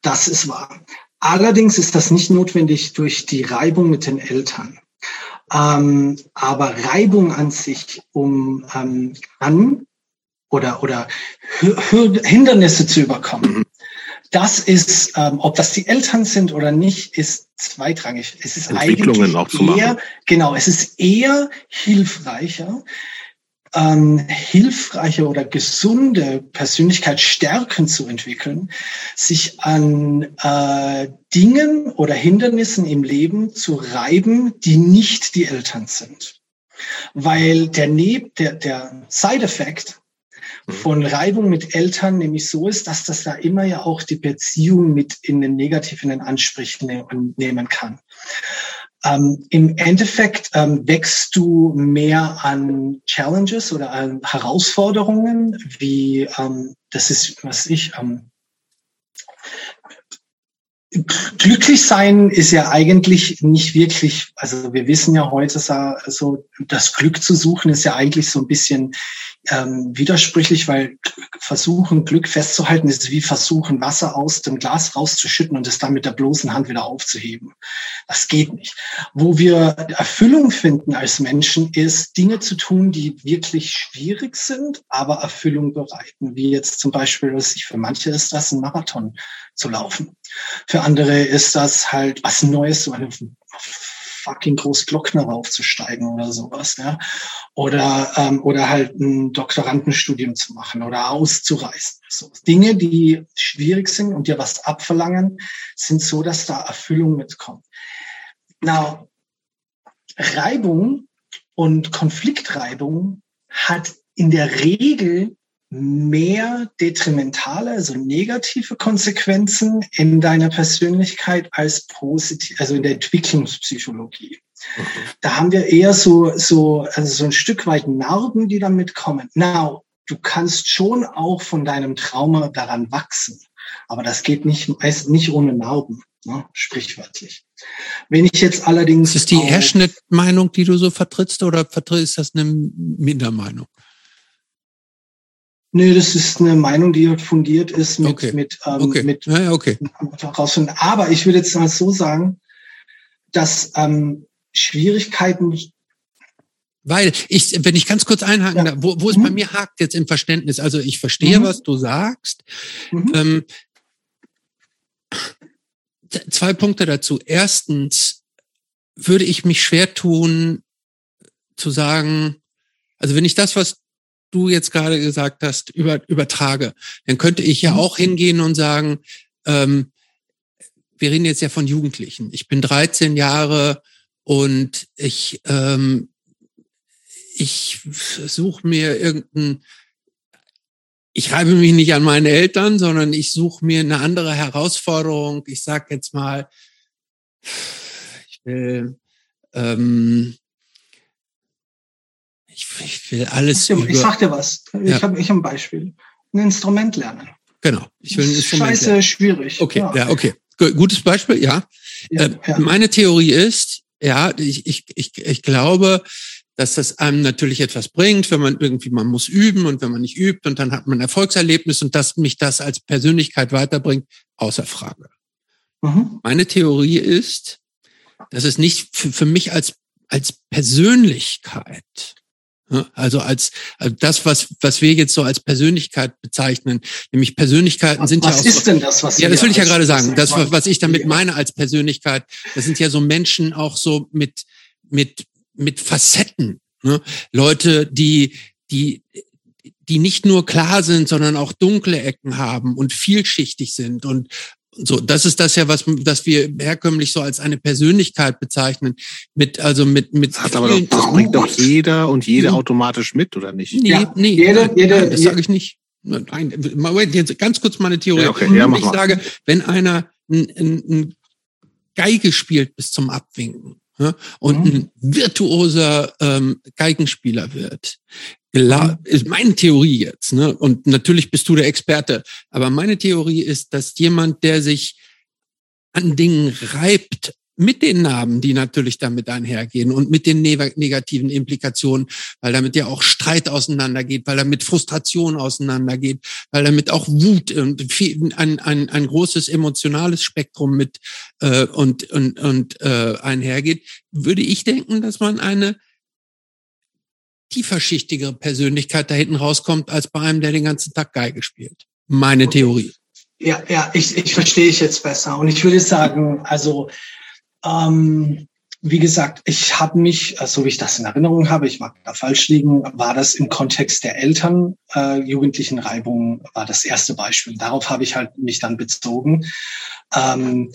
Das ist wahr. Allerdings ist das nicht notwendig durch die Reibung mit den Eltern. Ähm, aber Reibung an sich, um ähm, an oder, oder Hindernisse zu überkommen, mhm. das ist, ähm, ob das die Eltern sind oder nicht, ist zweitrangig. Es ist eigentlich eher, genau, es ist eher hilfreicher, ähm, hilfreiche oder gesunde Persönlichkeitsstärken zu entwickeln, sich an äh, Dingen oder Hindernissen im Leben zu reiben, die nicht die Eltern sind. Weil der, Neb der, der Side-Effekt mhm. von Reibung mit Eltern nämlich so ist, dass das da immer ja auch die Beziehung mit in den negativen Ansprüchen ne-, nehmen kann. Ähm, Im Endeffekt ähm, wächst du mehr an Challenges oder an Herausforderungen, wie ähm, das ist, was ich, ähm, glücklich sein ist ja eigentlich nicht wirklich, also wir wissen ja heute so, das Glück zu suchen ist ja eigentlich so ein bisschen ähm, widersprüchlich, weil versuchen, Glück festzuhalten, ist wie versuchen, Wasser aus dem Glas rauszuschütten und es dann mit der bloßen Hand wieder aufzuheben. Das geht nicht. Wo wir Erfüllung finden als Menschen, ist Dinge zu tun, die wirklich schwierig sind, aber Erfüllung bereiten. Wie jetzt zum Beispiel, was ich für manche ist das, ein Marathon zu laufen. Für andere ist das halt was Neues, so eine fucking Großglockner aufzusteigen oder sowas, ja. Oder, ähm, oder halt ein Doktorandenstudium zu machen oder auszureisen. So. Dinge, die schwierig sind und dir was abverlangen, sind so, dass da Erfüllung mitkommt. Now, Reibung und Konfliktreibung hat in der Regel mehr detrimentale, also negative Konsequenzen in deiner Persönlichkeit als positiv, also in der Entwicklungspsychologie. Okay. Da haben wir eher so, so, also so ein Stück weit Narben, die damit kommen. Now, du kannst schon auch von deinem Trauma daran wachsen. Aber das geht nicht, meist nicht ohne Narben, ne? sprichwörtlich. Wenn ich jetzt allerdings. Ist das die Erschnittmeinung, die du so vertrittst, oder ist das eine Mindermeinung? Nee, das ist eine Meinung, die fundiert ist mit, okay. mit, ähm, okay. mit ja, okay. herausfinden. Aber ich würde jetzt mal so sagen, dass ähm, Schwierigkeiten weil ich, wenn ich ganz kurz einhaken ja. wo, wo es mhm. bei mir hakt jetzt im Verständnis, also ich verstehe, mhm. was du sagst. Mhm. Ähm, zwei Punkte dazu. Erstens würde ich mich schwer tun, zu sagen, also wenn ich das, was du jetzt gerade gesagt hast, über, übertrage, dann könnte ich ja mhm. auch hingehen und sagen, ähm, wir reden jetzt ja von Jugendlichen. Ich bin 13 Jahre und ich, ähm, ich suche mir irgendein, ich reibe mich nicht an meine Eltern, sondern ich suche mir eine andere Herausforderung. Ich sag jetzt mal, ich will ähm, ich, ich will alles. Ich, ich sag dir was. Ich ja. habe ich hab ein Beispiel. Ein Instrument lernen. Genau. Ich will ein Instrument Scheiße lernen. schwierig. Okay, ja, ja okay. Gutes Beispiel, ja. ja, äh. Meine Theorie ist, ja, ich, ich, ich, ich glaube, dass das einem natürlich etwas bringt, wenn man irgendwie, man muss üben und wenn man nicht übt und dann hat man ein Erfolgserlebnis und dass mich das als Persönlichkeit weiterbringt, außer Frage. Mhm. Meine Theorie ist, dass es nicht für, für mich als, als Persönlichkeit also als, als das, was, was wir jetzt so als Persönlichkeit bezeichnen, nämlich Persönlichkeiten sind was ja auch. Was ist denn das, was Ja, das will ich ja gerade sagen. Das, was ich damit meine als Persönlichkeit, das sind ja so Menschen auch so mit, mit, mit Facetten. Ne? Leute, die, die, die nicht nur klar sind, sondern auch dunkle Ecken haben und vielschichtig sind und So, das ist das ja, was, das wir herkömmlich so als eine Persönlichkeit bezeichnen. Mit, also mit, mit. Das hat aber doch, das bringt doch jeder und jede ja. automatisch mit, oder nicht? Nee, ja. nee, jede, nein, jede, nein, das sage ich nicht. Nein, jetzt ganz kurz meine Theorie. Ja, okay. ja, ich sage, wenn einer ein, ein, ein Geige spielt bis zum Abwinken, ja, und mhm. ein virtuoser ähm, Geigenspieler wird. Mhm. Ist meine Theorie jetzt, ne? Und natürlich bist du der Experte, aber meine Theorie ist, dass jemand, der sich an Dingen reibt, mit den Narben, die natürlich damit einhergehen und mit den negativen Implikationen, weil damit ja auch Streit auseinandergeht, weil damit Frustration auseinandergeht, weil damit auch Wut und viel, ein, ein, ein großes emotionales Spektrum mit äh, und, und, und äh, einhergeht, würde ich denken, dass man eine tieferschichtigere Persönlichkeit da hinten rauskommt, als bei einem, der den ganzen Tag Geige spielt. Meine okay. Theorie. Ja, ja, ich, ich verstehe ich jetzt besser. Und ich würde sagen, also ähm, wie gesagt, ich habe mich, äh, so wie ich das in Erinnerung habe, ich mag da falsch liegen, war das im Kontext der Eltern, äh, jugendlichen Reibungen, war das erste Beispiel. Darauf habe ich halt mich dann bezogen. Ähm,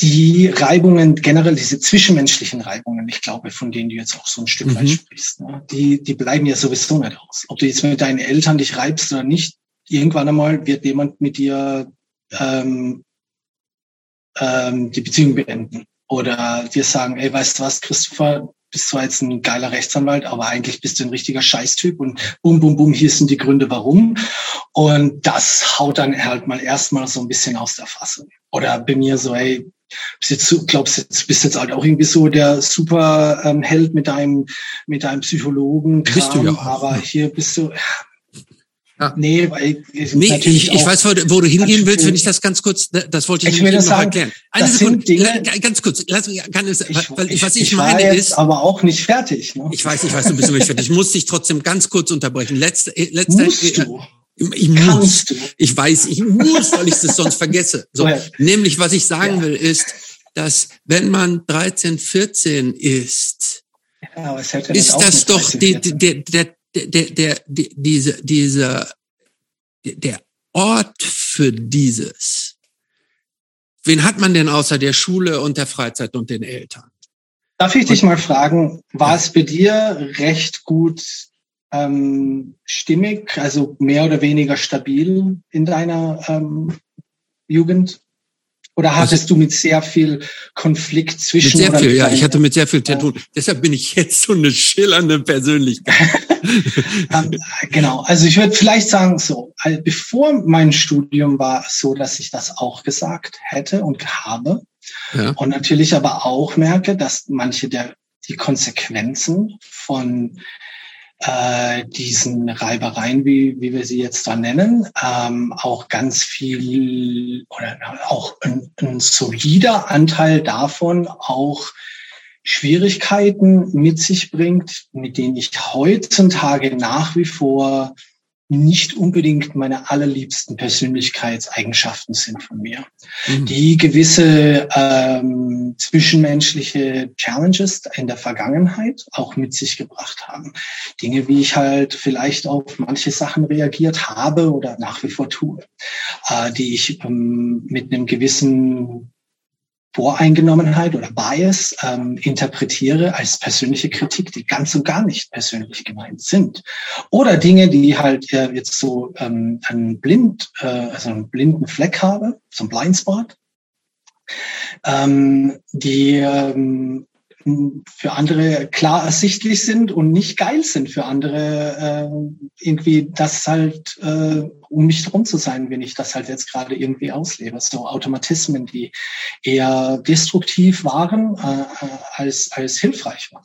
die Reibungen, generell diese zwischenmenschlichen Reibungen, ich glaube, von denen du jetzt auch so ein Stück weit mhm. sprichst, ne, die, die bleiben ja sowieso nicht aus. Ob du jetzt mit deinen Eltern dich reibst oder nicht, irgendwann einmal wird jemand mit dir ähm, ähm, die Beziehung beenden. Oder dir sagen, ey, weißt du was, Christopher, bist zwar jetzt ein geiler Rechtsanwalt, aber eigentlich bist du ein richtiger Scheißtyp und bum, bum, bum, hier sind die Gründe, warum. Und das haut dann halt mal erstmal so ein bisschen aus der Fassung. Oder bei mir so, ey, bist jetzt, glaubst jetzt, bist jetzt halt auch irgendwie so der super ähm, mit deinem, mit deinem Psychologen. Bist du ja auch. Aber hier bist du, ja. Nee, weil ich, nee, ich, ich weiß, wo, du hingehen willst, wenn ich das ganz kurz, das wollte ich, ich nämlich noch sagen, erklären. Eine Sekunde, Dinge, ganz kurz, lass, kann es, ich, weil, was ich, ich meine ist. aber auch nicht fertig. Ne? Ich weiß, ich weiß, du bist noch nicht fertig. Ich muss dich trotzdem ganz kurz unterbrechen. Letzte, äh, letzte, Musst äh, du? Ich muss. Du? Ich weiß, ich muss, weil ich es sonst vergesse. So, ja. Nämlich, was ich sagen ja. will, ist, dass wenn man 13, 14 ist, ja, ist das doch die, der, der, der, der, diese, dieser, der Ort für dieses. Wen hat man denn außer der Schule und der Freizeit und den Eltern? Darf ich dich mal fragen, war es bei dir recht gut ähm, stimmig, also mehr oder weniger stabil in deiner ähm, Jugend? Oder hattest also, du mit sehr viel Konflikt zwischen? Mit sehr viel, ja. Ich hatte mit sehr viel zu tun. Deshalb bin ich jetzt so eine schillernde Persönlichkeit. Ähm, genau. Also ich würde vielleicht sagen so, bevor mein Studium war es so, dass ich das auch gesagt hätte und habe. Ja. Und natürlich aber auch merke, dass manche der, die Konsequenzen von äh, diesen Reibereien, wie, wie wir sie jetzt da nennen, ähm, auch ganz viel oder auch ein, ein solider Anteil davon auch Schwierigkeiten mit sich bringt, mit denen ich heutzutage nach wie vor nicht unbedingt meine allerliebsten Persönlichkeitseigenschaften sind von mir, mhm. die gewisse ähm, zwischenmenschliche Challenges in der Vergangenheit auch mit sich gebracht haben. Dinge, wie ich halt vielleicht auf manche Sachen reagiert habe oder nach wie vor tue, äh, die ich ähm, mit einem gewissen Voreingenommenheit oder Bias ähm, interpretiere als persönliche Kritik, die ganz und gar nicht persönlich gemeint sind. Oder Dinge, die halt äh, jetzt so ähm, einen blind, äh, also einen blinden Fleck habe, so ein Blindspot, ähm, die ähm, für andere klar ersichtlich sind und nicht geil sind für andere, äh, irgendwie das halt, äh, um mich drum zu sein, wenn ich das halt jetzt gerade irgendwie auslebe. So Automatismen, die eher destruktiv waren, äh, als, als hilfreich waren.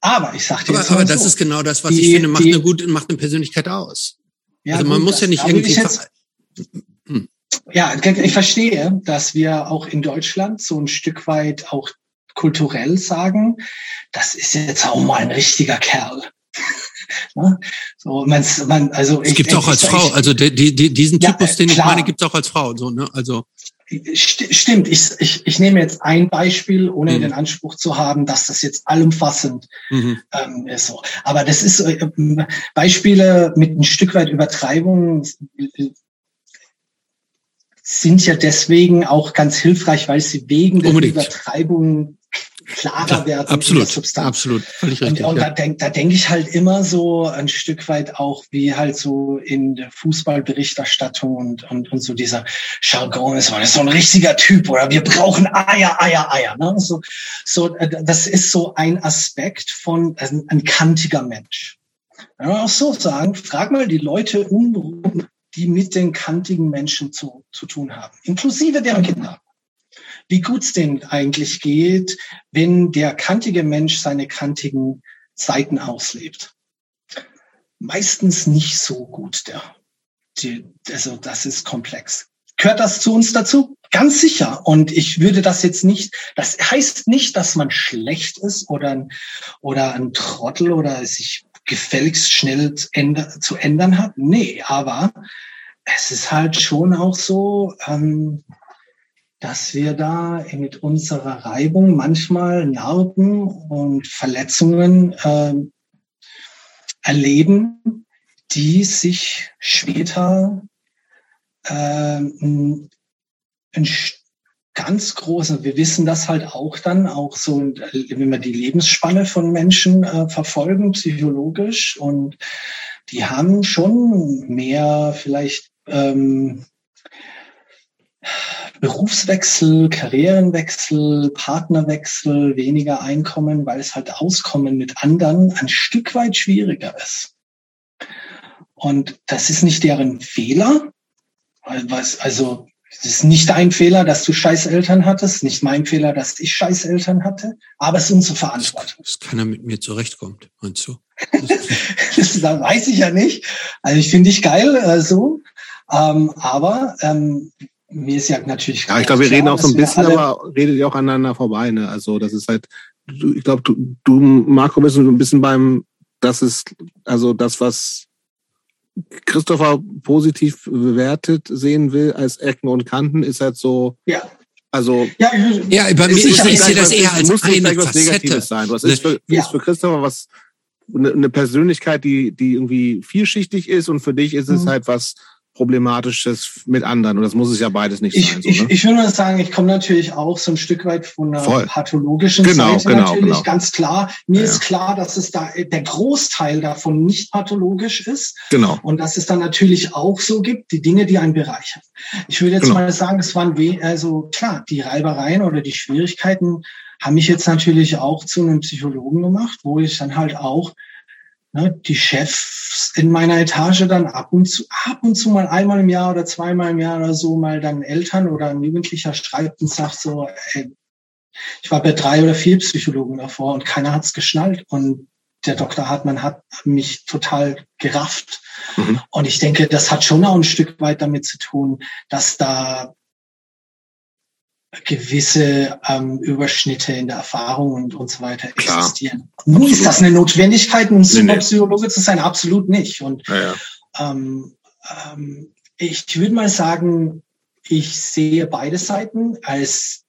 Aber ich sagte jetzt. Aber, aber das so, ist genau das, was die, ich finde, macht die, eine gute, macht eine Persönlichkeit aus. Ja, also man gut, muss ja nicht irgendwie. Jetzt, hm. Ja, ich verstehe, dass wir auch in Deutschland so ein Stück weit auch kulturell sagen, das ist jetzt auch mal ein richtiger Kerl. Ne? so, man, man, also es gibt auch als ich, Frau, also die, die, diesen ja, Typus, den klar. ich meine, gibt es auch als Frau. So, ne? Also Stimmt, ich, ich, ich nehme jetzt ein Beispiel, ohne mhm. den Anspruch zu haben, dass das jetzt allumfassend mhm. ähm, ist. So. Aber das ist äh, Beispiele mit ein Stück weit Übertreibung sind ja deswegen auch ganz hilfreich, weil sie wegen der. Übertreibung klarer Klar, werden absolut, Substanz. Absolut, völlig richtig. Und, und ja. da denke da denk ich halt immer so ein Stück weit auch, wie halt so in der Fußballberichterstattung und, und, und so dieser Jargon ist, man ist so ein richtiger Typ oder wir brauchen Eier, Eier, Eier. Ne? So, so, äh, das ist so ein Aspekt von also ein kantiger Mensch. Wenn man auch so sagen, frag mal die Leute um, die mit den kantigen Menschen zu, zu tun haben, inklusive deren Kinder wie gut es denen eigentlich geht, wenn der kantige Mensch seine kantigen Seiten auslebt. Meistens nicht so gut, der, die, also das ist komplex. Gehört das zu uns dazu? Ganz sicher. Und ich würde das jetzt nicht, das heißt nicht, dass man schlecht ist oder ein, oder ein Trottel oder sich gefälligst schnell zu ändern hat. Nee, aber es ist halt schon auch so, ähm, dass wir da mit unserer Reibung manchmal Narben und Verletzungen äh, erleben, die sich später äh, ein ganz großen, wir wissen das halt auch dann, auch so, wenn wir die Lebensspanne von Menschen äh, verfolgen, psychologisch, und die haben schon mehr vielleicht ähm, Berufswechsel, Karrierenwechsel, Partnerwechsel, weniger Einkommen, weil es halt Auskommen mit anderen ein Stück weit schwieriger ist. Und das ist nicht deren Fehler, also es ist nicht dein Fehler, dass du scheiß Eltern hattest, nicht mein Fehler, dass ich scheiß Eltern hatte, aber es ist unsere Verantwortung. Dass keiner mit mir zurechtkommt, meinst du? das, weiß ich ja nicht. Also ich finde dich geil äh, so, ähm, aber ähm, mir ist ja natürlich. Ja, ich glaube, wir reden auch so ein bisschen, aber redet ihr auch aneinander vorbei. Ne? Also das ist halt, ich glaube, du, du, Marco, bist ein bisschen beim, das ist also das, was Christopher positiv bewertet sehen will als Ecken und Kanten, ist halt so. Ja. Also ja, ja bei mir, ich, ich sehe das eher als muss eine was Negatives sein. Was ist für, ja. ist für Christopher was eine Persönlichkeit, die die irgendwie vielschichtig ist und für dich ist es mhm. halt was Problematisches mit anderen. Und das muss es ja beides nicht ich, sein. So, ne? ich, ich würde mal sagen, ich komme natürlich auch so ein Stück weit von einer Voll. pathologischen genau, Seite genau, natürlich, genau. ganz klar. Mir ja, ist klar, dass es da der Großteil davon nicht pathologisch ist. Genau. Und dass es dann natürlich auch so gibt, die Dinge, die einen bereichern. Ich würde jetzt genau. mal sagen, es waren we also klar, die Reibereien oder die Schwierigkeiten haben mich jetzt natürlich auch zu einem Psychologen gemacht, wo ich dann halt auch ne, die Chefs in meiner Etage dann ab und zu, ab und zu mal einmal im Jahr oder zweimal im Jahr oder so mal dann Eltern oder ein Jugendlicher schreibt und sagt so, ey, ich war bei drei oder vier Psychologen davor und keiner hat's geschnallt und der Dr. Hartmann hat mich total gerafft. Mhm. Und ich denke, das hat schon auch ein Stück weit damit zu tun, dass da gewisse ähm, Überschnitte in der Erfahrung und, und so weiter Klar, existieren. Nun ist das eine Notwendigkeit, ein Superpsychologe nee, nee. zu sein? Absolut nicht. Und ja, ja. Ähm, ähm, ich würde mal sagen, ich sehe beide Seiten als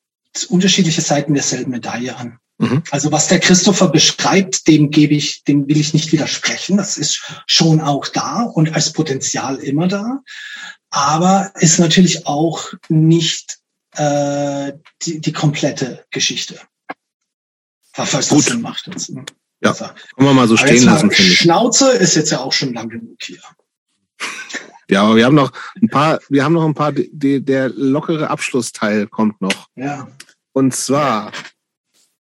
unterschiedliche Seiten derselben Medaille an. Mhm. Also was der Christopher beschreibt, dem gebe ich, dem will ich nicht widersprechen. Das ist schon auch da und als Potenzial immer da. Aber ist natürlich auch nicht äh, die, die komplette Geschichte. Falls Gut. das macht. Jetzt, ne? Ja, also, können wir mal so stehen lassen, finde ich. Schnauze ist jetzt ja auch schon lang genug hier. Ja, aber wir haben noch ein paar, wir haben noch ein paar, die, der lockere Abschlussteil kommt noch. Ja. Und zwar,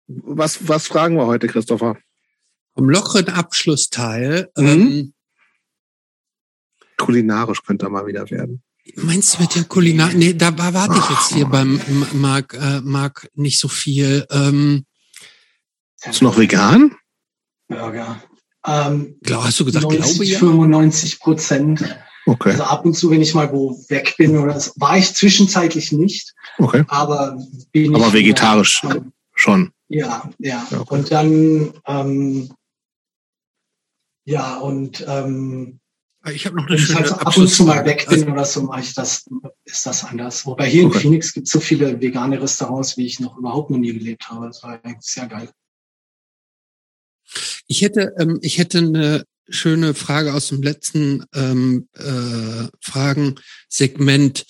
was, was fragen wir heute, Christopher? Vom lockeren Abschlussteil. Mhm. Ähm, Kulinarisch könnte er mal wieder werden. Meinst du mit der Kulinar? Nee, da warte ich jetzt hier beim Marc, äh, Marc nicht so viel. Ähm, ist noch vegan? Burger. Ähm, Glaub, hast du gesagt, 90, glaube ja? 95 Prozent. Okay. Also ab und zu, wenn ich mal wo weg bin oder so, war ich zwischenzeitlich nicht. Okay. Aber bin Aber vegetarisch wieder, schon. Ja, ja. ja okay. Und dann ähm, ja und ähm, ich habe noch eine Wenn schöne ich halt ab und zu mal weg bin also, oder so, mache ich das, ist das anders. Wobei hier okay. in Phoenix gibt es so viele vegane Restaurants, wie ich noch überhaupt noch nie gelebt habe. Das war eigentlich sehr geil. Ich hätte, ähm, ich hätte eine schöne Frage aus dem letzten ähm, äh, Fragensegment.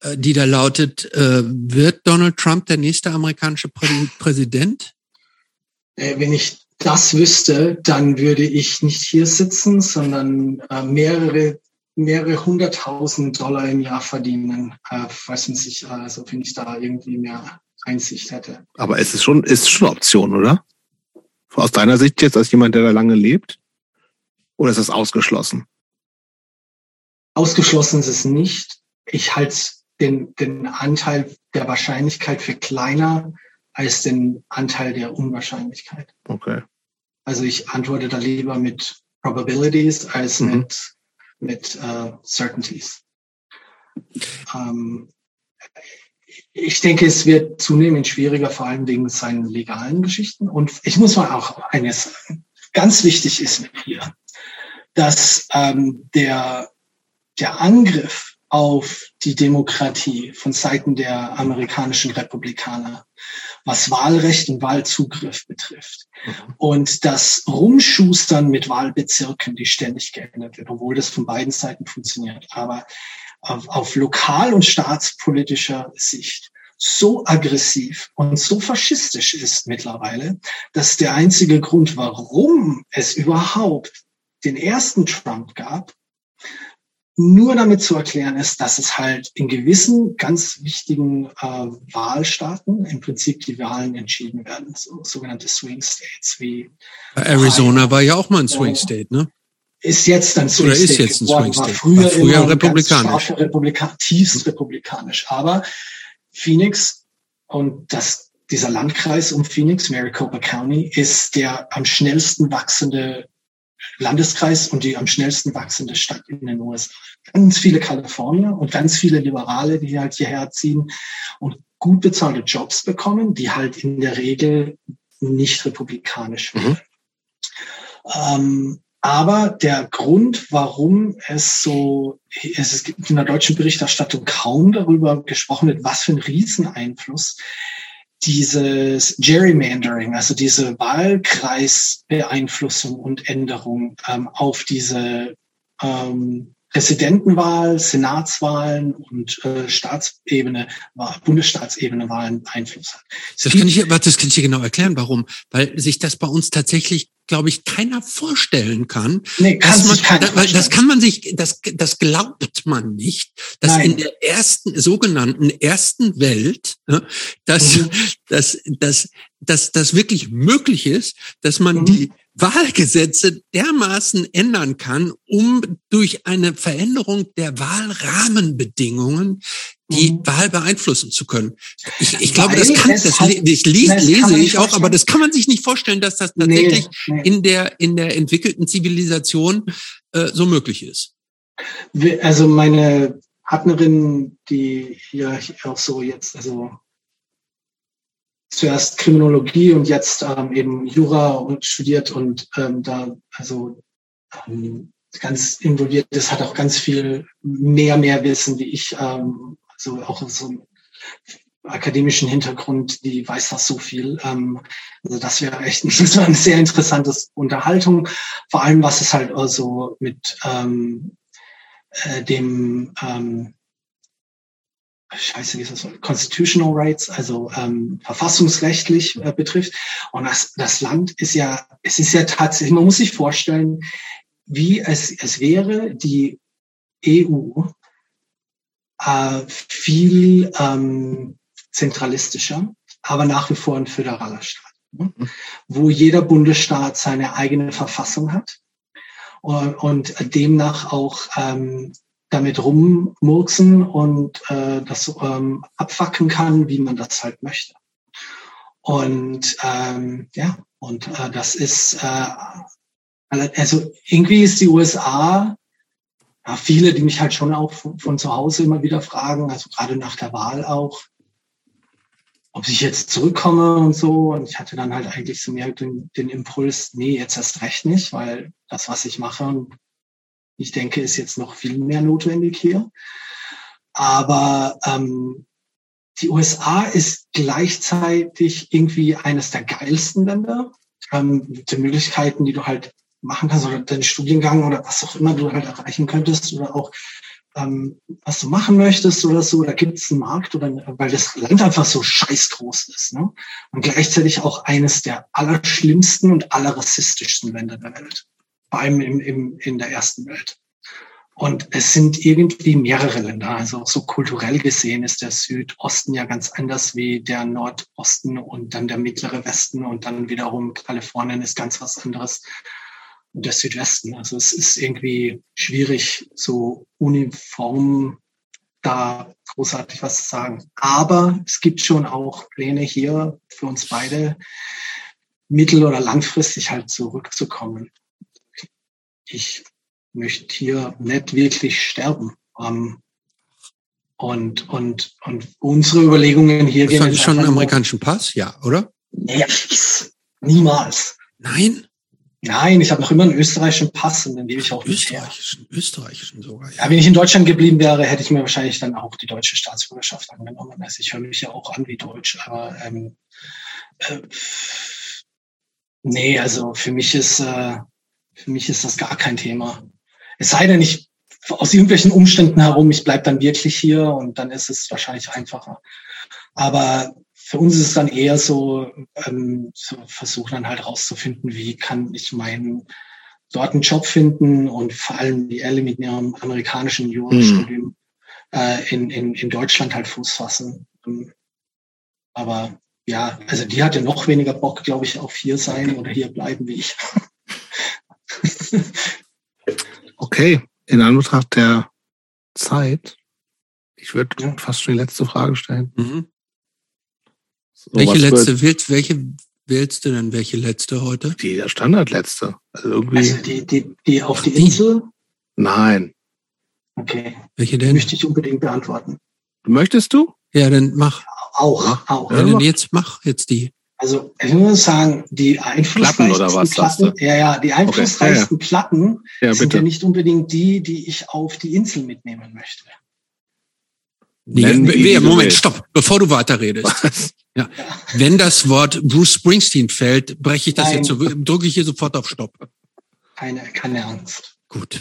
äh, die da lautet, äh, wird Donald Trump der nächste amerikanische Präsident? Äh, wenn ich das wüsste, dann würde ich nicht hier sitzen, sondern äh, mehrere mehrere hunderttausend Dollar im Jahr verdienen, äh, falls man sich, also wenn ich da irgendwie mehr Einsicht hätte. Aber es ist schon, ist schon eine Option, oder? Aus deiner Sicht jetzt als jemand, der da lange lebt? Oder ist das ausgeschlossen? Ausgeschlossen ist es nicht. Ich halte den, den Anteil der Wahrscheinlichkeit für kleiner als den Anteil der Unwahrscheinlichkeit. Okay. Also ich antworte da lieber mit Probabilities als mhm. mit mit äh, Certainties. Ähm, ich denke, es wird zunehmend schwieriger, vor allem wegen seinen legalen Geschichten. Und ich muss mal auch eines sagen. Ganz wichtig ist mir hier, dass ähm, der, der Angriff auf die Demokratie von Seiten der amerikanischen Republikaner, was Wahlrecht und Wahlzugriff betrifft. Mhm. Und das Rumschustern mit Wahlbezirken, die ständig geändert wird, obwohl das von beiden Seiten funktioniert. Aber auf, auf lokal- und staatspolitischer Sicht so aggressiv und so faschistisch ist mittlerweile, dass der einzige Grund, warum es überhaupt den ersten Trump gab, nur damit zu erklären ist, dass es halt in gewissen ganz wichtigen äh, Wahlstaaten im Prinzip die Wahlen entschieden werden, so, sogenannte Swing States wie Arizona war ja auch mal ein Swing State, ne? Ist jetzt ein Swing Oder State. ist jetzt ein Swing State. War früher, war früher immer republikanisch. Republika tiefst republikanisch. Aber Phoenix und das, dieser Landkreis um Phoenix, Maricopa County, ist der am schnellsten wachsende Landeskreis und die am schnellsten wachsende Stadt in den USA. Ganz viele Kalifornier und ganz viele Liberale, die halt hierher ziehen und gut bezahlte Jobs bekommen, die halt in der Regel nicht republikanisch werden. Mhm. Ähm, aber der Grund, warum es so, es gibt in der deutschen Berichterstattung kaum darüber gesprochen wird, was für ein Rieseneinfluss dieses Gerrymandering, also diese Wahlkreisbeeinflussung und Änderung ähm, auf diese ähm, Präsidentenwahl, Senatswahlen und äh, Staatsebene, Bundesstaatsebene Wahlen Einfluss hat. Das kann, ich, das kann ich dir genau erklären, warum. Weil sich das bei uns tatsächlich, glaube ich, keiner vorstellen kann. Nee, kann man, keiner da, weil das kann man sich, das, das glaubt man nicht, dass Nein. in der ersten, sogenannten ersten Welt, dass, mhm. dass, dass, dass das wirklich möglich ist, dass man mhm. die Wahlgesetze dermaßen ändern kann, um durch eine Veränderung der Wahlrahmenbedingungen die mhm. Wahl beeinflussen zu können. Ich, ich glaube, das kann, das, das lese, lese ich auch, aber das kann man sich nicht vorstellen, dass das tatsächlich nee, nee. in der in der entwickelten Zivilisation äh, so möglich ist. Also meine Partnerin, die ja auch so jetzt, also zuerst Kriminologie und jetzt ähm, eben Jura und studiert und ähm, da also ähm, ganz involviert ist, hat auch ganz viel mehr, mehr Wissen wie ich, ähm, also auch so akademischen Hintergrund, die weiß das so viel. Ähm, also das wäre echt das war eine sehr interessante Unterhaltung, vor allem was es halt also mit ähm, äh, dem ähm, scheiße, wie ist das, constitutional rights, also ähm, verfassungsrechtlich äh, betrifft. Und das, das Land ist ja, es ist ja tatsächlich, man muss sich vorstellen, wie es, es wäre, die EU äh, viel ähm, zentralistischer, aber nach wie vor ein föderaler Staat, ne? Mhm. wo jeder Bundesstaat seine eigene Verfassung hat und, und demnach auch ähm, damit rummurksen und äh, das ähm, abfacken kann, wie man das halt möchte. Und ähm, ja, und äh, das ist, äh, also irgendwie ist die USA, ja, viele, die mich halt schon auch von, von zu Hause immer wieder fragen, also gerade nach der Wahl auch, ob ich jetzt zurückkomme und so. Und ich hatte dann halt eigentlich so mehr den, den Impuls, nee, jetzt erst recht nicht, weil das, was ich mache, ich denke, ist jetzt noch viel mehr notwendig hier. Aber ähm, die USA ist gleichzeitig irgendwie eines der geilsten Länder. Ähm, mit den Möglichkeiten, die du halt machen kannst, oder deinen Studiengang oder was auch immer du halt erreichen könntest, oder auch ähm, was du machen möchtest oder so, da gibt es einen Markt oder weil das Land einfach so scheiß groß ist. Ne? Und gleichzeitig auch eines der allerschlimmsten und allerrassistischsten Länder der Welt. Vor allem im, im, in der ersten Welt. Und es sind irgendwie mehrere Länder. Also so kulturell gesehen ist der Südosten ja ganz anders wie der Nordosten und dann der mittlere Westen und dann wiederum Kalifornien ist ganz was anderes und der Südwesten. Also es ist irgendwie schwierig, so uniform da großartig was zu sagen. Aber es gibt schon auch Pläne hier für uns beide, mittel- oder langfristig halt zurückzukommen. Ich möchte hier nicht wirklich sterben. Ähm, und, und, und unsere Überlegungen hier das gehen. schon einen amerikanischen Pass, ja, oder? Nee, niemals. Nein? Nein, ich habe noch immer einen österreichischen Pass und den gebe ich auch österreichischen, her. Österreichischen sogar. Ja. ja. wenn ich in Deutschland geblieben wäre, hätte ich mir wahrscheinlich dann auch die deutsche Staatsbürgerschaft angenommen. Also ich höre mich ja auch an wie Deutsch, aber ähm, äh, nee, also für mich ist äh, für mich ist das gar kein Thema. Es sei denn, ich aus irgendwelchen Umständen herum, ich bleib dann wirklich hier und dann ist es wahrscheinlich einfacher. Aber für uns ist es dann eher so, ähm, so versuchen dann halt rauszufinden, wie kann ich meinen dort einen Job finden und vor allem die Elle mit ihrem amerikanischen Jurastudium mhm. äh, in, in, in Deutschland halt Fuß fassen. Ähm, aber ja, also die hatte noch weniger Bock, glaube ich, auf hier sein oder hier bleiben wie ich. okay, in Anbetracht der Zeit, ich würde ja. fast schon die letzte Frage stellen. Mhm. Welche letzte wählst, welche wählst du denn? Welche letzte heute? Die Standardletzte. Also, irgendwie also die, die, die auf die Insel? Nein. Okay. Welche denn? Möchte ich unbedingt beantworten. Möchtest du? Ja, dann mach. Auch, ja. auch. Ja, dann jetzt mach jetzt die. Also ich muss sagen, die einflussreichsten Platten, oder was, Platten, ja, ja, die einflussreichsten okay. Platten ja, sind ja nicht unbedingt die, die ich auf die Insel mitnehmen möchte. Nee, nee, Moment, stopp, bevor du weiterredest. Ja. Wenn das Wort Bruce Springsteen fällt, breche ich das Nein. jetzt so, drücke ich hier sofort auf Stopp. Keine, keine Angst. Gut.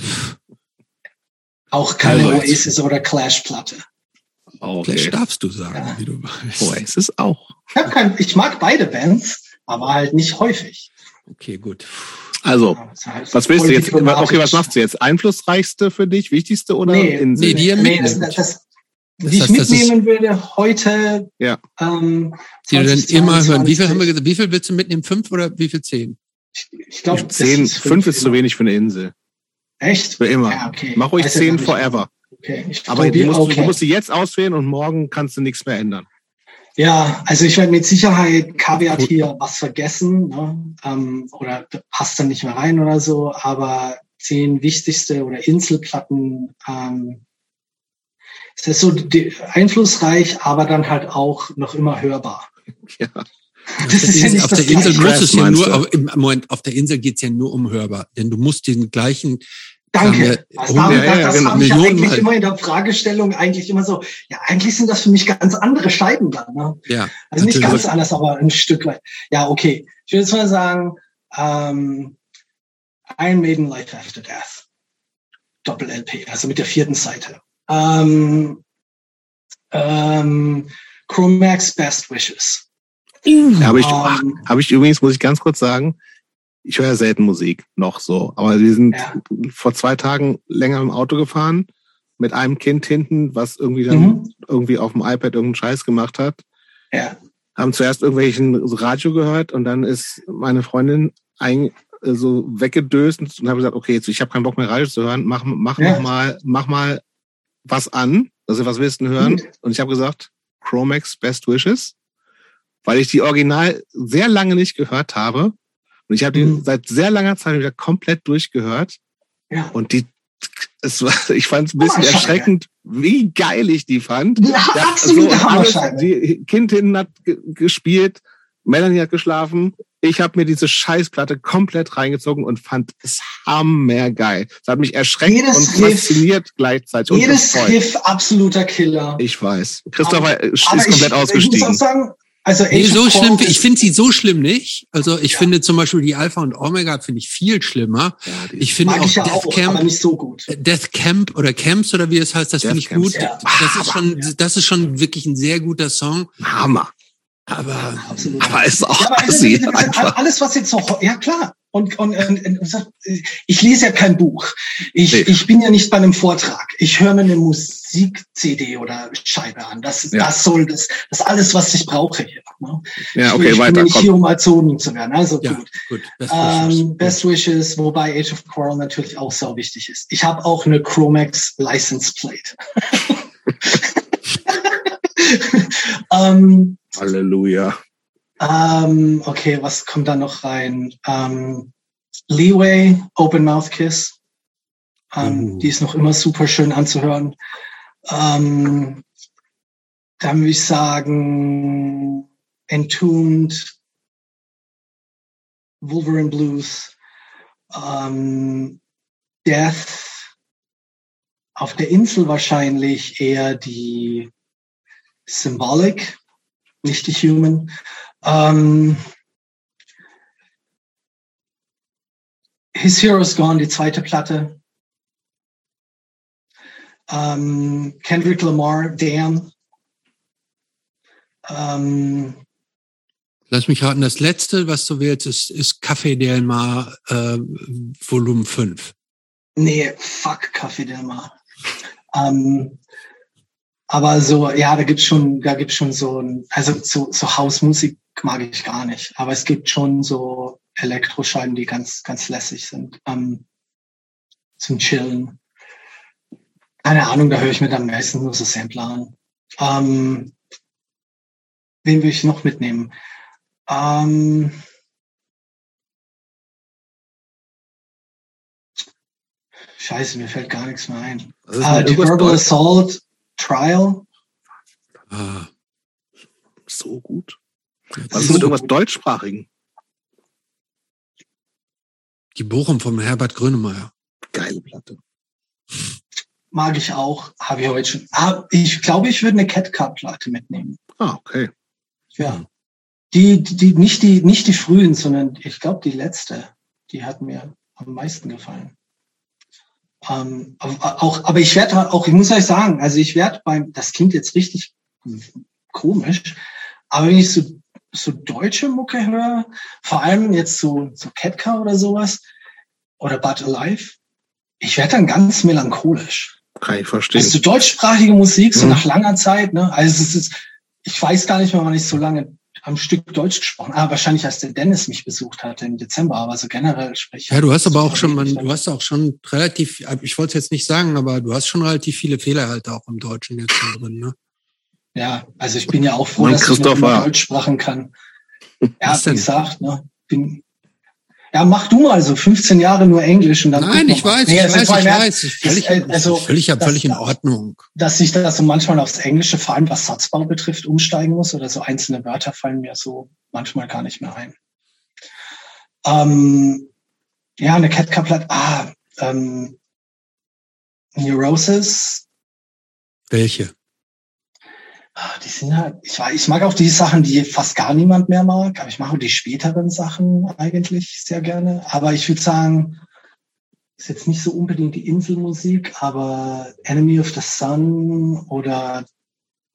Auch keine ja, Oasis oder Clash-Platte. Okay. Clash darfst du sagen, ja. wie du weißt. Oasis auch. Ich, kein, ich mag beide Bands, aber halt nicht häufig. Okay, gut. Also, was willst du jetzt? Okay, was machst du jetzt? Einflussreichste für dich, wichtigste oder nee? Nee, die nee, das, das, das die heißt, ich mitnehmen würde heute. Ja. Ähm, die du dann immer hören. Wie viel haben wir gesagt? Wie viel willst du mitnehmen? Fünf oder wie viel zehn? Ich, ich glaube, zehn. Ist fünf, fünf ist zu wenig für eine Insel. Echt? Für immer. Ja, okay. Mach ruhig also zehn forever. Okay. Ich Aber du musst, okay. du musst sie jetzt auswählen und morgen kannst du nichts mehr ändern. Ja, also ich werde mit Sicherheit Kaviar hier was vergessen ne? ähm, oder passt dann nicht mehr rein oder so. Aber zehn wichtigste oder Inselplatten ähm, es ist so einflussreich, aber dann halt auch noch immer hörbar. Ja. Das ist ja nicht auf der Insel muss es ja nur, im Moment, auf der Insel geht's ja nur um hörbar, denn du musst den gleichen Danke. Das, haben, ja, ja, das genau. habe ich ja eigentlich Mal. immer in der Fragestellung eigentlich immer so, ja, eigentlich sind das für mich ganz andere Scheiben dann. Ne? Ja, also nicht ganz anders, aber ein Stück weit. Ja, okay. Ich würde jetzt mal sagen, ähm, Iron Maiden Life After Death. Doppel-LP, also mit der vierten Seite. Ähm, ähm, Chromax Best Wishes. Habe ich, hab ich übrigens, muss ich ganz kurz sagen, ich höre ja selten Musik, noch so. Aber wir sind ja. vor zwei Tagen länger im Auto gefahren mit einem Kind hinten, was irgendwie dann mhm. irgendwie auf dem iPad irgendeinen Scheiß gemacht hat. Ja. Haben zuerst irgendwelchen Radio gehört und dann ist meine Freundin ein, so weggedöst und habe gesagt, okay, jetzt, ich habe keinen Bock mehr Radio zu hören, mach, mach ja. mal, mach mal was an, also was willst du hören? Mhm. Und ich habe gesagt, Chromax Best Wishes, weil ich die Original sehr lange nicht gehört habe. Und ich habe mhm. die seit sehr langer Zeit wieder komplett durchgehört. Ja. Und die, es war, ich fand es ein bisschen erschreckend, wie geil ich die fand. Ja, absolut so alles, Die Kind hinten hat gespielt, Melanie hat geschlafen, ich habe mir diese Scheißplatte komplett reingezogen und fand es hammergeil. Es hat mich erschreckt jedes und fasziniert Riff, gleichzeitig. Jedes Riff absoluter Killer. Ich weiß. Christopher aber, ist aber komplett ich, ausgestiegen. Ich muss auch sagen, Also nee, so schlimm, ich finde sie so schlimm nicht. Also ich ja. finde zum Beispiel die Alpha und Omega finde ich viel schlimmer. Ja, ich finde auch, ja Death auch, Camp, nicht so gut. Äh, Death Camp oder Camps oder wie es heißt, das finde ich Camps, gut. Das ist schon, das ist schon wirklich ein sehr guter Song. Hammer. Aber, Absolut. aber ist auch ja, aber alles, was jetzt so, ja klar, und, und, und, ich lese ja kein Buch. Ich, nee. ich bin ja nicht bei einem Vortrag. Ich höre mir eine Musik-CD oder Scheibe an. Das, ja. das soll das, das alles, was ich brauche hier. Ne? Ja, okay, ich, weiter. Ich bin nicht hier, um Azonen zu werden. Also ja, gut. gut. Best, ähm, Wishes. Best Wishes, wobei Age of Quarrel natürlich auch so wichtig ist. Ich habe auch eine Chromex License Plate. ähm, Halleluja. Ähm, okay, was kommt da noch rein? Ähm, Leeway, Open Mouth Kiss. Uh. Die ist noch immer super schön anzuhören. Ähm, dann würde ich sagen, Entombed, Wolverine Blues, ähm, Death. Auf der Insel wahrscheinlich eher die Symbolic, nicht die Human. Ähm, His Hero's Gone, die zweite Platte. Ähm, Kendrick Lamar, Damn. Ähm, Lass mich raten, das letzte, was du wählst, ist, ist Café Del Mar äh, Volumen 5. Nee, fuck Café Del Mar. ähm, aber so, ja, da gibt's schon, da gibt's schon so ein, also so, so Hausmusik mag ich gar nicht. Aber es gibt schon so Elektroscheiben, die ganz, ganz lässig sind. Ähm, zum Chillen. Keine Ahnung, da höre ich mir dann meistens nur so Sampler an. Ähm, wen will ich noch mitnehmen? Ähm, Scheiße, mir fällt gar nichts mehr ein. Uh, die Verbal Assault Trial. Ah, so gut. Was ist mit irgendwas deutschsprachigen? Die Bochum vom Herbert Grönemeyer. Geile Platte. Mag ich auch. Habe ich heute schon. Ich glaube, ich würde eine Cat Cup Platte mitnehmen. Ah, okay. Ja. Die, die, nicht die, nicht die frühen, sondern ich glaube, die letzte. Die hat mir am meisten gefallen. Ähm, auch, aber ich werde auch, ich muss euch sagen, also ich werde beim, das klingt jetzt richtig komisch, aber wenn ich so so deutsche Mucke höre, vor allem jetzt so, so Ketka oder sowas, oder But Alive, ich werde dann ganz melancholisch. Kann ich verstehen. Also so deutschsprachige Musik, so mhm. nach langer Zeit, ne? Also es ist, ich weiß gar nicht mehr, wann ich so lange am Stück Deutsch gesprochen. Ah, wahrscheinlich als der Dennis mich besucht hatte im Dezember, aber so generell spreche Ja, du hast aber auch schon, man, du hast auch schon relativ, ich wollte es jetzt nicht sagen, aber du hast schon relativ viele Fehler halt auch im Deutschen jetzt drin, ne? Ja, also ich bin ja auch froh, dass ich noch Deutsch sprechen kann. Ja, wie gesagt, ne, bin, ja, mach du mal so 15 Jahre nur Englisch und dann. Nein, ich weiß, nee, ich weiß, ich weiß. Ist völlig, ist, also, völlig, dass, völlig in Ordnung. Dass ich da so manchmal aufs Englische, vor allem was Satzbau betrifft, umsteigen muss oder so einzelne Wörter fallen mir so manchmal gar nicht mehr ein. Ähm, ja, eine Caplet, ah, ähm, Neurosis. Welche? Ah, die sind halt, ich, ich mag auch die Sachen, die fast gar niemand mehr mag, aber ich mache auch die späteren Sachen eigentlich sehr gerne. Aber ich würde sagen, ist jetzt nicht so unbedingt die Inselmusik, aber Enemy of the Sun oder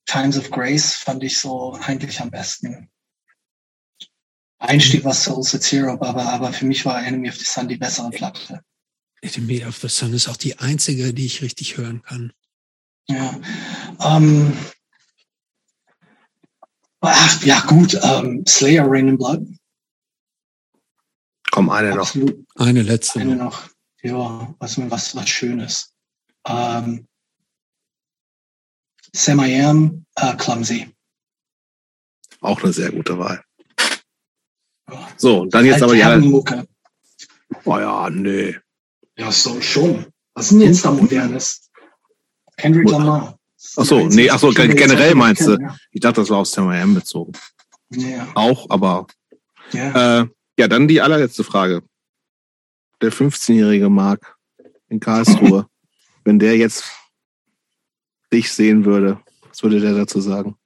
Times of Grace fand ich so eigentlich am besten. Einstieg war Soul Zero, aber, aber für mich war Enemy of the Sun die bessere Platte. Enemy of the Sun ist auch die einzige, die ich richtig hören kann. Ja. Ähm, Ach, ja, gut. Ähm, Slayer, Rain in Blood. Komm, eine Absolut. noch. Eine letzte. Eine noch. Ja, was, was, was Schönes. Ähm, Sam I Am, äh, Clumsy. Auch eine sehr gute Wahl. So, dann jetzt aber ja. Mucke. Oh ja, nee. Ja, so schon. Was ist denn jetzt da Modernes? Kendrick Lamar. Ach so, nee, ach so, generell meinst du? Ich dachte, das war aus TMM bezogen. Ja. Auch, aber. Ja. Äh, ja, dann die allerletzte Frage. Der 15-jährige Marc in Karlsruhe, wenn der jetzt dich sehen würde, was würde der dazu sagen?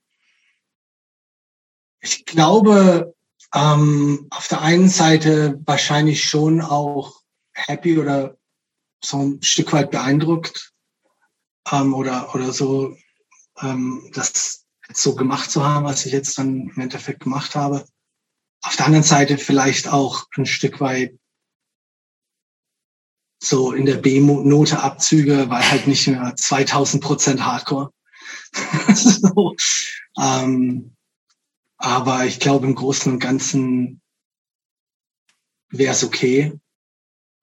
Ich glaube, ähm, auf der einen Seite wahrscheinlich schon auch happy oder so ein Stück weit beeindruckt ähm, oder, oder so, ähm, das so gemacht zu haben, was ich jetzt dann im Endeffekt gemacht habe. Auf der anderen Seite vielleicht auch ein Stück weit so in der B-Note Abzüge, weil halt nicht mehr 2000 Prozent Hardcore. so, ähm, aber ich glaube, im Großen und Ganzen wäre es okay.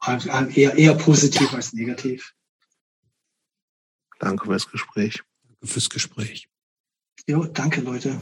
Eher, eher positiv als negativ. Danke fürs Gespräch. Danke fürs Gespräch. Jo, danke, Leute.